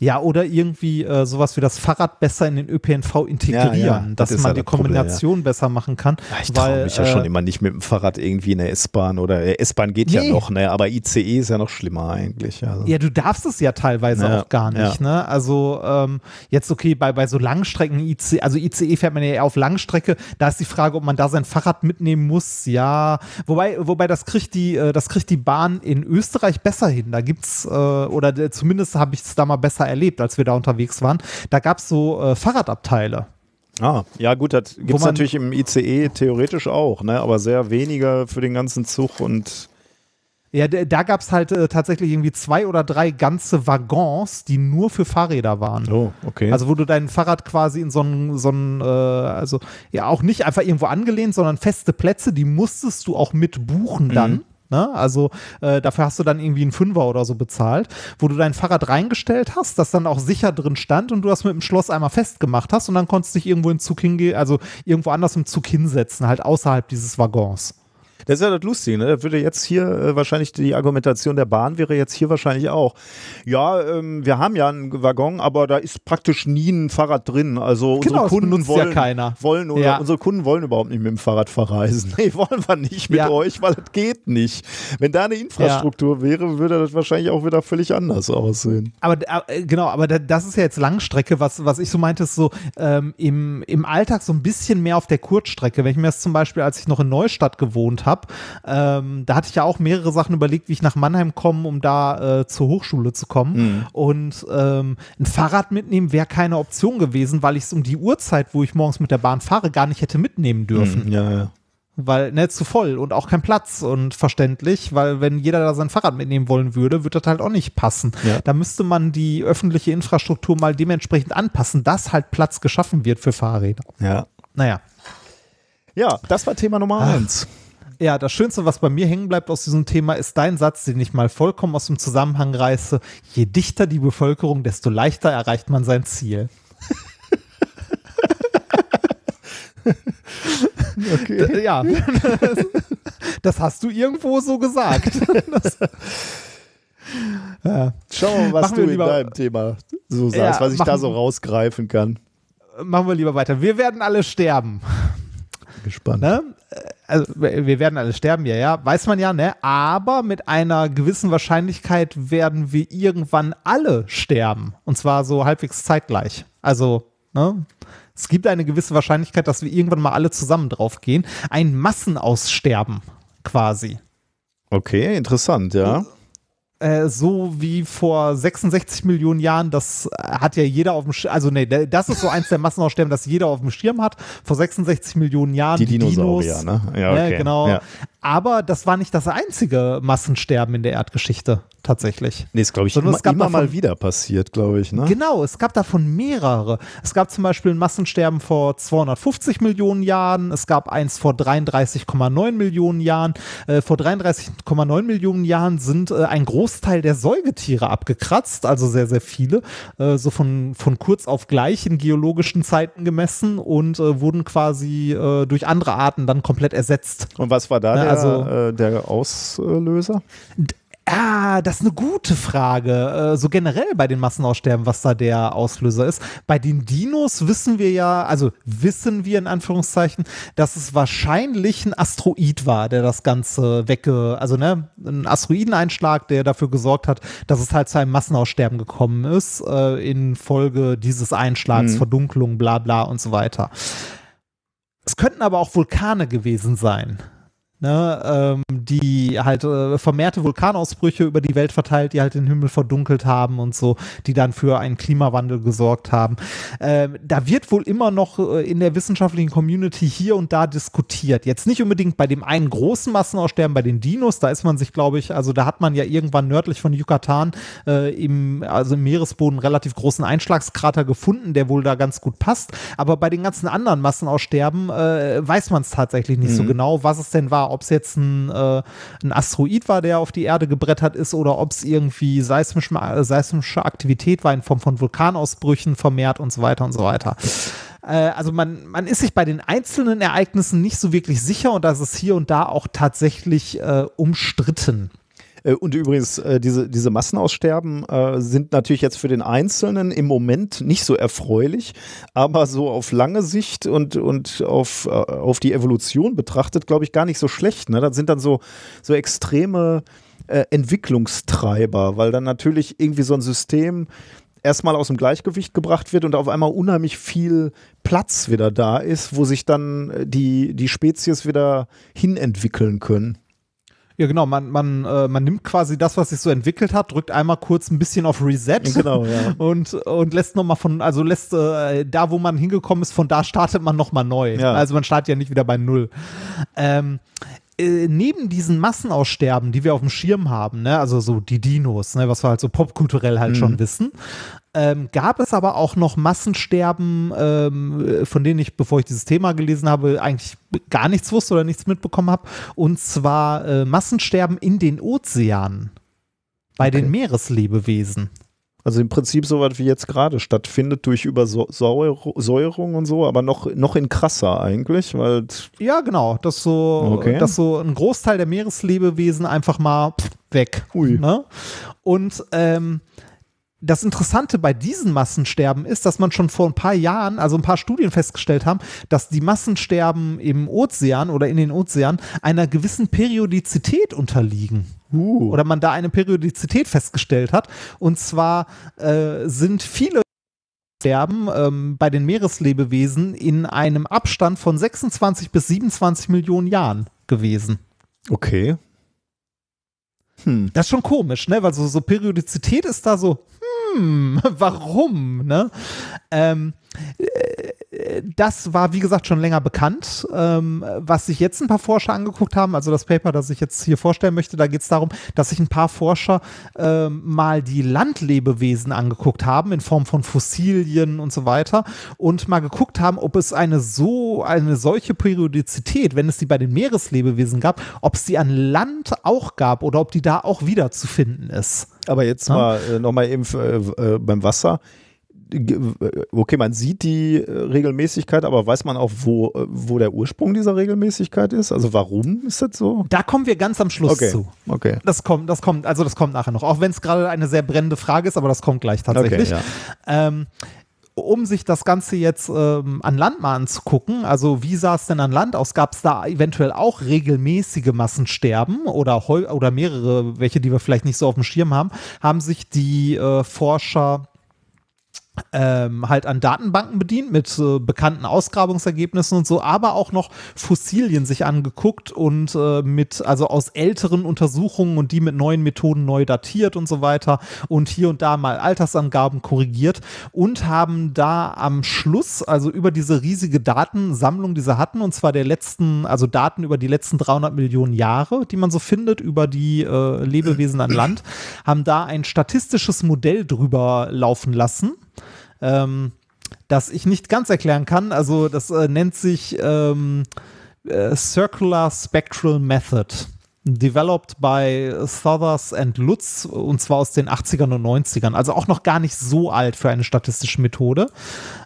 S2: Ja, oder irgendwie äh, sowas wie das Fahrrad besser in den ÖPNV integrieren,
S1: Ja, ja, das
S2: dass man
S1: ja
S2: die
S1: das Problem,
S2: Kombination besser machen kann.
S1: Ich traue mich ja
S2: äh,
S1: schon immer nicht mit dem Fahrrad irgendwie in der S-Bahn oder äh, S-Bahn geht ja
S2: Nee.
S1: noch, ne? Aber ICE ist ja noch schlimmer eigentlich. Also.
S2: Ja, du darfst es ja teilweise
S1: Ja,
S2: auch gar nicht, ne? Also ähm, jetzt okay, bei, bei so Langstrecken IC, also ICE fährt man ja eher auf Langstrecke, da ist die Frage, ob man da sein Fahrrad mitnehmen muss, ja. Wobei, wobei das kriegt die, äh, das kriegt die Bahn in Österreich besser hin. Da gibt's, äh, oder äh, zumindest habe ich es da mal besser erlebt, als wir da unterwegs waren. Da gab's so äh, Fahrradabteile.
S1: Ah, ja gut, das gibt es natürlich im ICE theoretisch auch, ne? aber sehr weniger für den ganzen Zug und
S2: Ja, da gab's halt äh, tatsächlich irgendwie zwei oder drei ganze Waggons, die nur für Fahrräder waren.
S1: oh, okay.
S2: Also wo du dein Fahrrad quasi in so einen, so einen äh, also ja auch nicht einfach irgendwo angelehnt, sondern feste Plätze, die musstest du auch mit buchen dann. Ne? Also äh, dafür hast du dann irgendwie einen Fünfer oder so bezahlt, wo du dein Fahrrad reingestellt hast, das dann auch sicher drin stand und du das mit dem Schloss einmal festgemacht hast und dann konntest du dich irgendwo im Zug hingehen, also irgendwo anders im Zug hinsetzen, halt außerhalb dieses Waggons.
S1: Das ist ja das Lustige, ne? Das würde jetzt hier äh, wahrscheinlich die Argumentation der Bahn wäre jetzt hier wahrscheinlich auch. Ja, ähm, wir haben ja einen Waggon, aber da ist praktisch nie ein Fahrrad drin. Also
S2: Genau,
S1: unsere Kunden
S2: benutzt ja
S1: wollen,
S2: keiner.
S1: wollen oder
S2: Ja.
S1: unsere Kunden wollen überhaupt nicht mit dem Fahrrad verreisen. Nee, wollen wir nicht mit
S2: Ja.
S1: euch, weil das geht nicht. Wenn da eine Infrastruktur wäre, würde das wahrscheinlich auch wieder völlig anders aussehen.
S2: Aber äh, genau, aber da, das ist ja jetzt Langstrecke, was, was ich so meinte, ist so ähm, im, im Alltag so ein bisschen mehr auf der Kurzstrecke. Wenn ich mir das zum Beispiel, als ich noch in Neustadt gewohnt habe, ähm, da hatte ich ja auch mehrere Sachen überlegt, wie ich nach Mannheim komme, um da äh, zur Hochschule zu kommen. Und ähm, ein Fahrrad mitnehmen wäre keine Option gewesen, weil ich es um die Uhrzeit, wo ich morgens mit der Bahn fahre, gar nicht hätte mitnehmen dürfen
S1: Ja, ja.
S2: weil ne, zu voll und auch kein Platz und verständlich, weil wenn jeder da sein Fahrrad mitnehmen wollen würde, würde das halt auch nicht passen.
S1: Ja.
S2: Da müsste man die öffentliche Infrastruktur mal dementsprechend anpassen, dass halt Platz geschaffen wird für Fahrräder.
S1: Ja.
S2: Naja.
S1: Ja, das war Thema Nummer eins.
S2: Ja, das Schönste, was bei mir hängen bleibt aus diesem Thema, ist dein Satz, den ich mal vollkommen aus dem Zusammenhang reiße. Je dichter die Bevölkerung, desto leichter erreicht man sein Ziel.
S1: Okay.
S2: Ja, das hast du irgendwo so gesagt. Das, ja.
S1: Schau mal, was
S2: wir
S1: du in
S2: lieber-
S1: deinem Thema so
S2: Ja,
S1: sagst, was ich da
S2: machen-
S1: so rausgreifen kann.
S2: Machen wir lieber weiter. Wir werden alle sterben.
S1: Gespannt.
S2: Ne? Also, wir werden alle sterben, ja, ja, weiß man ja, ne? Aber mit einer gewissen Wahrscheinlichkeit werden wir irgendwann alle sterben. Und zwar so halbwegs zeitgleich. Also, ne? Es gibt eine gewisse Wahrscheinlichkeit, dass wir irgendwann mal alle zusammen drauf gehen. Ein Massenaussterben quasi.
S1: Okay, interessant, ja.
S2: Äh, so wie vor 66 Millionen Jahren, das hat ja jeder auf dem Schirm, also nee, das ist so eins der Massenaussterben, das jeder auf dem Schirm hat. Vor 66 Millionen Jahren
S1: Die Dinosaurier,
S2: Dinos,
S1: ne? Ja, okay.
S2: genau.
S1: Ja.
S2: Aber das war nicht das einzige Massensterben in der Erdgeschichte, tatsächlich.
S1: Nee, ist, glaube ich,
S2: Sondern
S1: immer,
S2: es gab
S1: immer
S2: davon-
S1: mal wieder passiert, glaube ich, ne?
S2: Genau, es gab davon mehrere. Es gab zum Beispiel ein Massensterben vor 250 Millionen Jahren, es gab eins vor 33,9 Millionen Jahren. Äh, vor 33,9 Millionen Jahren sind äh, ein Großteil der Säugetiere abgekratzt, also sehr, sehr viele, äh, so von, von kurz auf gleich in geologischen Zeiten gemessen und äh, wurden quasi äh, durch andere Arten dann komplett ersetzt.
S1: Und was war da
S2: Ja,
S1: der,
S2: also-
S1: äh, der Auslöser?
S2: Ah, das ist eine gute Frage. Äh, so generell bei den Massenaussterben, was da der Auslöser ist. Bei den Dinos wissen wir ja, also wissen wir in Anführungszeichen, dass es wahrscheinlich ein Asteroid war, der das Ganze wegge, also ne, ein Asteroideneinschlag, der dafür gesorgt hat, dass es halt zu einem Massenaussterben gekommen ist, äh, infolge dieses Einschlags, Verdunklung, bla bla und so weiter. Es könnten aber auch Vulkane gewesen sein ne, ähm, die halt äh, vermehrte Vulkanausbrüche über die Welt verteilt, die halt den Himmel verdunkelt haben und so, die dann für einen Klimawandel gesorgt haben. Ähm, da wird wohl immer noch äh, in der wissenschaftlichen Community hier und da diskutiert. Jetzt nicht unbedingt bei dem einen großen Massenaussterben bei den Dinos, da ist man sich, glaube ich, also da hat man ja irgendwann nördlich von Yucatan äh, im, also im Meeresboden relativ großen Einschlagskrater gefunden, der wohl da ganz gut passt. Aber bei den ganzen anderen Massenaussterben äh, weiß man es tatsächlich nicht mhm. so genau, was es denn war ob es jetzt ein, äh, ein Asteroid war, der auf die Erde gebrettert ist, oder ob es irgendwie seismisch, äh, seismische Aktivität war in Form von Vulkanausbrüchen vermehrt und so weiter und so weiter äh, also man, man ist sich bei den einzelnen Ereignissen nicht so wirklich sicher und das ist hier und da auch tatsächlich äh, umstritten.
S1: Äh, und übrigens, äh, diese, diese Massenaussterben äh, sind natürlich jetzt für den Einzelnen im Moment nicht so erfreulich, aber so auf lange Sicht und, und auf, auf die Evolution betrachtet, glaube ich, gar nicht so schlecht. Ne? Das sind dann so, so extreme Entwicklungstreiber, weil dann natürlich irgendwie so ein System erstmal aus dem Gleichgewicht gebracht wird und auf einmal unheimlich viel Platz wieder da ist, wo sich dann die, die Spezies wieder hinentwickeln können.
S2: Ja, genau. Man, man, äh, man nimmt quasi das, was sich so entwickelt hat, drückt einmal kurz ein bisschen auf Reset
S1: genau, ja.
S2: und, und lässt nochmal von, also lässt äh, da, wo man hingekommen ist, von da startet man nochmal neu. Ja. Also man startet ja nicht wieder bei Null. Ähm, äh, neben diesen Massenaussterben, die wir auf dem Schirm haben, ne, also so die Dinos, ne, was wir halt so popkulturell halt mhm. schon wissen, ähm, gab es aber auch noch Massensterben, ähm, von denen ich, bevor ich dieses Thema gelesen habe, eigentlich gar nichts wusste oder nichts mitbekommen habe. Und zwar äh, Massensterben in den Ozeanen bei okay. den Meereslebewesen.
S1: Also im Prinzip so was wie jetzt gerade stattfindet durch Übersäuerung und so, aber noch, noch in krasser eigentlich, weil
S2: ja genau, dass so, okay. dass so ein Großteil der Meereslebewesen einfach mal weg. Ui. Ne? Und ähm, das Interessante bei diesen Massensterben ist, dass man schon vor ein paar Jahren, also ein paar Studien festgestellt haben, dass die Massensterben im Ozean oder in den Ozeanen einer gewissen Periodizität unterliegen. Uh. Oder man da eine Periodizität festgestellt hat. Und zwar äh, sind viele Sterben ähm, bei den Meereslebewesen in einem Abstand von 26 bis 27 Millionen Jahren gewesen.
S1: Okay.
S2: Hm. Das ist schon komisch, ne? Weil so, so Periodizität ist da so, hm, warum? Ne? Ähm, äh, das war, wie gesagt, schon länger bekannt. Ähm, was sich jetzt ein paar Forscher angeguckt haben, also das Paper, das ich jetzt hier vorstellen möchte, da geht es darum, dass sich ein paar Forscher ähm, mal die Landlebewesen angeguckt haben, in Form von Fossilien und so weiter, und mal geguckt haben, ob es eine so, eine solche Periodizität, wenn es die bei den Meereslebewesen gab, ob es die an Land auch gab oder ob die da auch wieder zu finden ist.
S1: Aber jetzt ja? mal äh, nochmal eben äh, äh, beim Wasser. Okay, man sieht die äh, Regelmäßigkeit, aber weiß man auch, wo, äh, wo der Ursprung dieser Regelmäßigkeit ist? Also warum ist das so?
S2: Da kommen wir ganz am Schluss
S1: okay.
S2: zu.
S1: Okay.
S2: Das kommt, das kommt, also das kommt nachher noch. Auch wenn es gerade eine sehr brennende Frage ist, aber das kommt gleich tatsächlich. Okay, ja. ähm, um sich das Ganze jetzt ähm, an Land mal anzugucken, also wie sah es denn an Land aus? Gab es da eventuell auch regelmäßige Massensterben oder, oder mehrere, welche, die wir vielleicht nicht so auf dem Schirm haben, haben sich die äh, Forscher ähm, halt an Datenbanken bedient mit äh, bekannten Ausgrabungsergebnissen und so, aber auch noch Fossilien sich angeguckt und äh, mit, also aus älteren Untersuchungen und die mit neuen Methoden neu datiert und so weiter und hier und da mal Altersangaben korrigiert und haben da am Schluss, also über diese riesige Datensammlung, die sie hatten, und zwar der letzten, also Daten über die letzten 300 Millionen Jahre, die man so findet, über die äh, Lebewesen an Land, haben da ein statistisches Modell drüber laufen lassen ähm, das ich nicht ganz erklären kann. Also das äh, nennt sich ähm, äh, Circular Spectral Method. Developed by Sothers and Lutz und zwar aus den 80ern und 90ern, also auch noch gar nicht so alt für eine statistische Methode.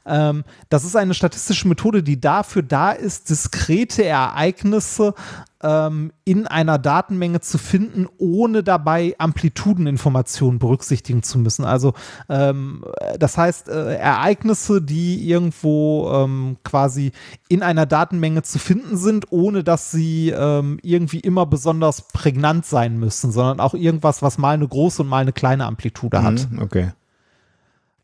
S2: Ähm, das ist eine statistische Methode, die dafür da ist, diskrete Ereignisse ähm, in einer Datenmenge zu finden, ohne dabei Amplitudeninformationen berücksichtigen zu müssen. Also ähm, das heißt, äh, Ereignisse, die irgendwo ähm, quasi in einer Datenmenge zu finden sind, ohne dass sie ähm, irgendwie immer besonders prägnant sein müssen, sondern auch irgendwas, was mal eine große und mal eine kleine Amplitude hat.
S1: Mhm, okay.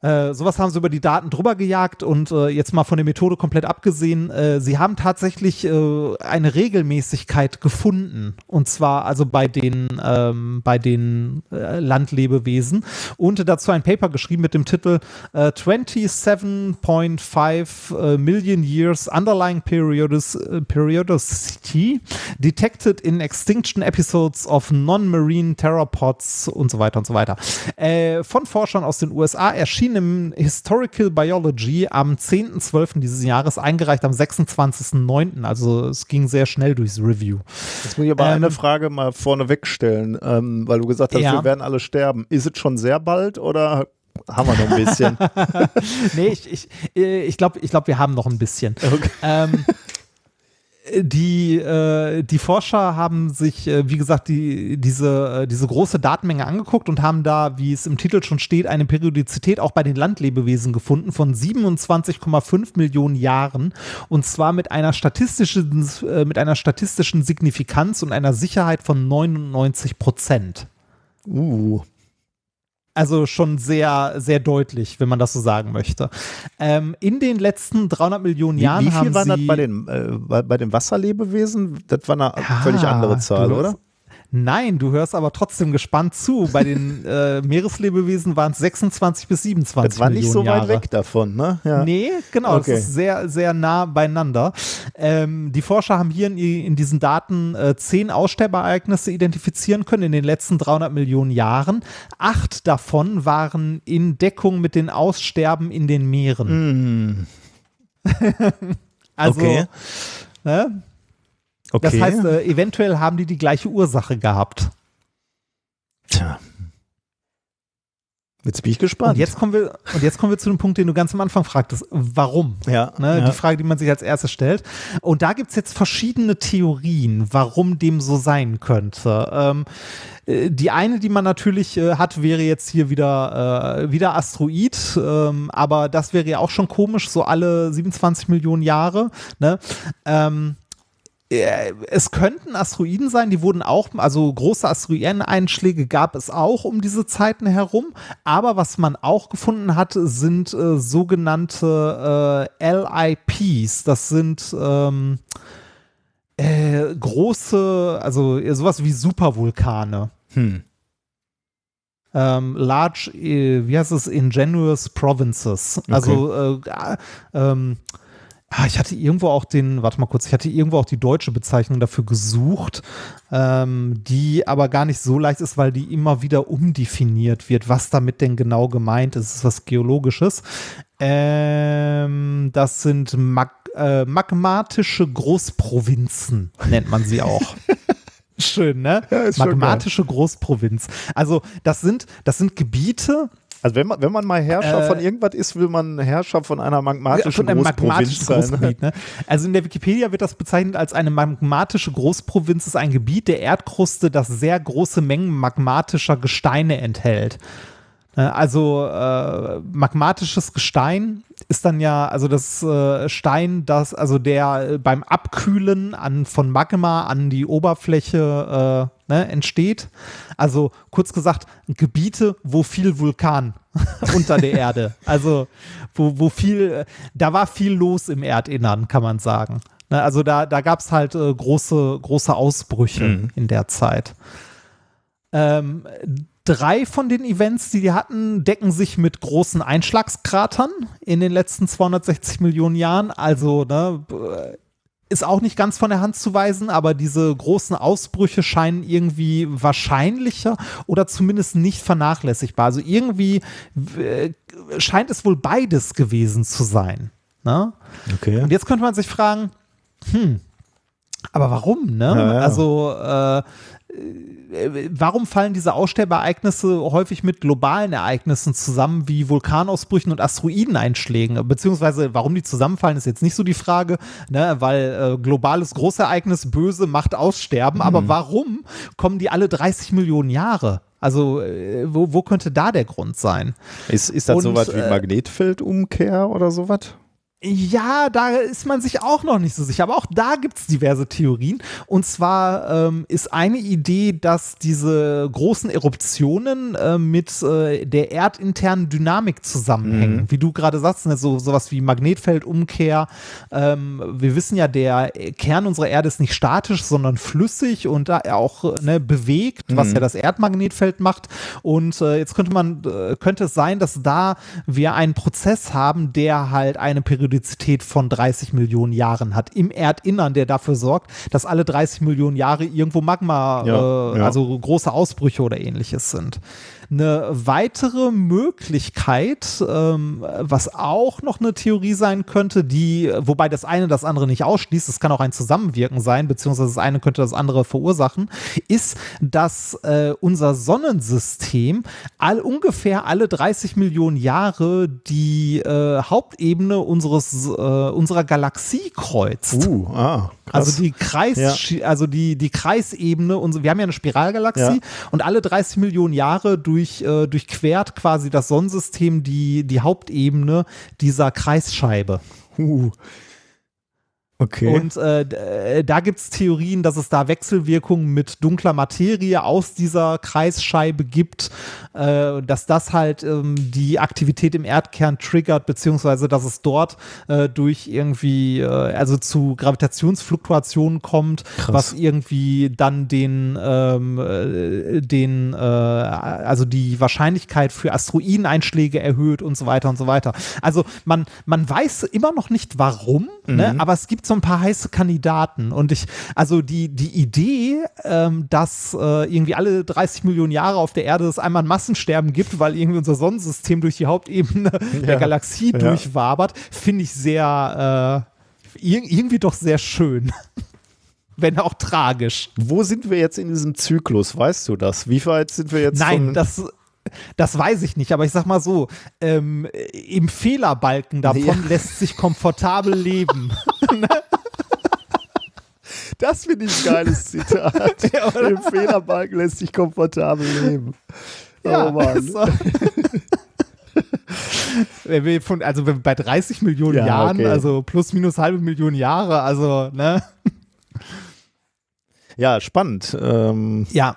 S2: Äh, sowas haben sie über die Daten drüber gejagt und äh, jetzt mal von der Methode komplett abgesehen, äh, sie haben tatsächlich äh, eine Regelmäßigkeit gefunden und zwar also bei den, ähm, bei den äh, Landlebewesen und dazu ein Paper geschrieben mit dem Titel 27.5 Million Years Underlying Periodis Periodicity Detected in Extinction Episodes of Non-Marine Theropods und so weiter und so weiter. von Forschern aus den USA erschienen erschien im Historical Biology am 10.12. dieses Jahres, eingereicht am 26.09. Also es ging sehr schnell durchs Review.
S1: Jetzt muss ich aber ähm, eine Frage mal vorneweg stellen, ähm, weil du gesagt hast, ja. wir werden alle sterben. Ist es schon sehr bald oder haben wir noch ein bisschen?
S2: nee, ich, ich, äh, ich glaube, ich glaub, wir haben noch ein bisschen. Okay. Ähm, die, äh, die Forscher haben sich, äh, wie gesagt, die, diese, äh, diese große Datenmenge angeguckt und haben da, wie es im Titel schon steht, eine Periodizität auch bei den Landlebewesen gefunden von 27,5 Millionen Jahren und zwar mit einer statistischen, äh, mit einer statistischen Signifikanz und einer Sicherheit von 99 Prozent.
S1: Uh.
S2: Also schon sehr, sehr deutlich, wenn man das so sagen möchte. Ähm, in den letzten 300 Millionen Jahren
S1: wie, wie viel
S2: haben
S1: war
S2: sie
S1: das bei den, äh, bei, bei den Wasserlebewesen? Das war eine ja, völlig andere Zahl, oder?
S2: Nein, du hörst aber trotzdem gespannt zu. Bei den äh, Meereslebewesen waren es 26 bis 27 Das war nicht so
S1: weit weg davon, ne?
S2: Ja. Nee, genau. Okay. Das ist sehr, sehr nah beieinander. Ähm, die Forscher haben hier in, in diesen Daten äh, zehn Aussterbeereignisse identifizieren können in den letzten 300 Millionen Jahren. Acht davon waren in Deckung mit den Aussterben in den Meeren.
S1: Mm.
S2: also, okay. Ne? Okay. Das heißt, äh, eventuell haben die die gleiche Ursache gehabt.
S1: Tja. Jetzt bin ich gespannt.
S2: Und jetzt kommen wir, und jetzt kommen wir zu dem Punkt, den du ganz am Anfang fragtest. Warum?
S1: Ja,
S2: ne,
S1: ja.
S2: Die Frage, die man sich als erstes stellt. Und da gibt es jetzt verschiedene Theorien, warum dem so sein könnte. Ähm, äh, die eine, die man natürlich äh, hat, wäre jetzt hier wieder, äh, wieder Asteroid, ähm, aber das wäre ja auch schon komisch, so alle 27 Millionen Jahre. Ne? Ähm, äh, es könnten Asteroiden sein, die wurden auch, also große Asteroideneinschläge gab es auch um diese Zeiten herum, aber was man auch gefunden hat, sind äh, sogenannte äh, LIPs, das sind ähm, äh, große, also sowas wie Supervulkane.
S1: Hm.
S2: Ähm, large, äh, wie heißt es, Ingenuous Provinces. Also okay. äh, ähm, Ah, ich hatte irgendwo auch den, warte mal kurz, ich hatte irgendwo auch die deutsche Bezeichnung dafür gesucht, ähm, die aber gar nicht so leicht ist, weil die immer wieder umdefiniert wird, was damit denn genau gemeint ist. Ist was Geologisches. Ähm, das sind mag äh, magmatische Großprovinzen, nennt man sie auch. Schön, ne? Ja, Magmatische Großprovinz. Also, das sind, das sind Gebiete,
S1: also wenn man, wenn man mal Herrscher äh, von irgendwas ist, will man Herrscher von einer magmatischen von einem Großprovinz sein. Großgebiet, ne?
S2: Also in der Wikipedia wird das bezeichnet als eine magmatische Großprovinz, ist ein Gebiet der Erdkruste, das sehr große Mengen magmatischer Gesteine enthält. Ne? Also äh, magmatisches Gestein ist dann ja, also das äh, Stein, das, also der beim Abkühlen an, von Magma an die Oberfläche äh, ne, entsteht. Also kurz gesagt, Gebiete, wo viel Vulkan unter der Erde. Also wo, wo viel, da war viel los im Erdinnern, kann man sagen. Ne, also da, da gab es halt äh, große, große Ausbrüche mhm. in der Zeit. Ähm, drei von den Events, die die hatten, decken sich mit großen Einschlagskratern in den letzten 260 Millionen Jahren. Also, ne, ist auch nicht ganz von der Hand zu weisen, aber diese großen Ausbrüche scheinen irgendwie wahrscheinlicher oder zumindest nicht vernachlässigbar. Also irgendwie äh, scheint es wohl beides gewesen zu sein. Ne?
S1: Okay.
S2: Und jetzt könnte man sich fragen, hm, aber warum, ne? Ja, ja. Also äh, warum fallen diese Aussterbeereignisse häufig mit globalen Ereignissen zusammen, wie Vulkanausbrüchen und Asteroideneinschlägen? Beziehungsweise, warum die zusammenfallen, ist jetzt nicht so die Frage, ne? weil äh, globales Großereignis böse macht Aussterben. Mhm. Aber warum kommen die alle 30 Millionen Jahre? Also, äh, wo, wo könnte da der Grund sein?
S1: Ist, ist das sowas wie äh, Magnetfeldumkehr oder sowas?
S2: Ja, da ist man sich auch noch nicht so sicher. Aber auch da gibt es diverse Theorien. Und zwar ähm, ist eine Idee, dass diese großen Eruptionen äh, mit äh, der erdinternen Dynamik zusammenhängen. Mhm. Wie du gerade sagst, ne, so sowas wie Magnetfeldumkehr. Ähm, wir wissen ja, der Kern unserer Erde ist nicht statisch, sondern flüssig und da auch ne, bewegt, mhm. was ja das Erdmagnetfeld macht. Und äh, jetzt könnte man, äh, könnte es sein, dass da wir einen Prozess haben, der halt eine Periode Periodizität von 30 Millionen Jahren hat im Erdinnern, der dafür sorgt, dass alle 30 Millionen Jahre irgendwo Magma, ja, äh, ja. also große Ausbrüche oder ähnliches sind. Eine weitere Möglichkeit, ähm, was auch noch eine Theorie sein könnte, die, wobei das eine das andere nicht ausschließt, es kann auch ein Zusammenwirken sein, beziehungsweise das eine könnte das andere verursachen, ist, dass äh, unser Sonnensystem all, ungefähr alle 30 Millionen Jahre die äh, Hauptebene unseres, äh, unserer Galaxie kreuzt.
S1: Uh, ah.
S2: Also die Kreis, ja. also die, die Kreisebene, wir haben ja eine Spiralgalaxie ja. und alle 30 Millionen Jahre durch durch, äh, durchquert quasi das Sonnensystem die, die Hauptebene dieser Kreisscheibe.
S1: Uh. Okay.
S2: Und äh, äh da gibt es Theorien, dass es da Wechselwirkungen mit dunkler Materie aus dieser Kreisscheibe gibt, äh, dass das halt ähm, die Aktivität im Erdkern triggert, beziehungsweise dass es dort äh, durch irgendwie, äh, also zu Gravitationsfluktuationen kommt, Krass. was irgendwie dann den, ähm, äh, den, also die Wahrscheinlichkeit für Asteroideneinschläge erhöht und so weiter und so weiter. Also man, man weiß immer noch nicht warum, ne, mhm. ne? aber es gibt so ein paar heiße Kandidaten. Und ich, also die, die Idee, ähm, dass äh, irgendwie alle 30 Millionen Jahre auf der Erde es einmal ein Massensterben gibt, weil irgendwie unser Sonnensystem durch die Hauptebene ja. der Galaxie ja. durchwabert, finde ich sehr, äh, irgendwie doch sehr schön. Wenn auch tragisch.
S1: Wo sind wir jetzt in diesem Zyklus? Weißt du das? Wie weit sind wir jetzt?
S2: Nein, das, das weiß ich nicht, aber ich sag mal so, ähm, im Fehlerbalken davon ja. lässt sich komfortabel leben.
S1: Das finde ich ein geiles Zitat. Ja, Im Fehlerbalken lässt sich komfortabel leben.
S2: Ja, oh Mann. So. also bei 30 Millionen ja, Jahren, okay. also plus minus halbe Million Jahre, also, ne?
S1: Ja, spannend. Ähm,
S2: ja.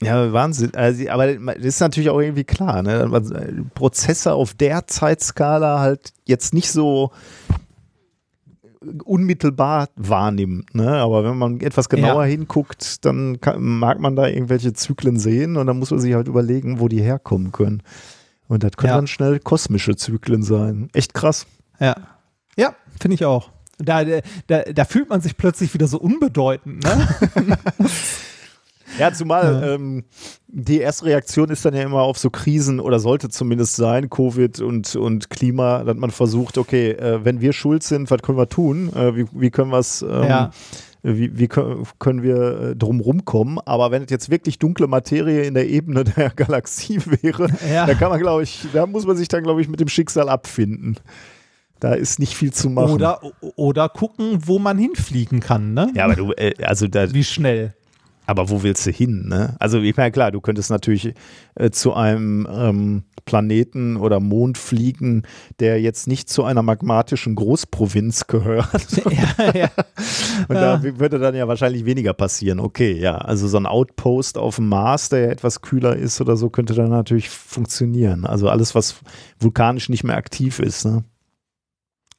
S1: Ja, Wahnsinn. Also, aber das ist natürlich auch irgendwie klar, ne? Prozesse auf der Zeitskala halt jetzt nicht so unmittelbar wahrnimmt. Ne? Aber wenn man etwas genauer ja. hinguckt, dann kann, mag man da irgendwelche Zyklen sehen und dann muss man sich halt überlegen, wo die herkommen können. Und das können ja. dann schnell kosmische Zyklen sein. Echt krass.
S2: Ja. Ja, finde ich auch. Da, da, da fühlt man sich plötzlich wieder so unbedeutend. Ne?
S1: Ja, zumal ja. Ähm, die erste Reaktion ist dann ja immer auf so Krisen oder sollte zumindest sein, Covid und, und Klima, dass man versucht, okay, äh, wenn wir schuld sind, was können wir tun? Äh, wie, wie können wir es ähm, ja. Wie, wie, können wir äh, drum rumkommen? Aber wenn es jetzt wirklich dunkle Materie in der Ebene der Galaxie wäre, ja. da kann man, glaube ich, da muss man sich dann, glaube ich, mit dem Schicksal abfinden. Da ist nicht viel zu machen.
S2: Oder, oder gucken, wo man hinfliegen kann, ne?
S1: Ja, aber du, äh, also da.
S2: Wie schnell?
S1: Aber wo willst du hin? Ne? Also ich meine, klar, du könntest natürlich äh, zu einem ähm, Planeten oder Mond fliegen, der jetzt nicht zu einer magmatischen Großprovinz gehört. ja, ja. Und da würde dann ja wahrscheinlich weniger passieren. Okay, ja, also so ein Outpost auf dem Mars, der ja etwas kühler ist oder so, könnte dann natürlich funktionieren. Also alles, was vulkanisch nicht mehr aktiv ist. Ne?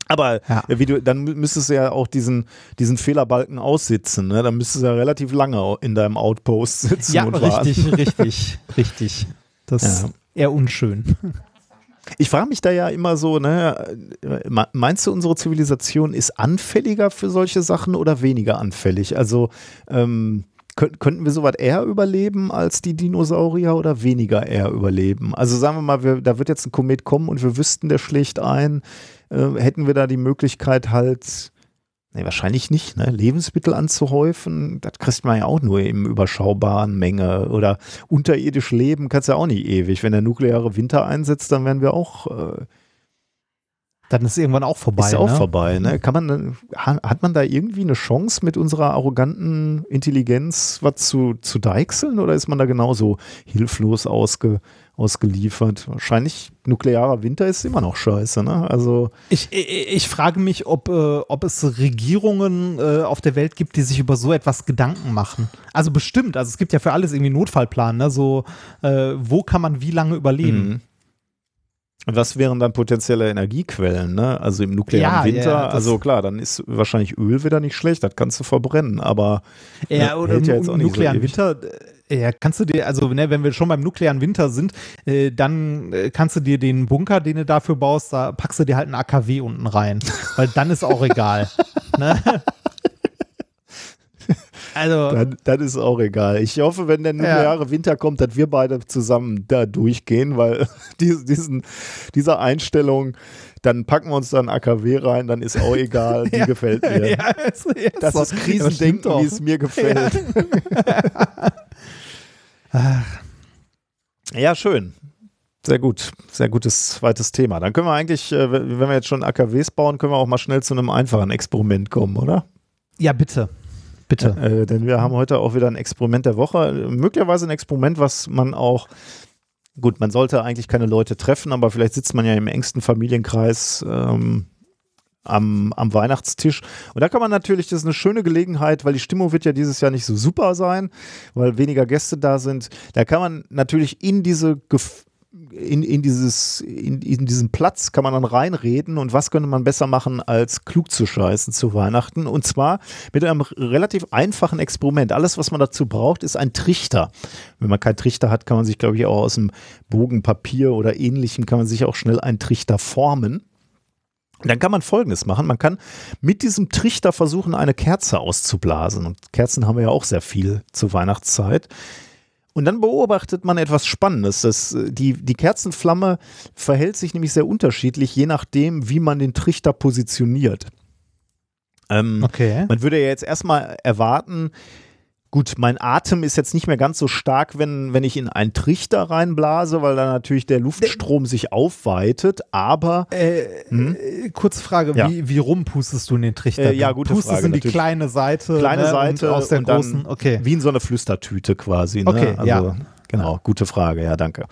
S1: Aber ja. wie du, dann müsstest du ja auch diesen, diesen Fehlerbalken aussitzen, ne? Dann müsstest du ja relativ lange in deinem Outpost sitzen.
S2: Ja, und richtig, warten. richtig, richtig. Das ja. ist eher unschön.
S1: Ich frage mich da ja immer so, ne, meinst du, unsere Zivilisation ist anfälliger für solche Sachen oder weniger anfällig? Also ähm, könnten wir sowas eher überleben als die Dinosaurier oder weniger eher überleben? Also sagen wir mal, wir, da wird jetzt ein Komet kommen und wir wüssten, der schlägt ein äh, hätten wir da die Möglichkeit halt, nee, wahrscheinlich nicht, ne, Lebensmittel anzuhäufen, das kriegt man ja auch nur im überschaubaren Menge oder unterirdisch leben kannst du ja auch nicht ewig. Wenn der nukleare Winter einsetzt, dann werden wir auch äh,
S2: Dann ist irgendwann auch vorbei.
S1: Ist ja auch
S2: ne?
S1: vorbei, ne? Kann man, hat man da irgendwie eine Chance mit unserer arroganten Intelligenz was zu, zu deichseln oder ist man da genauso hilflos ausge, ausgeliefert? Wahrscheinlich nuklearer Winter ist immer noch scheiße, ne? Also.
S2: Ich, ich, ich frage mich, ob, äh, ob es Regierungen äh, auf der Welt gibt, die sich über so etwas Gedanken machen. Also bestimmt, also es gibt ja für alles irgendwie einen Notfallplan, ne? So, äh, wo kann man wie lange überleben?
S1: Mhm. Was wären dann potenzielle Energiequellen, ne? Also im nuklearen
S2: Ja,
S1: Winter,
S2: ja,
S1: also klar, dann ist wahrscheinlich Öl wieder nicht schlecht, das kannst du verbrennen, aber
S2: Ja,
S1: ne,
S2: oder
S1: hält ja
S2: im
S1: jetzt auch nicht so
S2: nuklearen
S1: ewig.
S2: Winter, äh, ja, kannst du dir, also ne, wenn wir schon beim nuklearen Winter sind, äh, dann äh, kannst du dir den Bunker, den du dafür baust, da packst du dir halt einen AKW unten rein, weil dann ist auch egal. ne? Also,
S1: Dann, dann ist auch egal. Ich hoffe, wenn der nukleare Winter kommt, dass wir beide zusammen da durchgehen, weil dies- diesen, dieser Einstellung, dann packen wir uns da ein AKW rein, dann ist auch egal, die
S2: Ja.
S1: gefällt mir.
S2: ja, ist, ja,
S1: Das
S2: so.
S1: ist
S2: Ja,
S1: Krisendenken,
S2: doch.
S1: wie es mir gefällt. Ja, schön. Sehr gut. Sehr gutes zweites Thema. Dann können wir eigentlich, äh, wenn wir jetzt schon AKWs bauen, können wir auch mal schnell zu einem einfachen Experiment kommen, oder?
S2: Ja, bitte. Bitte.
S1: Äh, denn wir haben heute auch wieder ein Experiment der Woche. Möglicherweise ein Experiment, was man auch, gut, man sollte eigentlich keine Leute treffen, aber vielleicht sitzt man ja im engsten Familienkreis ähm, am, am Weihnachtstisch. Und da kann man natürlich, das ist eine schöne Gelegenheit, weil die Stimmung wird ja dieses Jahr nicht so super sein, weil weniger Gäste da sind. Da kann man natürlich in diese in, in, dieses, in, in diesen Platz kann man dann reinreden und was könnte man besser machen, als klug zu scheißen zu Weihnachten. Und zwar mit einem relativ einfachen Experiment. Alles, was man dazu braucht, ist ein Trichter. Wenn man keinen Trichter hat, kann man sich, glaube ich, auch aus dem Bogen Papier oder ähnlichem, kann man sich auch schnell einen Trichter formen. Dann kann man Folgendes machen. Man kann mit diesem Trichter versuchen, eine Kerze auszublasen. Und Kerzen haben wir ja auch sehr viel zur Weihnachtszeit. Und dann beobachtet man etwas Spannendes. Das, äh, die, die Kerzenflamme verhält sich nämlich sehr unterschiedlich, je nachdem, wie man den Trichter positioniert. Ähm,
S2: Okay.
S1: man würde ja jetzt erstmal erwarten, gut, mein Atem ist jetzt nicht mehr ganz so stark, wenn, wenn ich in einen Trichter reinblase, weil da natürlich der Luftstrom sich aufweitet, aber
S2: Äh, kurze Frage,
S1: Ja.
S2: wie, wie rum pustest du in den Trichter?
S1: Äh, ja,
S2: Du
S1: gute
S2: pustest
S1: Frage,
S2: in die
S1: natürlich.
S2: kleine Seite.
S1: kleine
S2: ne,
S1: Seite
S2: aus der
S1: dann
S2: großen. Okay.
S1: wie in so eine Flüstertüte quasi. Ne?
S2: Okay,
S1: also,
S2: ja.
S1: Genau, gute Frage, ja, danke.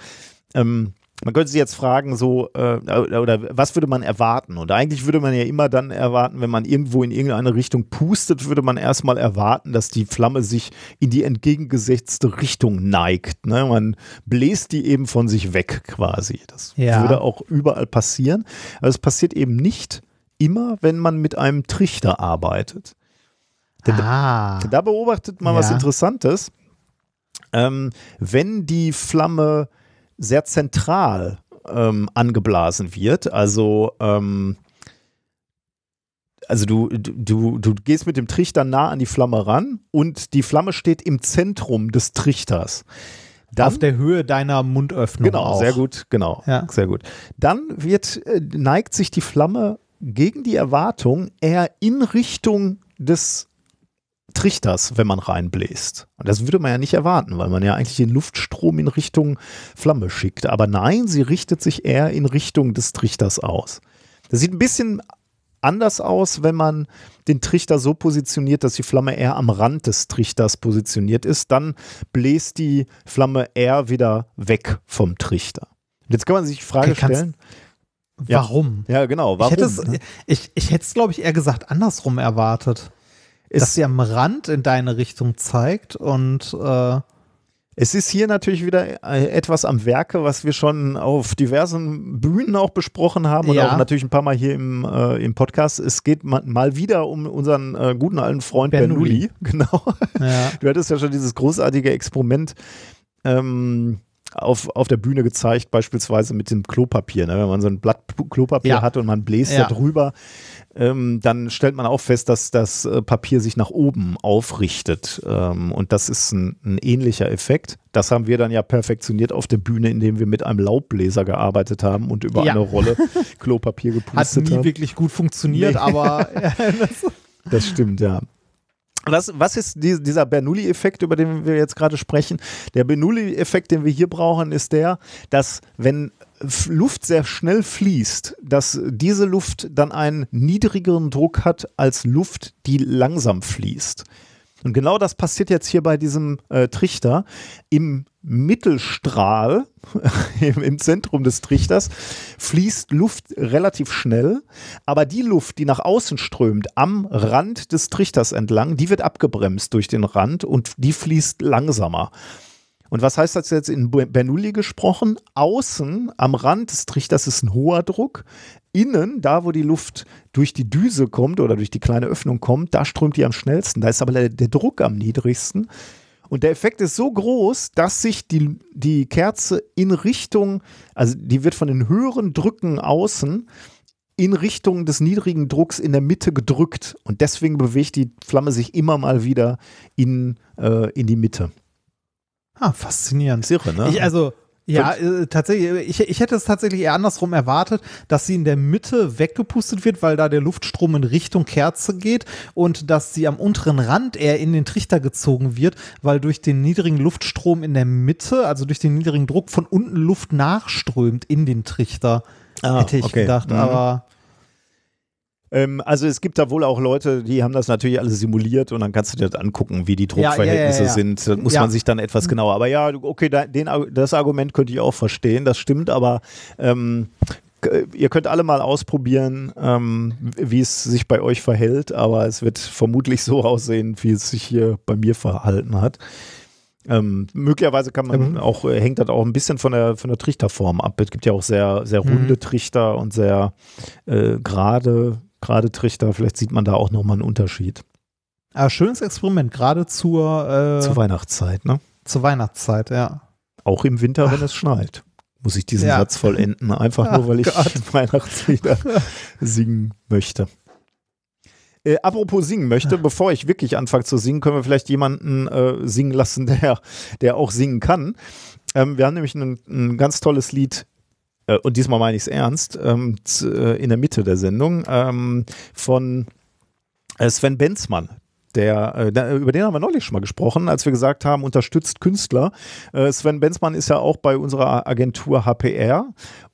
S1: Ähm, man könnte sich jetzt fragen, so, äh, oder was würde man erwarten? Und eigentlich würde man ja immer dann erwarten, wenn man irgendwo in irgendeine Richtung pustet, würde man erstmal erwarten, dass die Flamme sich in die entgegengesetzte Richtung neigt. Ne? Man bläst die eben von sich weg quasi. Das
S2: Ja.
S1: würde auch überall passieren. Aber es passiert eben nicht immer, wenn man mit einem Trichter arbeitet.
S2: Ah.
S1: Da beobachtet man was
S2: Ja.
S1: Interessantes. Ähm, wenn die Flamme sehr zentral ähm, angeblasen wird, also ähm, also du, du, du gehst mit dem Trichter nah an die Flamme ran und die Flamme steht im Zentrum des Trichters. Dann,
S2: Auf der Höhe deiner Mundöffnung.
S1: Genau,
S2: auch.
S1: sehr gut, genau,
S2: Ja.
S1: sehr gut. Dann wird, äh, neigt sich die Flamme gegen die Erwartung eher in Richtung des Trichters, wenn man reinbläst. Und das würde man ja nicht erwarten, weil man ja eigentlich den Luftstrom in Richtung Flamme schickt. Aber nein, sie richtet sich eher in Richtung des Trichters aus. Das sieht ein bisschen anders aus, wenn man den Trichter so positioniert, dass die Flamme eher am Rand des Trichters positioniert ist. Dann bläst die Flamme eher wieder weg vom Trichter. Und jetzt kann man sich die Frage
S2: Okay,
S1: stellen. Ja.
S2: Warum?
S1: Ja, genau. Warum?
S2: Ich hätte es, ich, ich hätte es, glaube ich, eher gesagt andersrum erwartet. Dass
S1: es,
S2: sie am Rand in deine Richtung zeigt und äh,
S1: es ist hier natürlich wieder äh, etwas am Werke, was wir schon auf diversen Bühnen auch besprochen haben und
S2: Ja.
S1: auch natürlich ein paar Mal hier im, äh, im Podcast. Es geht ma mal wieder um unseren äh, guten alten Freund Bernoulli.
S2: Bernoulli.
S1: Genau.
S2: ja.
S1: Du hattest ja schon dieses großartige Experiment ähm, auf, auf der Bühne gezeigt, beispielsweise mit dem Klopapier. Ne? Wenn man so ein Blatt Klopapier
S2: Ja.
S1: hat und man bläst
S2: Ja.
S1: da drüber, ähm, dann stellt man auch fest, dass das äh, Papier sich nach oben aufrichtet. Ähm, und das ist ein, ein ähnlicher Effekt. Das haben wir dann ja perfektioniert auf der Bühne, indem wir mit einem Laubbläser gearbeitet haben und über
S2: Ja.
S1: eine Rolle Klopapier
S2: Hat
S1: gepustet
S2: nie
S1: haben.
S2: wirklich gut funktioniert,
S1: Nee.
S2: aber
S1: Das stimmt, ja. Was, was ist die, dieser Bernoulli-Effekt, über den wir jetzt gerade sprechen? Der Bernoulli-Effekt, den wir hier brauchen, ist der, dass wenn Luft sehr schnell fließt, dass diese Luft dann einen niedrigeren Druck hat als Luft, die langsam fließt. Und genau das passiert jetzt hier bei diesem äh, Trichter. Im Mittelstrahl, im Zentrum des Trichters, fließt Luft relativ schnell, aber die Luft, die nach außen strömt, am Rand des Trichters entlang, die wird abgebremst durch den Rand und die fließt langsamer. Und was heißt das jetzt in Bernoulli gesprochen? Außen am Rand des Trichters ist ein hoher Druck. Innen, da wo die Luft durch die Düse kommt oder durch die kleine Öffnung kommt, da strömt die am schnellsten. Da ist aber der, Druck am niedrigsten. Und der Effekt ist so groß, dass sich die, die Kerze in Richtung, also die wird von den höheren Drücken außen in Richtung des niedrigen Drucks in der Mitte gedrückt. Und deswegen bewegt die Flamme sich immer mal wieder in, äh, in die Mitte.
S2: Ah, faszinierend.
S1: Irre, ne?
S2: Ich, also, ja, äh, tatsächlich, ich, ich hätte es tatsächlich eher andersrum erwartet, dass sie in der Mitte weggepustet wird, weil da der Luftstrom in Richtung Kerze geht und dass sie am unteren Rand eher in den Trichter gezogen wird, weil durch den niedrigen Luftstrom in der Mitte, also durch den niedrigen Druck von unten Luft nachströmt in den Trichter.
S1: Ah,
S2: hätte ich
S1: okay.
S2: gedacht,
S1: Mhm.
S2: aber
S1: Ähm, also es gibt da wohl auch Leute, die haben das natürlich alles simuliert und dann kannst du dir das angucken, wie die Druckverhältnisse
S2: ja, ja, ja.
S1: sind. Da muss man sich dann etwas genauer. Aber ja, okay, da, den, das Argument könnte ich auch verstehen, das stimmt, aber ähm, ihr könnt alle mal ausprobieren, ähm, wie es sich bei euch verhält, aber es wird vermutlich so aussehen, wie es sich hier bei mir verhalten hat. Ähm, möglicherweise kann man
S2: Mhm.
S1: auch, äh, hängt das auch ein bisschen von der, von der Trichterform ab. Es gibt ja auch sehr, sehr
S2: Mhm.
S1: runde Trichter und sehr äh, gerade, gerade Trichter. Vielleicht sieht man da auch nochmal einen Unterschied.
S2: ah, schönes Experiment, gerade zur, äh,
S1: Zur Weihnachtszeit, ne?
S2: zur Weihnachtszeit, ja.
S1: Auch im Winter, wenn es schneit. Muss ich diesen
S2: Ja.
S1: Satz vollenden, einfach nur,
S2: Ach
S1: weil ich
S2: Gott.
S1: Weihnachtslieder singen möchte. Äh, apropos singen möchte, bevor ich wirklich anfange zu singen, können wir vielleicht jemanden äh, singen lassen, der, der auch singen kann. Ähm, wir haben nämlich ein, ein ganz tolles Lied, äh, und diesmal meine ich es ernst, ähm, äh, in der Mitte der Sendung ähm, von äh, Sven Benzmann. Der, über den haben wir neulich schon mal gesprochen, als wir gesagt haben, unterstützt Künstler. Sven Benzmann ist ja auch bei unserer Agentur HPR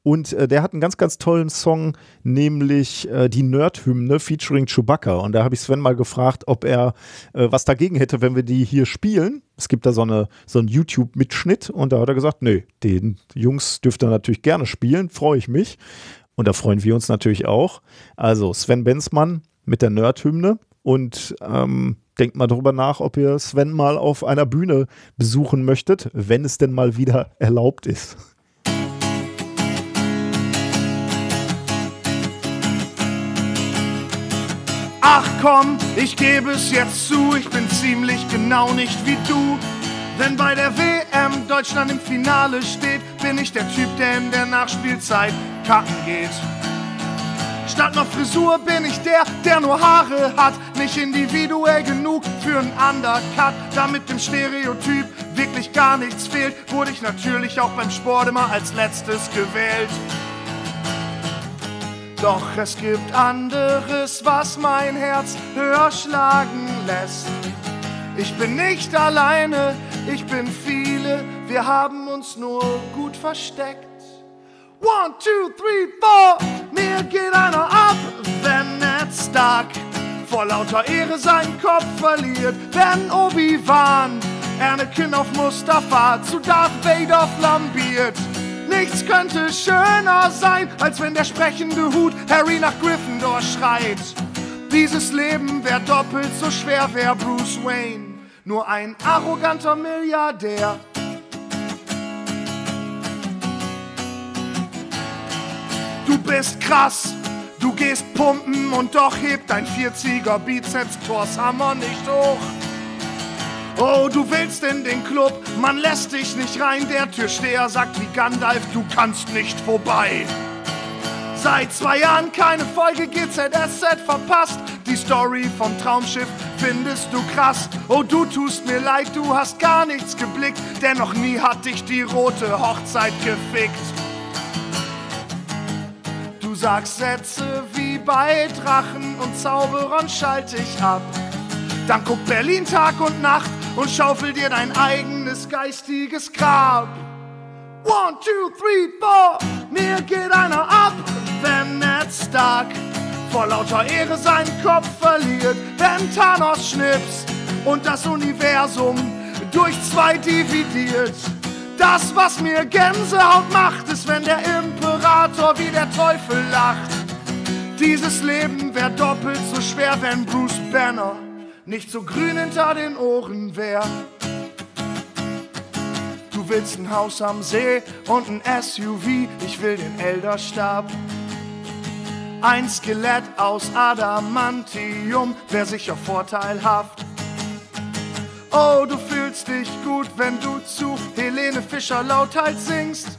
S1: und äh, der hat einen ganz, ganz tollen Song, nämlich äh, die Nerd-Hymne featuring Chewbacca. Und da habe ich Sven mal gefragt, ob er äh, was dagegen hätte, wenn wir die hier spielen. Es gibt da so, eine, so einen YouTube-Mitschnitt und da hat er gesagt, nee, den Jungs dürft ihr natürlich gerne spielen, freue ich mich. Und da freuen wir uns natürlich auch. Also Sven Benzmann mit der Nerd-Hymne und ähm, denkt mal drüber nach, ob ihr Sven mal auf einer Bühne besuchen möchtet, wenn es denn mal wieder erlaubt ist.
S5: Ach komm, ich gebe es jetzt zu, ich bin ziemlich genau nicht wie du. Wenn bei der WM Deutschland im Finale steht, bin ich der Typ, der in der Nachspielzeit kacken geht. Statt noch Frisur bin ich der, der nur Haare hat. Nicht individuell genug für einen Undercut. Damit dem Stereotyp wirklich gar nichts fehlt, wurde ich natürlich auch beim Sport immer als letztes gewählt. Doch es gibt anderes, was mein Herz höher schlagen lässt. Ich bin nicht alleine, ich bin viele, wir haben uns nur gut versteckt. One, two, three, four, mir geht einer ab, wenn Ned Stark vor lauter Ehre seinen Kopf verliert, wenn Obi-Wan Anakin auf Mustafa zu Darth Vader flambiert. Nichts könnte schöner sein, als wenn der sprechende Hut Harry nach Gryffindor schreit. Dieses Leben wär doppelt so schwer, wär Bruce Wayne nur ein arroganter Milliardär. Du bist krass, du gehst pumpen und doch hebt dein 40er Bizeps Torshammer nicht hoch. Oh, du willst in den Club, man lässt dich nicht rein. Der Türsteher sagt wie Gandalf, du kannst nicht vorbei. Seit zwei Jahren keine Folge GZSZ verpasst. Die Story vom Traumschiff findest du krass. Oh, du tust mir leid, du hast gar nichts geblickt. Denn noch nie hat dich die rote Hochzeit gefickt. Du sagst Sätze wie bei Drachen und Zauberern schalte ich ab. Dann guck Berlin Tag und Nacht und schaufel dir dein eigenes geistiges Grab. One, two, three, four, Mir geht einer ab, wenn Ned Stark vor lauter Ehre seinen Kopf verliert, wenn Thanos schnippst und das Universum durch zwei dividiert. Das, was mir Gänsehaut macht, ist, wenn der Imperator wie der Teufel lacht. Dieses Leben wäre doppelt so schwer, wenn Bruce Banner nicht so grün hinter den Ohren wäre. Du willst ein Haus am See und ein SUV, ich will den Elderstab. Ein Skelett aus Adamantium wär sicher vorteilhaft. Oh, du fühlst dich gut, wenn du zu Helene Fischer lauthals singst.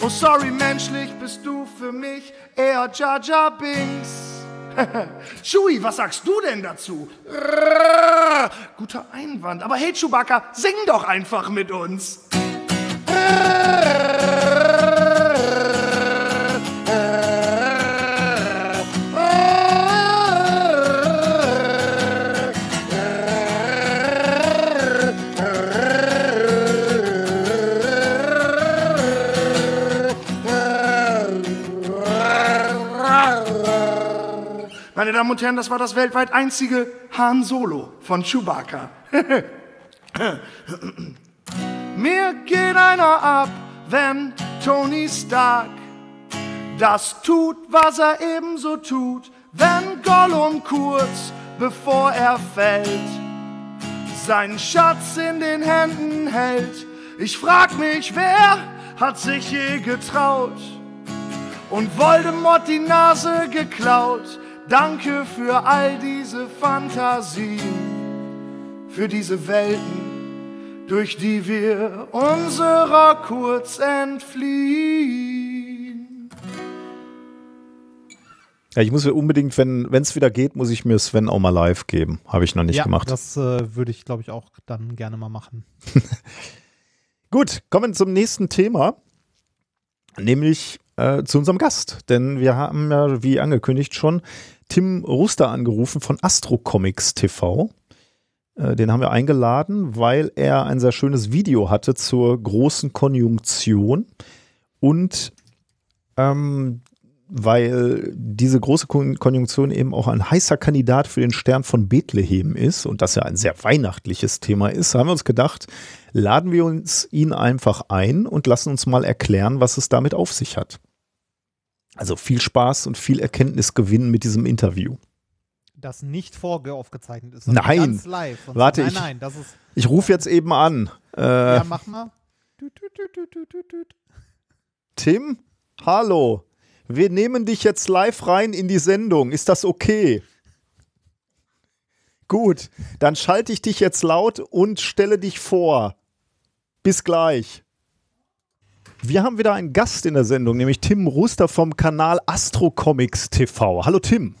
S5: Oh, sorry, menschlich bist du für mich eher Jaja Binks. Chewie, was sagst du denn dazu? Guter Einwand. Aber hey, Chewbacca, sing doch einfach mit uns. Meine Damen und Herren, das war das weltweit einzige Han Solo von Chewbacca. Mir geht einer ab, wenn Tony Stark das tut, was er ebenso tut, wenn Gollum kurz bevor er fällt, seinen Schatz in den Händen hält. Ich frag mich, wer hat sich je getraut und Voldemort die Nase geklaut? Danke für all diese Fantasien, für diese Welten, durch die wir unserer kurz entfliehen.
S1: Ja, ich muss mir unbedingt, wenn es wieder geht, muss ich mir Sven auch mal live geben. Habe ich noch nicht
S2: ja,
S1: gemacht.
S2: Das äh, würde ich, glaube ich, auch dann gerne mal machen.
S1: Gut, kommen zum nächsten Thema, nämlich äh, zu unserem Gast. Denn wir haben ja, wie angekündigt, schon Tim Ruster angerufen von Astro Comics TV. Äh, den haben wir eingeladen, weil er ein sehr schönes Video hatte zur großen Konjunktion und ähm, weil diese große Kon Konjunktion eben auch ein heißer Kandidat für den Stern von Bethlehem ist und das ja ein sehr weihnachtliches Thema ist, haben wir uns gedacht, laden wir uns ihn einfach ein und lassen uns mal erklären, was es damit auf sich hat. Also viel Spaß und viel Erkenntnisgewinn mit diesem Interview.
S2: Das nicht vorgeaufgezeichnet ist.
S1: Nein.
S2: Ganz live.
S1: Warte,
S2: nein,
S1: ich,
S2: nein, das ist.
S1: ich rufe jetzt eben an. Äh,
S2: Ja, mach mal.
S1: Tim, hallo. Wir nehmen dich jetzt live rein in die Sendung. Ist das okay? Gut, dann schalte ich dich jetzt laut und stelle dich vor. Bis gleich. Wir haben wieder einen Gast in der Sendung, nämlich Tim Ruster vom Kanal Astro Comics TV. Hallo Tim.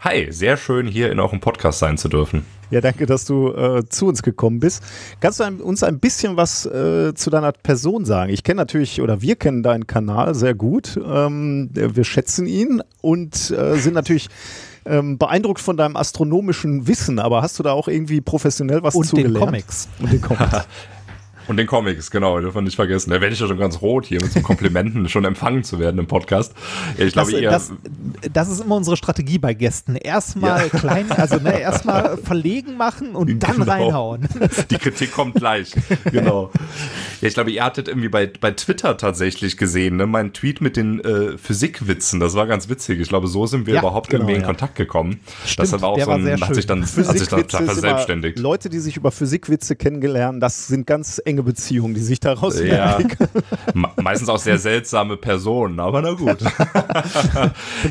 S6: Hi, sehr schön hier in eurem Podcast sein zu dürfen.
S1: Ja, danke, dass du äh, zu uns gekommen bist. Kannst du ein, uns ein bisschen was äh, zu deiner Person sagen? Ich kenne natürlich, oder wir kennen deinen Kanal sehr gut. Ähm, wir schätzen ihn und äh, sind natürlich ähm, beeindruckt von deinem astronomischen Wissen. Aber hast du da auch irgendwie professionell was
S2: Und den
S1: zugelernt?
S2: Comics.
S1: Und den Comics.
S6: Und den Comics, genau, dürfen wir nicht vergessen. Da werde ich ja schon ganz rot, hier mit so Komplimenten schon empfangen zu werden im Podcast. Ja, ich
S2: Das,
S6: glaube, ihr,
S2: das, das ist immer unsere Strategie bei Gästen. Erstmal klein, also ne, erstmal verlegen machen und dann
S6: Genau.
S2: reinhauen.
S6: die Kritik kommt gleich. genau. Ja, ich glaube, ihr hattet irgendwie bei, bei Twitter tatsächlich gesehen, ne? Mein Tweet mit den äh, Physikwitzen, das war ganz witzig. Ich glaube, so sind wir
S2: Ja,
S6: überhaupt
S1: genau,
S6: irgendwie in
S1: ja.
S6: Kontakt gekommen.
S2: Stimmt,
S6: das war auch so
S2: war
S6: ein,
S2: sehr
S6: hat sich dann, hat sich dann verselbstständigt.
S1: Leute, die sich über Physikwitze kennengelernt, das sind ganz enge Beziehungen, die sich daraus
S6: Ja, meistens auch sehr seltsame Personen, aber na gut.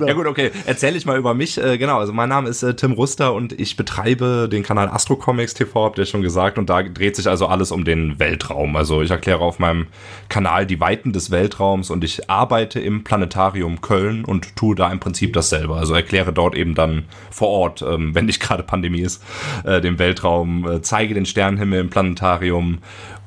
S6: Ja gut, okay. Erzähle ich mal über mich. Äh, genau, also mein Name ist äh, Tim Ruster und ich betreibe den Kanal Astro Comics TV, habt ihr schon gesagt. Und da dreht sich also alles um den Weltraum. Also ich erkläre auf meinem Kanal die Weiten des Weltraums und ich arbeite im Planetarium Köln und tue da im Prinzip dasselbe. Also erkläre dort eben dann vor Ort, ähm, wenn nicht gerade Pandemie ist, äh, den Weltraum, zeige den Sternenhimmel im Planetarium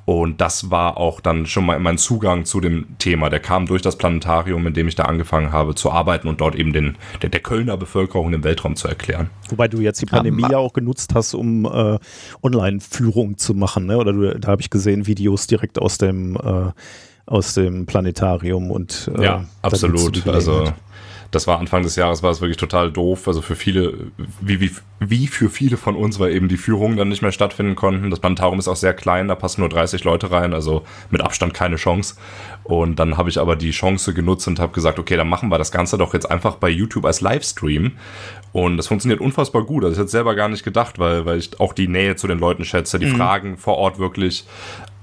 S6: und das war auch dann schon mal mein Zugang zu dem Thema. Der kam durch das Planetarium, in dem ich da angefangen habe zu arbeiten und dort eben den, der, der Kölner Bevölkerung den Weltraum zu erklären.
S1: Wobei du jetzt die Pandemie ja auch genutzt hast, um äh, Online-Führung zu machen, ne? Oder du, da habe ich gesehen Videos direkt aus dem äh, aus dem Planetarium und
S6: äh, ja, absolut. Also das war Anfang des Jahres, war es wirklich total doof. Also für viele, wie, wie, wie für viele von uns, weil eben die Führungen dann nicht mehr stattfinden konnten. Das Planetarium ist auch sehr klein, da passen nur 30 Leute rein, also mit Abstand keine Chance. Und dann habe ich aber die Chance genutzt und habe gesagt, okay, dann machen wir das Ganze doch jetzt einfach bei YouTube als Livestream. Und das funktioniert unfassbar gut. Also ich hätte selber gar nicht gedacht, weil, weil ich auch die Nähe zu den Leuten schätze, die mhm. Fragen vor Ort wirklich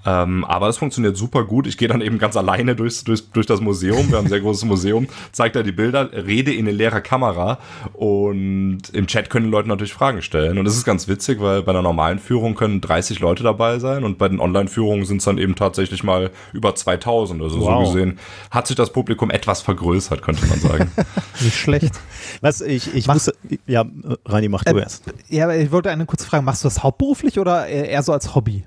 S6: ähm, aber das funktioniert super gut. Ich gehe dann eben ganz alleine durchs, durch, durch das Museum. Wir haben ein sehr großes Museum, zeigt da die Bilder, rede in eine leere Kamera und im Chat können die Leute natürlich Fragen stellen. Und das ist ganz witzig, weil bei einer normalen Führung können 30 Leute dabei sein und bei den Online-Führungen sind es dann eben tatsächlich mal über 2000. Also wow. so gesehen hat sich das Publikum etwas vergrößert, könnte man sagen.
S2: Nicht schlecht.
S1: Was ich, ich mach, muss, ja, Rani, mach du äh, erst.
S2: Ja, ich wollte eine kurze Frage, machst du das hauptberuflich oder eher so als Hobby?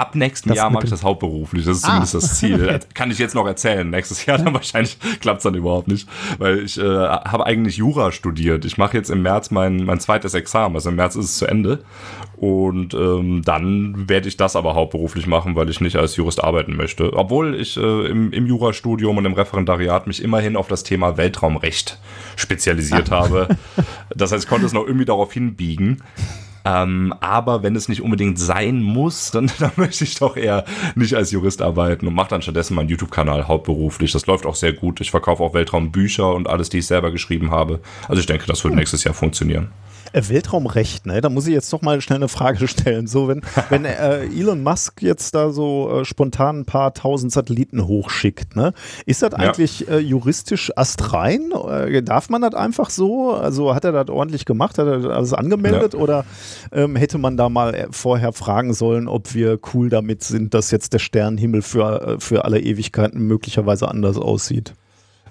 S6: Ab nächstem das Jahr mache ich das hauptberuflich. Das ist ah. zumindest das Ziel. Kann ich jetzt noch erzählen. Nächstes Jahr dann wahrscheinlich klappt es dann überhaupt nicht. Weil ich äh, habe eigentlich Jura studiert. Ich mache jetzt im März mein, mein zweites Examen. Also im März ist es zu Ende. Und ähm, dann werde ich das aber hauptberuflich machen, weil ich nicht als Jurist arbeiten möchte. Obwohl ich äh, im, im Jurastudium und im Referendariat mich immerhin auf das Thema Weltraumrecht spezialisiert ah. habe. Das heißt, ich konnte es noch irgendwie darauf hinbiegen. Ähm, aber wenn es nicht unbedingt sein muss, dann, dann möchte ich doch eher nicht als Jurist arbeiten und mache dann stattdessen meinen YouTube-Kanal hauptberuflich. Das läuft auch sehr gut. Ich verkaufe auch Weltraumbücher und alles, die ich selber geschrieben habe. Also ich denke, das wird nächstes Jahr funktionieren.
S1: Äh, Weltraumrecht, ne? Da muss ich jetzt doch mal schnell eine Frage stellen. So, wenn, wenn äh, Elon Musk jetzt da so äh, spontan ein paar tausend Satelliten hochschickt, ne? Ist das eigentlich ja. äh, juristisch astrein? Äh, darf man das einfach so? Also hat er das ordentlich gemacht? Hat er das alles angemeldet? Ja. Oder ähm, hätte man da mal äh, vorher fragen sollen, ob wir cool damit sind, dass jetzt der Sternenhimmel für, für alle Ewigkeiten möglicherweise anders aussieht?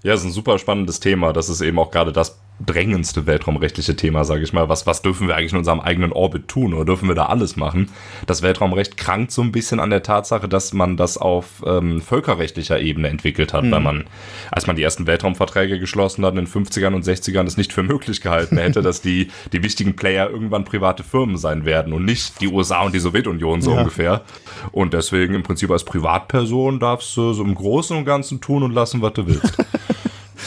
S6: Ja, ist ein super spannendes Thema. Das ist eben auch gerade das drängendste weltraumrechtliche Thema, sage ich mal. Was, was dürfen wir eigentlich in unserem eigenen Orbit tun oder dürfen wir da alles machen? Das Weltraumrecht krankt so ein bisschen an der Tatsache, dass man das auf ähm, völkerrechtlicher Ebene entwickelt hat, mhm. weil man, als man die ersten Weltraumverträge geschlossen hat in den 50ern und 60ern, es nicht für möglich gehalten hätte, dass die, die wichtigen Player irgendwann private Firmen sein werden und nicht die USA und die Sowjetunion so ja. ungefähr. Und deswegen im Prinzip als Privatperson darfst du so im Großen und Ganzen tun und lassen, was du willst.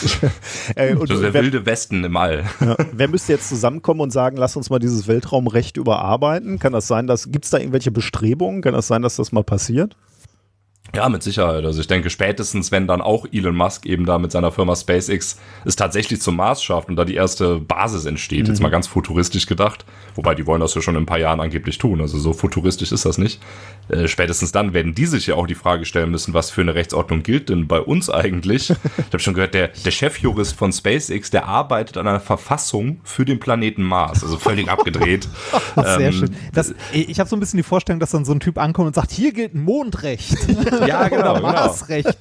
S1: äh, und, das ist der wer, wilde Westen im All. Ja, wer müsste jetzt zusammenkommen und sagen, lass uns mal dieses Weltraumrecht überarbeiten? Kann das sein, dass gibt es da irgendwelche Bestrebungen? Kann das sein, dass das mal passiert?
S6: Ja, mit Sicherheit. Also ich denke, spätestens, wenn dann auch Elon Musk eben da mit seiner Firma SpaceX es tatsächlich zum Mars schafft und da die erste Basis entsteht, mhm. jetzt mal ganz futuristisch gedacht, wobei die wollen das ja schon in ein paar Jahren angeblich tun, also so futuristisch ist das nicht. Äh, spätestens dann werden die sich ja auch die Frage stellen müssen, was für eine Rechtsordnung gilt denn bei uns eigentlich? ich habe schon gehört, der, der Chefjurist von SpaceX, der arbeitet an einer Verfassung für den Planeten Mars, also völlig abgedreht.
S2: Sehr ähm, schön. Das, ich habe so ein bisschen die Vorstellung, dass dann so ein Typ ankommt und sagt, hier gilt Mondrecht.
S6: Ja, genau. genau. Maßrecht.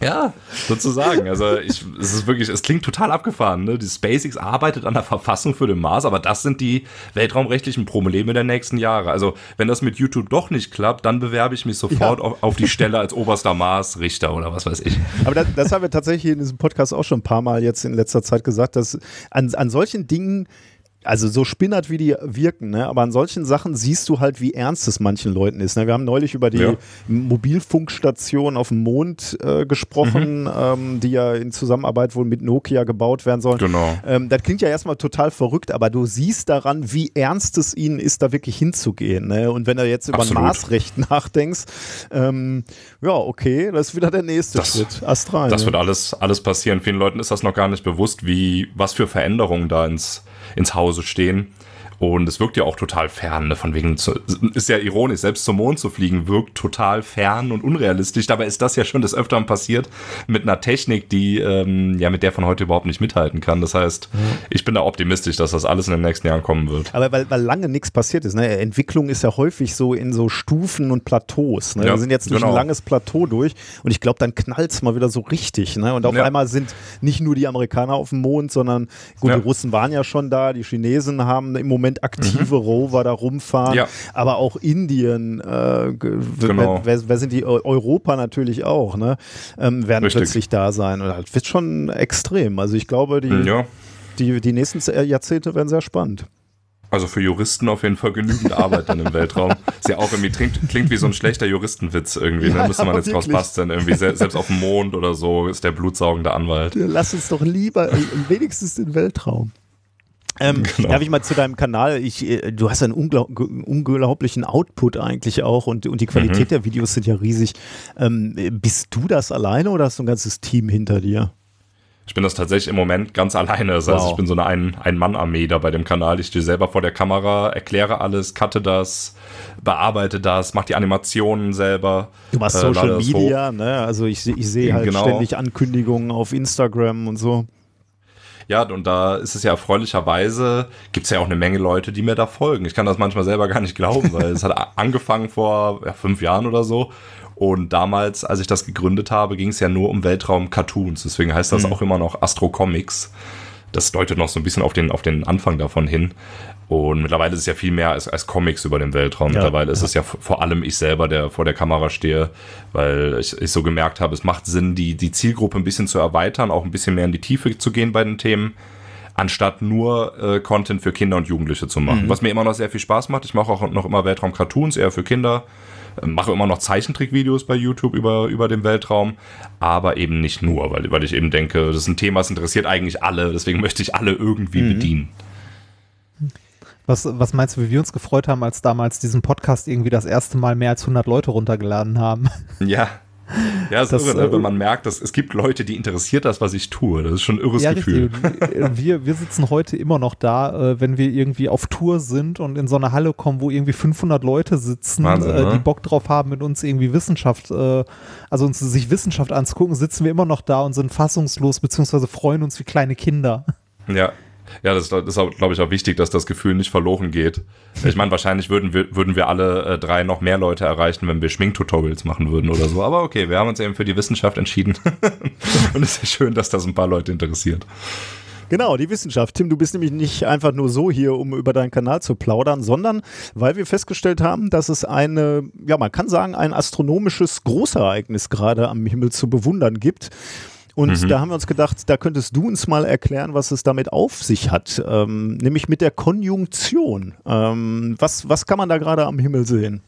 S6: Ja, sozusagen. Also ich, es ist wirklich, es klingt total abgefahren. Ne? Die SpaceX arbeitet an der Verfassung für den Mars, aber das sind die weltraumrechtlichen Probleme der nächsten Jahre. Also wenn das mit YouTube doch nicht klappt, dann bewerbe ich mich sofort ja. auf, auf, die Stelle als oberster Mars-Richter oder was weiß ich.
S1: Aber das, das haben wir tatsächlich in diesem Podcast auch schon ein paar Mal jetzt in letzter Zeit gesagt, dass an, an solchen Dingen also so spinnert wie die wirken, ne? aber an solchen Sachen siehst du halt, wie ernst es manchen Leuten ist. Ne? Wir haben neulich über die ja. Mobilfunkstation auf dem Mond äh, gesprochen, mhm. ähm, die ja in Zusammenarbeit wohl mit Nokia gebaut werden sollen.
S6: Genau.
S1: Ähm, das klingt ja erstmal total verrückt, aber du siehst daran, wie ernst es ihnen ist, da wirklich hinzugehen. Ne? Und wenn du jetzt über Absolut. Maßrecht nachdenkst, ähm, ja, okay, das ist wieder der nächste das, Schritt.
S6: Astral. Das ne? wird alles, alles passieren. Vielen Leuten ist das noch gar nicht bewusst, wie, was für Veränderungen da ins ins Hause stehen. Und es wirkt ja auch total fern, ne? von wegen, ist ja ironisch, selbst zum Mond zu fliegen wirkt total fern und unrealistisch. Dabei ist das ja schon des Öfteren passiert mit einer Technik, die ähm, ja mit der von heute überhaupt nicht mithalten kann. Das heißt, mhm. ich bin da optimistisch, dass das alles in den nächsten Jahren kommen wird.
S1: Aber weil, weil lange nichts passiert ist. Ne? Entwicklung ist ja häufig so in so Stufen und Plateaus. Ne? Ja, Wir sind jetzt durch genau. ein langes Plateau durch und ich glaube, dann knallt es mal wieder so richtig. Ne? Und auf ja. einmal sind nicht nur die Amerikaner auf dem Mond, sondern gut, ja. die Russen waren ja schon da, die Chinesen haben im Moment aktive mhm. Rover da rumfahren, ja. aber auch Indien, äh, genau. wer, wer, sind die? Europa natürlich auch, ne? Ähm, werden Richtig. plötzlich da sein. Und das wird schon extrem. Also ich glaube, die, ja. die, die nächsten Jahrzehnte werden sehr spannend.
S6: Also für Juristen auf jeden Fall genügend Arbeit dann im Weltraum. Ist ja auch irgendwie, klingt, klingt wie so ein schlechter Juristenwitz irgendwie. Ne?
S1: Ja,
S6: Müsste man jetzt
S1: wirklich.
S6: draus basteln. Irgendwie se selbst auf dem Mond oder so ist der blutsaugende Anwalt.
S1: Lass uns doch lieber äh, wenigstens den Weltraum. Ähm,
S6: Genau.
S1: Darf ich mal zu deinem Kanal? Ich, äh, du hast einen unglaub unglaublichen Output eigentlich auch und, und die Qualität der Videos sind ja riesig. Ähm, äh, bist du das alleine oder hast du ein ganzes Team hinter dir?
S6: Ich bin das tatsächlich im Moment ganz alleine. Das heißt,
S1: Wow.
S6: ich bin so eine Ein- Ein-Mann-Armee da bei dem Kanal. Ich stehe selber vor der Kamera, erkläre alles, cutte das, bearbeite das, mache die Animationen selber.
S1: Du machst
S6: äh,
S1: Social. Media, ne? Also ich, ich sehe halt
S6: Genau.
S1: ständig Ankündigungen auf Instagram und so.
S6: Ja, und da ist es ja erfreulicherweise, gibt es ja auch eine Menge Leute, die mir da folgen. Ich kann das manchmal selber gar nicht glauben, weil es hat angefangen vor ja, fünf Jahren oder so. Und damals, als ich das gegründet habe, ging es ja nur um Weltraum-Cartoons. Deswegen heißt das auch immer noch Astro Comics. Das deutet noch so ein bisschen auf den, auf den Anfang davon hin. Und mittlerweile ist es ja viel mehr als, als Comics über den Weltraum.
S1: Ja,
S6: mittlerweile ist es ja vor allem ich selber, der vor der Kamera stehe, weil ich, ich so gemerkt habe, es macht Sinn, die, die Zielgruppe ein bisschen zu erweitern, auch ein bisschen mehr in die Tiefe zu gehen bei den Themen, anstatt nur äh, Content für Kinder und Jugendliche zu machen. Was mir immer noch sehr viel Spaß macht. Ich mache auch noch immer Weltraum-Cartoons, eher für Kinder. Äh, Mache immer noch Zeichentrickvideos bei YouTube über, über den Weltraum, aber eben nicht nur, weil, weil ich eben denke, das ist ein Thema, das interessiert eigentlich alle, deswegen möchte ich alle irgendwie bedienen.
S2: Was, was meinst du, wie wir uns gefreut haben, als damals diesen Podcast irgendwie das erste Mal mehr als 100 Leute runtergeladen haben?
S6: Ja. Ja, ist
S2: Das,
S6: irre, ne?
S2: äh,
S6: wenn man merkt, dass es gibt Leute, die interessiert das, was ich tue. Das ist schon ein irres
S2: ja,
S6: Gefühl.
S2: richtig. Wir, wir sitzen heute immer noch da, äh, wenn wir irgendwie auf Tour sind und in so eine Halle kommen, wo irgendwie 500 Leute sitzen,
S6: Wahnsinn,
S2: äh,
S6: ne?
S2: die Bock drauf haben, mit uns irgendwie Wissenschaft, äh, also uns sich Wissenschaft anzugucken, sitzen wir immer noch da und sind fassungslos, beziehungsweise freuen uns wie kleine Kinder.
S6: Ja. Ja, das, ist, glaube ich, auch wichtig, dass das Gefühl nicht verloren geht. Ich meine, wahrscheinlich würden wir, würden wir alle äh, drei noch mehr Leute erreichen, wenn wir Schminktutorials machen würden oder so. Aber okay, wir haben uns eben für die Wissenschaft entschieden. Und es ist ja schön, dass das ein paar Leute interessiert.
S1: Genau, die Wissenschaft. Tim, du bist nämlich nicht einfach nur so hier, um über deinen Kanal zu plaudern, sondern weil wir festgestellt haben, dass es eine, ja, man kann sagen, ein astronomisches Großereignis gerade am Himmel zu bewundern gibt. Und da haben wir uns gedacht, da könntest du uns mal erklären, was es damit auf sich hat, ähm, nämlich mit der Konjunktion. Ähm, was, was kann man da gerade am Himmel sehen?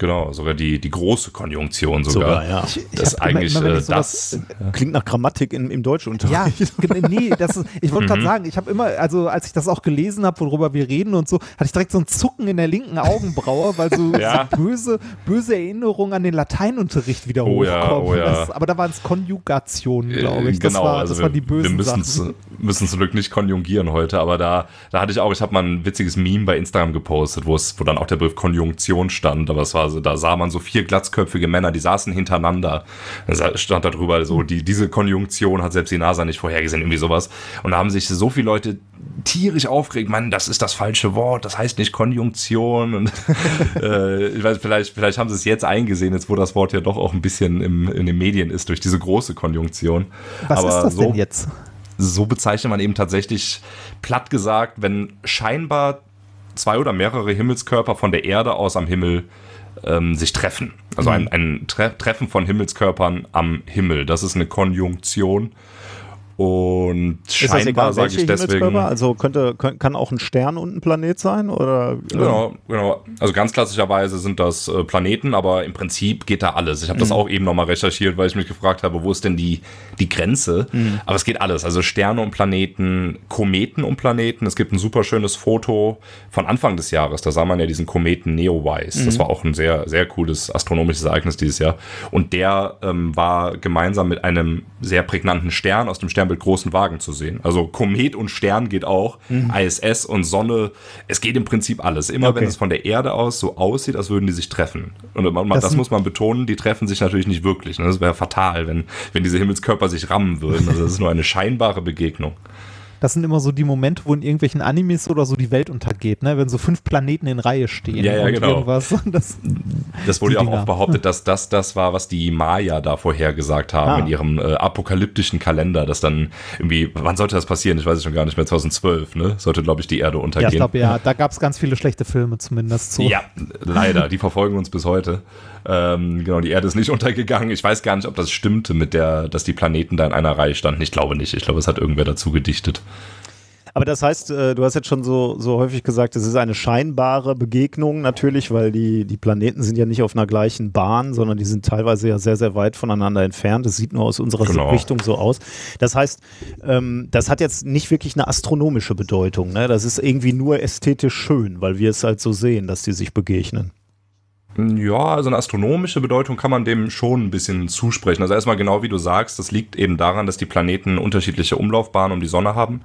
S6: Genau, sogar die, die große Konjunktion sogar.
S1: ja.
S2: Ich
S6: Das ist
S2: hab immer-
S6: eigentlich
S2: immer,
S6: äh,
S2: ich sowas-
S6: das.
S1: Klingt nach Grammatik in, im
S2: Ja,
S1: Deutschunterricht.
S2: gen- nee, das ist, ich wollte gerade sagen, ich habe immer, also als ich das auch gelesen habe, worüber wir reden und so, hatte ich direkt so ein Zucken in der linken Augenbraue, weil so,
S6: Ja.
S2: so böse, böse Erinnerungen an den Lateinunterricht wieder
S6: Oh ja,
S2: hochkommen.
S6: oh ja.
S2: Das, aber da waren es Konjugationen, glaube ich.
S6: Äh,
S2: Das,
S6: genau,
S2: war,
S6: also
S2: das waren die
S6: wir, wir
S2: bösen
S6: müssen
S2: Sachen.
S6: müssen zum Glück nicht konjugieren heute, aber da, da hatte ich auch, ich habe mal ein witziges Meme bei Instagram gepostet, wo es, wo dann auch der Begriff Konjunktion stand, aber es war so, da sah man so vier glatzköpfige Männer, die saßen hintereinander. Da stand da drüber so, die, diese Konjunktion hat selbst die NASA nicht vorhergesehen, irgendwie sowas. Und da haben sich so viele Leute tierisch aufgeregt, Mann, das ist das falsche Wort, das heißt nicht Konjunktion und äh, ich weiß, vielleicht, vielleicht haben sie es jetzt eingesehen, jetzt wo das Wort ja doch auch ein bisschen im, in den Medien ist, durch diese große Konjunktion.
S2: Was
S6: Aber
S2: ist das
S6: so,
S2: denn jetzt?
S6: so bezeichnet man eben tatsächlich platt gesagt, wenn scheinbar zwei oder mehrere Himmelskörper von der Erde aus am Himmel ähm, sich treffen. Also ein, ein Tre Treffen von Himmelskörpern am Himmel. Das ist eine Konjunktion. Und
S1: Ist
S6: scheinbar sage ich deswegen.
S1: Also könnte, kann, auch ein Stern und ein Planet sein? Oder,
S6: Genau, genau. Also ganz klassischerweise sind das äh, Planeten, aber im Prinzip geht da alles. Ich habe das auch eben nochmal recherchiert, weil ich mich gefragt habe, wo ist denn die, die Grenze? Aber es geht alles. Also Sterne und Planeten, Kometen und Planeten. Es gibt ein super schönes Foto von Anfang des Jahres. Da sah man ja diesen Kometen Neowise. Das war auch ein sehr, sehr cooles astronomisches Ereignis dieses Jahr. Und der ähm, war gemeinsam mit einem sehr prägnanten Stern aus dem Sternbild Großen Wagen zu sehen. Also Komet und Stern geht auch. ISS und Sonne. Es geht im Prinzip alles. Immer
S1: Okay.
S6: wenn es von der Erde aus so aussieht, als würden die sich treffen. Und man,
S2: Das
S6: das, muss man betonen, die treffen sich natürlich nicht wirklich. Ne? Das wäre fatal, wenn, wenn diese Himmelskörper sich rammen würden. Also das ist nur eine scheinbare Begegnung.
S2: Das sind immer so die Momente, wo in irgendwelchen Animes oder so die Welt untergeht, ne? wenn so fünf Planeten in Reihe stehen.
S6: Ja, ja,
S2: und
S6: genau.
S2: Irgendwas. Das,
S6: Das wurde ja auch
S2: Dinger.
S6: oft behauptet, dass das das war, was die Maya da vorhergesagt haben
S1: Ah.
S6: in ihrem äh, apokalyptischen Kalender, dass dann irgendwie, wann sollte das passieren? Ich weiß es schon gar nicht mehr, 2012, ne? Sollte, glaube ich, die Erde
S2: ja,
S6: untergehen.
S2: ich glaube, ja, da gab es ganz viele schlechte Filme zumindest zu.
S6: Ja, leider. Die verfolgen uns bis heute. Ähm, genau, die Erde ist nicht untergegangen. Ich weiß gar nicht, ob das stimmte mit der, dass die Planeten da in einer Reihe standen. Ich glaube nicht. Ich glaube, es hat irgendwer dazu gedichtet.
S1: Aber das heißt, äh, du hast jetzt schon so, so häufig gesagt, es ist eine scheinbare Begegnung natürlich, weil die, die Planeten sind ja nicht auf einer gleichen Bahn, sondern die sind teilweise ja sehr, sehr weit voneinander entfernt. Das sieht nur aus unserer
S6: Genau.
S1: Richtung so aus. Das heißt, ähm, das hat jetzt nicht wirklich eine astronomische Bedeutung. Ne? Das ist irgendwie nur ästhetisch schön, weil wir es halt so sehen, dass die sich begegnen.
S6: Ja, also eine astronomische Bedeutung kann man dem schon ein bisschen zusprechen. Also erstmal genau wie du sagst, das liegt eben daran, dass die Planeten unterschiedliche Umlaufbahnen um die Sonne haben.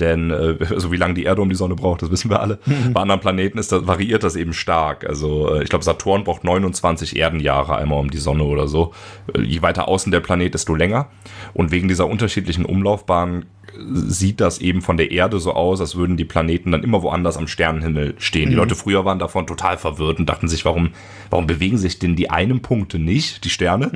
S6: Denn äh, also wie lange die Erde um die Sonne braucht, das wissen wir alle. Bei anderen Planeten ist das, variiert das eben stark. Also äh, ich glaube, Saturn braucht 29 Erdenjahre einmal um die Sonne oder so. Äh, je weiter außen der Planet, desto länger. Und wegen dieser unterschiedlichen Umlaufbahnen sieht das eben von der Erde so aus, als würden die Planeten dann immer woanders am Sternenhimmel stehen. Die Leute früher waren davon total verwirrt und dachten sich, warum, warum bewegen sich denn die einen Punkte nicht, die Sterne,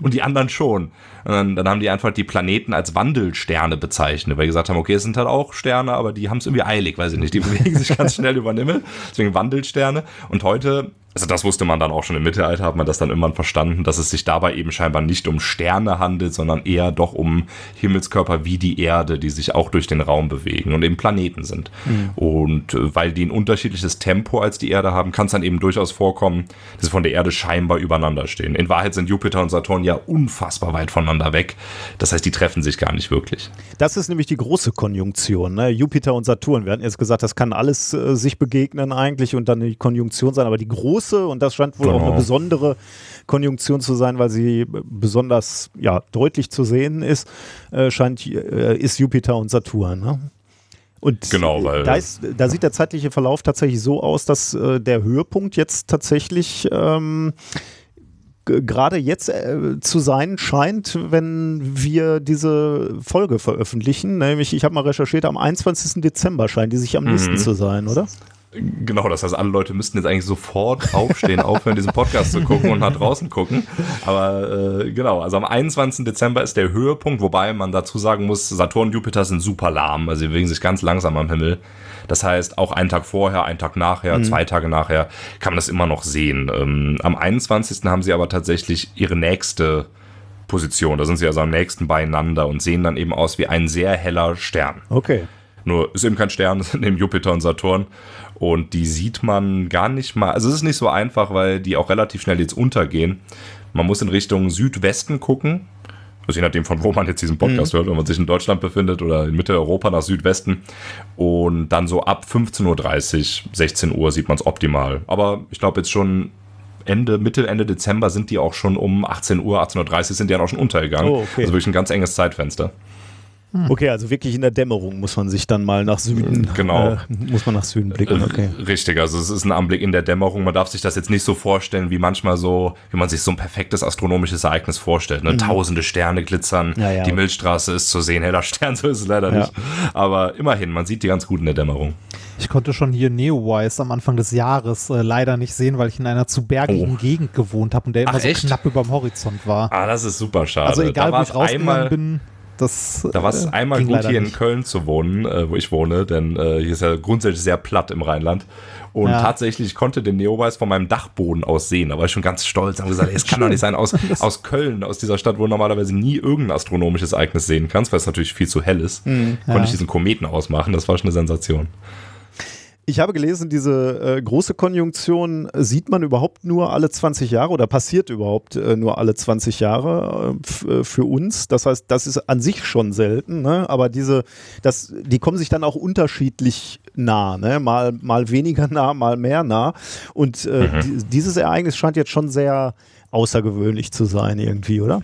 S6: und die anderen schon? Und dann, dann haben die einfach die Planeten als Wandelsterne bezeichnet, weil die gesagt haben, okay, es sind halt auch Sterne, aber die haben es irgendwie eilig, weiß ich nicht, die bewegen sich ganz schnell über den Himmel, deswegen Wandelsterne. Und heute also das wusste man dann auch schon im Mittelalter, hat man das dann irgendwann verstanden, dass es sich dabei eben scheinbar nicht um Sterne handelt, sondern eher doch um Himmelskörper wie die Erde, die sich auch durch den Raum bewegen und eben Planeten sind. Und äh, weil die ein unterschiedliches Tempo als die Erde haben, kann es dann eben durchaus vorkommen, dass sie von der Erde scheinbar übereinander stehen. In Wahrheit sind Jupiter und Saturn ja unfassbar weit voneinander weg. Das heißt, die treffen sich gar nicht wirklich.
S1: Das ist nämlich die große Konjunktion, ne? Jupiter und Saturn. Wir hatten jetzt gesagt, das kann alles äh, sich begegnen eigentlich und dann die Konjunktion sein, aber die große, und das scheint wohl auch
S6: Genau.
S1: eine besondere Konjunktion zu sein, weil sie besonders ja, deutlich zu sehen ist, äh, scheint, äh, ist Jupiter und Saturn. Ne? Und
S6: Genau, weil-
S1: da, ist, da sieht der zeitliche Verlauf tatsächlich so aus, dass äh, der Höhepunkt jetzt tatsächlich ähm, gerade jetzt äh, zu sein scheint, wenn wir diese Folge veröffentlichen. Nämlich, ich habe mal recherchiert, am 21. Dezember scheint die sich am nächsten zu sein, oder?
S6: Genau, das heißt, alle Leute müssten jetzt eigentlich sofort aufstehen, aufhören, diesen Podcast zu gucken und nach draußen gucken. Aber äh, genau, also am 21. Dezember ist der Höhepunkt, wobei man dazu sagen muss, Saturn und Jupiter sind super lahm, also sie bewegen sich ganz langsam am Himmel. Das heißt, auch einen Tag vorher, einen Tag nachher, zwei Tage nachher kann man das immer noch sehen. Ähm, am 21. haben sie aber tatsächlich ihre nächste Position. Da sind sie also am nächsten beieinander und sehen dann eben aus wie ein sehr heller Stern.
S1: Okay.
S6: Nur ist eben kein Stern, das sind eben Jupiter und Saturn. Und die sieht man gar nicht mal. Also es ist nicht so einfach, weil die auch relativ schnell jetzt untergehen. Man muss in Richtung Südwesten gucken. Also je nachdem, von wo man jetzt diesen Podcast hört, wenn man sich in Deutschland befindet oder in Mitteleuropa nach Südwesten. Und dann so ab 15.30 Uhr, 16 Uhr sieht man es optimal. Aber ich glaube jetzt schon Ende, Mitte, Ende Dezember sind die auch schon um 18 Uhr, 18.30 Uhr sind die dann auch schon untergegangen.
S1: Oh, okay.
S6: Also wirklich ein ganz enges Zeitfenster.
S1: Okay, also wirklich in der Dämmerung muss man sich dann mal nach Süden,
S6: Genau.
S1: äh, muss man nach Süden blicken. Okay.
S6: Richtig, also es ist ein Anblick in der Dämmerung. Man darf sich das jetzt nicht so vorstellen, wie manchmal so, wie man sich so ein perfektes astronomisches Ereignis vorstellt. Ne? Tausende Sterne glitzern,
S1: Mhm. Ja, ja.
S6: die Milchstraße ist zu sehen, heller Stern, so ist es leider
S1: Ja.
S6: nicht. Aber immerhin, man sieht die ganz gut in der Dämmerung.
S2: Ich konnte schon hier Neowise am Anfang des Jahres äh, leider nicht sehen, weil ich in einer zu bergigen
S6: Oh.
S2: Gegend gewohnt habe und der immer
S6: Ach,
S2: so
S6: echt?
S2: knapp über dem Horizont war.
S6: Ah, das ist super schade.
S2: also egal,
S6: da
S2: wo ich rausgegangen bin, das
S6: Da war es
S2: äh,
S6: einmal gut, hier in
S2: nicht.
S6: Köln zu wohnen, äh, wo ich wohne, denn äh, hier ist ja grundsätzlich sehr platt im Rheinland. Und
S2: Ja.
S6: tatsächlich, ich konnte den Neowise von meinem Dachboden aus sehen. Da war ich schon ganz stolz und gesagt, ey, es kann doch nicht sein, aus, aus Köln, aus dieser Stadt, wo du normalerweise nie irgendein astronomisches Ereignis sehen kannst, weil es natürlich viel zu hell ist, konnte
S2: ja.
S6: ich diesen Kometen ausmachen. Das war schon eine Sensation.
S1: Ich habe gelesen, diese äh, große Konjunktion sieht man überhaupt nur alle 20 Jahre oder passiert überhaupt äh, nur alle 20 Jahre äh, äh, für uns. Das heißt, das ist an sich schon selten, ne? aber diese, das, die kommen sich dann auch unterschiedlich nah, ne? mal, mal weniger nah, mal mehr nah. Und äh, di dieses Ereignis scheint jetzt schon sehr außergewöhnlich zu sein irgendwie, oder?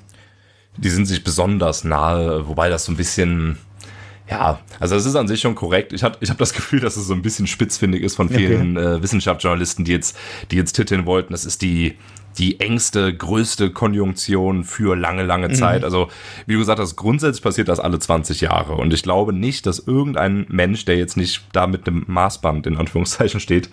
S6: Die sind sich besonders nahe, wobei das so ein bisschen. Ja, also es ist an sich schon korrekt. Ich habe ich hab das Gefühl, dass es so ein bisschen spitzfindig ist von vielen äh, Wissenschaftsjournalisten, die jetzt, die jetzt titeln wollten, das ist die, die engste, größte Konjunktion für lange, lange Zeit. Also, wie du gesagt hast, grundsätzlich passiert das alle 20 Jahre. Und ich glaube nicht, dass irgendein Mensch, der jetzt nicht da mit einem Maßband in Anführungszeichen steht,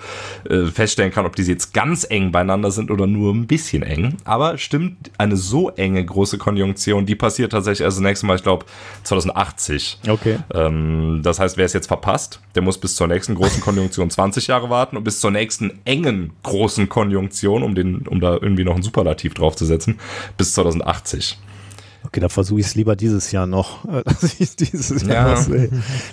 S6: äh, feststellen kann, ob diese jetzt ganz eng beieinander sind oder nur ein bisschen eng. Aber stimmt, eine so enge große Konjunktion, die passiert tatsächlich erst das nächste Mal, ich glaube, 2080.
S1: Okay.
S6: Ähm, das heißt, wer es jetzt verpasst, der muss bis zur nächsten großen Konjunktion 20 Jahre warten und bis zur nächsten engen großen Konjunktion, um, den, um da irgendwie noch ein Superlativ draufzusetzen, bis 2080.
S1: Okay, da versuche ich es lieber dieses Jahr noch, äh, dass ich dieses Jahr
S6: Ja.
S1: was.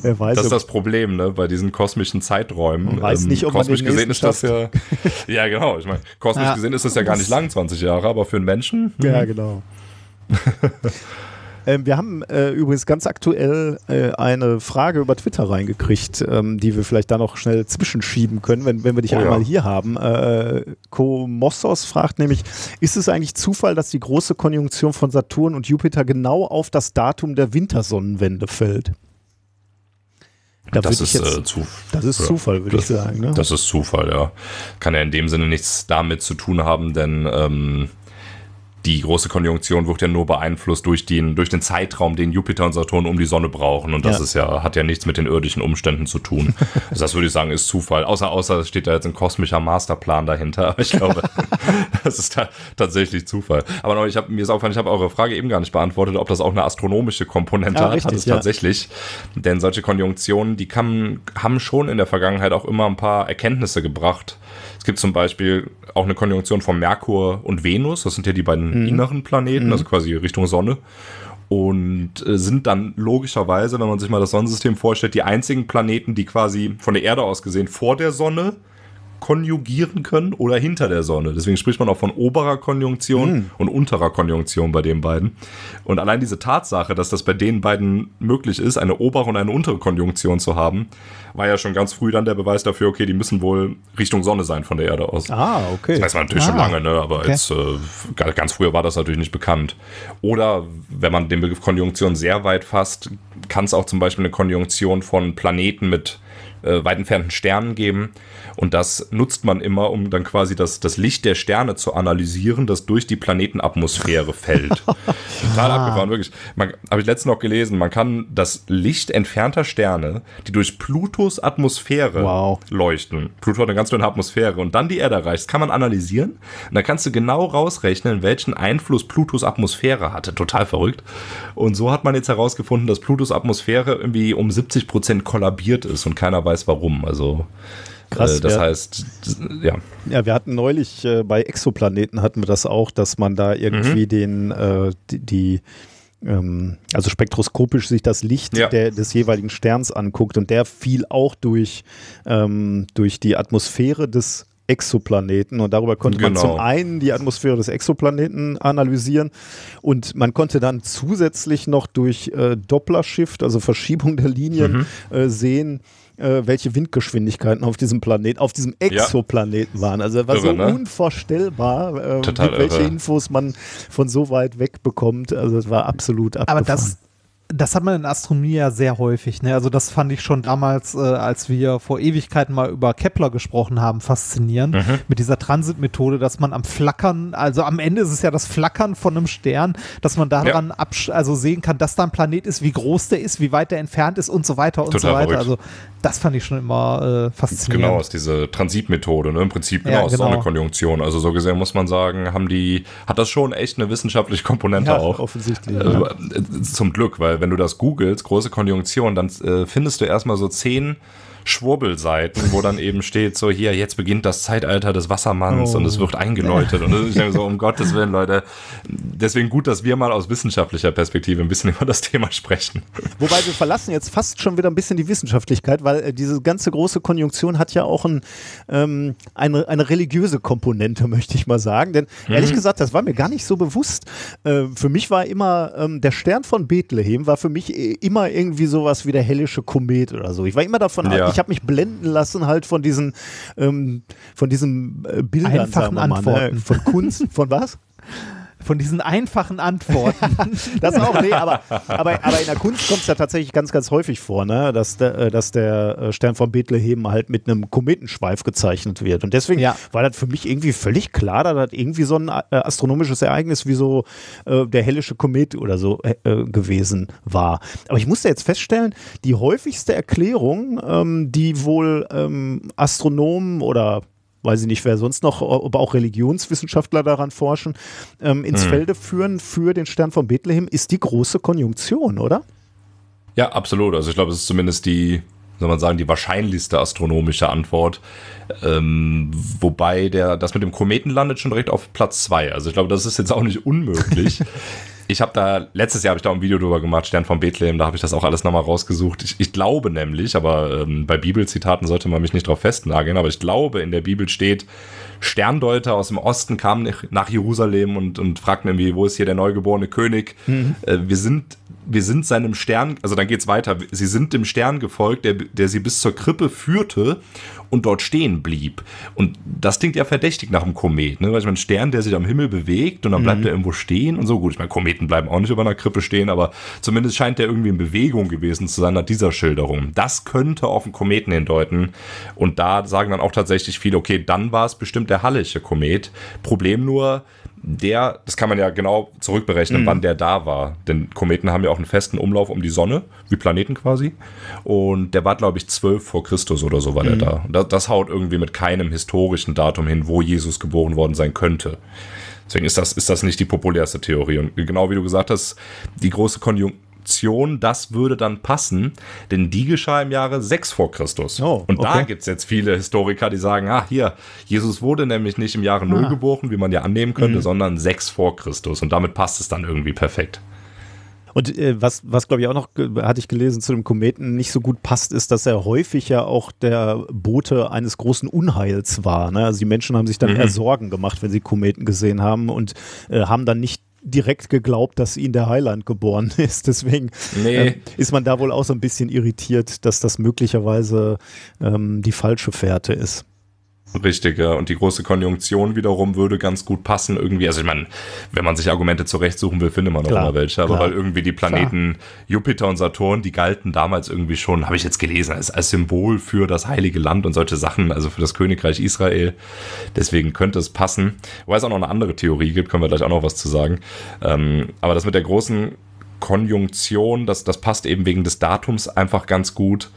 S1: Wer weiß,
S6: Das ist das Problem, ne, bei diesen kosmischen Zeiträumen.
S1: Man weiß nicht, ob man
S6: kosmisch
S1: den
S6: gesehen ist das ja. ja, genau. Ich meine, kosmisch
S2: Ja.
S6: gesehen ist das ja gar nicht lang, 20 Jahre, aber für einen Menschen.
S1: Ja, genau. ähm, wir haben äh, übrigens ganz aktuell äh, eine Frage über Twitter reingekriegt, ähm, die wir vielleicht da noch schnell zwischenschieben können, wenn, wenn wir dich
S6: Oh ja.
S1: einmal hier haben. Äh, Komossos fragt nämlich, ist es eigentlich Zufall, dass die große Konjunktion von Saturn und Jupiter genau auf das Datum der Wintersonnenwende fällt? Da
S6: das ist
S1: jetzt-
S6: äh, zu,
S1: das ist
S6: ja,
S1: Zufall, würde ich sagen. Ne?
S6: Das ist Zufall, ja. Kann ja in dem Sinne nichts damit zu tun haben, denn ähm, die große Konjunktion wird ja nur beeinflusst durch den, durch den Zeitraum, den Jupiter und Saturn um die Sonne brauchen. Und das
S1: Ja.
S6: ist ja, hat ja nichts mit den irdischen Umständen zu tun. Also das würde ich sagen, ist Zufall. Außer, außer es steht da jetzt ein kosmischer Masterplan dahinter. Aber ich glaube, das ist ta tatsächlich Zufall. Aber noch, ich habe mir ist aufgefallen, ich habe eure Frage eben gar nicht beantwortet, ob das auch eine astronomische Komponente hat.
S1: richtig,
S6: hat es
S1: ja.
S6: tatsächlich. Denn solche Konjunktionen, die kann, haben schon in der Vergangenheit auch immer ein paar Erkenntnisse gebracht. Es gibt zum Beispiel auch eine Konjunktion von Merkur und Venus. Das sind ja die beiden inneren Planeten, also quasi Richtung Sonne. Und äh, sind dann logischerweise, wenn man sich mal das Sonnensystem vorstellt, die einzigen Planeten, die quasi von der Erde aus gesehen vor der Sonne konjugieren können oder hinter der Sonne. Deswegen spricht man auch von oberer Konjunktion und unterer Konjunktion bei den beiden. Und allein diese Tatsache, dass das bei den beiden möglich ist, eine obere und eine untere Konjunktion zu haben, war ja schon ganz früh dann der Beweis dafür, okay, die müssen wohl Richtung Sonne sein von der Erde aus.
S1: ah, okay.
S6: Das weiß man natürlich schon
S2: Ah,
S6: lange, ne? aber
S2: okay.
S6: jetzt, äh, ga- ganz früher war das natürlich nicht bekannt. Oder wenn man den Begriff Konjunktion sehr weit fasst, kann es auch zum Beispiel eine Konjunktion von Planeten mit äh, weit entfernten Sternen geben. Und das nutzt man immer, um dann quasi das, das Licht der Sterne zu analysieren, das durch die Planetenatmosphäre fällt. Total abgefahren, wirklich. Habe ich letztens noch gelesen, man kann das Licht entfernter Sterne, die durch Plutos Atmosphäre
S1: Wow.
S6: leuchten. Pluto hat eine ganz dünne Atmosphäre und dann die Erde erreicht. Kann man analysieren und dann kannst du genau rausrechnen, welchen Einfluss Plutos Atmosphäre hatte. Total verrückt. Und so hat man jetzt herausgefunden, dass Plutos Atmosphäre irgendwie um 70 Prozent kollabiert ist und keiner weiß warum. Also
S1: Krass,
S6: äh, das
S1: ja.
S6: heißt, ja.
S1: Ja, wir hatten neulich äh, bei Exoplaneten hatten wir das auch, dass man da irgendwie
S6: Mhm.
S1: den, äh, die, die ähm, also spektroskopisch sich das Licht
S6: Ja.
S1: der, des jeweiligen Sterns anguckt und der fiel auch durch, ähm, durch die Atmosphäre des Exoplaneten und darüber konnte man
S6: Genau.
S1: zum einen die Atmosphäre des Exoplaneten analysieren und man konnte dann zusätzlich noch durch äh, Doppler-Shift, also Verschiebung der Linien,
S6: Mhm.
S1: äh, sehen, äh, welche Windgeschwindigkeiten auf diesem Planet, auf diesem Exoplaneten waren. Also das war
S6: Irre,
S1: so
S6: ne?
S1: unvorstellbar, äh,
S6: Total
S1: mit welche
S6: irre.
S1: Infos man von so weit weg bekommt. Also es war absolut abgefahren.
S2: Aber das, das hat man in Astronomie ja sehr häufig. Ne? Also das fand ich schon damals, äh, als wir vor Ewigkeiten mal über Kepler gesprochen haben, faszinierend.
S6: Mhm.
S2: Mit dieser Transitmethode, dass man am Flackern, also am Ende ist es ja das Flackern von einem Stern, dass man daran absch also sehen kann, dass da ein Planet ist, wie groß der ist, wie weit der entfernt ist und so weiter und
S6: Total
S2: so weiter.
S6: verrückt.
S2: Also das fand ich schon immer äh, faszinierend.
S6: Genau, ist diese Transitmethode, ne? Im Prinzip genau,
S2: Ja,
S6: aus
S2: genau.
S6: Sonnekonjunktion. Also so gesehen muss man sagen, haben die, hat das schon echt eine wissenschaftliche Komponente
S1: ja,
S6: auch.
S1: offensichtlich. ja.
S6: Äh, äh, Zum Glück, weil wenn du das googelst, große Konjunktion, dann äh, findest du erstmal so zehn Schwurbelseiten, wo dann eben steht, so hier, jetzt beginnt das Zeitalter des Wassermanns
S1: Oh.
S6: und es wird eingeläutet. Und ich denke so, um Gottes Willen, Leute, deswegen gut, dass wir mal aus wissenschaftlicher Perspektive ein bisschen über das Thema sprechen.
S1: Wobei wir verlassen jetzt fast schon wieder ein bisschen die Wissenschaftlichkeit, weil äh, diese ganze große Konjunktion hat ja auch ein, ähm, eine, eine religiöse Komponente, möchte ich mal sagen. Denn ehrlich gesagt, das war mir gar nicht so bewusst. Äh, für mich war immer ähm, der Stern von Bethlehem, war für mich äh, immer irgendwie sowas wie der hellische Komet oder so. Ich war immer davon,
S6: Ja.
S1: ich habe mich blenden lassen halt von diesen, ähm, von diesen äh, Bildern,
S2: Einfachen
S1: ne?
S2: Antworten.
S1: von Kunst, von was?
S2: Von diesen einfachen Antworten.
S1: Das auch, nee, aber, aber, aber in der Kunst kommt es ja tatsächlich ganz, ganz häufig vor, ne? dass, der, äh, dass der äh, Stern von Bethlehem halt mit einem Kometenschweif gezeichnet wird. Und deswegen
S2: Ja.
S1: war das für mich irgendwie völlig klar, dass das irgendwie so ein äh, astronomisches Ereignis wie so äh, der hellische Komet oder so äh, äh, gewesen war. Aber ich musste jetzt feststellen, die häufigste Erklärung, ähm, die wohl ähm, Astronomen oder weiß ich nicht, wer sonst noch, ob auch Religionswissenschaftler daran forschen, ähm, ins Felde führen für den Stern von Bethlehem, ist die große Konjunktion, oder?
S6: Ja, absolut. Also ich glaube, es ist zumindest die, soll man sagen, die wahrscheinlichste astronomische Antwort. Ähm, wobei der, das mit dem Kometen landet schon direkt auf Platz zwei. Also ich glaube, das ist jetzt auch nicht unmöglich. ich habe da, letztes Jahr habe ich da ein Video drüber gemacht, Stern von Bethlehem, da habe ich das auch alles nochmal rausgesucht. Ich, ich glaube nämlich, aber ähm, bei Bibelzitaten sollte man mich nicht drauf festnageln, aber ich glaube, in der Bibel steht, Sterndeuter aus dem Osten kamen nach Jerusalem und, und fragten irgendwie, wo ist hier der neugeborene König? Mhm. Äh, wir sind wir sind seinem Stern, also dann geht's weiter, sie sind dem Stern gefolgt, der, der sie bis zur Krippe führte und dort stehen blieb. Und das klingt ja verdächtig nach einem Komet, ne? Weil ich meine, ein Stern, der sich am Himmel bewegt und dann bleibt mhm. er irgendwo stehen und so. Gut, ich meine, Kometen bleiben auch nicht über einer Krippe stehen, aber zumindest scheint der irgendwie in Bewegung gewesen zu sein nach dieser Schilderung. Das könnte auf einen Kometen hindeuten. Und da sagen dann auch tatsächlich viele, okay, dann war es bestimmt der Hallische Komet. Problem nur, der, das kann man ja genau zurückberechnen, mhm. wann der da war. Denn Kometen haben ja auch einen festen Umlauf um die Sonne, wie Planeten quasi. Und der war, glaube ich, 12 vor Christus oder so war mhm. der da. Das, das haut irgendwie mit keinem historischen Datum hin, wo Jesus geboren worden sein könnte. Deswegen ist das, ist das nicht die populärste Theorie. Und genau wie du gesagt hast, die große Konjunktur Konjunktion, das würde dann passen, denn die geschah im Jahre 6 vor Christus. Oh, und da gibt es jetzt viele Historiker, die sagen, ah, hier, Jesus wurde nämlich nicht im Jahre 0 ah. geboren, wie man ja annehmen könnte, mhm. sondern 6 vor Christus. Und damit passt es dann irgendwie perfekt.
S1: Und äh, was, was glaube ich auch noch, hatte ich gelesen, zu dem Kometen nicht so gut passt, ist, dass er häufig ja auch der Bote eines großen Unheils war. Ne? Also die Menschen haben sich dann mhm. eher Sorgen gemacht, wenn sie Kometen gesehen haben und äh, haben dann nicht direkt geglaubt, dass ihnen der Heiland geboren ist. Deswegen nee. ähm, ist man da wohl auch so ein bisschen irritiert, dass das möglicherweise ähm, die falsche Fährte ist.
S6: Richtig, ja. Und die große Konjunktion wiederum würde ganz gut passen irgendwie. Also ich meine, wenn man sich Argumente zurechtsuchen will, findet man auch immer welche. Aber klar. weil irgendwie die Planeten klar. Jupiter und Saturn, die galten damals irgendwie schon, habe ich jetzt gelesen, als, als Symbol für das Heilige Land und solche Sachen, also für das Königreich Israel. Deswegen könnte es passen. Wobei es auch noch eine andere Theorie gibt, können wir gleich auch noch was zu sagen. Ähm, aber das mit der großen Konjunktion, das, das passt eben wegen des Datums einfach ganz gut.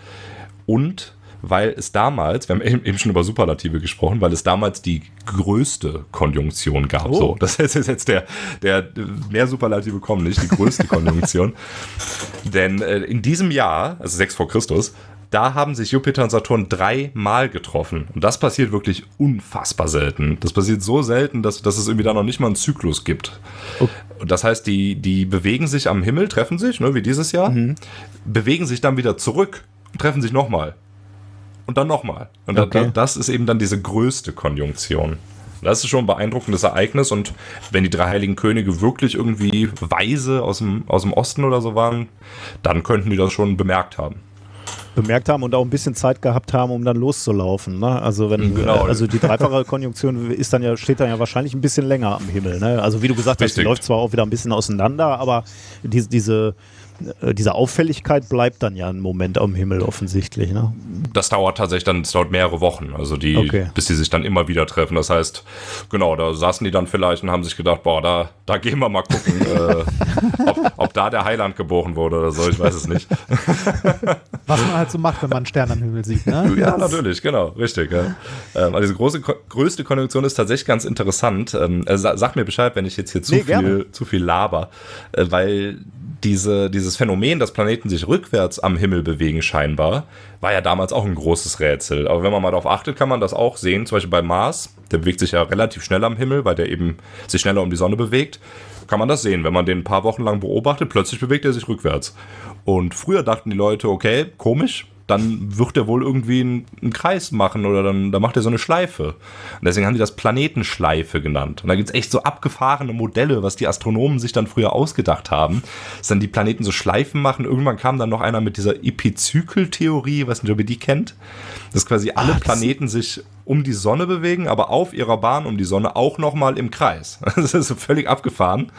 S6: Und weil es damals, wir haben eben schon über Superlative gesprochen, weil es damals die größte Konjunktion gab. Oh. So, das ist jetzt der, der mehr Superlative kommen nicht, die größte Konjunktion. Denn äh, in diesem Jahr, also 6 vor Christus, da haben sich Jupiter und Saturn dreimal getroffen. Und das passiert wirklich unfassbar selten. Das passiert so selten, dass, dass es irgendwie da noch nicht mal einen Zyklus gibt. Okay. Das heißt, die, die bewegen sich am Himmel, treffen sich, ne, wie dieses Jahr, mhm. bewegen sich dann wieder zurück, treffen sich nochmal und dann nochmal. Und okay. das ist eben dann diese größte Konjunktion. Das ist schon ein beeindruckendes Ereignis und wenn die drei heiligen Könige wirklich irgendwie weise aus dem, aus dem Osten oder so waren, dann könnten die das schon bemerkt haben.
S1: Bemerkt haben und auch ein bisschen Zeit gehabt haben, um dann loszulaufen. Ne? Also wenn genau. also die dreifache Konjunktion ist dann ja, steht dann ja wahrscheinlich ein bisschen länger am Himmel. Ne? Also wie du gesagt hast, die läuft zwar auch wieder ein bisschen auseinander, aber diese, diese diese Auffälligkeit bleibt dann ja einen Moment am Himmel offensichtlich. Ne?
S6: Das dauert tatsächlich dann, es dauert mehrere Wochen, also die, okay. bis sie sich dann immer wieder treffen. Das heißt, genau, da saßen die dann vielleicht und haben sich gedacht, boah, da, da gehen wir mal gucken, äh, ob, ob, da der Heiland geboren wurde oder so, ich weiß es nicht.
S2: Was man halt so macht, wenn man einen Stern am Himmel sieht, ne?
S6: Ja, natürlich, genau, richtig. Ja. Ähm, also diese große, größte Konjunktion ist tatsächlich ganz interessant. Ähm, also sag mir Bescheid, wenn ich jetzt hier zu, nee, viel, zu viel laber, äh, weil diese, dieses Phänomen, dass Planeten sich rückwärts am Himmel bewegen, scheinbar, war ja damals auch ein großes Rätsel. Aber wenn man mal darauf achtet, kann man das auch sehen. Zum Beispiel bei Mars, der bewegt sich ja relativ schnell am Himmel, weil der eben sich schneller um die Sonne bewegt. Kann man das sehen. Wenn man den ein paar Wochen lang beobachtet, plötzlich bewegt er sich rückwärts. Und früher dachten die Leute, okay, komisch, dann wird er wohl irgendwie einen, einen, Kreis machen oder dann, dann macht er so eine Schleife. Und deswegen haben die das Planetenschleife genannt. Und da gibt es echt so abgefahrene Modelle, was die Astronomen sich dann früher ausgedacht haben, dass dann die Planeten so Schleifen machen. Irgendwann kam dann noch einer mit dieser Epizykeltheorie, weiß nicht, ob ihr die kennt, dass quasi alle Ach, Planeten sich um die Sonne bewegen, aber auf ihrer Bahn um die Sonne auch nochmal im Kreis. Das ist so völlig abgefahren.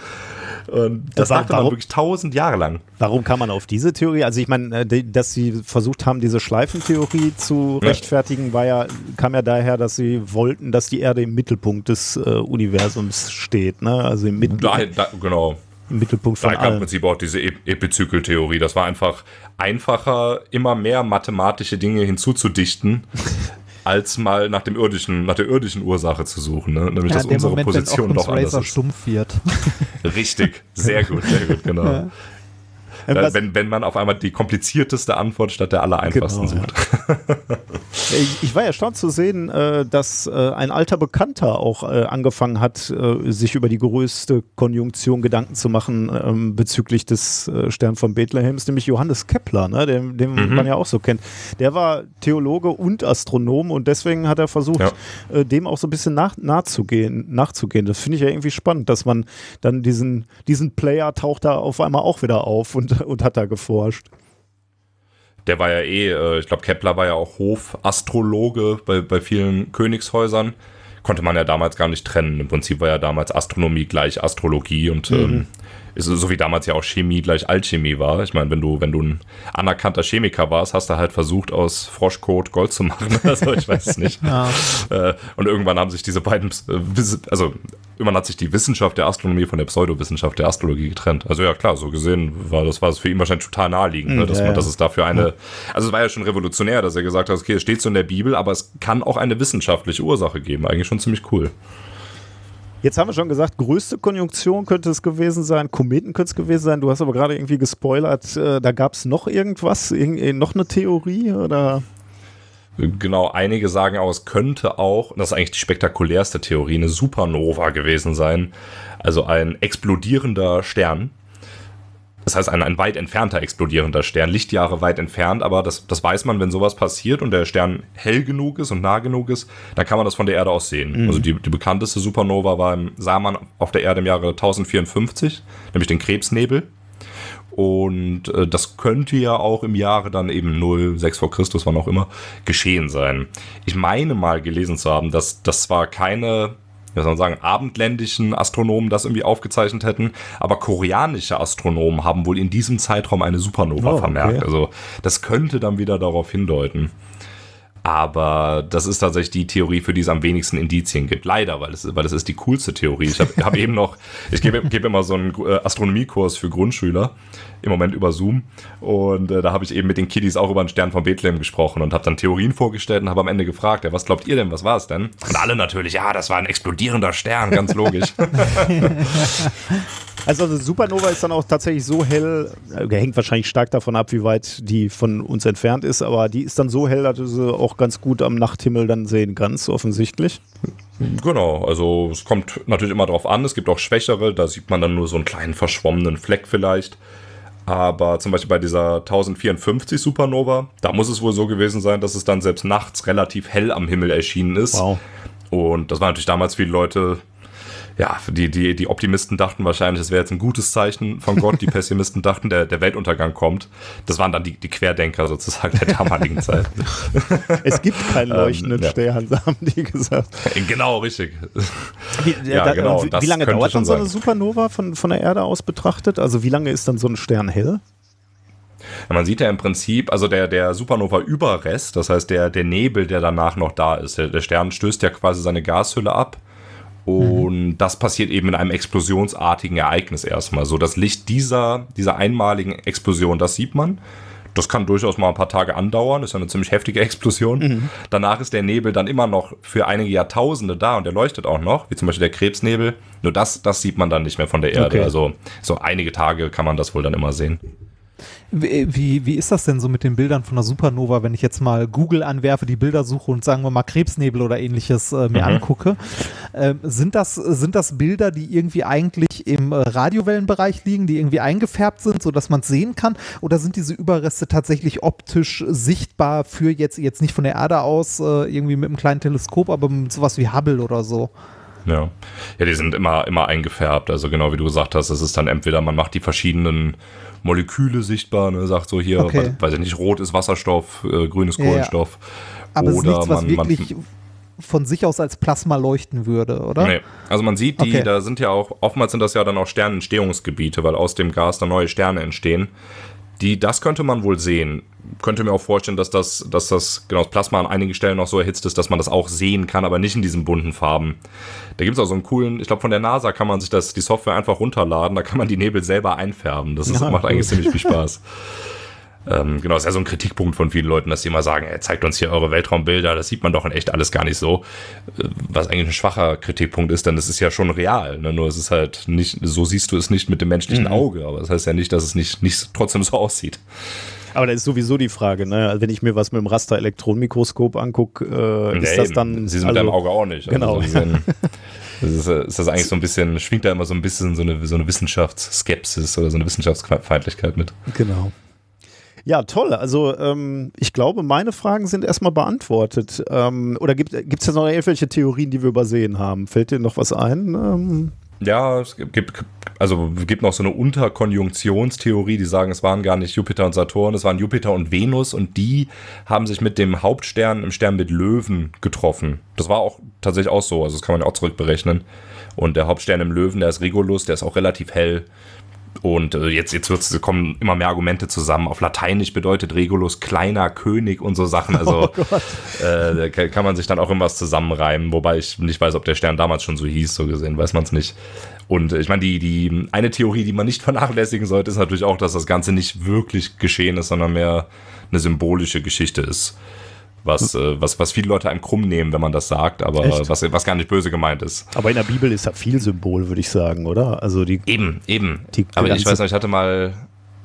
S6: Und das war, dachte man wirklich tausend Jahre lang.
S1: Warum kam man auf diese Theorie? Also ich meine, äh, dass sie versucht haben, diese Schleifentheorie zu ja. rechtfertigen, war ja, kam ja daher, dass sie wollten, dass die Erde im Mittelpunkt des äh, Universums steht. Ne? Also im Mittelpunkt.
S6: Da, da, genau.
S1: Im Mittelpunkt
S6: von Da kam im Prinzip auch diese Epizykeltheorie. Das war einfach einfacher, immer mehr mathematische Dinge hinzuzudichten, als mal nach dem irdischen, nach der irdischen Ursache zu suchen, ne? nämlich ja, dass unsere Moment, Position doch anders ist.
S2: stumpf wird.
S6: Richtig, sehr gut, sehr gut, genau. Ja. Wenn, wenn, wenn man auf einmal die komplizierteste Antwort statt der aller einfachsten genau, sucht. Ja.
S1: Ich, ich war erstaunt zu sehen, äh, dass äh, ein alter Bekannter auch äh, angefangen hat, äh, sich über die größte Konjunktion Gedanken zu machen ähm, bezüglich des äh, Stern von Bethlehems, nämlich Johannes Kepler, ne, den, den
S6: Mhm.
S1: man ja auch so kennt. Der war Theologe und Astronom und deswegen hat er versucht,
S6: Ja.
S1: äh, dem auch so ein bisschen nach, nachzugehen, nachzugehen. Das finde ich ja irgendwie spannend, dass man dann diesen, diesen Player taucht da auf einmal auch wieder auf und, und hat da geforscht.
S6: Der war ja eh, äh, ich glaube, Kepler war ja auch Hofastrologe bei, bei vielen Königshäusern. Konnte man ja damals gar nicht trennen. Im Prinzip war ja damals Astronomie gleich Astrologie und ähm, ist so wie damals ja auch Chemie gleich Alchemie war. Ich meine, wenn du, wenn du ein anerkannter Chemiker warst, hast du halt versucht, aus Froschkot Gold zu machen. Also ich weiß es nicht. Äh, und irgendwann haben sich diese beiden, äh, also irgendwann hat sich die Wissenschaft der Astronomie von der Pseudowissenschaft der Astrologie getrennt. Also ja klar, so gesehen war das war es für ihn wahrscheinlich total naheliegend, ne, dass
S1: ja,
S6: man,
S1: ja.
S6: dass es dafür eine, also es war ja schon revolutionär, dass er gesagt hat, okay, es steht so in der Bibel, aber es kann auch eine wissenschaftliche Ursache geben. Eigentlich schon ziemlich cool.
S1: Jetzt haben wir schon gesagt, größte Konjunktion könnte es gewesen sein, Kometen könnte es gewesen sein. Du hast aber gerade irgendwie gespoilert, äh, da gab es noch irgendwas, irgend, äh, noch eine Theorie oder?
S6: Genau, einige sagen auch, es könnte auch, das ist eigentlich die spektakulärste Theorie, eine Supernova gewesen sein. Also ein explodierender Stern. Das heißt, ein, ein weit entfernter explodierender Stern, Lichtjahre weit entfernt, aber das, das weiß man, wenn sowas passiert und der Stern hell genug ist und nah genug ist, dann kann man das von der Erde aus sehen. Also die, die bekannteste Supernova war im, sah man auf der Erde im Jahre 1054, nämlich den Krebsnebel. Und äh, das könnte ja auch im Jahre dann eben 0, 6 vor Christus, wann auch immer, geschehen sein. Ich meine mal gelesen zu haben, dass das zwar keine, wie soll man sagen, abendländischen Astronomen das irgendwie aufgezeichnet hätten, aber koreanische Astronomen haben wohl in diesem Zeitraum eine Supernova
S1: Oh, okay.
S6: vermerkt. Also das könnte dann wieder darauf hindeuten. Aber das ist tatsächlich die Theorie, für die es am wenigsten Indizien gibt. Leider, weil es, weil es ist die coolste Theorie. Ich habe hab eben noch, ich gebe, gebe immer so einen äh, Astronomiekurs für Grundschüler, im Moment über Zoom. Und äh, da habe ich eben mit den Kiddies auch über den Stern von Bethlehem gesprochen und habe dann Theorien vorgestellt und habe am Ende gefragt, ja, was glaubt ihr denn, was war es denn? Und alle natürlich, ja, das war ein explodierender Stern, ganz logisch.
S1: Also eine Supernova ist dann auch tatsächlich so hell, äh, hängt wahrscheinlich stark davon ab, wie weit die von uns entfernt ist, aber die ist dann so hell, dass du sie auch ganz gut am Nachthimmel dann sehen kannst, offensichtlich.
S6: Genau, also es kommt natürlich immer drauf an. Es gibt auch schwächere, da sieht man dann nur so einen kleinen verschwommenen Fleck vielleicht. Aber zum Beispiel bei dieser 1054 Supernova, da muss es wohl so gewesen sein, dass es dann selbst nachts relativ hell am Himmel erschienen ist.
S1: Wow.
S6: Und das war natürlich damals viele Leute, ja, die, die, die Optimisten dachten wahrscheinlich, das wäre jetzt ein gutes Zeichen von Gott. Die Pessimisten dachten, der, der Weltuntergang kommt. Das waren dann die, die Querdenker sozusagen der damaligen Zeit.
S1: Es gibt keinen leuchtenden
S6: Ähm, ja.
S1: Stern, haben die gesagt.
S6: genau, richtig.
S1: Wie,
S6: Ja,
S1: da,
S6: genau,
S1: Wie, wie lange dauert dann so eine
S6: sein.
S1: Supernova von, von der Erde aus betrachtet? Also wie lange ist dann so ein Stern hell?
S6: Ja, man sieht ja im Prinzip, also der, der Supernova-Überrest, das heißt der, der Nebel, der danach noch da ist. Der, der Stern stößt ja quasi seine Gashülle ab. Und das passiert eben in einem explosionsartigen Ereignis erstmal. So das Licht dieser, dieser einmaligen Explosion, das sieht man. Das kann durchaus mal ein paar Tage andauern, ist ja eine ziemlich heftige Explosion. Danach ist der Nebel dann immer noch für einige Jahrtausende da und der leuchtet auch noch, wie zum Beispiel der Krebsnebel. Nur das, das sieht man dann nicht mehr von der Erde.
S1: Okay.
S6: Also so einige Tage kann man das wohl dann immer sehen.
S2: Wie, wie, wie ist das denn so mit den Bildern von der Supernova, wenn ich jetzt mal Google anwerfe, die Bilder suche und sagen wir mal Krebsnebel oder ähnliches äh, mir
S6: Mhm.
S2: angucke? Ähm, sind, das, sind das Bilder, die irgendwie eigentlich im äh, Radiowellenbereich liegen, die irgendwie eingefärbt sind, sodass man es sehen kann? Oder sind diese Überreste tatsächlich optisch sichtbar für jetzt, jetzt nicht von der Erde aus, äh, irgendwie mit einem kleinen Teleskop, aber mit sowas wie Hubble oder so?
S6: Ja. Ja, die sind immer, immer eingefärbt. Also genau wie du gesagt hast, es ist dann entweder man macht die verschiedenen Moleküle sichtbar, ne, sagt so hier,
S2: Okay.
S6: weiß ich nicht, rot ist Wasserstoff, äh, grün ist
S2: Ja, ja.
S6: Kohlenstoff.
S2: Aber es ist nichts, was
S6: man, man,
S2: wirklich von sich aus als Plasma leuchten würde, oder?
S6: Nee. Also man sieht die,
S2: Okay.
S6: da sind ja auch, oftmals sind das ja dann auch Sternentstehungsgebiete, weil aus dem Gas dann neue Sterne entstehen. Die, das könnte man wohl sehen. Könnte mir auch vorstellen, dass das, dass das, genau, das Plasma an einigen Stellen noch so erhitzt ist, dass man das auch sehen kann, aber nicht in diesen bunten Farben. Da gibt es auch so einen coolen, ich glaube von der NASA kann man sich das, die Software einfach runterladen, da kann man die Nebel selber einfärben. Das ist,
S1: Ja,
S6: macht eigentlich ziemlich viel Spaß. Ähm, genau, ist ja so ein Kritikpunkt von vielen Leuten, dass sie immer sagen, ey, zeigt uns hier eure Weltraumbilder, das sieht man doch in echt alles gar nicht so. Äh, Was eigentlich ein schwacher Kritikpunkt ist, denn es ist ja schon real. Ne? Nur es ist halt nicht, so siehst du es nicht mit dem menschlichen Auge, aber das heißt ja nicht, dass es nicht, nicht trotzdem so aussieht.
S1: Aber da ist sowieso die Frage, ne? Also wenn ich mir was mit dem Raster-Elektronenmikroskop angucke, äh, ist das dann.
S6: Sie sind mit
S1: also,
S6: deinem Auge auch nicht.
S1: Genau.
S6: Also, das ist, ist das eigentlich so ein bisschen, schwingt da immer so ein bisschen so eine, so eine Wissenschaftsskepsis oder so eine Wissenschaftsfeindlichkeit mit.
S1: Genau. Ja, toll. Also ähm, ich glaube, meine Fragen sind erstmal beantwortet. Ähm, oder gibt es ja noch irgendwelche Theorien, die wir übersehen haben? Fällt dir noch was ein? Ähm,
S6: Ja, es gibt, also gibt noch so eine Unterkonjunktionstheorie, die sagen, es waren gar nicht Jupiter und Saturn, es waren Jupiter und Venus und die haben sich mit dem Hauptstern im Sternbild Löwen getroffen. Das war auch tatsächlich auch so, also das kann man ja auch zurückberechnen. Und der Hauptstern im Löwen, der ist Regulus, der ist auch relativ hell. Und äh, jetzt, jetzt wird's, kommen immer mehr Argumente zusammen. Auf Lateinisch bedeutet Regulus kleiner König und so Sachen. Also äh, da kann kann man sich dann auch immer was zusammenreimen, wobei ich nicht weiß, ob der Stern damals schon so hieß, so gesehen, weiß man es nicht. Und äh, ich meine, die, die eine Theorie, die man nicht vernachlässigen sollte, ist natürlich auch, dass das Ganze nicht wirklich geschehen ist, sondern mehr eine symbolische Geschichte ist. Was, äh, was, was viele Leute einem krumm nehmen, wenn man das sagt, aber
S1: Echt?
S6: was, was gar nicht böse gemeint ist.
S1: aber in der Bibel ist da viel Symbol, würde ich sagen, oder? Also die.
S6: Eben, eben.
S1: Die
S6: Aber ich weiß noch, ich hatte mal,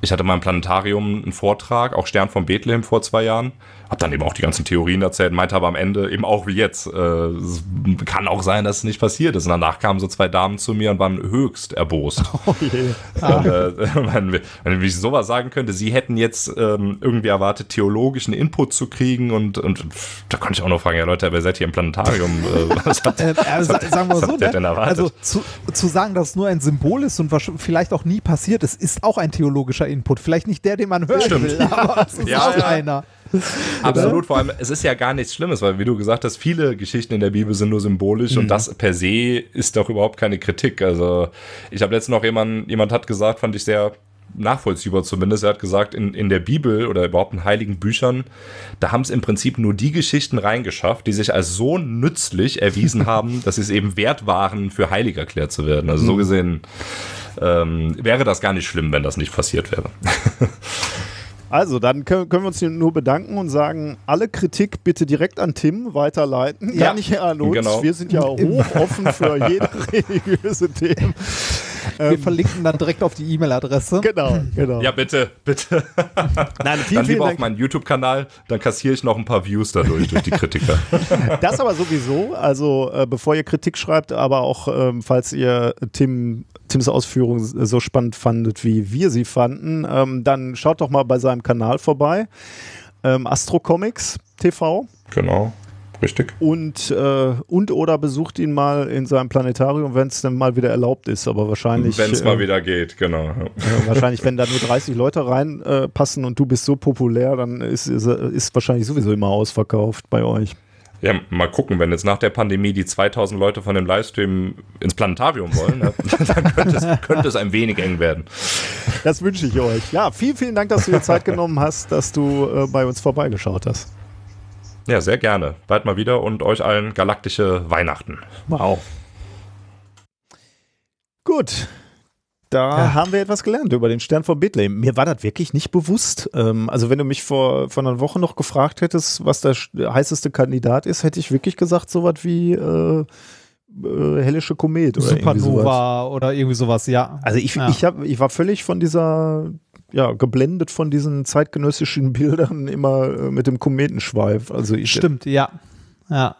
S6: ich hatte mal im Planetarium einen Vortrag, auch Stern von Bethlehem vor zwei Jahren. Hab dann eben auch die ganzen Theorien erzählt, meinte aber am Ende eben auch wie jetzt, äh, es kann auch sein, dass es nicht passiert ist. Und danach kamen so zwei Damen zu mir und waren höchst erbost.
S1: Oh je.
S6: Und, äh, wenn, wenn ich sowas sagen könnte, sie hätten jetzt ähm, irgendwie erwartet, theologischen Input zu kriegen und, und da konnte ich auch noch fragen, ja Leute, wer seid ihr im Planetarium? Äh, was habt,
S2: Äh,
S6: was habt-
S2: sagen wir
S6: was
S2: so,
S6: habt ihr
S2: ne?
S6: denn erwartet?
S2: also zu, zu sagen, dass es nur ein Symbol ist und was vielleicht auch nie passiert ist, ist auch ein theologischer Input. Vielleicht nicht der, den man hören
S6: Stimmt.
S2: will, aber es ist
S6: Ja,
S2: auch
S6: ja.
S2: einer.
S6: Absolut, vor allem, es ist ja gar nichts Schlimmes, weil wie du gesagt hast, viele Geschichten in der Bibel sind nur symbolisch
S1: Mhm.
S6: und das per se ist doch überhaupt keine Kritik. Also ich habe letztens noch jemand, jemand hat gesagt, fand ich sehr nachvollziehbar zumindest, er hat gesagt, in, in der Bibel oder überhaupt in heiligen Büchern, da haben es im Prinzip nur die Geschichten reingeschafft, die sich als so nützlich erwiesen haben, dass sie es eben wert waren, für heilig erklärt zu werden. Also so
S1: Mhm.
S6: gesehen ähm, wäre das gar nicht schlimm, wenn das nicht passiert wäre.
S1: Also, dann können, können wir uns hier nur bedanken und sagen, alle Kritik bitte direkt an Tim weiterleiten,
S2: Ja.
S1: gar nicht an uns.
S6: Genau.
S1: Wir sind ja hoch offen für jede religiöse Themen.
S2: Wir verlinken dann direkt auf die E-Mail-Adresse.
S1: Genau, genau.
S6: Ja, bitte, bitte.
S1: Nein, vielen,
S6: Dann lieber auf
S1: Dank.
S6: meinen YouTube-Kanal, dann kassiere ich noch ein paar Views dadurch, durch die Kritiker.
S1: Das aber sowieso. Also, äh, bevor ihr Kritik schreibt, aber auch, ähm, falls ihr Tim, Tims Ausführungen so spannend fandet, wie wir sie fanden, ähm, dann schaut doch mal bei seinem Kanal vorbei. Ähm, Astro Comics TV.
S6: Genau, richtig.
S1: Und, äh, und oder besucht ihn mal in seinem Planetarium, wenn es dann mal wieder erlaubt ist. Aber wahrscheinlich.
S6: Wenn es
S1: äh,
S6: mal wieder geht, genau. ja.
S1: äh, wahrscheinlich, wenn da nur 30 Leute reinpassen äh, passen und du bist so populär, dann ist, ist, ist wahrscheinlich sowieso immer ausverkauft bei euch.
S6: Ja, mal gucken, wenn jetzt nach der Pandemie die 2000 Leute von dem Livestream ins Planetarium wollen, ne, dann könnte es, könnte es ein wenig eng werden.
S1: Das wünsche ich euch. Ja, vielen, vielen Dank, dass du dir Zeit genommen hast, dass du äh, bei uns vorbeigeschaut hast.
S6: Ja, sehr gerne. Bald mal wieder und euch allen galaktische Weihnachten.
S1: Wow. Gut. Da
S2: Ja.
S1: haben wir etwas gelernt über den Stern von Bethlehem. Mir war das wirklich nicht bewusst. Ähm, also wenn du mich vor, vor einer Woche noch gefragt hättest, was der heißeste Kandidat ist, hätte ich wirklich gesagt, sowas wie äh, äh, hellische Komet oder irgendwie sowas.
S2: Supernova oder irgendwie sowas, ja.
S1: Also ich,
S2: Ja.
S1: ich, hab, ich war völlig von dieser, ja, geblendet von diesen zeitgenössischen Bildern immer äh, mit dem Kometenschweif. Also ich,
S2: Stimmt, ja. Ja.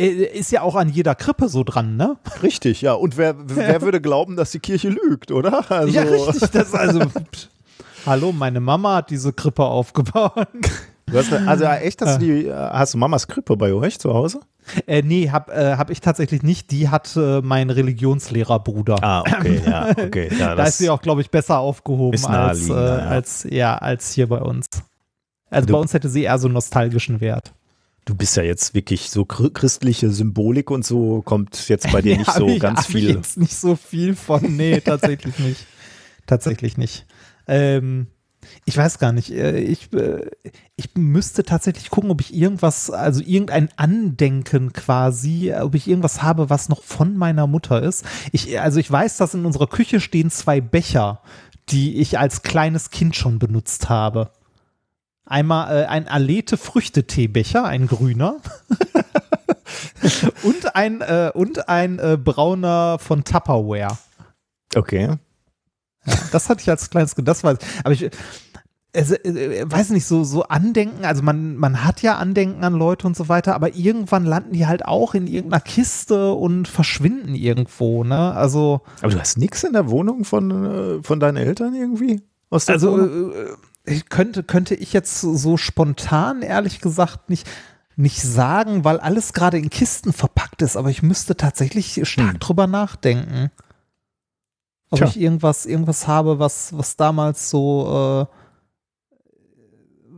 S2: Äh, Ist ja auch an jeder Krippe so dran, ne?
S1: Richtig, ja. Und wer, wer würde glauben, dass die Kirche lügt, oder? Also,
S2: Ja, richtig. Das also. Hallo, meine Mama hat diese Krippe aufgebaut.
S1: Eine, also echt, hast du die, äh, hast du Mamas Krippe bei euch zu Hause?
S2: Äh, nee, hab, äh, hab ich tatsächlich nicht. Die hat äh, mein Religionslehrerbruder.
S1: Ah, okay, ja, okay. Ja,
S2: da ist sie auch, glaube ich, besser aufgehoben als, äh,
S1: ja.
S2: als, ja, als hier bei uns. Also
S1: Du-
S2: bei uns hätte sie eher so einen nostalgischen Wert.
S1: Du bist ja jetzt wirklich so chr- christliche Symbolik und so kommt jetzt bei dir nicht
S2: Hab
S1: so
S2: ich,
S1: ganz
S2: hab Ich
S1: viel.
S2: jetzt nicht so viel von. Nee, tatsächlich nicht. Tatsächlich nicht. Ähm, ich weiß gar nicht. äh, Ich, äh, ich müsste tatsächlich gucken, ob ich irgendwas, also irgendein Andenken quasi, ob ich irgendwas habe, was noch von meiner Mutter ist. Ich, also ich weiß, dass in unserer Küche stehen zwei Becher, die ich als kleines Kind schon benutzt habe. Einmal äh, ein Alete Früchteteebecher, ein grüner. und ein, äh, und ein äh, brauner von Tupperware.
S1: Okay.
S2: Das hatte ich als kleines das ich. Aber ich, also, weiß nicht, so, so Andenken, also man, man hat ja Andenken an Leute und so weiter, aber irgendwann landen die halt auch in irgendeiner Kiste und verschwinden irgendwo, ne? Also.
S1: Aber du hast nichts in der Wohnung von, äh, von deinen Eltern irgendwie?
S2: Aus der also, Wohnung? Könnte, könnte ich jetzt so spontan, ehrlich gesagt, nicht, nicht sagen, weil alles gerade in Kisten verpackt ist, aber ich müsste tatsächlich stark hm. drüber nachdenken. Ob Tja. ich irgendwas, irgendwas habe, was, was damals so, äh,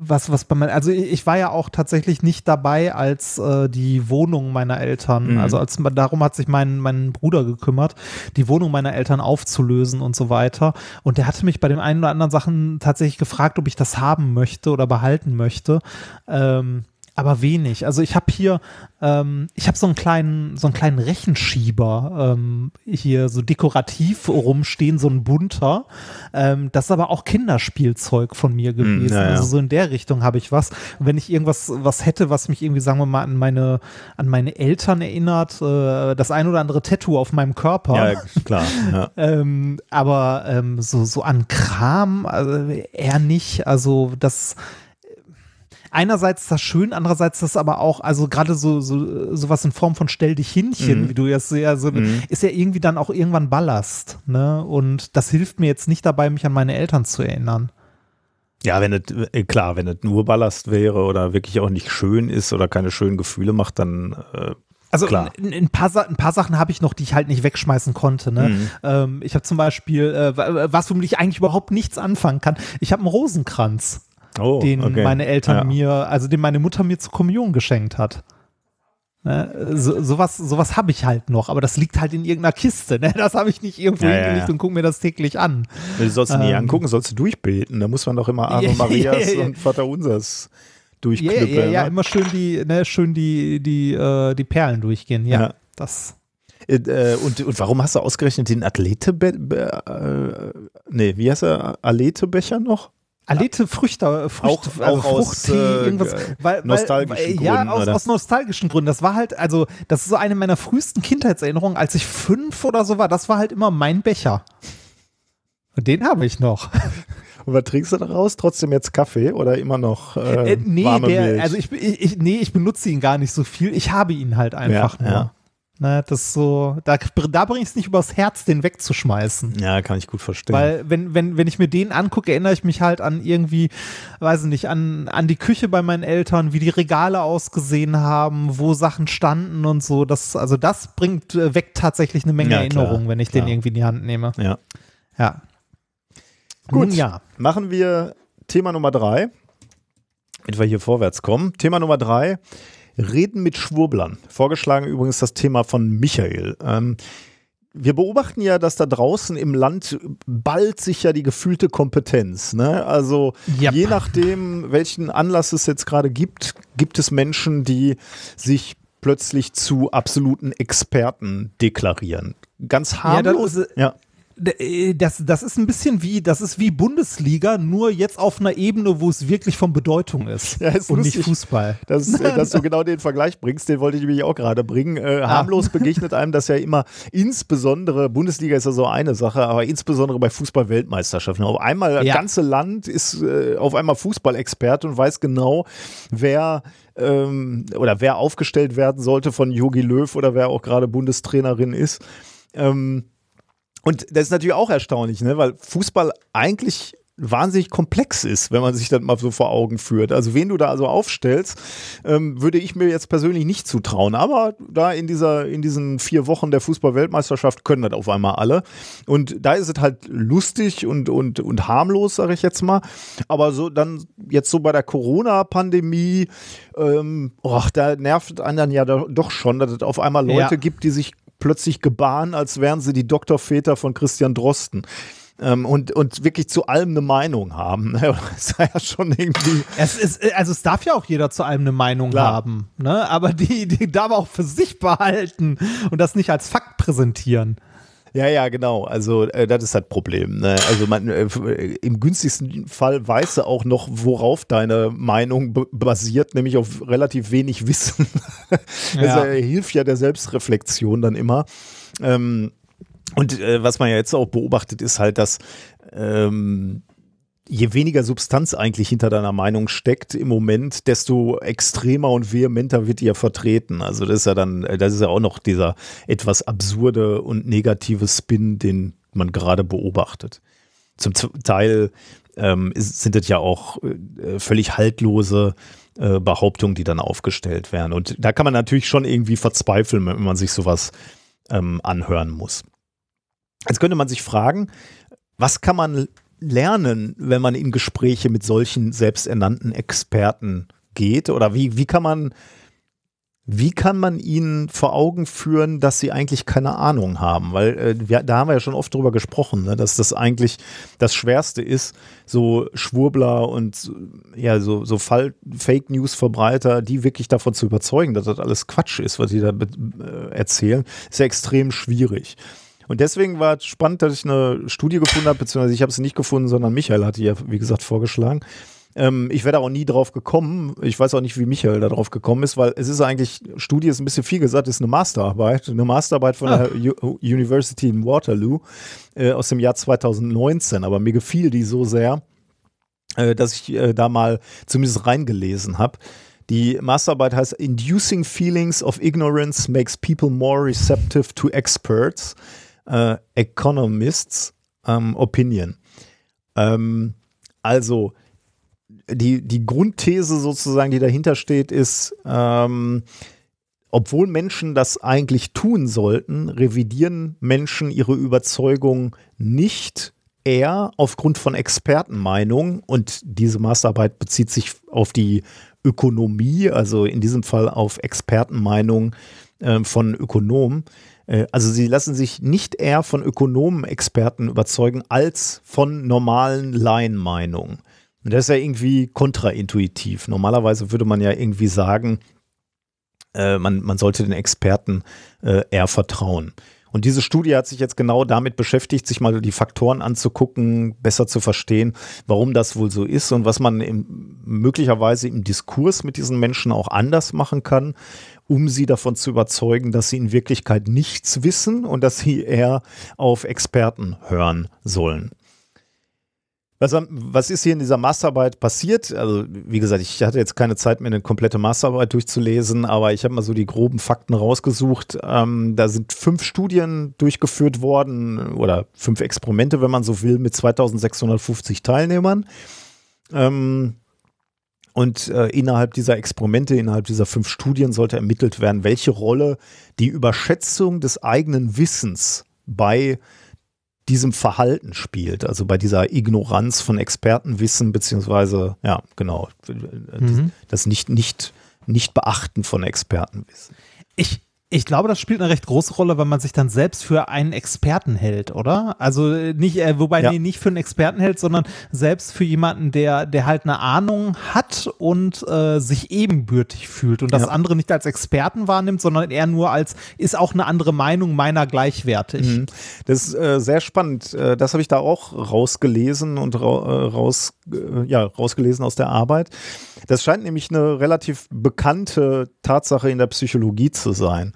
S2: was, was bei meinen, also ich war ja auch tatsächlich nicht dabei, als äh, die Wohnung meiner Eltern, mhm. also als darum hat sich mein, mein Bruder gekümmert, die Wohnung meiner Eltern aufzulösen und so weiter. Und der hatte mich bei den einen oder anderen Sachen tatsächlich gefragt, ob ich das haben möchte oder behalten möchte. Ähm, aber wenig. Also ich habe hier, ähm, ich habe so einen kleinen, so einen kleinen Rechenschieber ähm, hier so dekorativ rumstehen, so ein bunter. Ähm, das ist aber auch Kinderspielzeug von mir hm, gewesen. Ja, ja. Also so in der Richtung habe ich was. Und wenn ich irgendwas was hätte, was mich irgendwie, sagen wir mal, an meine, an meine Eltern erinnert, äh, das ein oder andere Tattoo auf meinem Körper.
S1: Ja, klar. Ja.
S2: ähm, aber ähm, so, so an Kram also eher nicht. Also das einerseits das schön, andererseits das aber auch, also gerade so, so sowas in Form von Stell dich Hinchen, mhm. wie du jetzt sehr so, mhm. ist ja irgendwie dann auch irgendwann Ballast, ne? Und das hilft mir jetzt nicht dabei, mich an meine Eltern zu erinnern.
S1: Ja, wenn es, äh, klar, wenn es nur Ballast wäre oder wirklich auch nicht schön ist oder keine schönen Gefühle macht, dann äh,
S2: also ein, ein, paar, ein paar Sachen habe ich noch, die ich halt nicht wegschmeißen konnte. Ne? Mhm. Ähm, ich habe zum Beispiel, äh, was womit ich eigentlich überhaupt nichts anfangen kann, ich habe einen Rosenkranz oh, den okay. meine Eltern ja. mir, also den meine Mutter mir zur Kommunion geschenkt hat. Ne? So, sowas sowas habe ich halt noch, aber das liegt halt in irgendeiner Kiste. Ne? Das habe ich nicht irgendwo ja, hingelegt ja. und gucke mir das täglich an.
S1: Du sollst ähm, nie angucken, sollst du durchbeten. Da muss man doch immer Ave Marias und Vater Unsers durchknüppeln.
S2: Ja, ja, ja, ne? immer schön die, ne, schön die, die, äh, die Perlen durchgehen. Ja, das.
S1: Äh, äh, und, und warum hast du ausgerechnet den Athlete, äh, nee, wie heißt er, Aletebecher noch?
S2: Alete Früchte, Früchte
S1: auch, also auch Fruchttee,
S2: aus, äh, irgendwas. Weil, nostalgischen weil, ja, Gründen. Ja, aus, aus, nostalgischen Gründen. Das war halt, also, das ist so eine meiner frühesten Kindheitserinnerungen, als ich fünf oder so war. Das war halt immer mein Becher. Und den habe ich noch.
S1: Und was trinkst du daraus? Trotzdem jetzt Kaffee oder immer noch äh, äh,
S2: nee,
S1: warme der, Milch?
S2: Also ich, ich, nee, ich benutze ihn gar nicht so viel. Ich habe ihn halt einfach ja, nur. Ja. Ne, das so, da, da bringe ich es nicht übers Herz, den wegzuschmeißen.
S1: Ja, kann ich gut verstehen.
S2: Weil, wenn, wenn, wenn ich mir den angucke, erinnere ich mich halt an irgendwie, weiß ich nicht, an, an die Küche bei meinen Eltern, wie die Regale ausgesehen haben, wo Sachen standen und so. Das, also das bringt, äh, weg tatsächlich eine Menge ja, Erinnerungen, wenn ich klar. den irgendwie in die Hand nehme.
S1: Ja.
S2: Ja.
S1: Gut, Nun, ja. Machen wir Thema Nummer drei, damit wir hier vorwärts kommen. Thema Nummer drei Reden mit Schwurblern. Vorgeschlagen übrigens das Thema von Michael. Ähm, wir beobachten ja, dass da draußen im Land bald sich ja die gefühlte Kompetenz. Ne? Also yep. je nachdem, welchen Anlass es jetzt gerade gibt, gibt es Menschen, die sich plötzlich zu absoluten Experten deklarieren. Ganz harmlos. Ja,
S2: das, das ist ein bisschen wie, das ist wie Bundesliga, nur jetzt auf einer Ebene, wo es wirklich von Bedeutung ist. Ja, ist und lustig, nicht Fußball.
S1: Dass, äh, dass du genau den Vergleich bringst, den wollte ich nämlich auch gerade bringen. Äh, harmlos ah. begegnet einem das ja immer, insbesondere, Bundesliga ist ja so eine Sache, aber insbesondere bei Fußball-Weltmeisterschaften. Auf einmal, das ja. ganze Land ist äh, auf einmal Fußballexperte und weiß genau, wer ähm, oder wer aufgestellt werden sollte von Jogi Löw oder wer auch gerade Bundestrainerin ist. Ähm, und das ist natürlich auch erstaunlich, ne? weil Fußball eigentlich wahnsinnig komplex ist, wenn man sich das mal so vor Augen führt. Also wen du da also aufstellst, ähm, würde ich mir jetzt persönlich nicht zutrauen. Aber da in dieser, in diesen vier Wochen der Fußball-Weltmeisterschaft können das auf einmal alle. Und da ist es halt lustig und, und, und harmlos, sage ich jetzt mal. Aber so dann jetzt so bei der Corona-Pandemie, ähm, da nervt einen dann ja doch schon, dass es auf einmal Leute ja. gibt, die sich plötzlich gebahnen, als wären sie die Doktorväter von Christian Drosten. Ähm, und, und wirklich zu allem eine Meinung haben. Das ist ja schon irgendwie.
S2: Es ist, also es darf ja auch jeder zu allem eine Meinung Klar. haben, ne? Aber die, die darf auch für sich behalten und das nicht als Fakt präsentieren.
S1: Ja, ja, genau. Also äh, das ist das Problem. Ne? Also man, äh, im günstigsten Fall weißt du auch noch, worauf deine Meinung basiert, nämlich auf relativ wenig Wissen. das ja. äh, hilft ja der Selbstreflexion dann immer. Ähm, und äh, was man ja jetzt auch beobachtet, ist halt, dass ähm, je weniger Substanz eigentlich hinter deiner Meinung steckt im Moment, desto extremer und vehementer wird ja vertreten. Also das ist ja dann, das ist ja auch noch dieser etwas absurde und negative Spin, den man gerade beobachtet. Zum Teil ähm, sind das ja auch äh, völlig haltlose äh, Behauptungen, die dann aufgestellt werden. Und da kann man natürlich schon irgendwie verzweifeln, wenn man sich sowas ähm, anhören muss. Jetzt könnte man sich fragen, was kann man lernen, wenn man in Gespräche mit solchen selbsternannten Experten geht? Oder wie, wie kann man wie kann man ihnen vor Augen führen, dass sie eigentlich keine Ahnung haben? Weil äh, wir, da haben wir ja schon oft drüber gesprochen, ne, dass das eigentlich das Schwerste ist, so Schwurbler und ja, so, so Fake News-Verbreiter, die wirklich davon zu überzeugen, dass das alles Quatsch ist, was sie da äh, erzählen, ist ja extrem schwierig. Und deswegen war es spannend, dass ich eine Studie gefunden habe, beziehungsweise ich habe sie nicht gefunden, sondern Michael hat die ja, wie gesagt, vorgeschlagen ähm, ich wäre da auch nie drauf gekommen. Ich weiß auch nicht, wie Michael da drauf gekommen ist, weil es ist eigentlich, Studie ist ein bisschen viel gesagt, ist eine Masterarbeit. Eine Masterarbeit von ah. der U University in Waterloo äh, aus dem Jahr 2019. Aber mir gefiel die so sehr, äh, dass ich äh, da mal zumindest reingelesen habe. Die Masterarbeit heißt Inducing Feelings of Ignorance Makes People More Receptive to Experts, äh, Economists ähm, Opinion. Ähm, also die, die Grundthese sozusagen, die dahinter steht, ist, ähm, obwohl Menschen das eigentlich tun sollten, revidieren Menschen ihre Überzeugung nicht eher aufgrund von Expertenmeinungen und diese Masterarbeit bezieht sich auf die Ökonomie, also in diesem Fall auf Expertenmeinungen äh, von Ökonomen. Äh, also sie lassen sich nicht eher von Ökonomen, Experten überzeugen als von normalen Laienmeinungen. Und das ist ja irgendwie kontraintuitiv. Normalerweise würde man ja irgendwie sagen, äh, man, man sollte den Experten äh, eher vertrauen. Und diese Studie hat sich jetzt genau damit beschäftigt, sich mal die Faktoren anzugucken, besser zu verstehen, warum das wohl so ist und was man im, möglicherweise im Diskurs mit diesen Menschen auch anders machen kann, um sie davon zu überzeugen, dass sie in Wirklichkeit nichts wissen und dass sie eher auf Experten hören sollen. Was, was ist hier in dieser Masterarbeit passiert? Also, wie gesagt, ich hatte jetzt keine Zeit mehr, eine komplette Masterarbeit durchzulesen, aber ich habe mal so die groben Fakten rausgesucht. Ähm, da sind fünf Studien durchgeführt worden oder fünf Experimente, wenn man so will, mit 2650 Teilnehmern. Ähm, und äh, innerhalb dieser Experimente, innerhalb dieser fünf Studien sollte ermittelt werden, welche Rolle die Überschätzung des eigenen Wissens bei diesem Verhalten spielt, also bei dieser Ignoranz von Expertenwissen, beziehungsweise, ja, genau, mhm. das nicht, nicht, nicht Beachten von Expertenwissen.
S2: Ich, ich glaube, das spielt eine recht große Rolle, wenn man sich dann selbst für einen Experten hält, oder? Also äh, nicht, äh, wobei ja. nee, nicht für einen Experten hält, sondern selbst für jemanden, der, der halt eine Ahnung hat und äh, sich ebenbürtig fühlt und das ja. andere nicht als Experten wahrnimmt, sondern eher nur als ist auch eine andere Meinung meiner gleichwertig. Mhm.
S1: Das ist äh, sehr spannend. Äh, das habe ich da auch rausgelesen und ra äh, raus, ja, rausgelesen aus der Arbeit. Das scheint nämlich eine relativ bekannte Tatsache in der Psychologie zu sein.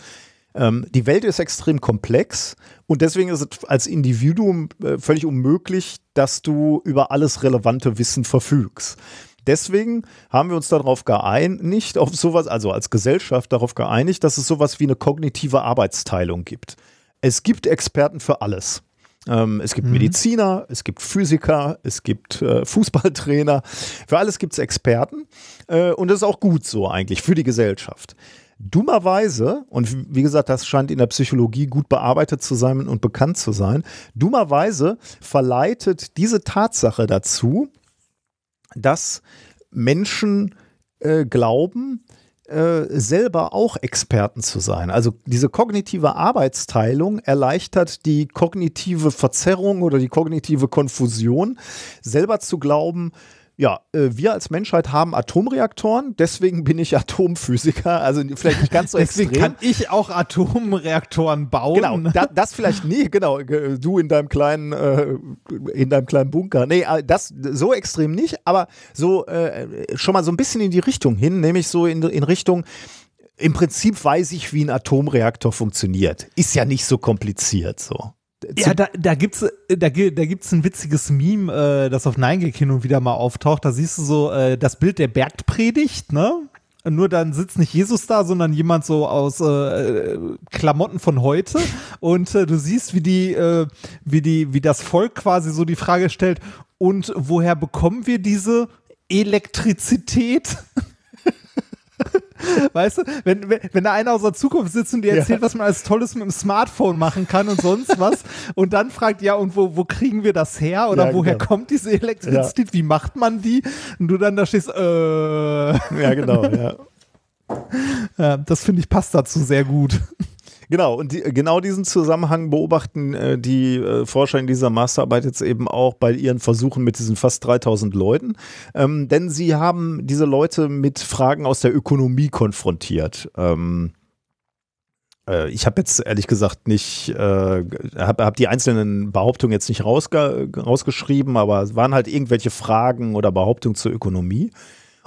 S1: Ähm, die Welt ist extrem komplex und deswegen ist es als Individuum äh, völlig unmöglich, dass du über alles relevante Wissen verfügst. Deswegen haben wir uns darauf geeinigt, auf sowas, also als Gesellschaft darauf geeinigt, dass es sowas wie eine kognitive Arbeitsteilung gibt. Es gibt Experten für alles. Ähm, es gibt mhm. Mediziner, es gibt Physiker, es gibt äh, Fußballtrainer. Für alles gibt es Experten. Äh, und das ist auch gut so eigentlich für die Gesellschaft. Dummerweise, und wie gesagt, das scheint in der Psychologie gut bearbeitet zu sein und bekannt zu sein, dummerweise verleitet diese Tatsache dazu, dass Menschen äh, glauben, äh, selber auch Experten zu sein. Also diese kognitive Arbeitsteilung erleichtert die kognitive Verzerrung oder die kognitive Konfusion, selber zu glauben, ja, äh, wir als Menschheit haben Atomreaktoren, deswegen bin ich Atomphysiker, also vielleicht nicht ganz so
S2: deswegen extrem. kann ich auch Atomreaktoren bauen.
S1: Genau, da, das vielleicht nie, genau, du in deinem kleinen, äh, in deinem kleinen Bunker. Nee, äh, das so extrem nicht, aber so äh, schon mal so ein bisschen in die Richtung hin, nämlich so in, in Richtung, im Prinzip weiß ich, wie ein Atomreaktor funktioniert. Ist ja nicht so kompliziert so.
S2: Ja, da, da gibt's da, gi- da gibt's ein witziges Meme, äh, das auf 9gag hin und wieder mal auftaucht. Da siehst du so äh, das Bild der Bergpredigt, ne? Nur dann sitzt nicht Jesus da, sondern jemand so aus äh, Klamotten von heute. Und äh, du siehst, wie die, äh, wie die, wie das Volk quasi so die Frage stellt: Und woher bekommen wir diese Elektrizität? Weißt du, wenn, wenn, wenn da einer aus der Zukunft sitzt und dir erzählt, was man alles Tolles mit dem Smartphone machen kann und sonst was und dann fragt, ja, und wo, wo kriegen wir das her oder
S1: Ja,
S2: woher
S1: genau.
S2: kommt diese Elektrizität, wie macht man die? Und du dann da stehst, äh,
S1: Ja, genau, ja.
S2: ja, das finde ich passt dazu sehr gut.
S1: Genau, und die, genau diesen Zusammenhang beobachten äh, die äh, Forscher in dieser Masterarbeit jetzt eben auch bei ihren Versuchen mit diesen fast 3000 Leuten. Ähm, denn sie haben diese Leute mit Fragen aus der Ökonomie konfrontiert. Ähm, äh, ich habe jetzt ehrlich gesagt nicht, äh, habe hab die einzelnen Behauptungen jetzt nicht rausge rausgeschrieben, aber es waren halt irgendwelche Fragen oder Behauptungen zur Ökonomie.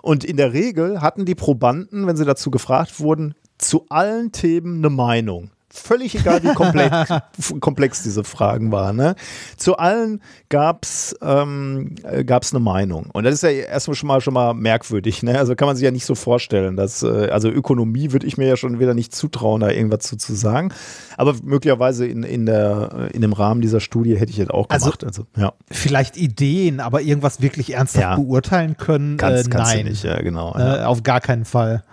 S1: Und in der Regel hatten die Probanden, wenn sie dazu gefragt wurden, zu allen Themen eine Meinung. Völlig egal, wie komplex, komplex diese Fragen waren. Ne? Zu allen gab es ähm, äh, gab's eine Meinung. Und das ist ja erstmal schon mal, schon mal merkwürdig. Ne? Also kann man sich ja nicht so vorstellen. Dass, äh, also Ökonomie würde ich mir ja schon wieder nicht zutrauen, da irgendwas zu, zu sagen. Aber möglicherweise in, in, der, in dem Rahmen dieser Studie hätte ich jetzt auch
S2: Also-
S1: gemacht. Also, ja,
S2: Vielleicht Ideen, aber irgendwas wirklich ernsthaft
S1: Ja.
S2: beurteilen können,
S1: kannst,
S2: äh,
S1: kannst
S2: nein.
S1: du nicht. Ja, genau. ja.
S2: Äh, auf gar keinen Fall.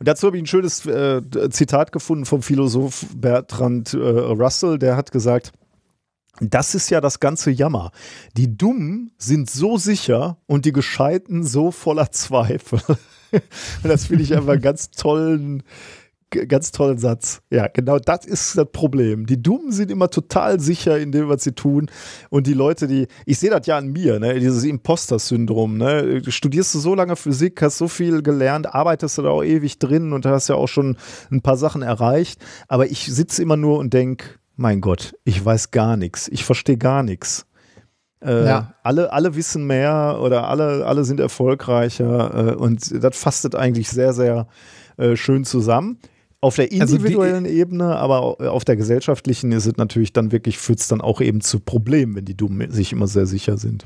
S1: Und dazu habe ich ein schönes äh, Zitat gefunden vom Philosoph Bertrand äh, Russell, der hat gesagt, das ist ja das ganze Jammer. Die Dummen sind so sicher und die Gescheiten so voller Zweifel. das finde ich einfach einen ganz tollen, ganz tollen Satz. Ja, genau das ist das Problem. Die Dummen sind immer total sicher in dem, was sie tun. Und die Leute, die, ich sehe das ja an mir, ne, dieses Imposter-Syndrom, ne. Studierst du so lange Physik, hast so viel gelernt, arbeitest du da auch ewig drin und hast ja auch schon ein paar Sachen erreicht. Aber ich sitze immer nur und denke, mein Gott, ich weiß gar nichts, ich verstehe gar nichts. Äh,
S2: Ja.
S1: alle, alle wissen mehr oder alle, alle sind erfolgreicher äh, und das fastet eigentlich sehr, sehr äh, schön zusammen. Auf der
S2: Also die-
S1: individuellen Ebene, aber au- auf der gesellschaftlichen ist es natürlich dann wirklich, führt es dann auch eben zu Problemen, wenn die Dummen sich immer sehr sicher sind.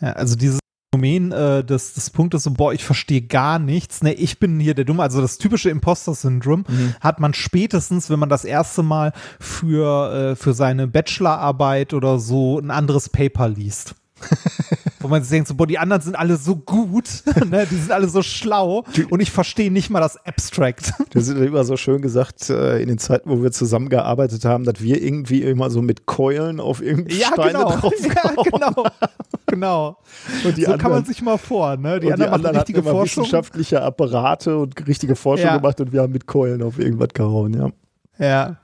S2: Ja, also dieses Phänomen äh, des, des Punktes so, boah, ich verstehe gar nichts, ne, ich bin hier der Dumme, also das typische Imposter-Syndrom hat man spätestens, wenn man das erste Mal für, äh, für seine Bachelorarbeit oder so ein anderes Paper liest. Wo man sich denkt, so, boah, die anderen sind alle so gut, ne, die sind alle so schlau und ich verstehe nicht mal das Abstract.
S1: Das ist immer so schön gesagt, äh, in den Zeiten, wo wir zusammengearbeitet haben, dass wir irgendwie immer so mit Keulen auf irgendeine
S2: Ja,
S1: Steine
S2: genau. Ja,
S1: draufgehauen
S2: genau. Genau.
S1: Und die
S2: so kann man
S1: anderen-
S2: sich mal vor, ne? Die
S1: und die
S2: anderen
S1: anderen hatten
S2: richtige
S1: immer
S2: Forschung.
S1: wissenschaftliche Apparate und richtige Forschung
S2: Ja.
S1: gemacht und wir haben mit Keulen auf irgendwas gehauen, ja.
S2: Ja.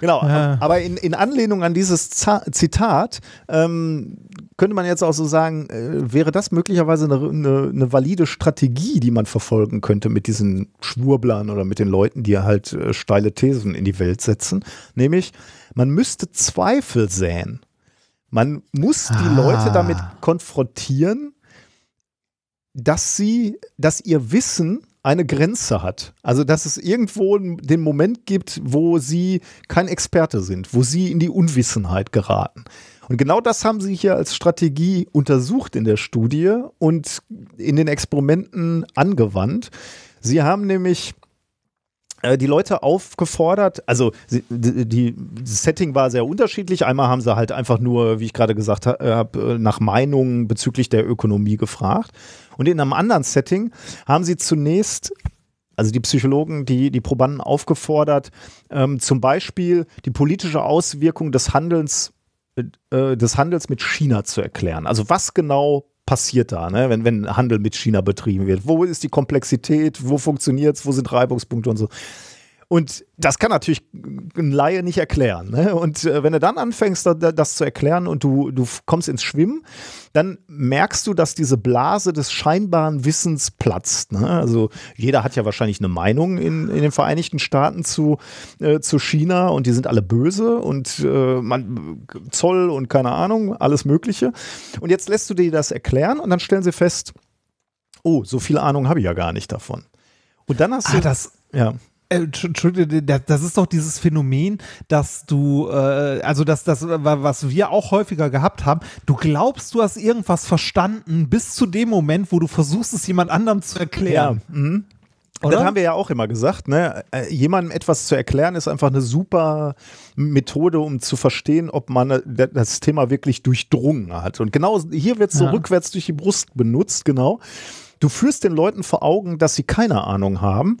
S1: Genau,
S2: Ja.
S1: aber in, in Anlehnung an dieses Zitat ähm, könnte man jetzt auch so sagen, äh, wäre das möglicherweise eine, eine, eine valide Strategie, die man verfolgen könnte mit diesen Schwurblern oder mit den Leuten, die halt äh, steile Thesen in die Welt setzen. Nämlich, man müsste Zweifel säen. Man muss die
S2: Ah.
S1: Leute damit konfrontieren, dass sie, dass ihr Wissen eine Grenze hat. Also, dass es irgendwo den Moment gibt, wo sie kein Experte sind, wo sie in die Unwissenheit geraten. Und genau das haben sie hier als Strategie untersucht in der Studie und in den Experimenten angewandt. Sie haben nämlich die Leute aufgefordert, also die, die Setting war sehr unterschiedlich. Einmal haben sie halt einfach nur, wie ich gerade gesagt habe, nach Meinungen bezüglich der Ökonomie gefragt. Und in einem anderen Setting haben sie zunächst, also die Psychologen, die, die Probanden aufgefordert, ähm, zum Beispiel die politische Auswirkung des Handelns, äh, des Handels mit China zu erklären. Also was genau passiert da, ne? wenn, wenn Handel mit China betrieben wird? Wo ist die Komplexität? Wo funktioniert es? Wo sind Reibungspunkte und so? Und das kann natürlich ein Laie nicht erklären. Ne? Und äh, wenn du dann anfängst, da, da, das zu erklären und du, du kommst ins Schwimmen, dann merkst du, dass diese Blase des scheinbaren Wissens platzt. Ne? Also jeder hat ja wahrscheinlich eine Meinung in, in den Vereinigten Staaten zu, äh, zu China und die sind alle böse und äh, man, Zoll und keine Ahnung, alles Mögliche. Und jetzt lässt du dir das erklären und dann stellen sie fest, oh, so viel Ahnung habe ich ja gar nicht davon. Und dann hast du.
S2: Ah, das,
S1: ja.
S2: Äh, Entschuldigung, das ist doch dieses Phänomen, dass du, äh, also das, das, was wir auch häufiger gehabt haben, du glaubst, du hast irgendwas verstanden bis zu dem Moment, wo du versuchst, es jemand anderem zu erklären.
S1: Ja. Mhm. Oder? Das haben wir ja auch immer gesagt, ne? Äh, jemandem etwas zu erklären ist einfach eine super Methode, um zu verstehen, ob man äh, das Thema wirklich durchdrungen hat. Und genau hier wird es so ja. rückwärts durch die Brust benutzt, genau. Du führst den Leuten vor Augen, dass sie keine Ahnung haben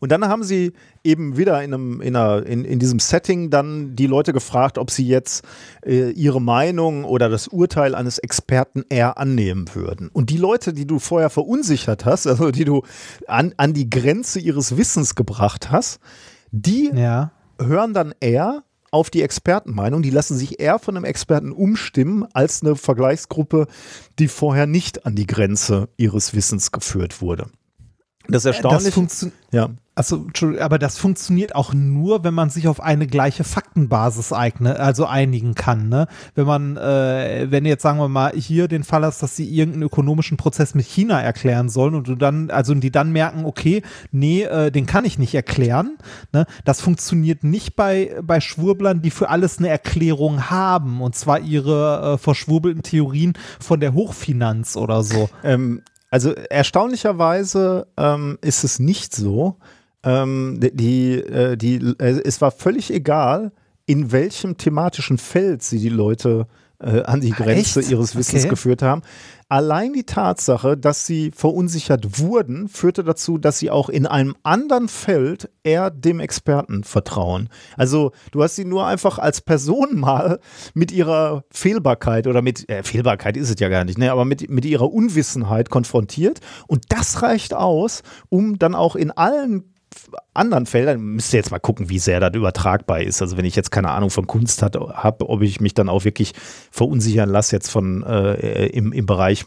S1: und dann haben sie eben wieder in, einem, in, einer, in, in diesem Setting dann die Leute gefragt, ob sie jetzt äh, ihre Meinung oder das Urteil eines Experten eher annehmen würden. Und die Leute, die du vorher verunsichert hast, also die du an, an die Grenze ihres Wissens gebracht hast, die ja. hören dann eher auf die Expertenmeinung. Die lassen sich eher von einem Experten umstimmen als eine Vergleichsgruppe, die vorher nicht an die Grenze ihres Wissens geführt wurde. Das äh, erstaunlich.
S2: Das ja. Also, aber das funktioniert auch nur, wenn man sich auf eine gleiche Faktenbasis eigne, also einigen kann. Ne? Wenn man, äh, wenn jetzt sagen wir mal hier den Fall hast, dass sie irgendeinen ökonomischen Prozess mit China erklären sollen und du dann, also die dann merken, okay, nee, äh, den kann ich nicht erklären. Ne? Das funktioniert nicht bei bei Schwurblern, die für alles eine Erklärung haben und zwar ihre äh, verschwurbelten Theorien von der Hochfinanz oder so.
S1: Ähm, also erstaunlicherweise ähm, ist es nicht so. Ähm, die, äh, die, äh, es war völlig egal, in welchem thematischen Feld sie die Leute äh, an die Grenze Echt? ihres Wissens okay. geführt haben. Allein die Tatsache, dass sie verunsichert wurden, führte dazu, dass sie auch in einem anderen Feld eher dem Experten vertrauen. Also du hast sie nur einfach als Person mal mit ihrer Fehlbarkeit oder mit, äh, Fehlbarkeit ist es ja gar nicht, ne, aber mit, mit ihrer Unwissenheit konfrontiert. Und das reicht aus, um dann auch in allen anderen Feldern, müsst ihr jetzt mal gucken, wie sehr das übertragbar ist. Also wenn ich jetzt keine Ahnung von Kunst habe, ob ich mich dann auch wirklich verunsichern lasse jetzt von äh, im, im Bereich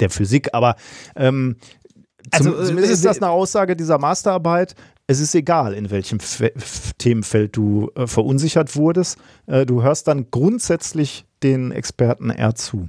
S1: der Physik. Aber ähm, also, zum, zumindest ist das eine Aussage dieser Masterarbeit. Es ist egal, in welchem Fe Themenfeld du äh, verunsichert wurdest. Äh, du hörst dann grundsätzlich den Experten eher zu.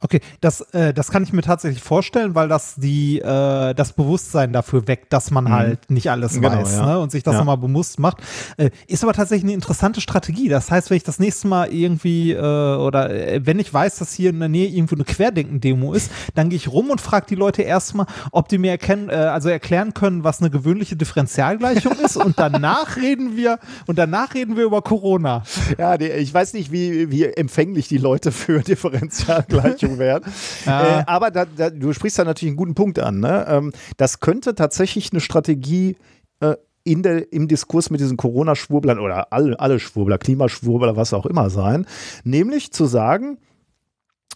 S2: Okay, das, äh, das kann ich mir tatsächlich vorstellen, weil das die, äh, das Bewusstsein dafür weckt, dass man mhm. halt nicht alles genau, weiß ja. ne? und sich das ja. nochmal bewusst macht. Äh, ist aber tatsächlich eine interessante Strategie. Das heißt, wenn ich das nächste Mal irgendwie äh, oder äh, wenn ich weiß, dass hier in der Nähe irgendwo eine Querdenken-Demo ist, dann gehe ich rum und frage die Leute erstmal, ob die mir erkennen, äh, also erklären können, was eine gewöhnliche Differentialgleichung ist und danach reden wir und danach reden wir über Corona.
S1: Ja, die, ich weiß nicht, wie, wie empfänglich die Leute für Differentialgleichung Werden. Ja. Äh, aber da, da, du sprichst da natürlich einen guten Punkt an. Ne? Ähm, das könnte tatsächlich eine Strategie äh, in der, im Diskurs mit diesen Corona-Schwurblern oder alle, alle Schwurbler, Klimaschwurbler, was auch immer sein, nämlich zu sagen,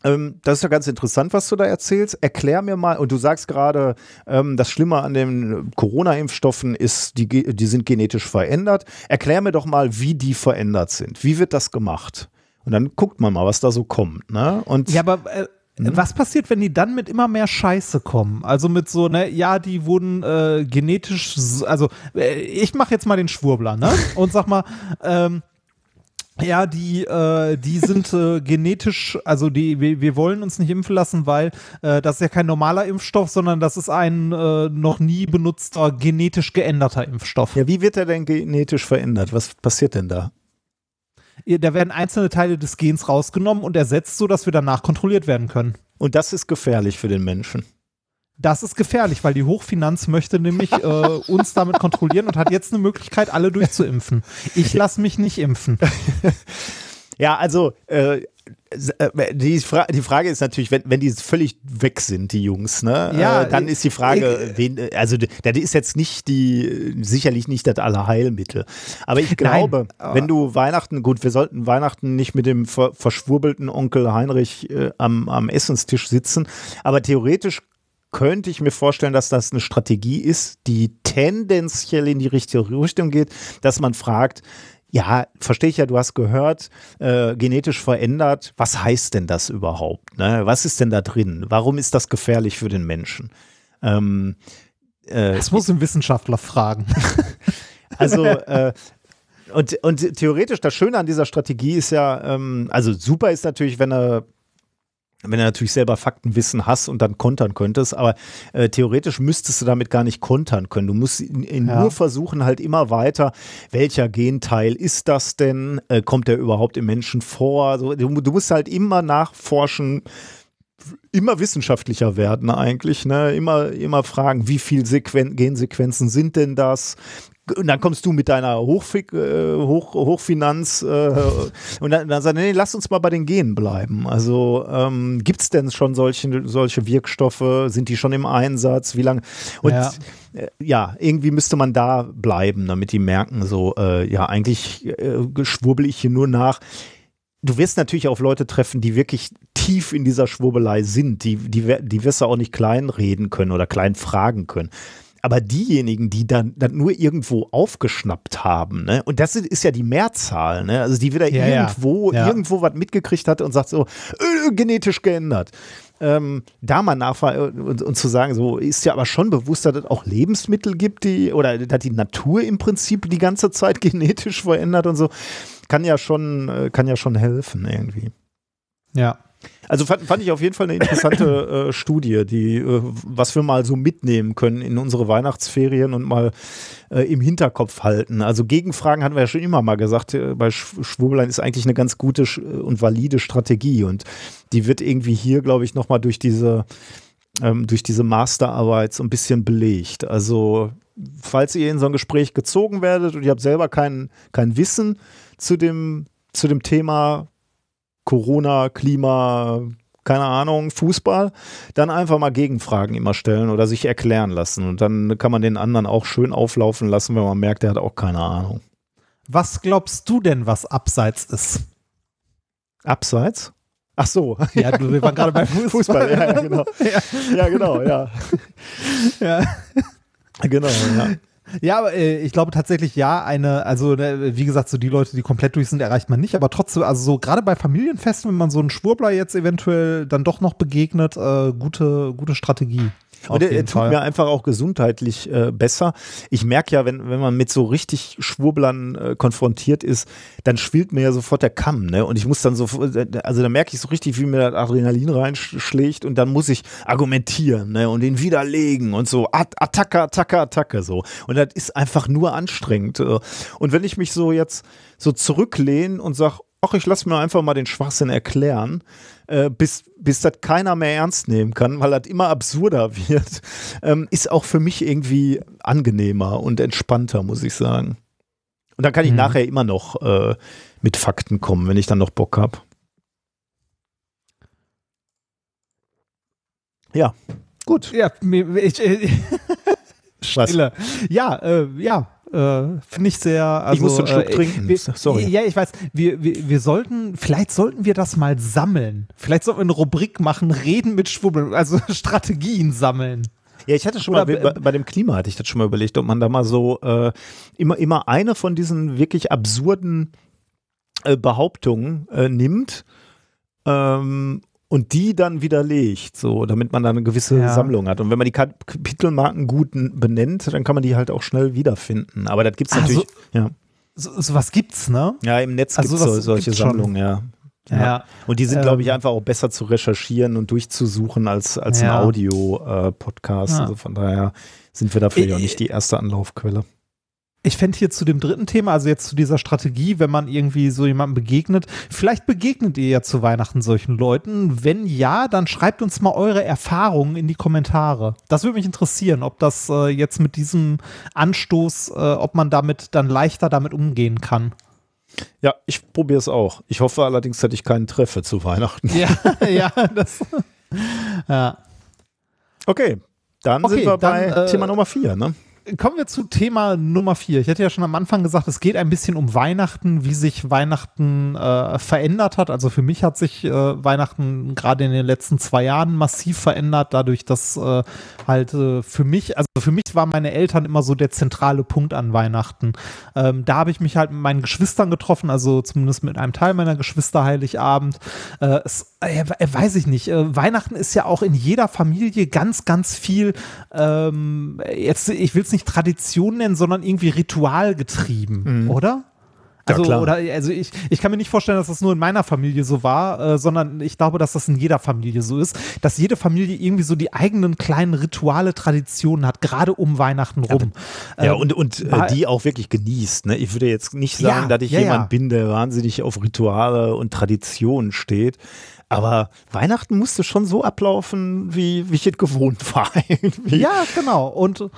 S1: ähm, das ist ja ganz interessant, was du da erzählst. Erklär mir mal, und du sagst gerade, ähm, das Schlimme an den Corona-Impfstoffen ist, die, die sind genetisch verändert. Erklär mir doch mal, wie die verändert sind. Wie wird das gemacht? Und dann guckt man mal, was da so kommt. Ne? Und
S2: ja, aber äh, hm? was passiert, wenn die dann mit immer mehr Scheiße kommen? Also mit so, ne, ja, die wurden äh, genetisch, also äh, ich mache jetzt mal den Schwurbler, ne? Und sag mal, ähm, ja, die, äh, die sind äh, genetisch, also die, wir, wir wollen uns nicht impfen lassen, weil äh, das ist ja kein normaler Impfstoff, sondern das ist ein äh, noch nie benutzter genetisch geänderter Impfstoff.
S1: Ja, wie wird er denn genetisch verändert? Was passiert denn da?
S2: Da werden einzelne Teile des Gens rausgenommen und ersetzt, sodass wir danach kontrolliert werden können.
S1: Und das ist gefährlich für den Menschen.
S2: Das ist gefährlich, weil die Hochfinanz möchte nämlich äh, uns damit kontrollieren und hat jetzt eine Möglichkeit, alle durchzuimpfen. Ich lasse mich nicht impfen.
S1: Ja, also äh, die, Fra die Frage ist natürlich, wenn, wenn die völlig weg sind, die Jungs, ne? Ja, äh, dann ist die Frage, ich, wen, also das ist jetzt nicht die, sicherlich nicht das Allerheilmittel. Aber ich glaube, Nein, wenn du Weihnachten, gut, wir sollten Weihnachten nicht mit dem ver verschwurbelten Onkel Heinrich äh, am, am Essenstisch sitzen, aber theoretisch könnte ich mir vorstellen, dass das eine Strategie ist, die tendenziell in die richtige Richtung geht, dass man fragt, ja, verstehe ich ja, du hast gehört, äh, genetisch verändert. Was heißt denn das überhaupt? Ne? Was ist denn da drin? Warum ist das gefährlich für den Menschen? Ähm,
S2: äh, das muss ein Wissenschaftler fragen.
S1: also, äh, und, und theoretisch, das Schöne an dieser Strategie ist ja, ähm, also super ist natürlich, wenn er wenn du natürlich selber Faktenwissen hast und dann kontern könntest, aber äh, theoretisch müsstest du damit gar nicht kontern können. Du musst in, in
S2: Ja.
S1: nur versuchen halt immer weiter, welcher Genteil ist das denn? Äh, kommt der überhaupt im Menschen vor? So, du, du musst halt immer nachforschen, immer wissenschaftlicher werden eigentlich, ne? Immer, immer fragen, wie viel Sequen Gensequenzen sind denn das? Und dann kommst du mit deiner Hochfi äh, Hoch Hochfinanz äh, und dann, dann sagst du, nee, lass uns mal bei den Genen bleiben. Also ähm, gibt es denn schon solche, solche Wirkstoffe? Sind die schon im Einsatz? Wie lange? Und
S2: Ja.
S1: äh, ja, irgendwie müsste man da bleiben, damit die merken, so, äh, ja, eigentlich schwurbel ich hier nur nach. Du wirst natürlich auf Leute treffen, die wirklich tief in dieser Schwurbelei sind. Die, die, die wirst du auch nicht klein reden können oder klein fragen können. Aber diejenigen, die dann, dann nur irgendwo aufgeschnappt haben, ne? und das ist, ja die Mehrzahl, ne? also die wieder
S2: Ja, ja.
S1: irgendwo,
S2: Ja.
S1: irgendwo was mitgekriegt hat und sagt so, äh, genetisch geändert. Ähm, da mal nachfragen und, und zu sagen, so ist ja aber schon bewusst, dass es auch Lebensmittel gibt, die oder dass die Natur im Prinzip die ganze Zeit genetisch verändert und so, kann ja schon, äh, kann ja schon helfen irgendwie.
S2: Ja.
S1: Also fand, fand ich auf jeden Fall eine interessante äh, Studie, die, äh, was wir mal so mitnehmen können in unsere Weihnachtsferien und mal äh, im Hinterkopf halten. Also Gegenfragen hatten wir ja schon immer mal gesagt, äh, bei Sch Schwurbelein ist eigentlich eine ganz gute sch- und valide Strategie und die wird irgendwie hier, glaube ich, nochmal durch diese, ähm, durch diese Masterarbeit so ein bisschen belegt. Also falls ihr in so ein Gespräch gezogen werdet und ihr habt selber kein, kein Wissen zu dem, zu dem Thema Corona, Klima, keine Ahnung, Fußball, dann einfach mal Gegenfragen immer stellen oder sich erklären lassen. Und dann kann man den anderen auch schön auflaufen lassen, wenn man merkt, der hat auch keine Ahnung.
S2: Was glaubst du denn, was abseits ist?
S1: Abseits? Ach so.
S2: Ja, du, wir waren gerade beim Fußball.
S1: Fußball, ja, ja, genau. Ja, genau, ja.
S2: Ja.
S1: Genau, ja.
S2: Ja, äh, ich glaube tatsächlich ja, eine, also ne, wie gesagt, so die Leute, die komplett durch sind, erreicht man nicht, aber trotzdem, also so gerade bei Familienfesten, wenn man so einen Schwurbler jetzt eventuell dann doch noch begegnet, äh, gute, gute Strategie.
S1: Und er, tut
S2: Fall.
S1: mir einfach auch gesundheitlich äh, besser. Ich merke ja, wenn, wenn man mit so richtig Schwurblern äh, konfrontiert ist, dann schwillt mir ja sofort der Kamm, ne? Und ich muss dann so, also da merke ich so richtig, wie mir das Adrenalin reinschlägt und dann muss ich argumentieren, ne? Und ihn widerlegen und so, At Attacke, Attacke, Attacke, so. Und das ist einfach nur anstrengend. äh. Und wenn ich mich so jetzt so zurücklehne und sage, ach, ich lasse mir einfach mal den Schwachsinn erklären, äh, bis, bis das keiner mehr ernst nehmen kann, weil das immer absurder wird, ähm, ist auch für mich irgendwie angenehmer und entspannter, muss ich sagen. Und dann kann ich
S2: Mhm.
S1: nachher immer noch äh, mit Fakten kommen, wenn ich dann noch Bock habe. Ja, gut.
S2: Ja, ich,
S1: Was?
S2: Stille. Ja, äh, ja, äh, finde ich sehr. Also,
S1: Ich muss einen Schluck
S2: äh,
S1: trinken.
S2: Wir,
S1: Sorry.
S2: Ja, ich weiß. Wir, wir, wir sollten, vielleicht sollten wir das mal sammeln. Vielleicht sollten wir eine Rubrik machen, reden mit Schwubbeln, also Strategien sammeln.
S1: Ja, ich hatte schon
S2: Oder
S1: mal,
S2: be-
S1: bei, bei dem Klima hatte ich das schon mal überlegt, ob man da mal so äh, immer, immer eine von diesen wirklich absurden äh, Behauptungen äh, nimmt ähm, und die dann widerlegt, so, damit man da eine gewisse
S2: Ja.
S1: Sammlung hat. Und wenn man die Kap- Kapitelmarken gut benennt, dann kann man die halt auch schnell wiederfinden. Aber das gibt es
S2: Ah,
S1: natürlich, ja.
S2: So, was gibt's, ne?
S1: ja, im Netz
S2: Also
S1: gibt es so, solche
S2: gibt's.
S1: Sammlungen, ja.
S2: Ja.
S1: Und die sind, glaube ich,
S2: Ähm,
S1: einfach auch besser zu recherchieren und durchzusuchen als, als
S2: Ja.
S1: ein Audio-Podcast.
S2: Ja.
S1: Also von daher sind wir dafür ja auch
S2: Äh,
S1: nicht die erste Anlaufquelle.
S2: Ich fände hier zu dem dritten Thema, also jetzt zu dieser Strategie, wenn man irgendwie so jemandem begegnet, vielleicht begegnet ihr ja zu Weihnachten solchen Leuten. Wenn ja, dann schreibt uns mal eure Erfahrungen in die Kommentare. Das würde mich interessieren, ob das äh, jetzt mit diesem Anstoß, äh, ob man damit dann leichter damit umgehen kann.
S1: Ja, ich probiere es auch. Ich hoffe allerdings, dass ich keinen treffe zu Weihnachten.
S2: Ja, ja, das. Ja.
S1: Okay, dann
S2: Okay,
S1: sind wir
S2: dann,
S1: bei
S2: äh,
S1: Thema Nummer vier, ne?
S2: Kommen wir zu Thema Nummer vier. Ich hatte ja schon am Anfang gesagt, es geht ein bisschen um Weihnachten, wie sich Weihnachten äh, verändert hat. Also für mich hat sich äh, Weihnachten gerade in den letzten zwei Jahren massiv verändert, dadurch, dass äh, halt äh, für mich, also für mich waren meine Eltern immer so der zentrale Punkt an Weihnachten. Ähm, da habe ich mich halt mit meinen Geschwistern getroffen, also zumindest mit einem Teil meiner Geschwister Heiligabend. Äh, es, äh, weiß ich nicht. Weihnachten ist ja auch in jeder Familie ganz, ganz viel, ähm, jetzt, ich will es nicht Tradition nennen, sondern irgendwie ritualgetrieben, oder? Also,
S1: klar.
S2: oder, also ich, ich kann mir nicht vorstellen, dass das nur in meiner Familie so war, äh, sondern ich glaube, dass das in jeder Familie so ist, dass jede Familie irgendwie so die eigenen kleinen Rituale, Traditionen hat, gerade um Weihnachten rum.
S1: Ja,
S2: Ähm,
S1: und, und äh, die auch wirklich genießt. Ne? Ich würde jetzt nicht sagen,
S2: Ja,
S1: dass ich
S2: ja,
S1: jemand
S2: ja.
S1: bin, der wahnsinnig auf Rituale und Traditionen steht. Aber Weihnachten musste schon so ablaufen, wie, wie ich es gewohnt war. irgendwie.
S2: Ja, genau. Und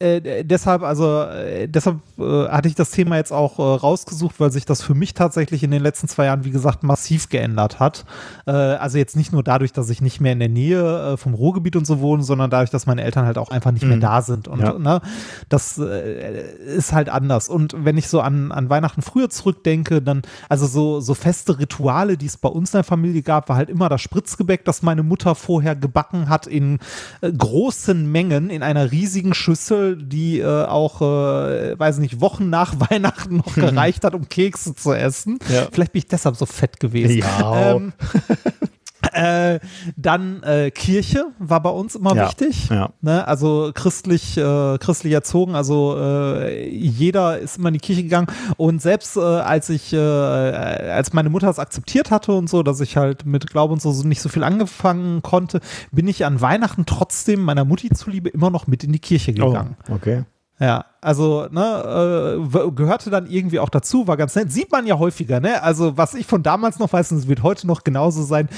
S2: äh, deshalb, also äh, deshalb äh, hatte ich das Thema jetzt auch äh, rausgesucht, weil sich das für mich tatsächlich in den letzten zwei Jahren, wie gesagt, massiv geändert hat. Also jetzt nicht nur dadurch, dass ich nicht mehr in der Nähe äh, vom Ruhrgebiet und so wohne, sondern dadurch, dass meine Eltern halt auch einfach nicht mehr
S1: Mhm.
S2: da sind. Und
S1: Ja.
S2: ne, das ist halt anders. Und wenn ich so an, an Weihnachten früher zurückdenke, dann, also so, so feste Rituale, die es bei uns in der Familie gab, war halt immer das Spritzgebäck, das meine Mutter vorher gebacken hat in großen Mengen in einer riesigen Schüssel, die äh, auch, äh, weiß nicht, Wochen nach Weihnachten noch gereicht hat, um Kekse zu essen.
S1: Ja.
S2: Vielleicht bin ich deshalb so fett gewesen.
S1: Ja.
S2: Ähm, äh, dann äh, Kirche war bei uns immer
S1: Ja,
S2: wichtig.
S1: ja.
S2: Ne? Also christlich, äh, christlich erzogen. Also äh, jeder ist immer in die Kirche gegangen. Und selbst äh, als ich, äh, als meine Mutter es akzeptiert hatte und so, dass ich halt mit Glaube und so, so nicht so viel angefangen konnte, bin ich an Weihnachten trotzdem meiner Mutti zuliebe immer noch mit in die Kirche gegangen.
S1: Oh, okay.
S2: Ja, also ne, äh, gehörte dann irgendwie auch dazu, war ganz nett. Sieht man ja häufiger, ne? Also was ich von damals noch weiß, und es wird heute noch genauso sein,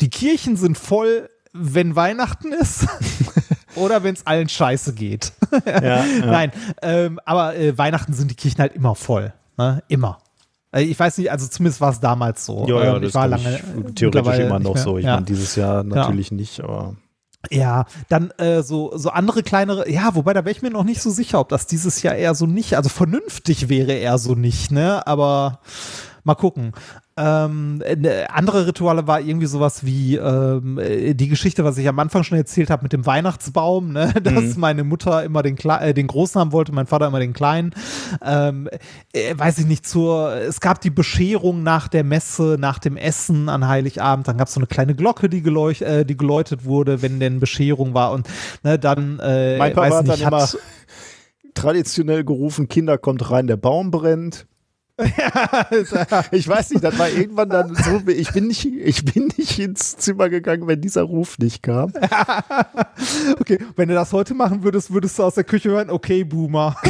S2: die Kirchen sind voll, wenn Weihnachten ist oder wenn es allen scheiße geht.
S1: Ja, ja.
S2: Nein, ähm, aber äh, Weihnachten sind die Kirchen halt immer voll, ne? Immer. Äh, Ich weiß nicht, also zumindest war es damals so.
S1: Ja, ja,
S2: Ähm,
S1: das
S2: ich war
S1: glaub
S2: lange
S1: ich, theoretisch immer noch so. Ich
S2: ja.
S1: meine, dieses Jahr natürlich nicht, aber
S2: Ja, dann äh, so, so andere kleinere, ja, wobei da wäre ich mir noch nicht so sicher, ob das dieses Jahr eher so nicht, also vernünftig wäre eher so nicht, ne? Aber mal gucken. Ähm, äh, andere Rituale war irgendwie sowas wie ähm, äh, die Geschichte, was ich am Anfang schon erzählt habe mit dem Weihnachtsbaum, ne? dass meine Mutter immer den, Kle äh, den Großen haben wollte, mein Vater immer den Kleinen. Ähm, äh, weiß ich nicht, zur, es gab die Bescherung nach der Messe, nach dem Essen an Heiligabend, dann gab es so eine kleine Glocke, die, geleuch äh, die geläutet wurde, wenn denn Bescherung war und ne, dann äh,
S1: mein Papa
S2: weiß
S1: hat
S2: nicht,
S1: dann immer
S2: hat,
S1: traditionell gerufen, Kinder kommt rein, der Baum brennt. ich weiß nicht, das war irgendwann dann so, ich bin nicht, ich bin nicht ins Zimmer gegangen, wenn dieser Ruf nicht kam.
S2: Okay, wenn du das heute machen würdest, würdest du aus der Küche hören, okay, Boomer.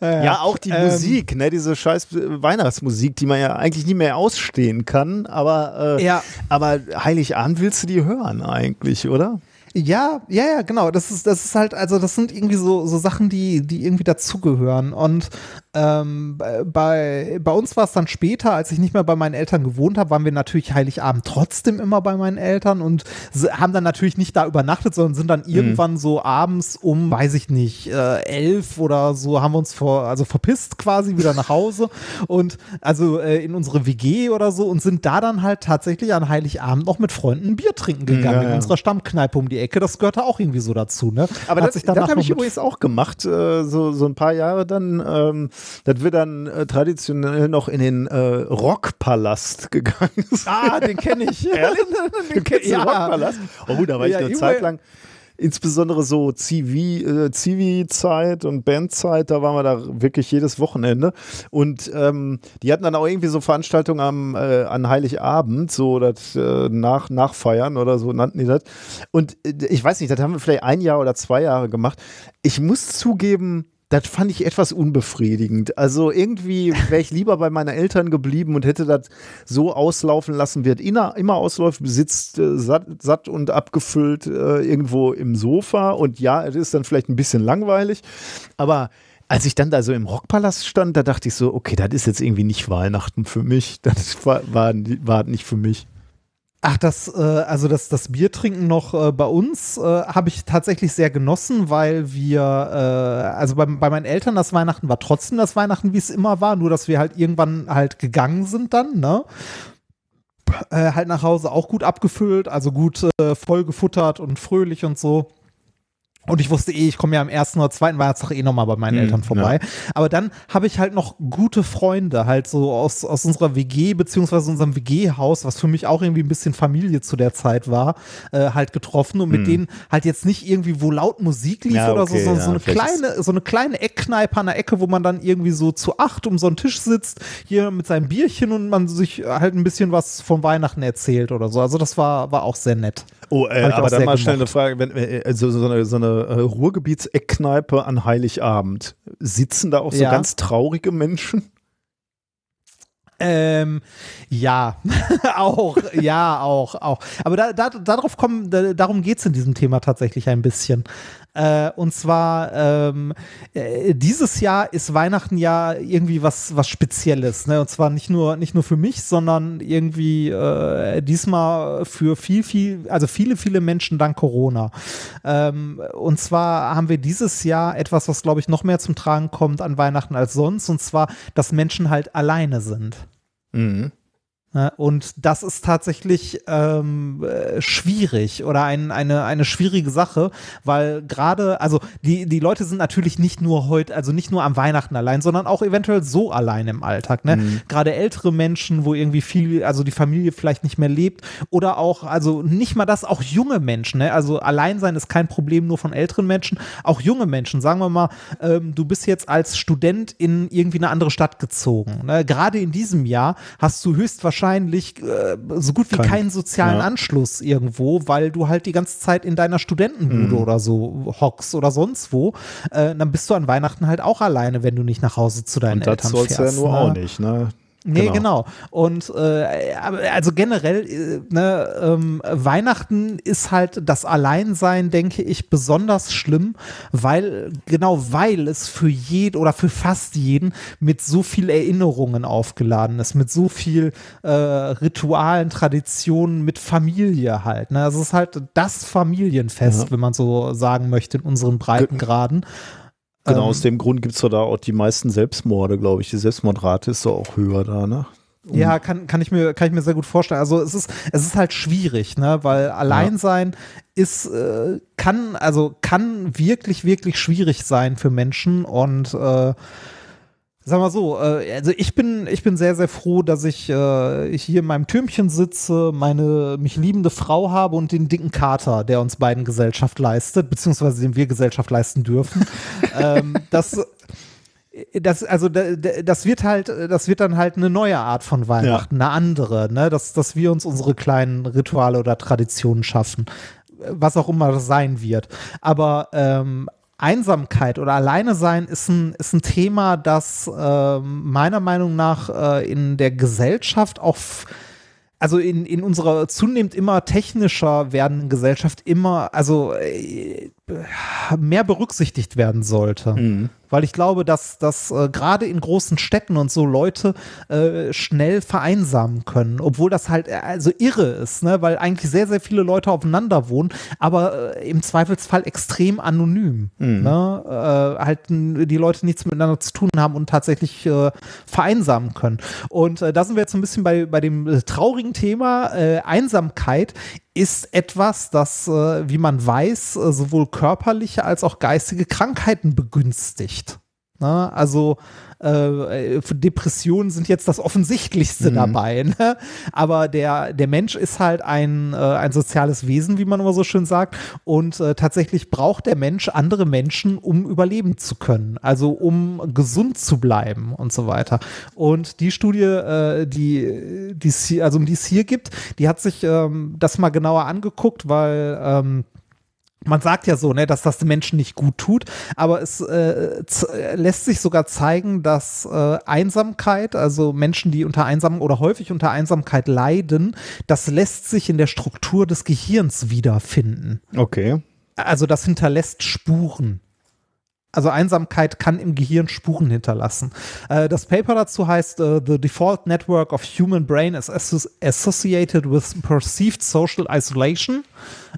S1: Ja, auch die
S2: Ähm,
S1: Musik, ne, diese scheiß Weihnachtsmusik, die man ja eigentlich nie mehr ausstehen kann, aber, äh,
S2: Ja.
S1: aber Heiligabend willst du die hören eigentlich, oder?
S2: Ja, ja, ja, genau. Das ist, das ist halt, also das sind irgendwie so, so Sachen, die, die irgendwie dazugehören. Und ähm, bei, bei uns war es dann später, als ich nicht mehr bei meinen Eltern gewohnt habe, waren wir natürlich Heiligabend trotzdem immer bei meinen Eltern und haben dann natürlich nicht da übernachtet, sondern sind dann irgendwann so abends um, weiß ich nicht, äh, elf oder so, haben wir uns vor, also verpisst quasi wieder nach Hause und also äh, in unsere WG oder so und sind da dann halt tatsächlich an Heiligabend noch mit Freunden ein Bier trinken gegangen
S1: Ja,
S2: in
S1: ja.
S2: unserer Stammkneipe um die Ecke. Das gehörte auch irgendwie so dazu, ne?
S1: Aber
S2: Hat
S1: das, das habe ich übrigens auch gemacht, äh, so, so ein paar Jahre dann. Ähm, das wird dann äh, traditionell noch in den äh, Rockpalast gegangen.
S2: Ah, den kenne ich.
S1: Ehrlich? Du kennst den
S2: ja.
S1: Rockpalast? Oh, da war ich
S2: Ja,
S1: eine
S2: irgendwo-
S1: Zeit lang. Insbesondere so Zivi, äh, Zivi-Zeit und Bandzeit, da waren wir da wirklich jedes Wochenende. Und ähm, die hatten dann auch irgendwie so Veranstaltungen am, äh, an Heiligabend, so das äh, nach, Nachfeiern oder so nannten die das. Und äh, ich weiß nicht, das haben wir vielleicht ein Jahr oder zwei Jahre gemacht. Ich muss zugeben, das fand ich etwas unbefriedigend. Also irgendwie wäre ich lieber bei meinen Eltern geblieben und hätte das so auslaufen lassen, es immer, immer ausläuft, sitzt äh, satt, satt und abgefüllt äh, irgendwo im Sofa. Und ja, es ist dann vielleicht ein bisschen langweilig, aber als ich dann da so im Rockpalast stand, da dachte ich so, okay, das ist jetzt irgendwie nicht Weihnachten für mich. Das war, war, war nicht für mich.
S2: Ach, das, äh, also das, das Biertrinken noch äh, bei uns äh, habe ich tatsächlich sehr genossen, weil wir, äh, also bei, bei meinen Eltern das Weihnachten war trotzdem das Weihnachten, wie es immer war, nur dass wir halt irgendwann halt gegangen sind dann, ne? Äh, halt nach Hause auch gut abgefüllt, also gut äh, voll gefuttert und fröhlich und so. Und ich wusste eh, ich komme ja am ersten oder zweiten Weihnachtstag eh nochmal bei meinen
S1: Mhm,
S2: Eltern vorbei. Aber dann habe ich halt noch gute Freunde, halt so aus, aus unserer WG, beziehungsweise unserem WG-Haus, was für mich auch irgendwie ein bisschen Familie zu der Zeit war, äh, halt getroffen und mit denen halt jetzt nicht irgendwie, wo laut Musik lief.
S1: Ja,
S2: oder
S1: okay,
S2: so, sondern
S1: ja,
S2: so eine kleine, so eine kleine Eckkneipe an der Ecke, wo man dann irgendwie so zu acht um so einen Tisch sitzt, hier mit seinem Bierchen und man sich halt ein bisschen was von Weihnachten erzählt oder so. Also das war, war auch sehr nett.
S1: Oh, äh, aber dann mal schnell eine. Frage, wenn, äh, also so eine, so eine äh, Ruhrgebietseckneipe an Heiligabend, sitzen da auch so
S2: Ja.
S1: ganz traurige Menschen?
S2: Ähm, ja, auch, ja, auch, auch. Aber da, da, darauf kommen, da, darum geht's in diesem Thema tatsächlich ein bisschen. Äh, und zwar, ähm, äh, dieses Jahr ist Weihnachten ja irgendwie was, was Spezielles, ne? Und zwar nicht nur, nicht nur für mich, sondern irgendwie äh, diesmal für viel, viel, also viele, viele Menschen dank Corona. Ähm, und zwar haben wir dieses Jahr etwas, was glaube ich noch mehr zum Tragen kommt an Weihnachten als sonst, und zwar, dass Menschen halt alleine sind.
S1: Mhm.
S2: Ne? Und das ist tatsächlich ähm, äh, schwierig oder ein, eine, eine schwierige Sache, weil gerade, also die, die Leute sind natürlich nicht nur heute, also nicht nur am Weihnachten allein, sondern auch eventuell so allein im Alltag. Ne? Gerade ältere Menschen, wo irgendwie viel, also die Familie vielleicht nicht mehr lebt oder auch, also nicht mal das, auch junge Menschen. Ne? Also allein sein ist kein Problem nur von älteren Menschen, auch junge Menschen. Sagen wir mal, ähm, du bist jetzt als Student in irgendwie eine andere Stadt gezogen. Ne? Gerade in diesem Jahr hast du höchstwahrscheinlich äh, so gut wie
S1: Kein-
S2: keinen sozialen
S1: ja.
S2: Anschluss irgendwo, weil du halt die ganze Zeit in deiner Studentenbude oder so hockst oder sonst wo. Äh, dann bist du an Weihnachten halt auch alleine, wenn du nicht nach Hause zu deinen
S1: Und das
S2: Eltern fährst.
S1: ja nur
S2: ne?
S1: auch nicht, ne?
S2: Nee,
S1: Genau.
S2: genau. Und äh, also generell, äh, ne, ähm, Weihnachten ist halt das Alleinsein, denke ich, besonders schlimm, weil, genau weil es für jeden oder für fast jeden mit so viel Erinnerungen aufgeladen ist, mit so viel äh, Ritualen, Traditionen, mit Familie halt. Ne? Es ist halt das Familienfest,
S1: Ja.
S2: wenn man so sagen möchte, in unseren Breitengraden.
S1: Genau,
S2: Ähm,
S1: aus dem Grund gibt es da auch die meisten Selbstmorde, glaube ich. Die Selbstmordrate ist so auch höher da, ne?
S2: Ja, kann, kann, ich mir, kann ich mir sehr gut vorstellen. Also es ist, es ist halt schwierig, ne? Weil Alleinsein ist, äh, kann, also kann wirklich, wirklich schwierig sein für Menschen und äh, Sag mal so, äh, also ich bin, ich bin sehr, sehr froh, dass ich äh, hier in meinem Türmchen sitze, meine mich liebende Frau habe und den dicken Kater, der uns beiden Gesellschaft leistet, beziehungsweise dem wir Gesellschaft leisten dürfen. ähm, das, das, also da- da- das wird halt, das wird dann halt eine neue Art von Weihnachten, eine andere, ne? Dass, dass wir uns unsere kleinen Rituale oder Traditionen schaffen, was auch immer das sein wird. Aber ähm, Einsamkeit oder Alleine sein ist ein, ist ein Thema, das ähm, meiner Meinung nach äh, in der Gesellschaft auch also in, in unserer zunehmend immer technischer werdenden Gesellschaft immer, also äh, mehr berücksichtigt werden sollte. Weil ich glaube, dass, dass äh, gerade in großen Städten und so Leute äh, schnell vereinsamen können, obwohl das halt also irre ist, ne? weil eigentlich sehr, sehr viele Leute aufeinander wohnen, aber äh, im Zweifelsfall extrem anonym. Ne? Äh, halt die Leute nichts miteinander zu tun haben und tatsächlich äh, vereinsamen können. Und da sind wir jetzt ein bisschen bei, bei dem traurigen Thema Einsamkeit ist etwas, das, äh, wie man weiß, äh, sowohl körperliche als auch geistige Krankheiten begünstigt. Ne? Also äh, äh, Depressionen sind jetzt das Offensichtlichste dabei. Ne? Aber der, der Mensch ist halt ein, äh, ein soziales Wesen, wie man immer so schön sagt. Und äh, tatsächlich braucht der Mensch andere Menschen, um überleben zu können. Also um gesund zu bleiben und so weiter. Und die Studie, äh, die, die es hier, also um die es hier gibt, die hat sich ähm, das mal genauer angeguckt, weil ähm, man sagt ja so, ne, dass das den Menschen nicht gut tut, aber es äh, lässt sich sogar zeigen, dass äh, Einsamkeit, also Menschen, die unter Einsamkeit oder häufig unter Einsamkeit leiden, das lässt sich in der Struktur des Gehirns wiederfinden.
S1: Okay.
S2: Also das hinterlässt Spuren. Also Einsamkeit kann im Gehirn Spuren hinterlassen. Äh, das Paper dazu heißt uh, The Default Network of Human Brain is Associated with Perceived Social Isolation.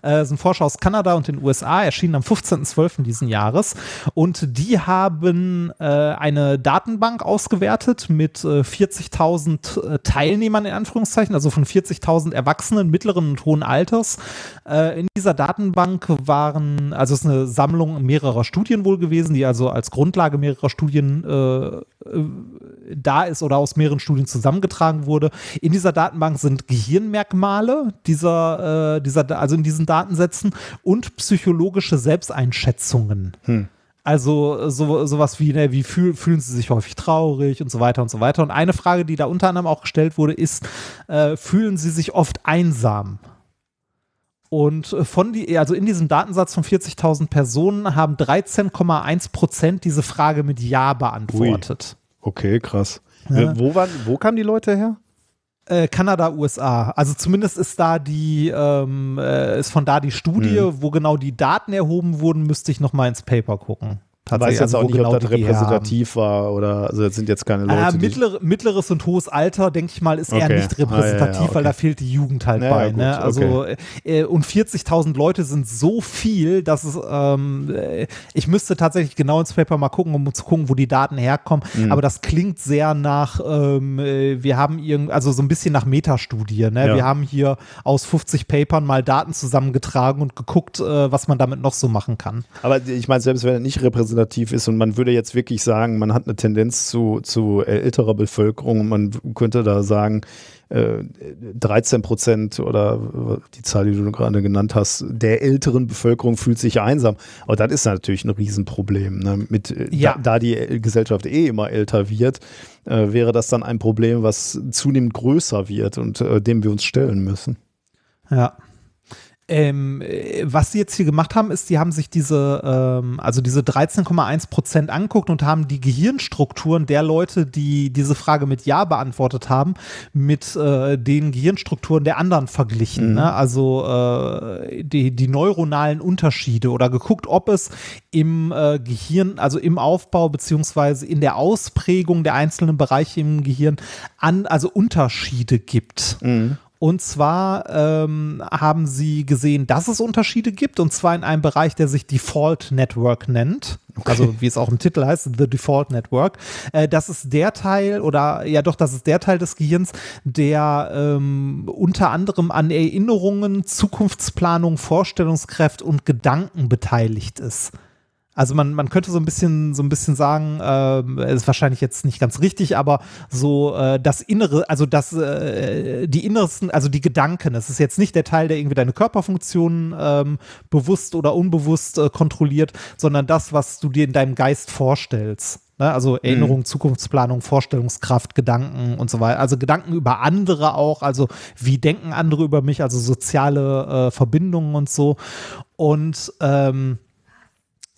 S2: Äh, sind Forscher aus Kanada und den USA, erschienen am 15.12. diesen Jahres. Und die haben äh, eine Datenbank ausgewertet mit äh, 40.000 äh, Teilnehmern in Anführungszeichen, also von 40.000 Erwachsenen mittleren und hohen Alters. Äh, in dieser Datenbank waren, also es ist eine Sammlung mehrerer Studien wohl gewesen, die also als Grundlage mehrerer Studien äh, da ist oder aus mehreren Studien zusammengetragen wurde. In dieser Datenbank sind Gehirnmerkmale dieser, dieser, also in diesen Datensätzen und psychologische Selbsteinschätzungen. Hm. Also so, sowas wie, ne, wie fühl, fühlen sie sich häufig traurig und so weiter und so weiter. Und eine Frage, die da unter anderem auch gestellt wurde, ist, äh, fühlen sie sich oft einsam? Und von die, also in diesem Datensatz von 40.000 Personen haben 13,1 Prozent diese Frage mit Ja beantwortet.
S1: Ui. Okay, krass. Ja. Wo, waren, wo kamen die Leute her?
S2: Äh, Kanada, USA. Also zumindest ist da die, ähm, äh, ist von da die Studie, hm. wo genau die Daten erhoben wurden, müsste ich noch mal ins Paper gucken.
S1: Weiß jetzt also, auch nicht, genau ob das repräsentativ war oder also das sind jetzt keine Leute.
S2: Ah, mittlere, mittleres und hohes Alter, denke ich mal, ist okay. eher nicht repräsentativ, ah, ja, ja, okay. weil da fehlt die Jugend halt ja, bei. Gut, ne? Also okay. äh, und 40.000 Leute sind so viel, dass es ähm, äh, ich müsste tatsächlich genau ins Paper mal gucken, um zu gucken, wo die Daten herkommen. Mhm. Aber das klingt sehr nach, ähm, äh, wir haben irgend, also so ein bisschen nach Metastudie. Ne? Wir haben hier aus 50 Papern mal Daten zusammengetragen und geguckt, äh, was man damit noch so machen kann.
S1: Aber ich meine, selbst wenn er nicht repräsentativ repräsentativ ist und man würde jetzt wirklich sagen, man hat eine Tendenz zu, zu älterer Bevölkerung und man könnte da sagen, 13 äh, Prozent oder die Zahl, die du gerade genannt hast, der älteren Bevölkerung fühlt sich einsam. Aber das ist natürlich ein Riesenproblem. Ne? Mit, äh, ja. da, da, die Gesellschaft eh immer älter wird, äh, wäre das dann ein Problem, was zunehmend größer wird und äh, dem wir uns stellen müssen.
S2: Ja. Ähm, was sie jetzt hier gemacht haben, ist, sie haben sich diese, ähm, also diese 13,1 Prozent angeguckt und haben die Gehirnstrukturen der Leute, die diese Frage mit Ja beantwortet haben, mit äh, den Gehirnstrukturen der anderen verglichen. Mhm. Ne? Also äh, die, die neuronalen Unterschiede oder geguckt, ob es im äh, Gehirn, also im Aufbau beziehungsweise in der Ausprägung der einzelnen Bereiche im Gehirn an, also Unterschiede gibt. Mhm. Und zwar ähm, haben sie gesehen, dass es Unterschiede gibt, und zwar in einem Bereich, der sich Default Network nennt. Okay. Also wie es auch im Titel heißt, The Default Network. Äh, das ist der Teil, oder ja doch, das ist der Teil des Gehirns, der ähm, unter anderem an Erinnerungen, Zukunftsplanung, Vorstellungskräfte und Gedanken beteiligt ist. Also man, man könnte so ein bisschen so ein bisschen sagen, äh, ist wahrscheinlich jetzt nicht ganz richtig, aber so äh, das Innere, also das äh, die innersten, also die Gedanken. Es ist jetzt nicht der Teil, der irgendwie deine Körperfunktionen ähm, bewusst oder unbewusst äh, kontrolliert, sondern das, was du dir in deinem Geist vorstellst. Ne? Also Erinnerung, mhm. Zukunftsplanung, Vorstellungskraft, Gedanken und so weiter. Also Gedanken über andere auch. Also wie denken andere über mich? Also soziale äh, Verbindungen und so. Und ähm,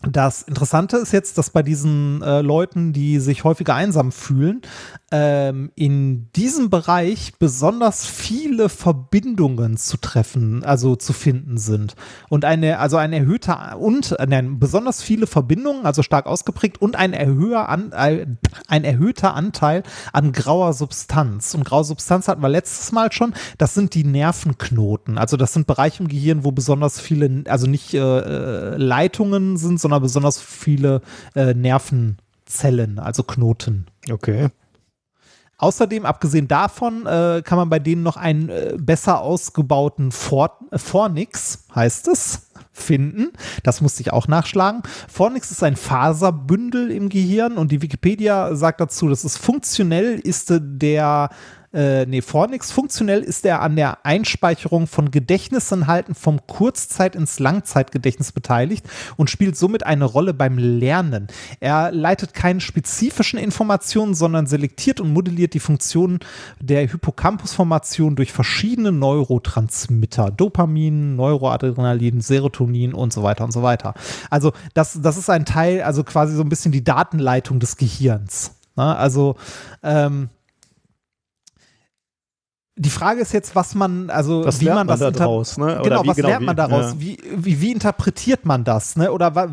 S2: das Interessante ist jetzt, dass bei diesen äh, Leuten, die sich häufiger einsam fühlen, ähm, in diesem Bereich besonders viele Verbindungen zu treffen, also zu finden sind. Und eine, also ein erhöhter und nein, besonders viele Verbindungen, also stark ausgeprägt und ein, erhöher an, äh, ein erhöhter Anteil an grauer Substanz. Und graue Substanz hatten wir letztes Mal schon. Das sind die Nervenknoten. Also das sind Bereiche im Gehirn, wo besonders viele, also nicht äh, äh Leitungen sind, sondern besonders viele äh, Nervenzellen, also Knoten.
S1: Okay.
S2: Außerdem, abgesehen davon, äh, kann man bei denen noch einen äh, besser ausgebauten For Fornix, heißt es, finden. Das musste ich auch nachschlagen. Fornix ist ein Faserbündel im Gehirn und die Wikipedia sagt dazu, das ist funktionell, ist der äh, nee, nichts. Funktionell ist er an der Einspeicherung von Gedächtnisinhalten vom Kurzzeit- ins Langzeitgedächtnis beteiligt und spielt somit eine Rolle beim Lernen. Er leitet keine spezifischen Informationen, sondern selektiert und modelliert die Funktionen der Hippocampusformation durch verschiedene Neurotransmitter. Dopamin, Neuroadrenalin, Serotonin und so weiter und so weiter. Also das, das ist ein Teil, also quasi so ein bisschen die Datenleitung des Gehirns. Also ähm, die Frage ist jetzt, was man, also
S1: Was
S2: wie
S1: lernt
S2: man
S1: man
S2: das
S1: da draus, ne?
S2: Genau,
S1: wie-
S2: was
S1: genau,
S2: lernt man daraus?
S1: ja.
S2: Wie, wie, wie interpretiert man das? Ne? Oder wa,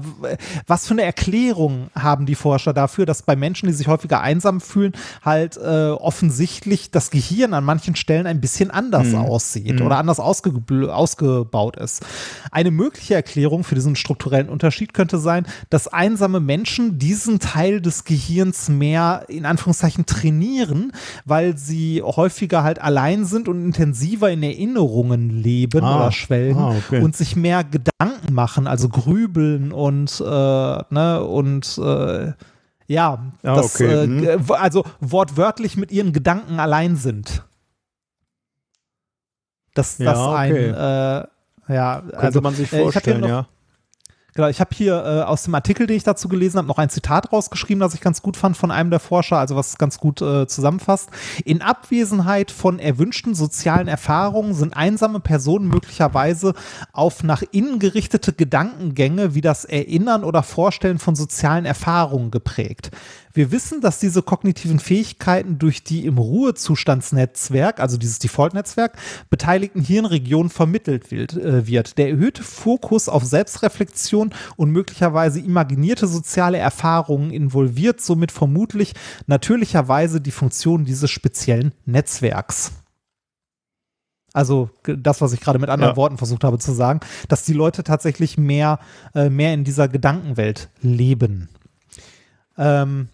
S2: was für eine Erklärung haben die Forscher dafür, dass bei Menschen, die sich häufiger einsam fühlen, halt äh, offensichtlich das Gehirn an manchen Stellen ein bisschen anders
S1: Mhm.
S2: aussieht oder anders ausge ausgebaut ist? Eine mögliche Erklärung für diesen strukturellen Unterschied könnte sein, dass einsame Menschen diesen Teil des Gehirns mehr in Anführungszeichen trainieren, weil sie häufiger halt allein sind und intensiver in Erinnerungen leben
S1: Ah,
S2: oder schwelgen
S1: ah, okay.
S2: und sich mehr Gedanken machen, also grübeln und äh, ne und äh, ja,
S1: Ah,
S2: das,
S1: okay,
S2: äh,
S1: mhm.
S2: also wortwörtlich mit ihren Gedanken allein sind. Dass
S1: Ja,
S2: das
S1: okay.
S2: ein äh, ja,
S1: Könnte
S2: also
S1: man sich
S2: äh,
S1: vorstellen,
S2: noch,
S1: ja.
S2: Genau, ich habe hier äh, aus dem Artikel, den ich dazu gelesen habe, noch ein Zitat rausgeschrieben, das ich ganz gut fand von einem der Forscher, also was ganz gut äh, zusammenfasst. In Abwesenheit von erwünschten sozialen Erfahrungen sind einsame Personen möglicherweise auf nach innen gerichtete Gedankengänge wie das Erinnern oder Vorstellen von sozialen Erfahrungen geprägt. Wir wissen, dass diese kognitiven Fähigkeiten durch die im Ruhezustandsnetzwerk, also dieses Default-Netzwerk, beteiligten Hirnregionen vermittelt wird, äh, wird. Der erhöhte Fokus auf Selbstreflexion und möglicherweise imaginierte soziale Erfahrungen involviert somit vermutlich natürlicherweise die Funktion dieses speziellen Netzwerks. Also das, was ich gerade mit anderen
S1: Ja.
S2: Worten versucht habe zu sagen, dass die Leute tatsächlich mehr, äh, mehr in dieser Gedankenwelt leben. Ähm,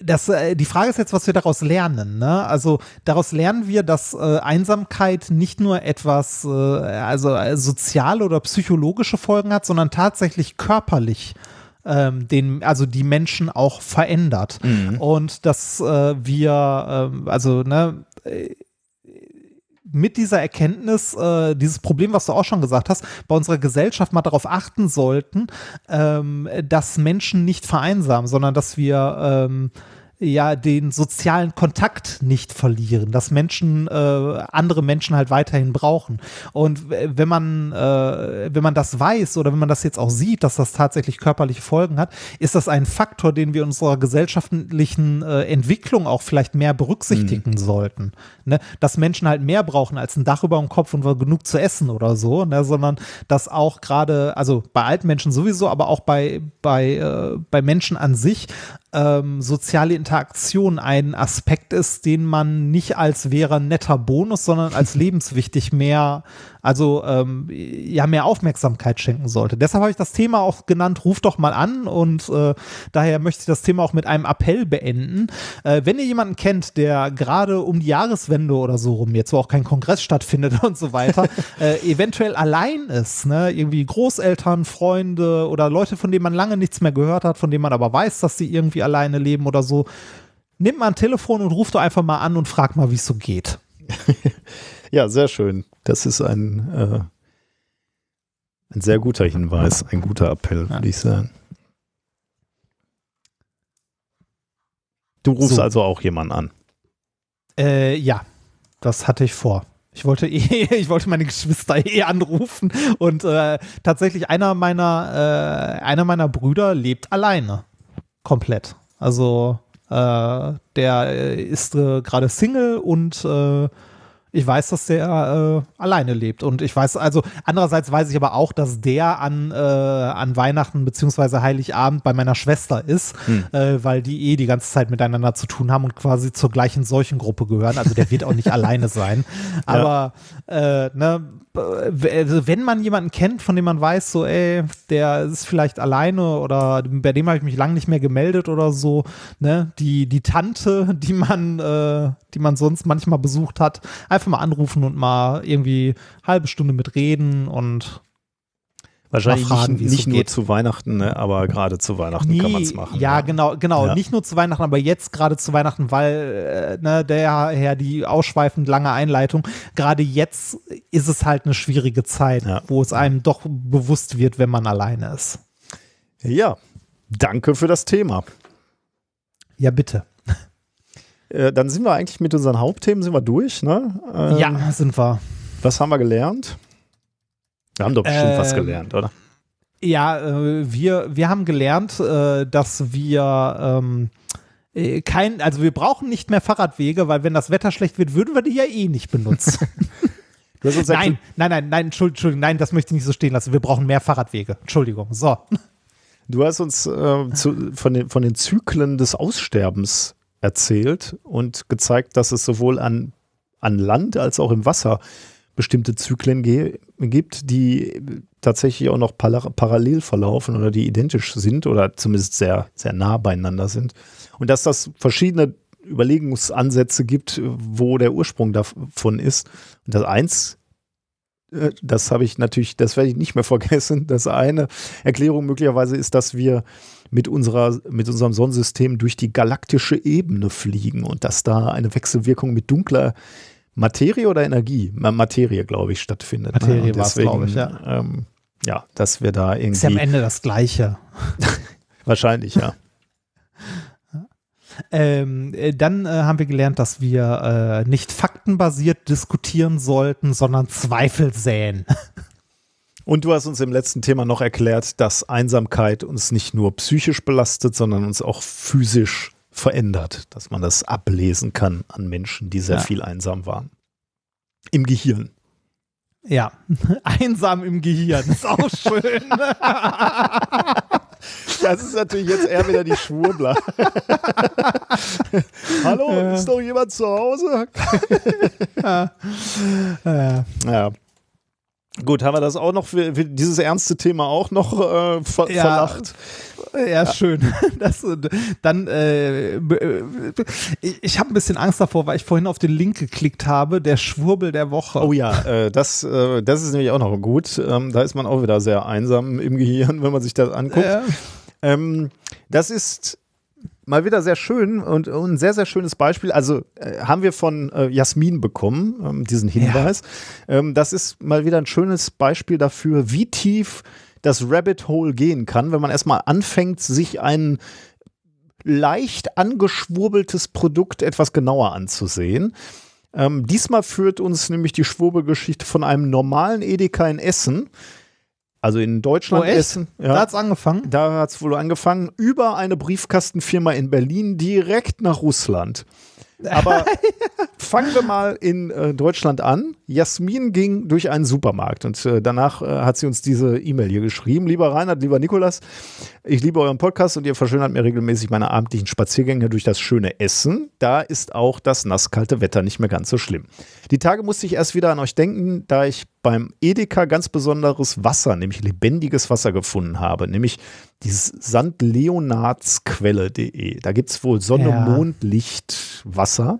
S2: das, äh, die Frage ist jetzt, was wir daraus lernen. Ne? Also daraus lernen wir, dass äh, Einsamkeit nicht nur etwas, äh, also äh, soziale oder psychologische Folgen hat, sondern tatsächlich körperlich ähm, den, also die Menschen auch verändert. Und dass äh, wir, ähm, also ne, äh, mit dieser Erkenntnis, äh, dieses Problem, was du auch schon gesagt hast, bei unserer Gesellschaft mal darauf achten sollten, ähm, dass Menschen nicht vereinsamen, sondern dass wir ähm, ja den sozialen Kontakt nicht verlieren, dass Menschen äh, andere Menschen halt weiterhin brauchen. Und wenn man äh, wenn man das weiß oder wenn man das jetzt auch sieht, dass das tatsächlich körperliche Folgen hat, ist das ein Faktor, den wir in unserer gesellschaftlichen äh, Entwicklung auch vielleicht mehr berücksichtigen sollten. Ne? Dass Menschen halt mehr brauchen als ein Dach über dem Kopf und genug zu essen oder so, ne? sondern dass auch gerade, also bei alten Menschen sowieso, aber auch bei, bei, äh, bei Menschen an sich ähm, soziale Interaktion ein Aspekt ist, den man nicht als wäre netter Bonus, sondern als lebenswichtig mehr, also ähm, ja, mehr Aufmerksamkeit schenken sollte. Deshalb habe ich das Thema auch genannt, ruf doch mal an und äh, daher möchte ich das Thema auch mit einem Appell beenden. Äh, wenn ihr jemanden kennt, der gerade um die Jahreswende oder so rum, jetzt wo auch kein Kongress stattfindet und so weiter, äh, eventuell allein ist, ne, irgendwie Großeltern, Freunde oder Leute, von denen man lange nichts mehr gehört hat, von denen man aber weiß, dass sie irgendwie alleine leben oder so, nimmt mal ein Telefon und ruft doch einfach mal an und fragt mal, wie es so geht.
S1: Ja, sehr schön. Das ist ein, äh, ein sehr guter Hinweis, ein guter Appell, würde ich sagen. Du rufst
S2: So.
S1: also auch jemanden an.
S2: Äh, ja, das hatte ich vor. Ich wollte eh, ich wollte meine Geschwister eh anrufen und äh, tatsächlich einer meiner, äh, einer meiner Brüder lebt alleine. Komplett. Also der äh, ist äh, gerade Single und äh, ich weiß, dass der äh, alleine lebt. Und ich weiß, also andererseits weiß ich aber auch, dass der an, äh, an Weihnachten beziehungsweise Heiligabend bei meiner Schwester ist, äh, weil die eh die ganze Zeit miteinander zu tun haben und quasi zur gleichen Seuchengruppe gehören. Also der wird auch nicht alleine sein. Aber äh, ne, also wenn man jemanden kennt, von dem man weiß, so, ey, der ist vielleicht alleine oder bei dem habe ich mich lange nicht mehr gemeldet oder so, ne, die, die Tante, die man, äh, die man sonst manchmal besucht hat, einfach mal anrufen und mal irgendwie halbe Stunde mit reden und
S1: Wahrscheinlich
S2: fragen,
S1: nicht, nicht
S2: so
S1: nur
S2: geht.
S1: zu Weihnachten, ne? aber gerade zu Weihnachten kann man es machen.
S2: Ja, genau, genau.
S1: Ja.
S2: Nicht nur zu Weihnachten, aber jetzt gerade zu Weihnachten, weil äh, ne, der Herr die ausschweifend lange Einleitung. Gerade jetzt ist es halt eine schwierige Zeit,
S1: Ja.
S2: wo es einem doch bewusst wird, wenn man alleine ist.
S1: Ja, danke für das Thema.
S2: Ja, bitte.
S1: Äh, dann sind wir eigentlich mit unseren Hauptthemen sind wir durch. Ne? Ähm,
S2: ja, sind wir.
S1: Was haben wir gelernt? Wir haben doch bestimmt was
S2: Ähm,
S1: gelernt, oder?
S2: Ja, äh, wir, wir haben gelernt, äh, dass wir ähm, Äh, kein, also wir brauchen nicht mehr Fahrradwege, weil wenn das Wetter schlecht wird, würden wir die ja eh nicht benutzen. nein, nein, nein, nein, Entschuldigung, nein, das möchte ich nicht so stehen lassen. Wir brauchen mehr Fahrradwege. Entschuldigung. So.
S1: Du hast uns äh, zu, von, den, von den Zyklen des Aussterbens erzählt und gezeigt, dass es sowohl an, an Land als auch im Wasser bestimmte Zyklen gibt, die tatsächlich auch noch parallel verlaufen oder die identisch sind oder zumindest sehr, sehr nah beieinander sind. Und dass das verschiedene Überlegungsansätze gibt, wo der Ursprung davon ist. Und das eins, äh, das habe ich natürlich, das werde ich nicht mehr vergessen. Das eine Erklärung möglicherweise ist, dass wir mit, unserer, mit unserem Sonnensystem durch die galaktische Ebene fliegen und dass da eine Wechselwirkung mit dunkler Materie oder Energie? Materie, glaube ich, stattfindet.
S2: Ne? Materie ne? war es, glaube ich, ja.
S1: Ähm, ja, dass wir da irgendwie.
S2: Ist ja am Ende das Gleiche.
S1: Wahrscheinlich, ja.
S2: Ähm, äh, dann äh, haben wir gelernt, dass wir äh, nicht faktenbasiert diskutieren sollten, sondern Zweifel säen.
S1: Und du hast uns im letzten Thema noch erklärt, dass Einsamkeit uns nicht nur psychisch belastet, sondern uns auch physisch verändert, dass man das ablesen kann an Menschen, die sehr ja. viel einsam waren. Im Gehirn.
S2: Ja, einsam im Gehirn, ist auch schön.
S1: Das ist natürlich jetzt eher wieder die Schwurbler. Hallo, ist noch jemand zu Hause? ja. ja. Gut, haben wir das auch noch für, für dieses ernste Thema auch noch äh, ver ja, verlacht?
S2: Ja, ja, schön. Das, dann, äh, ich habe ein bisschen Angst davor, weil ich vorhin auf den Link geklickt habe, der Schwurbel der Woche.
S1: Oh ja, äh, das, äh, das ist nämlich auch noch gut. Ähm, da ist man auch wieder sehr einsam im Gehirn, wenn man sich das anguckt. Ähm, das ist mal wieder sehr schön und, und, ein sehr, sehr schönes Beispiel. Also äh, haben wir von äh, Jasmin bekommen, ähm, diesen Hinweis. Ja. Ähm, das ist mal wieder ein schönes Beispiel dafür, wie tief das Rabbit Hole gehen kann, wenn man erstmal anfängt, sich ein leicht angeschwurbeltes Produkt etwas genauer anzusehen. Ähm, diesmal führt uns nämlich die Schwurbelgeschichte von einem normalen Edeka in Essen also in Deutschland
S2: oh, Essen. Ja, da hat es angefangen.
S1: Da hat es wohl angefangen. Über eine Briefkastenfirma in Berlin direkt nach Russland. Aber fangen wir mal in äh, Deutschland an. Jasmin ging durch einen Supermarkt und äh, danach äh, hat sie uns diese E-Mail hier geschrieben. Lieber Reinhard, lieber Nikolas, ich liebe euren Podcast und ihr verschönert mir regelmäßig meine abendlichen Spaziergänge durch das schöne Essen. Da ist auch das nasskalte Wetter nicht mehr ganz so schlimm. Die Tage musste ich erst wieder an euch denken, da ich beim Edeka ganz besonderes Wasser, nämlich lebendiges Wasser gefunden habe, nämlich dieses Sandleonarsquelle.de. Da gibt es wohl Sonne, ja. Mond, Licht, Wasser.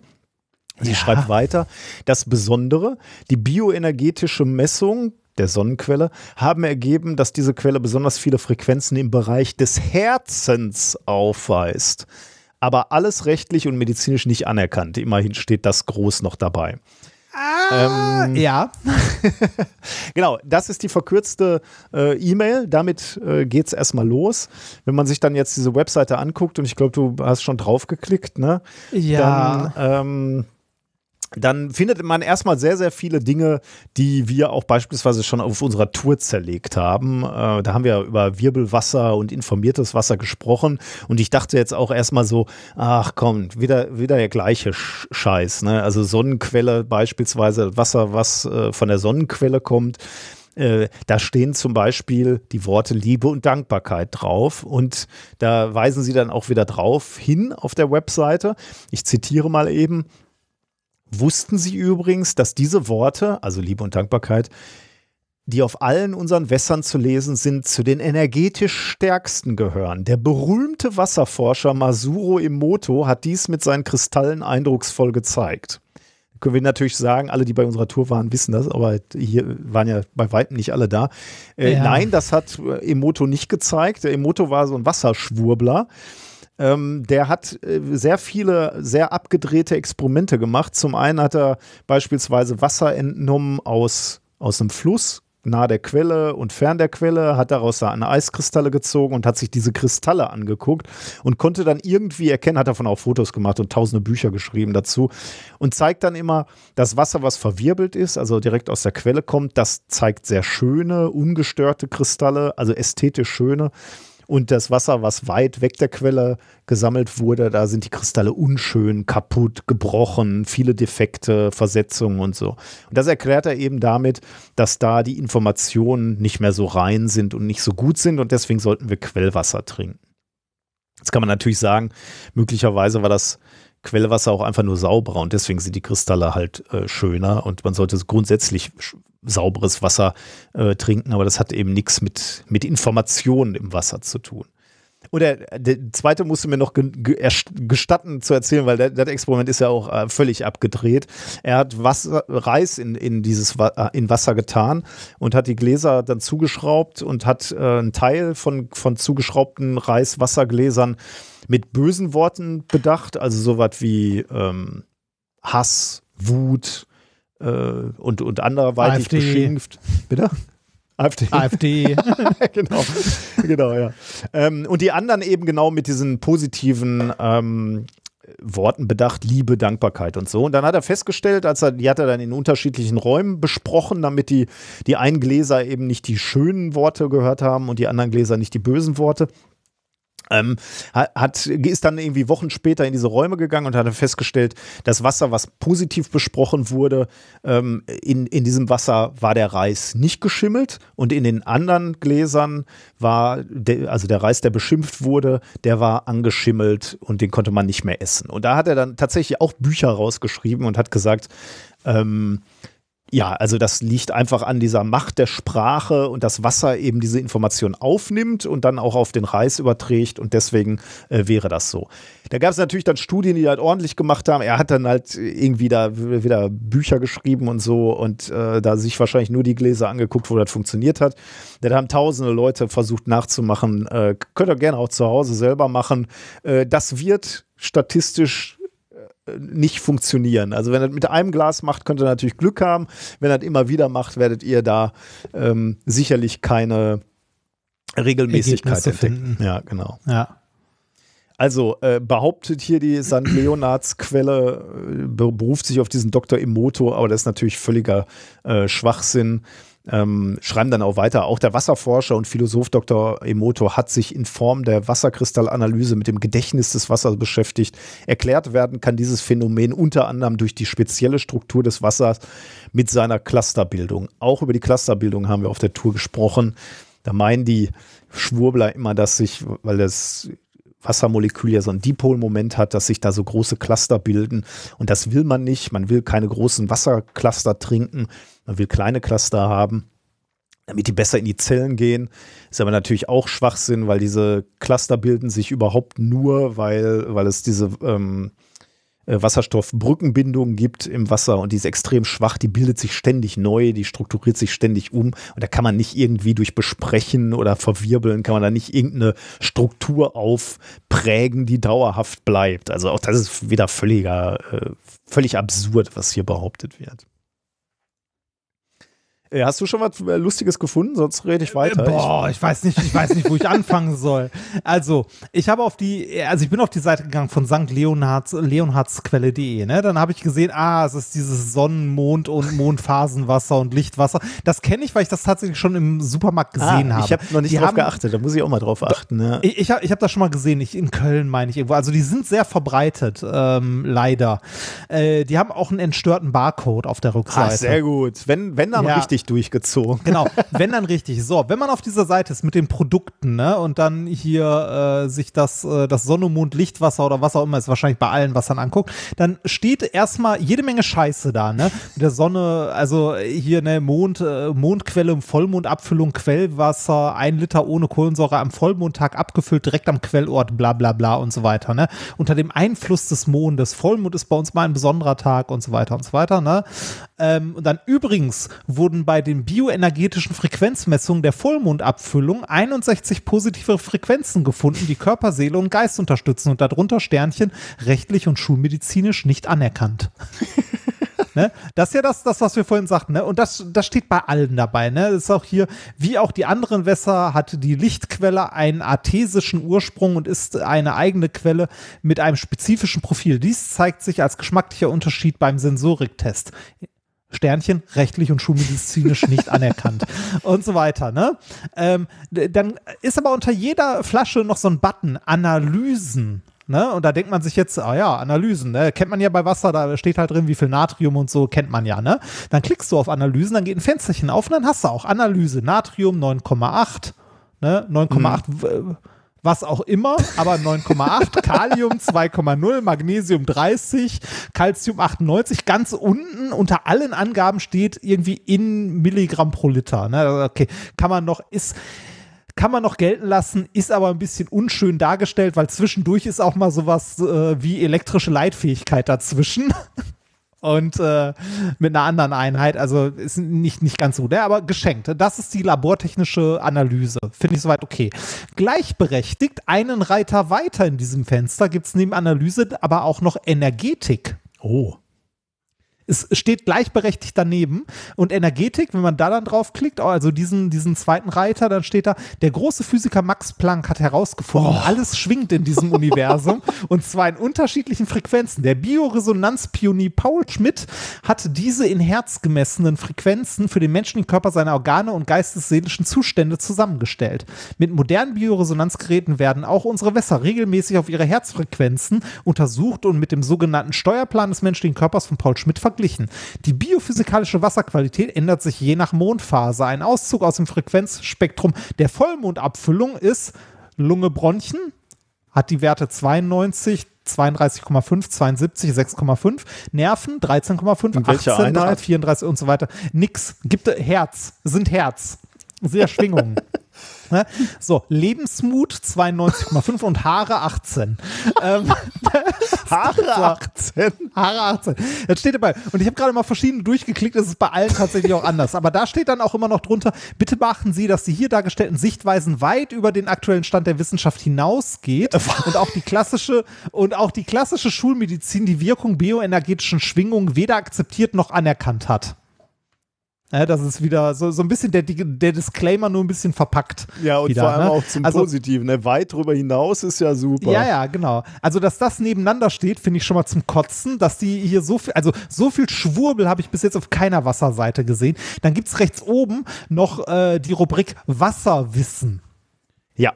S1: Sie ja. schreibt weiter, das Besondere, die bioenergetische Messung der Sonnenquelle haben ergeben, dass diese Quelle besonders viele Frequenzen im Bereich des Herzens aufweist. Aber alles rechtlich und medizinisch nicht anerkannt. Immerhin steht das groß noch dabei.
S2: Ah, ähm, ja.
S1: genau, das ist die verkürzte äh, E-Mail. Damit äh, geht es erstmal los. Wenn man sich dann jetzt diese Webseite anguckt, und ich glaube, du hast schon drauf geklickt, ne?
S2: Ja.
S1: Dann ähm, dann findet man erstmal sehr, sehr viele Dinge, die wir auch beispielsweise schon auf unserer Tour zerlegt haben. Äh, da haben wir über Wirbelwasser und informiertes Wasser gesprochen und ich dachte jetzt auch erstmal so, ach komm, wieder, wieder der gleiche Scheiß. Ne? Also Sonnenquelle beispielsweise, Wasser, was äh, von der Sonnenquelle kommt. Äh, da stehen zum Beispiel die Worte Liebe und Dankbarkeit drauf und da weisen sie dann auch wieder drauf hin auf der Webseite. Ich zitiere mal eben, Wussten Sie übrigens, dass diese Worte, also Liebe und Dankbarkeit, die auf allen unseren Wässern zu lesen sind, zu den energetisch stärksten gehören. Der berühmte Wasserforscher Masuro Emoto hat dies mit seinen Kristallen eindrucksvoll gezeigt. können wir natürlich sagen, alle, die bei unserer Tour waren, wissen das, aber hier waren ja bei weitem nicht alle da. Äh, ja. Nein, das hat Emoto nicht gezeigt. Der Emoto war so ein Wasserschwurbler. Ähm, der hat äh, sehr viele, sehr abgedrehte Experimente gemacht. Zum einen hat er beispielsweise Wasser entnommen aus, aus einem Fluss nahe der Quelle und fern der Quelle, hat daraus eine Eiskristalle gezogen und hat sich diese Kristalle angeguckt und konnte dann irgendwie erkennen, hat davon auch Fotos gemacht und tausende Bücher geschrieben dazu und zeigt dann immer, das Wasser, was verwirbelt ist, also direkt aus der Quelle kommt, das zeigt sehr schöne, ungestörte Kristalle, also ästhetisch schöne Und das Wasser, was weit weg der Quelle gesammelt wurde, da sind die Kristalle unschön, kaputt, gebrochen, viele Defekte, Versetzungen und so. Und das erklärt er eben damit, dass da die Informationen nicht mehr so rein sind und nicht so gut sind und deswegen sollten wir Quellwasser trinken. Jetzt kann man natürlich sagen, möglicherweise war das Quellwasser auch einfach nur sauberer und deswegen sind die Kristalle halt äh, schöner und man sollte grundsätzlich sauberes Wasser äh, trinken, aber das hat eben nichts mit, mit Informationen im Wasser zu tun. Und der, zweite musste mir noch gestatten zu erzählen, weil das Experiment ist ja auch äh, völlig abgedreht. Er hat Wasser, Reis in, in dieses äh, in Wasser getan und hat die Gläser dann zugeschraubt und hat äh, einen Teil von, von zugeschraubten Reis-Wassergläsern mit bösen Worten bedacht, also sowas wie ähm, Hass, Wut äh, und, und anderweitig AfD. beschimpft.
S2: Bitte? AfD. AfD.
S1: genau, genau, ja. Ähm, und die anderen eben genau mit diesen positiven ähm, Worten bedacht, Liebe, Dankbarkeit und so. Und dann hat er festgestellt, als er, die hat er dann in unterschiedlichen Räumen besprochen, damit die, die einen Gläser eben nicht die schönen Worte gehört haben und die anderen Gläser nicht die bösen Worte. Ähm, hat, ist dann irgendwie Wochen später in diese Räume gegangen und hat festgestellt, das Wasser, was positiv besprochen wurde, ähm, in, in diesem Wasser war der Reis nicht geschimmelt und in den anderen Gläsern war, der, also der Reis, der beschimpft wurde, der war angeschimmelt und den konnte man nicht mehr essen. Und da hat er dann tatsächlich auch Bücher rausgeschrieben und hat gesagt, ähm, ja, also das liegt einfach an dieser Macht der Sprache und das Wasser eben diese Information aufnimmt und dann auch auf den Reis überträgt und deswegen äh, wäre das so. Da gab es natürlich dann Studien, die halt ordentlich gemacht haben. Er hat dann halt irgendwie da wieder Bücher geschrieben und so und äh, da sich wahrscheinlich nur die Gläser angeguckt, wo das funktioniert hat. Da haben tausende Leute versucht nachzumachen. Äh, könnt ihr gerne auch zu Hause selber machen. Äh, das wird statistisch nicht funktionieren. Also wenn er mit einem Glas macht, könnt ihr natürlich Glück haben. Wenn er immer wieder macht, werdet ihr da ähm, sicherlich keine Regelmäßigkeit entdecken. Ja, genau.
S2: Ja.
S1: Also äh, behauptet hier die St. Leonards Quelle, äh, beruft sich auf diesen Dr. Emoto, aber das ist natürlich völliger äh, Schwachsinn ähm, schreiben dann auch weiter, auch der Wasserforscher und Philosoph Dr. Emoto hat sich in Form der Wasserkristallanalyse mit dem Gedächtnis des Wassers beschäftigt. Erklärt werden kann dieses Phänomen unter anderem durch die spezielle Struktur des Wassers mit seiner Clusterbildung. Auch über die Clusterbildung haben wir auf der Tour gesprochen. Da meinen die Schwurbler immer, dass sich, weil das Wassermolekül ja so ein Dipolmoment hat, dass sich da so große Cluster bilden. Und das will man nicht. Man will keine großen Wassercluster trinken. Man will kleine Cluster haben, damit die besser in die Zellen gehen. Ist aber natürlich auch Schwachsinn, weil diese Cluster bilden sich überhaupt nur, weil, weil es diese ähm, äh, Wasserstoffbrückenbindung gibt im Wasser und die ist extrem schwach, die bildet sich ständig neu, die strukturiert sich ständig um und da kann man nicht irgendwie durch Besprechen oder Verwirbeln, kann man da nicht irgendeine Struktur aufprägen, die dauerhaft bleibt. Also auch das ist wieder völliger, äh, völlig absurd, was hier behauptet wird. Äh, hast du schon was äh, Lustiges gefunden? Sonst rede ich weiter.
S2: Boah, ich weiß nicht, ich weiß nicht, wo ich anfangen soll. Also, ich habe auf die, also ich bin auf die Seite gegangen von St. Leonhards, leonhardsquelle.de, ne? Dann habe ich gesehen, ah, es ist dieses Sonnen-, Mond- und Mondphasenwasser und Lichtwasser. Das kenne ich, weil ich das tatsächlich schon im Supermarkt ah, gesehen ah, habe.
S1: Ich habe noch nicht die drauf haben, geachtet, da muss ich auch mal drauf achten. Ja.
S2: Ich, ich habe ich hab das schon mal gesehen, ich, in Köln meine ich irgendwo. Also, die sind sehr verbreitet, ähm, leider. Äh, die haben auch einen entstörten Barcode auf der Rückseite. Ah,
S1: sehr gut. Wenn, wenn dann ja. richtig durchgezogen.
S2: Genau, wenn dann richtig. So, wenn man auf dieser Seite ist mit den Produkten, ne, und dann hier äh, sich das, äh, das Sonne, Mond, Lichtwasser oder was auch immer ist, wahrscheinlich bei allen Wassern anguckt, dann steht erstmal jede Menge Scheiße da, ne? Der Sonne, also hier, ne, Mond, äh, Mondquelle, Vollmondabfüllung, Quellwasser, ein Liter ohne Kohlensäure am Vollmondtag abgefüllt, direkt am Quellort, bla bla bla und so weiter, ne? Unter dem Einfluss des Mondes. Vollmond ist bei uns mal ein besonderer Tag und so weiter und so weiter, ne? Ähm, und dann übrigens wurden bei den bioenergetischen Frequenzmessungen der Vollmondabfüllung 61 positive Frequenzen gefunden, die Körper, Seele und Geist unterstützen und darunter Sternchen rechtlich und schulmedizinisch nicht anerkannt. ne? Das ist ja das, das, was wir vorhin sagten. Ne? Und das, das steht bei allen dabei. Ne? Das ist auch hier, wie auch die anderen Wässer, hat die Lichtquelle einen artesischen Ursprung und ist eine eigene Quelle mit einem spezifischen Profil. Dies zeigt sich als geschmacklicher Unterschied beim Sensoriktest. Sternchen, rechtlich und schulmedizinisch nicht anerkannt und so weiter. Ne? Ähm, dann ist aber unter jeder Flasche noch so ein Button, Analysen. Ne? Und da denkt man sich jetzt, ah ja, Analysen, ne? kennt man ja bei Wasser, da steht halt drin, wie viel Natrium und so, kennt man ja. Ne? Dann klickst du auf Analysen, dann geht ein Fensterchen auf und dann hast du auch Analyse, Natrium 9,8, ne? 9,8, mhm. Was auch immer, aber 9,8, Kalium 2,0, Magnesium 30, Calcium 98, ganz unten unter allen Angaben steht irgendwie in Milligramm pro Liter. Ne? Okay, kann man noch, ist kann man noch gelten lassen, ist aber ein bisschen unschön dargestellt, weil zwischendurch ist auch mal sowas äh, wie elektrische Leitfähigkeit dazwischen. Und äh, mit einer anderen Einheit, also ist nicht, nicht ganz so, der, aber geschenkt. Das ist die labortechnische Analyse. Finde ich soweit okay. Gleichberechtigt, einen Reiter weiter in diesem Fenster gibt es neben Analyse aber auch noch Energetik.
S1: Oh
S2: es steht gleichberechtigt daneben und Energetik, wenn man da dann draufklickt, also diesen, diesen zweiten Reiter, dann steht da, der große Physiker Max Planck hat herausgefunden, oh. alles schwingt in diesem Universum und zwar in unterschiedlichen Frequenzen. Der Bioresonanzpionier Paul Schmidt hat diese in Herz gemessenen Frequenzen für den menschlichen Körper seine Organe und geistesseelischen Zustände zusammengestellt. Mit modernen Bioresonanzgeräten werden auch unsere Wässer regelmäßig auf ihre Herzfrequenzen untersucht und mit dem sogenannten Steuerplan des menschlichen Körpers von Paul Schmidt verglichen verglichen. Die biophysikalische Wasserqualität ändert sich je nach Mondphase. Ein Auszug aus dem Frequenzspektrum der Vollmondabfüllung ist Lunge Bronchien, hat die Werte 92, 32,5, 72, 6,5, Nerven 13,5, 18, 3, 34 und so weiter. Nix. Gibt Herz, sind Herz. Sehr Schwingungen. Ne? So, Lebensmut 92,5 und Haare 18. ähm,
S1: Haare 18?
S2: Haare 18. Das steht dabei. Und ich habe gerade mal verschiedene durchgeklickt, das ist bei allen tatsächlich auch anders. Aber da steht dann auch immer noch drunter, bitte beachten Sie, dass die hier dargestellten Sichtweisen weit über den aktuellen Stand der Wissenschaft hinausgeht und auch die klassische und auch die klassische Schulmedizin die Wirkung bioenergetischen Schwingungen weder akzeptiert noch anerkannt hat. Ja, das ist wieder so, so ein bisschen der, der Disclaimer nur ein bisschen verpackt.
S1: Ja, und
S2: wieder,
S1: vor allem
S2: ne?
S1: auch zum
S2: also,
S1: Positiven. Ne? Weit drüber hinaus ist ja super.
S2: Ja, ja, genau. Also, dass das nebeneinander steht, finde ich schon mal zum Kotzen, dass die hier so viel, also so viel Schwurbel habe ich bis jetzt auf keiner Wasserseite gesehen. Dann gibt es rechts oben noch äh, die Rubrik Wasserwissen.
S1: Ja.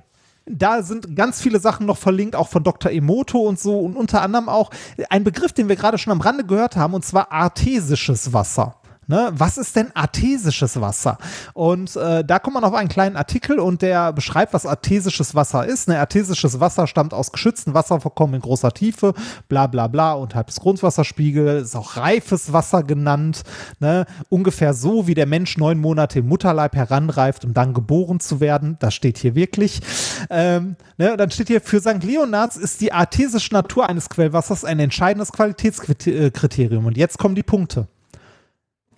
S2: Da sind ganz viele Sachen noch verlinkt, auch von Dr. Emoto und so und unter anderem auch ein Begriff, den wir gerade schon am Rande gehört haben, und zwar artesisches Wasser. Ne? Was ist denn artesisches Wasser? Und äh, da kommt man auf einen kleinen Artikel und der beschreibt, was artesisches Wasser ist. Ne, artesisches Wasser stammt aus geschützten Wasservorkommen in großer Tiefe, bla bla bla, unterhalb des Grundwasserspiegels, ist auch reifes Wasser genannt. Ne? Ungefähr so, wie der Mensch neun Monate im Mutterleib heranreift, um dann geboren zu werden. Das steht hier wirklich. Ähm, ne? Dann steht hier, für St. Leonards ist die artesische Natur eines Quellwassers ein entscheidendes Qualitätskriterium. Und jetzt kommen die Punkte.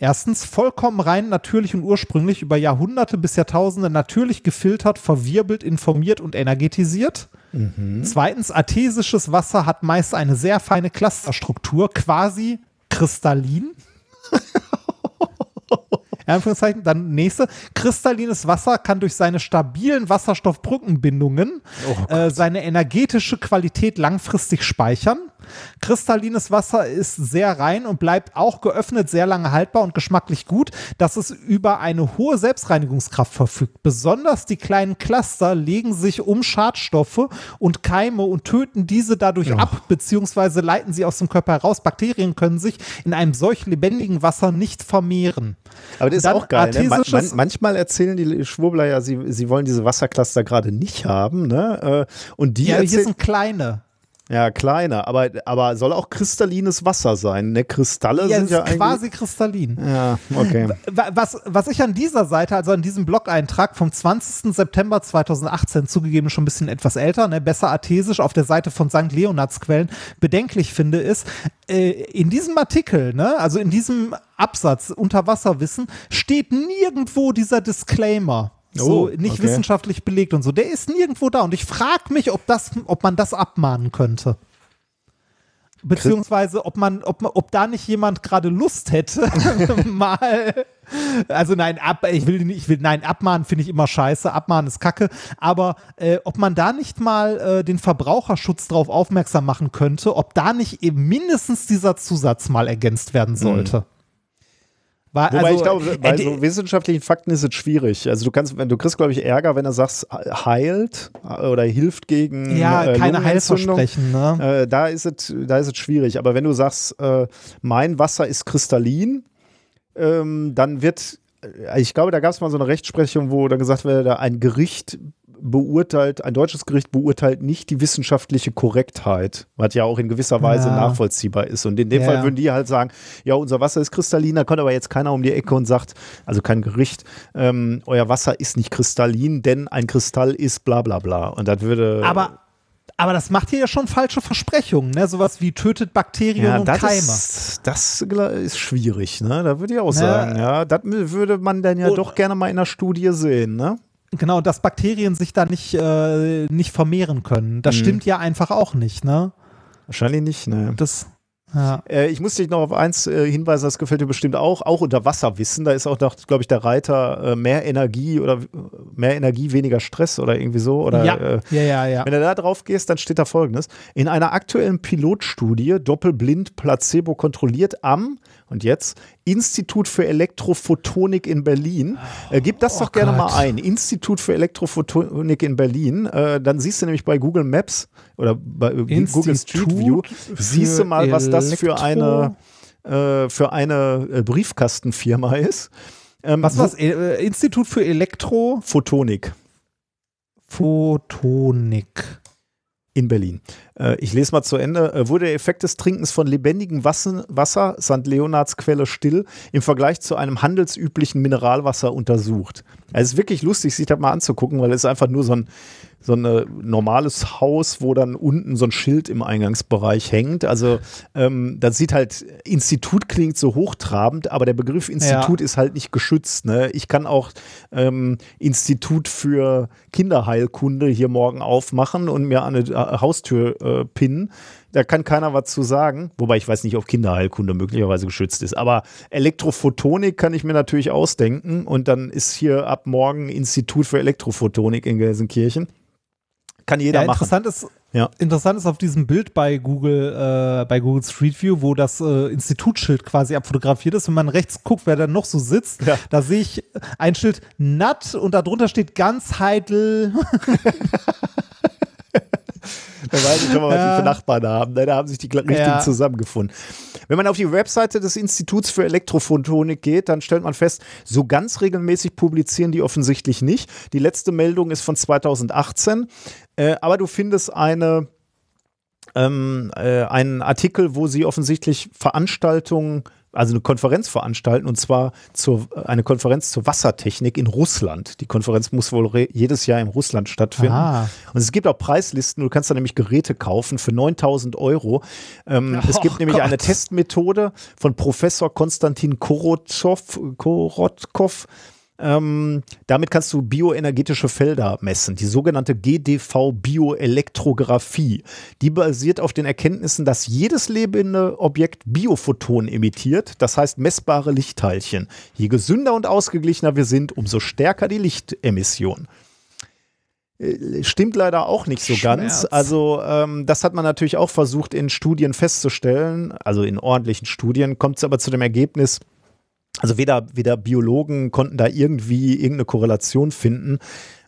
S2: Erstens, vollkommen rein, natürlich und ursprünglich über Jahrhunderte bis Jahrtausende natürlich gefiltert, verwirbelt, informiert und energetisiert. Mhm. Zweitens, artesisches Wasser hat meist eine sehr feine Clusterstruktur, quasi kristallin. Anführungszeichen. Dann nächste. Kristallines Wasser kann durch seine stabilen Wasserstoffbrückenbindungen oh äh, seine energetische Qualität langfristig speichern. Kristallines Wasser ist sehr rein und bleibt auch geöffnet sehr lange haltbar und geschmacklich gut, dass es über eine hohe Selbstreinigungskraft verfügt. Besonders die kleinen Cluster legen sich um Schadstoffe und Keime und töten diese dadurch ja. ab, beziehungsweise leiten sie aus dem Körper heraus. Bakterien können sich in einem solch lebendigen Wasser nicht vermehren.
S1: Aber das ist auch geil. Ne? Man, man, manchmal erzählen die Schwurbler ja, sie, sie wollen diese Wassercluster gerade nicht haben. Ne? Äh, und die
S2: ja, hier sind kleine.
S1: Ja, kleiner, aber, aber soll auch kristallines Wasser sein. Ne? Kristalle ja, sind ja
S2: quasi kristallin.
S1: Ja, okay.
S2: Was, was ich an dieser Seite, also an diesem Blog-Eintrag vom 20. September 2018, zugegeben schon ein bisschen etwas älter, ne, besser artesisch auf der Seite von St. Leonards Quellen, bedenklich finde, ist, äh, in diesem Artikel, ne, also in diesem Absatz Unterwasserwissen, steht nirgendwo dieser Disclaimer. So oh, nicht okay. wissenschaftlich belegt und so. Der ist nirgendwo da. Und ich frage mich, ob, das, ob man das abmahnen könnte. Beziehungsweise, ob man, ob, ob da nicht jemand gerade Lust hätte, mal. Also nein, ab, ich will nicht, ich will, nein, abmahnen finde ich immer scheiße, abmahnen ist kacke, aber äh, ob man da nicht mal äh, den Verbraucherschutz darauf aufmerksam machen könnte, ob da nicht eben mindestens dieser Zusatz mal ergänzt werden sollte. Mhm. War,
S1: Wobei
S2: also,
S1: ich glaube, bei
S2: äh,
S1: so wissenschaftlichen Fakten ist es schwierig. Also du kannst, wenn du kriegst, glaube ich, Ärger, wenn er sagst, heilt oder hilft gegen
S2: ja,
S1: äh,
S2: keine. Heilversprechen, ne?
S1: Äh, da ist es, da ist es schwierig. Aber wenn du sagst, äh, mein Wasser ist kristallin, ähm, dann wird, äh, ich glaube, da gab es mal so eine Rechtsprechung, wo dann gesagt wurde, ein Gericht beurteilt, ein deutsches Gericht beurteilt nicht die wissenschaftliche Korrektheit, was ja auch in gewisser Weise
S2: Ja.
S1: nachvollziehbar ist. Und in dem
S2: Ja,
S1: Fall würden die halt sagen, ja, unser Wasser ist kristallin, da kommt aber jetzt keiner um die Ecke und sagt, also kein Gericht, ähm, euer Wasser ist nicht kristallin, denn ein Kristall ist bla bla bla. Und das würde.
S2: Aber, aber das macht hier ja schon falsche Versprechungen, ne? Sowas wie tötet Bakterien
S1: ja,
S2: und
S1: das
S2: Keime.
S1: ist, das ist schwierig, ne? Da würde ich auch
S2: Ne?
S1: sagen, ja. Das würde man dann ja
S2: Und-
S1: doch gerne mal in der Studie sehen, ne?
S2: Genau, dass Bakterien sich da nicht, äh, nicht vermehren können. Das
S1: Mhm.
S2: stimmt ja einfach auch nicht, ne?
S1: Wahrscheinlich nicht, ne?
S2: Das, ja.
S1: Äh, ich muss dich noch auf eins äh, hinweisen, das gefällt dir bestimmt auch, auch unter Wasserwissen. Da ist auch, glaube ich, der Reiter äh, mehr Energie oder mehr Energie, weniger Stress oder irgendwie so. Oder,
S2: ja, ja, ja, ja.
S1: Wenn du da drauf gehst, dann steht da folgendes. In einer aktuellen Pilotstudie, doppelblind, placebo kontrolliert am, und jetzt, Institut für Elektrophotonik in Berlin. Äh, gib das
S2: Oh
S1: doch gerne
S2: Gott.
S1: mal ein. Institut für Elektrophotonik in Berlin. Äh, dann siehst du nämlich bei Google Maps oder bei äh, Google Street View, siehst du mal, was das für eine, äh, für eine äh, Briefkastenfirma ist. Ähm,
S2: Was
S1: wo-
S2: war's? Äh, Institut für Elektrophotonik
S1: Photonik. In Berlin. Äh, ich lese mal zu Ende. Äh, wurde der Effekt des Trinkens von lebendigem Wasser, Wasser St. Leonards Quelle still im Vergleich zu einem handelsüblichen Mineralwasser untersucht. Es ist wirklich lustig, sich das mal anzugucken, weil es ist einfach nur so ein, so ein normales Haus, wo dann unten so ein Schild im Eingangsbereich hängt. Also ähm, das sieht halt, Institut klingt so hochtrabend, aber der Begriff Institut ist halt nicht geschützt. Ne? Ich kann auch ähm, Institut für Kinderheilkunde hier morgen aufmachen und mir an eine äh, Haustür äh, pinnen. Da kann keiner was zu sagen, wobei ich weiß nicht, ob Kinderheilkunde möglicherweise geschützt ist. Aber Elektrophotonik kann ich mir natürlich ausdenken und dann ist hier ab morgen Institut für Elektrophotonik in Gelsenkirchen. Kann jeder
S2: Ja,
S1: machen.
S2: interessant ist,
S1: Ja.
S2: interessant ist auf diesem Bild bei Google, äh, bei Google Street View, wo das äh, Institutsschild quasi abfotografiert ist. Wenn man rechts guckt, wer da noch so sitzt,
S1: Ja.
S2: da sehe ich ein Schild Nat und darunter steht Ganzheitl.
S1: Da weiß ich schon mal, was
S2: Ja.
S1: die für Nachbarn haben. Da haben sich die richtigen
S2: Ja.
S1: zusammengefunden. Wenn man auf die Webseite des Instituts für Elektrophotonik geht, dann stellt man fest, so ganz regelmäßig publizieren die offensichtlich nicht. Die letzte Meldung ist von 2018. Äh, aber du findest eine, ähm, äh, einen Artikel, wo sie offensichtlich Veranstaltungen, also eine Konferenz veranstalten, und zwar zur, eine Konferenz zur Wassertechnik in Russland. Die Konferenz muss wohl jedes Jahr in Russland stattfinden.
S2: Ah.
S1: Und es gibt auch Preislisten, du kannst da nämlich Geräte kaufen für 9000 Euro. Ähm, es gibt
S2: Oh
S1: nämlich eine
S2: Gott.
S1: Testmethode von Professor Konstantin Korotzow, Korotkov. Ähm, damit kannst du bioenergetische Felder messen, die sogenannte GDV-Bioelektrographie. Die basiert auf den Erkenntnissen, dass jedes lebende Objekt Biophotonen emittiert, das heißt messbare Lichtteilchen. Je gesünder und ausgeglichener wir sind, umso stärker die Lichtemission stimmt leider auch nicht so ganz.
S2: Schmerz.
S1: Also ähm, das hat man natürlich auch versucht in Studien festzustellen, also in ordentlichen Studien, kommt es aber zu dem Ergebnis, also weder, weder Biologen konnten da irgendwie irgendeine Korrelation finden.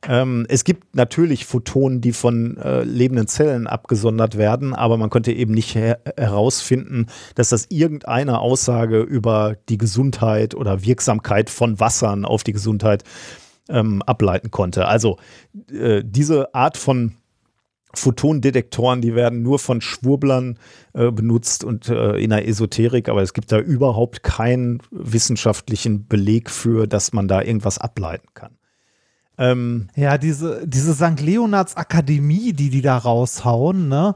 S1: Ähm, es gibt natürlich Photonen, die von äh, lebenden Zellen abgesondert werden, aber man konnte eben nicht her herausfinden, dass das irgendeine Aussage über die Gesundheit oder Wirksamkeit von Wassern auf die Gesundheit ähm, ableiten konnte. Also äh, diese Art von Photondetektoren, die werden nur von Schwurblern äh, benutzt und äh, in der Esoterik, aber es gibt da überhaupt keinen wissenschaftlichen Beleg für, dass man da irgendwas ableiten kann. Ähm,
S2: Ja, diese, diese St. Leonards Akademie, die die da raushauen, ne?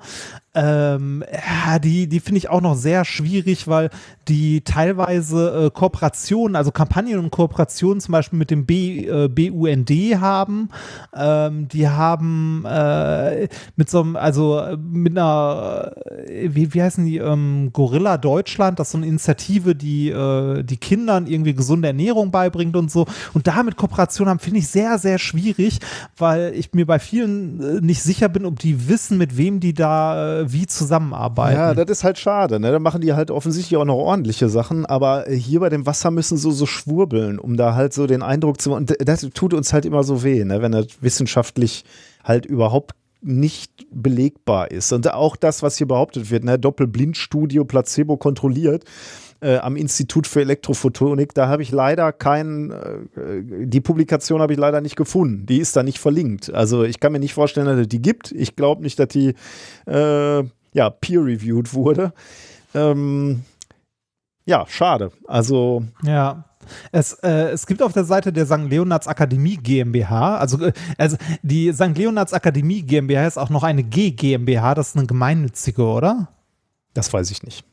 S2: Ähm, ja, die, die finde ich auch noch sehr schwierig, weil die teilweise äh, Kooperationen, also Kampagnen und Kooperationen zum Beispiel mit dem B, äh, BUND haben. Ähm, die haben äh, mit so einem, also äh, mit einer, äh, wie, wie heißen die, ähm, Gorilla Deutschland, das ist so eine Initiative, die äh, die Kindern irgendwie gesunde Ernährung beibringt und so. Und damit Kooperation haben, finde ich sehr, sehr schwierig, weil ich mir bei vielen nicht sicher bin, ob die wissen, mit wem die da, wie zusammenarbeiten.
S1: Ja, das ist halt schade. Ne? Da machen die halt offensichtlich auch noch ordentliche Sachen, aber hier bei dem Wasser müssen so so schwurbeln, um da halt so den Eindruck zu machen. Und das tut uns halt immer so weh, ne? wenn das wissenschaftlich halt überhaupt nicht belegbar ist. Und auch das, was hier behauptet wird, ne? Doppelblindstudio, Placebo kontrolliert äh, am Institut für Elektrophotonik, da habe ich leider keinen, äh, die Publikation habe ich leider nicht gefunden. Die ist da nicht verlinkt. Also ich kann mir nicht vorstellen, dass es die gibt. Ich glaube nicht, dass die äh, ja, peer-reviewed wurde. Ähm, ja, schade. Also.
S2: Ja. Es, äh, es gibt auf der Seite der St. Leonards Akademie GmbH, also, äh, also die St. Leonards Akademie GmbH ist auch noch eine G GmbH, das ist eine gemeinnützige, oder?
S1: Das weiß ich nicht.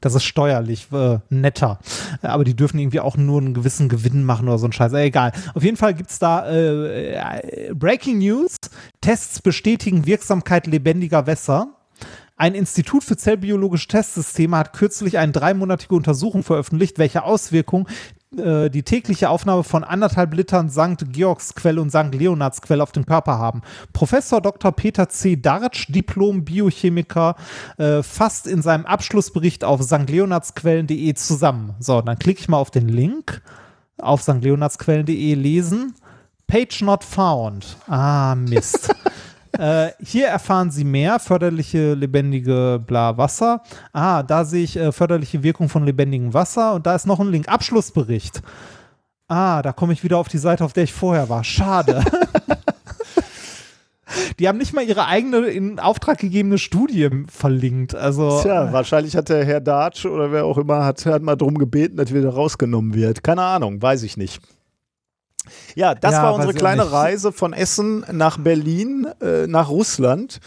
S2: Das ist steuerlich äh, netter. Aber die dürfen irgendwie auch nur einen gewissen Gewinn machen oder so ein Scheiß. Äh, egal. Auf jeden Fall gibt es da äh, äh, Breaking News. Tests bestätigen Wirksamkeit lebendiger Wässer. Ein Institut für zellbiologische Testsysteme hat kürzlich eine dreimonatige Untersuchung veröffentlicht, welche Auswirkungen äh, die tägliche Aufnahme von anderthalb Litern St. Georgsquell und St. Leonardsquell auf den Körper haben. Professor Dr. Peter C. Dartsch, Diplom-Biochemiker, äh, fasst in seinem Abschlussbericht auf stleonardsquellen.de zusammen. So, dann klicke ich mal auf den Link auf stleonardsquellen.de lesen. Page not found. Ah, Mist. Äh, hier erfahren Sie mehr, förderliche lebendige bla Wasser. Ah, da sehe ich äh, förderliche Wirkung von lebendigem Wasser und da ist noch ein Link. Abschlussbericht. Ah, da komme ich wieder auf die Seite, auf der ich vorher war. Schade. Die haben nicht mal ihre eigene in Auftrag gegebene Studie verlinkt. Also,
S1: Tja, wahrscheinlich hat der Herr Dartsch oder wer auch immer hat, hat mal darum gebeten, dass wieder rausgenommen wird. Keine Ahnung, weiß ich nicht. Ja, das
S2: Ja,
S1: war unsere kleine. Reise von Essen nach Berlin, äh, nach Russland.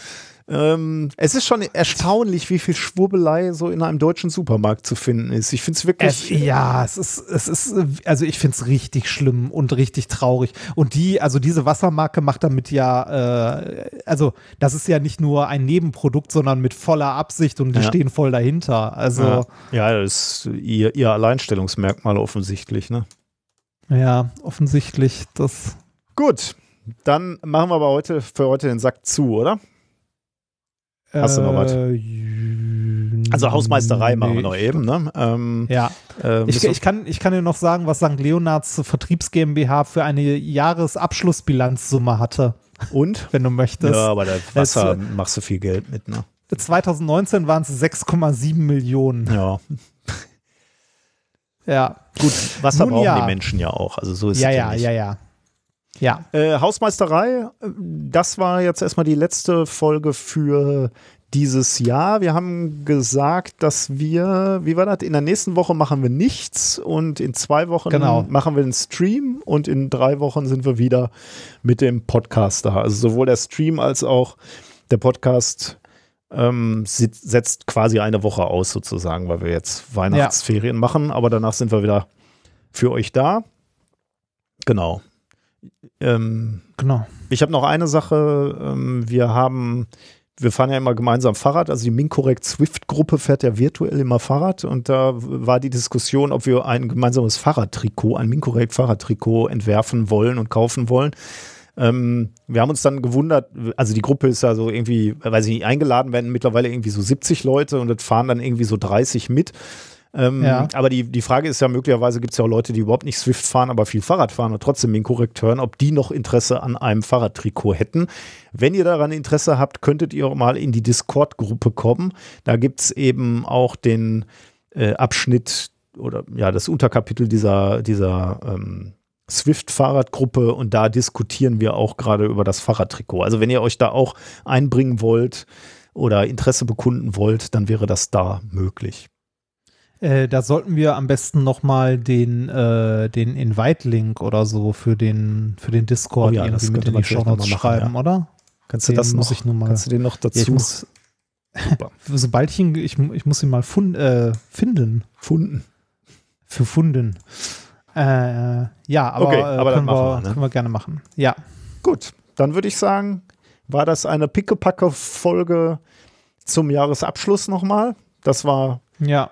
S1: Ähm, es ist schon erstaunlich, wie viel Schwurbelei so in einem deutschen Supermarkt zu finden ist. Ich finde es
S2: Es,
S1: wirklich.
S2: ja, es ist, es ist, also ich finde es richtig schlimm und richtig traurig. Und die, also diese Wassermarke macht damit ja, äh, also das ist ja nicht nur ein Nebenprodukt, sondern mit voller Absicht und die
S1: Ja.
S2: stehen voll dahinter. Also
S1: ja, ja, das ist ihr, ihr Alleinstellungsmerkmal offensichtlich. Ne?
S2: Ja, offensichtlich, das.
S1: Gut, dann machen wir aber heute für heute den Sack zu, oder? Hast du noch was?
S2: Äh,
S1: Also Hausmeisterei machen wir
S2: nee.
S1: noch eben. Ne? Ähm,
S2: Ja,
S1: äh,
S2: ich, ich, kann, ich kann dir noch sagen, was St. Leonards Vertriebs GmbH für eine Jahresabschlussbilanzsumme hatte,
S1: und?
S2: wenn du möchtest.
S1: Ja, aber da Wasser
S2: Es-
S1: machst du viel Geld mit, ne?
S2: 2019 waren es 6,7 Millionen.
S1: Ja.
S2: Ja,
S1: Gut, Wasser
S2: Nun
S1: brauchen
S2: ja.
S1: die Menschen ja auch. Also so ist
S2: ja,
S1: es
S2: ja,
S1: nicht.
S2: ja, ja. Ja,
S1: Äh, Hausmeisterei, das war jetzt erstmal die letzte Folge für dieses Jahr. Wir haben gesagt, dass wir, wie war das? In der nächsten Woche machen wir nichts und in zwei Wochen
S2: Genau.
S1: machen wir einen Stream und in drei Wochen sind wir wieder mit dem Podcast da. Also sowohl der Stream als auch der Podcast ähm, setzt quasi eine Woche aus sozusagen, weil wir jetzt Weihnachtsferien machen, aber danach sind wir wieder für euch da. Genau. Ähm,
S2: genau.
S1: ich habe noch eine Sache. Ähm, wir haben, wir fahren ja immer gemeinsam Fahrrad. Also die Mincorrect Swift-Gruppe fährt ja virtuell immer Fahrrad. Und da war die Diskussion, ob wir ein gemeinsames Fahrradtrikot, ein Mincorrect Fahrradtrikot entwerfen wollen und kaufen wollen. Ähm, wir haben uns dann gewundert, also die Gruppe ist ja so irgendwie, weiß ich nicht, eingeladen werden mittlerweile irgendwie so 70 Leute und das fahren dann irgendwie so 30 mit. Ähm,
S2: Ja.
S1: Aber die, die Frage ist ja, möglicherweise gibt es ja auch Leute, die überhaupt nicht Swift fahren, aber viel Fahrrad fahren und trotzdem inkorrekt hören, ob die noch Interesse an einem Fahrradtrikot hätten. Wenn ihr daran Interesse habt, könntet ihr auch mal in die Discord-Gruppe kommen. Da gibt es eben auch den äh, Abschnitt oder ja, das Unterkapitel dieser, dieser ähm, Swift-Fahrradgruppe und da diskutieren wir auch gerade über das Fahrradtrikot. Also wenn ihr euch da auch einbringen wollt oder Interesse bekunden wollt, dann wäre das da möglich.
S2: Äh, da sollten wir am besten nochmal den, äh, den Invite-Link oder so für den, für den Discord
S1: Oh ja, das
S2: irgendwie mit in die
S1: mal machen,
S2: schreiben, oder?
S1: Kannst du
S2: Den
S1: das
S2: muss
S1: noch,
S2: ich mal-
S1: kannst du den noch dazu
S2: Ja, ich muss-. Sobald ich ihn, ich, ich muss ihn mal fun, äh, finden.
S1: funden?
S2: Für Funden. Äh, ja, aber,
S1: Okay,
S2: äh,
S1: aber das
S2: können, wir,
S1: wir, ne?
S2: können wir gerne machen. Ja.
S1: Gut, dann würde ich sagen, war das eine pickepacke Folge zum Jahresabschluss nochmal. Das war
S2: Ja.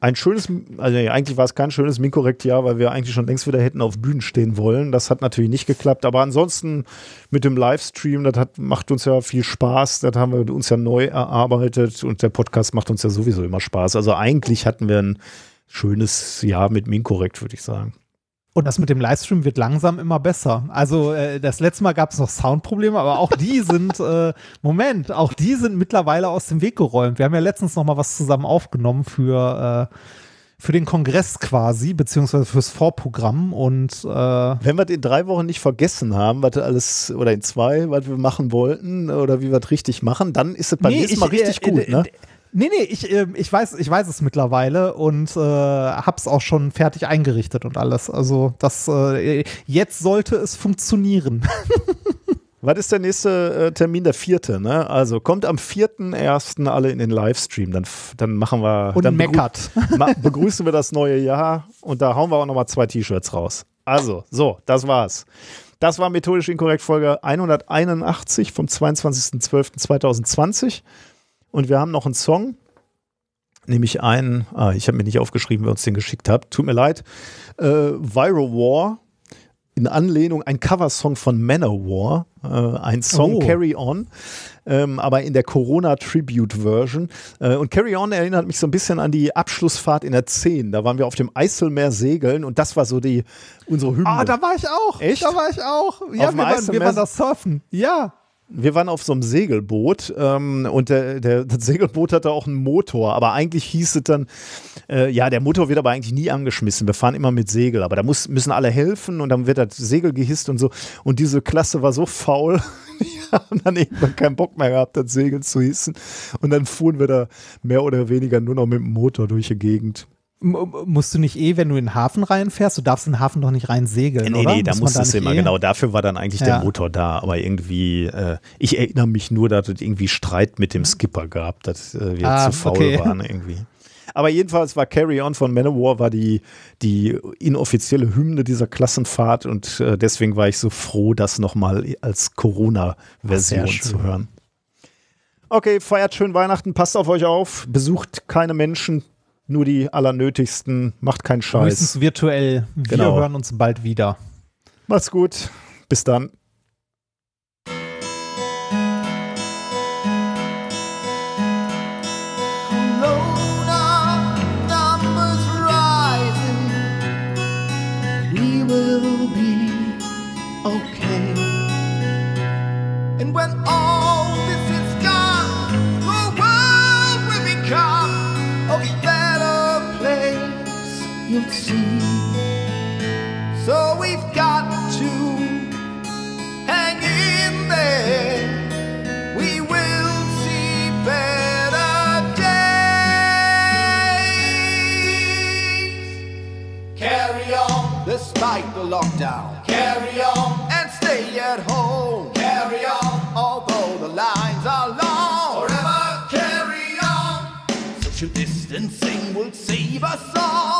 S1: ein schönes, also eigentlich war es kein schönes Minkorrekt-Jahr, weil wir eigentlich schon längst wieder hätten auf Bühnen stehen wollen. Das hat natürlich nicht geklappt. Aber ansonsten mit dem Livestream, das hat, macht uns ja viel Spaß. Das haben wir uns ja neu erarbeitet und der Podcast macht uns ja sowieso immer Spaß. Also eigentlich hatten wir ein schönes Jahr mit Minkorrekt, würde ich sagen.
S2: Und das mit dem Livestream wird langsam immer besser. Also äh, das letzte Mal gab es noch Soundprobleme, aber auch die sind, äh, Moment, auch die sind mittlerweile aus dem Weg geräumt. Wir haben ja letztens noch mal was zusammen aufgenommen für, äh, für den Kongress quasi, beziehungsweise fürs Vorprogramm. Und äh,
S1: wenn wir in drei Wochen nicht vergessen haben, was alles, oder in zwei, was wir machen wollten, oder wie wir es richtig machen, dann ist es beim nee, nächsten Mal richtig äh, gut, ne?
S2: Nee, nee, ich, äh, ich, weiß, ich weiß es mittlerweile und äh, hab's auch schon fertig eingerichtet und alles. Also das äh, jetzt sollte es funktionieren.
S1: Was ist der nächste äh, Termin? Der vierte, ne? Also kommt am 4.1. alle in den Livestream. Dann, dann machen wir.
S2: Und
S1: dann
S2: meckert.
S1: Begrü begrüßen wir das neue Jahr und da hauen wir auch nochmal zwei T-Shirts raus. Also, so, das war's. Das war methodisch inkorrekt Folge 181 vom 22.12.2020. Und wir haben noch einen Song, nämlich einen, ah, ich habe mir nicht aufgeschrieben, wer uns den geschickt hat. Tut mir leid. Äh, Viral War in Anlehnung ein Coversong von Manowar, äh, ein Song oh. Carry On, ähm, aber in der Corona Tribute Version. Äh, und Carry On erinnert mich so ein bisschen an die Abschlussfahrt in der 10. Da waren wir auf dem Eiselmeer segeln und das war so die unsere Hymne.
S2: Ah, da war ich auch. Echt? Da war ich auch. Ja, wir waren, wir waren das Surfen. Ja
S1: wir waren auf so einem Segelboot ähm, und der, der, das Segelboot hatte auch einen Motor, aber eigentlich hieß es dann, äh, ja, der Motor wird aber eigentlich nie angeschmissen. Wir fahren immer mit Segel, aber da muss, müssen alle helfen und dann wird das Segel gehisst und so. Und diese Klasse war so faul, die haben dann irgendwann keinen Bock mehr gehabt, das Segel zu hissen. Und dann fuhren wir da mehr oder weniger nur noch mit dem Motor durch die Gegend
S2: musst du nicht eh, wenn du in den Hafen reinfährst, du darfst in den Hafen doch nicht rein segeln,
S1: nee,
S2: oder?
S1: Nee, da musstest du immer, eh? genau, dafür war dann eigentlich ja. der Motor da, aber irgendwie, äh, ich erinnere mich nur, dass es irgendwie Streit mit dem Skipper gab, dass äh, wir ah, zu faul okay. waren irgendwie. Aber jedenfalls war Carry On von Manowar war die, die inoffizielle Hymne dieser Klassenfahrt und äh, deswegen war ich so froh, das nochmal als Corona-Version zu hören. Okay, feiert schön Weihnachten, passt auf euch auf, besucht keine Menschen, nur die allernötigsten, macht keinen Scheiß.
S2: Höchstens virtuell. Wir genau. hören uns bald wieder.
S1: Macht's gut. Bis dann.
S5: Despite the lockdown. Carry on and stay at home. Carry on, although the lines are long. Forever carry on. Social distancing will save us all.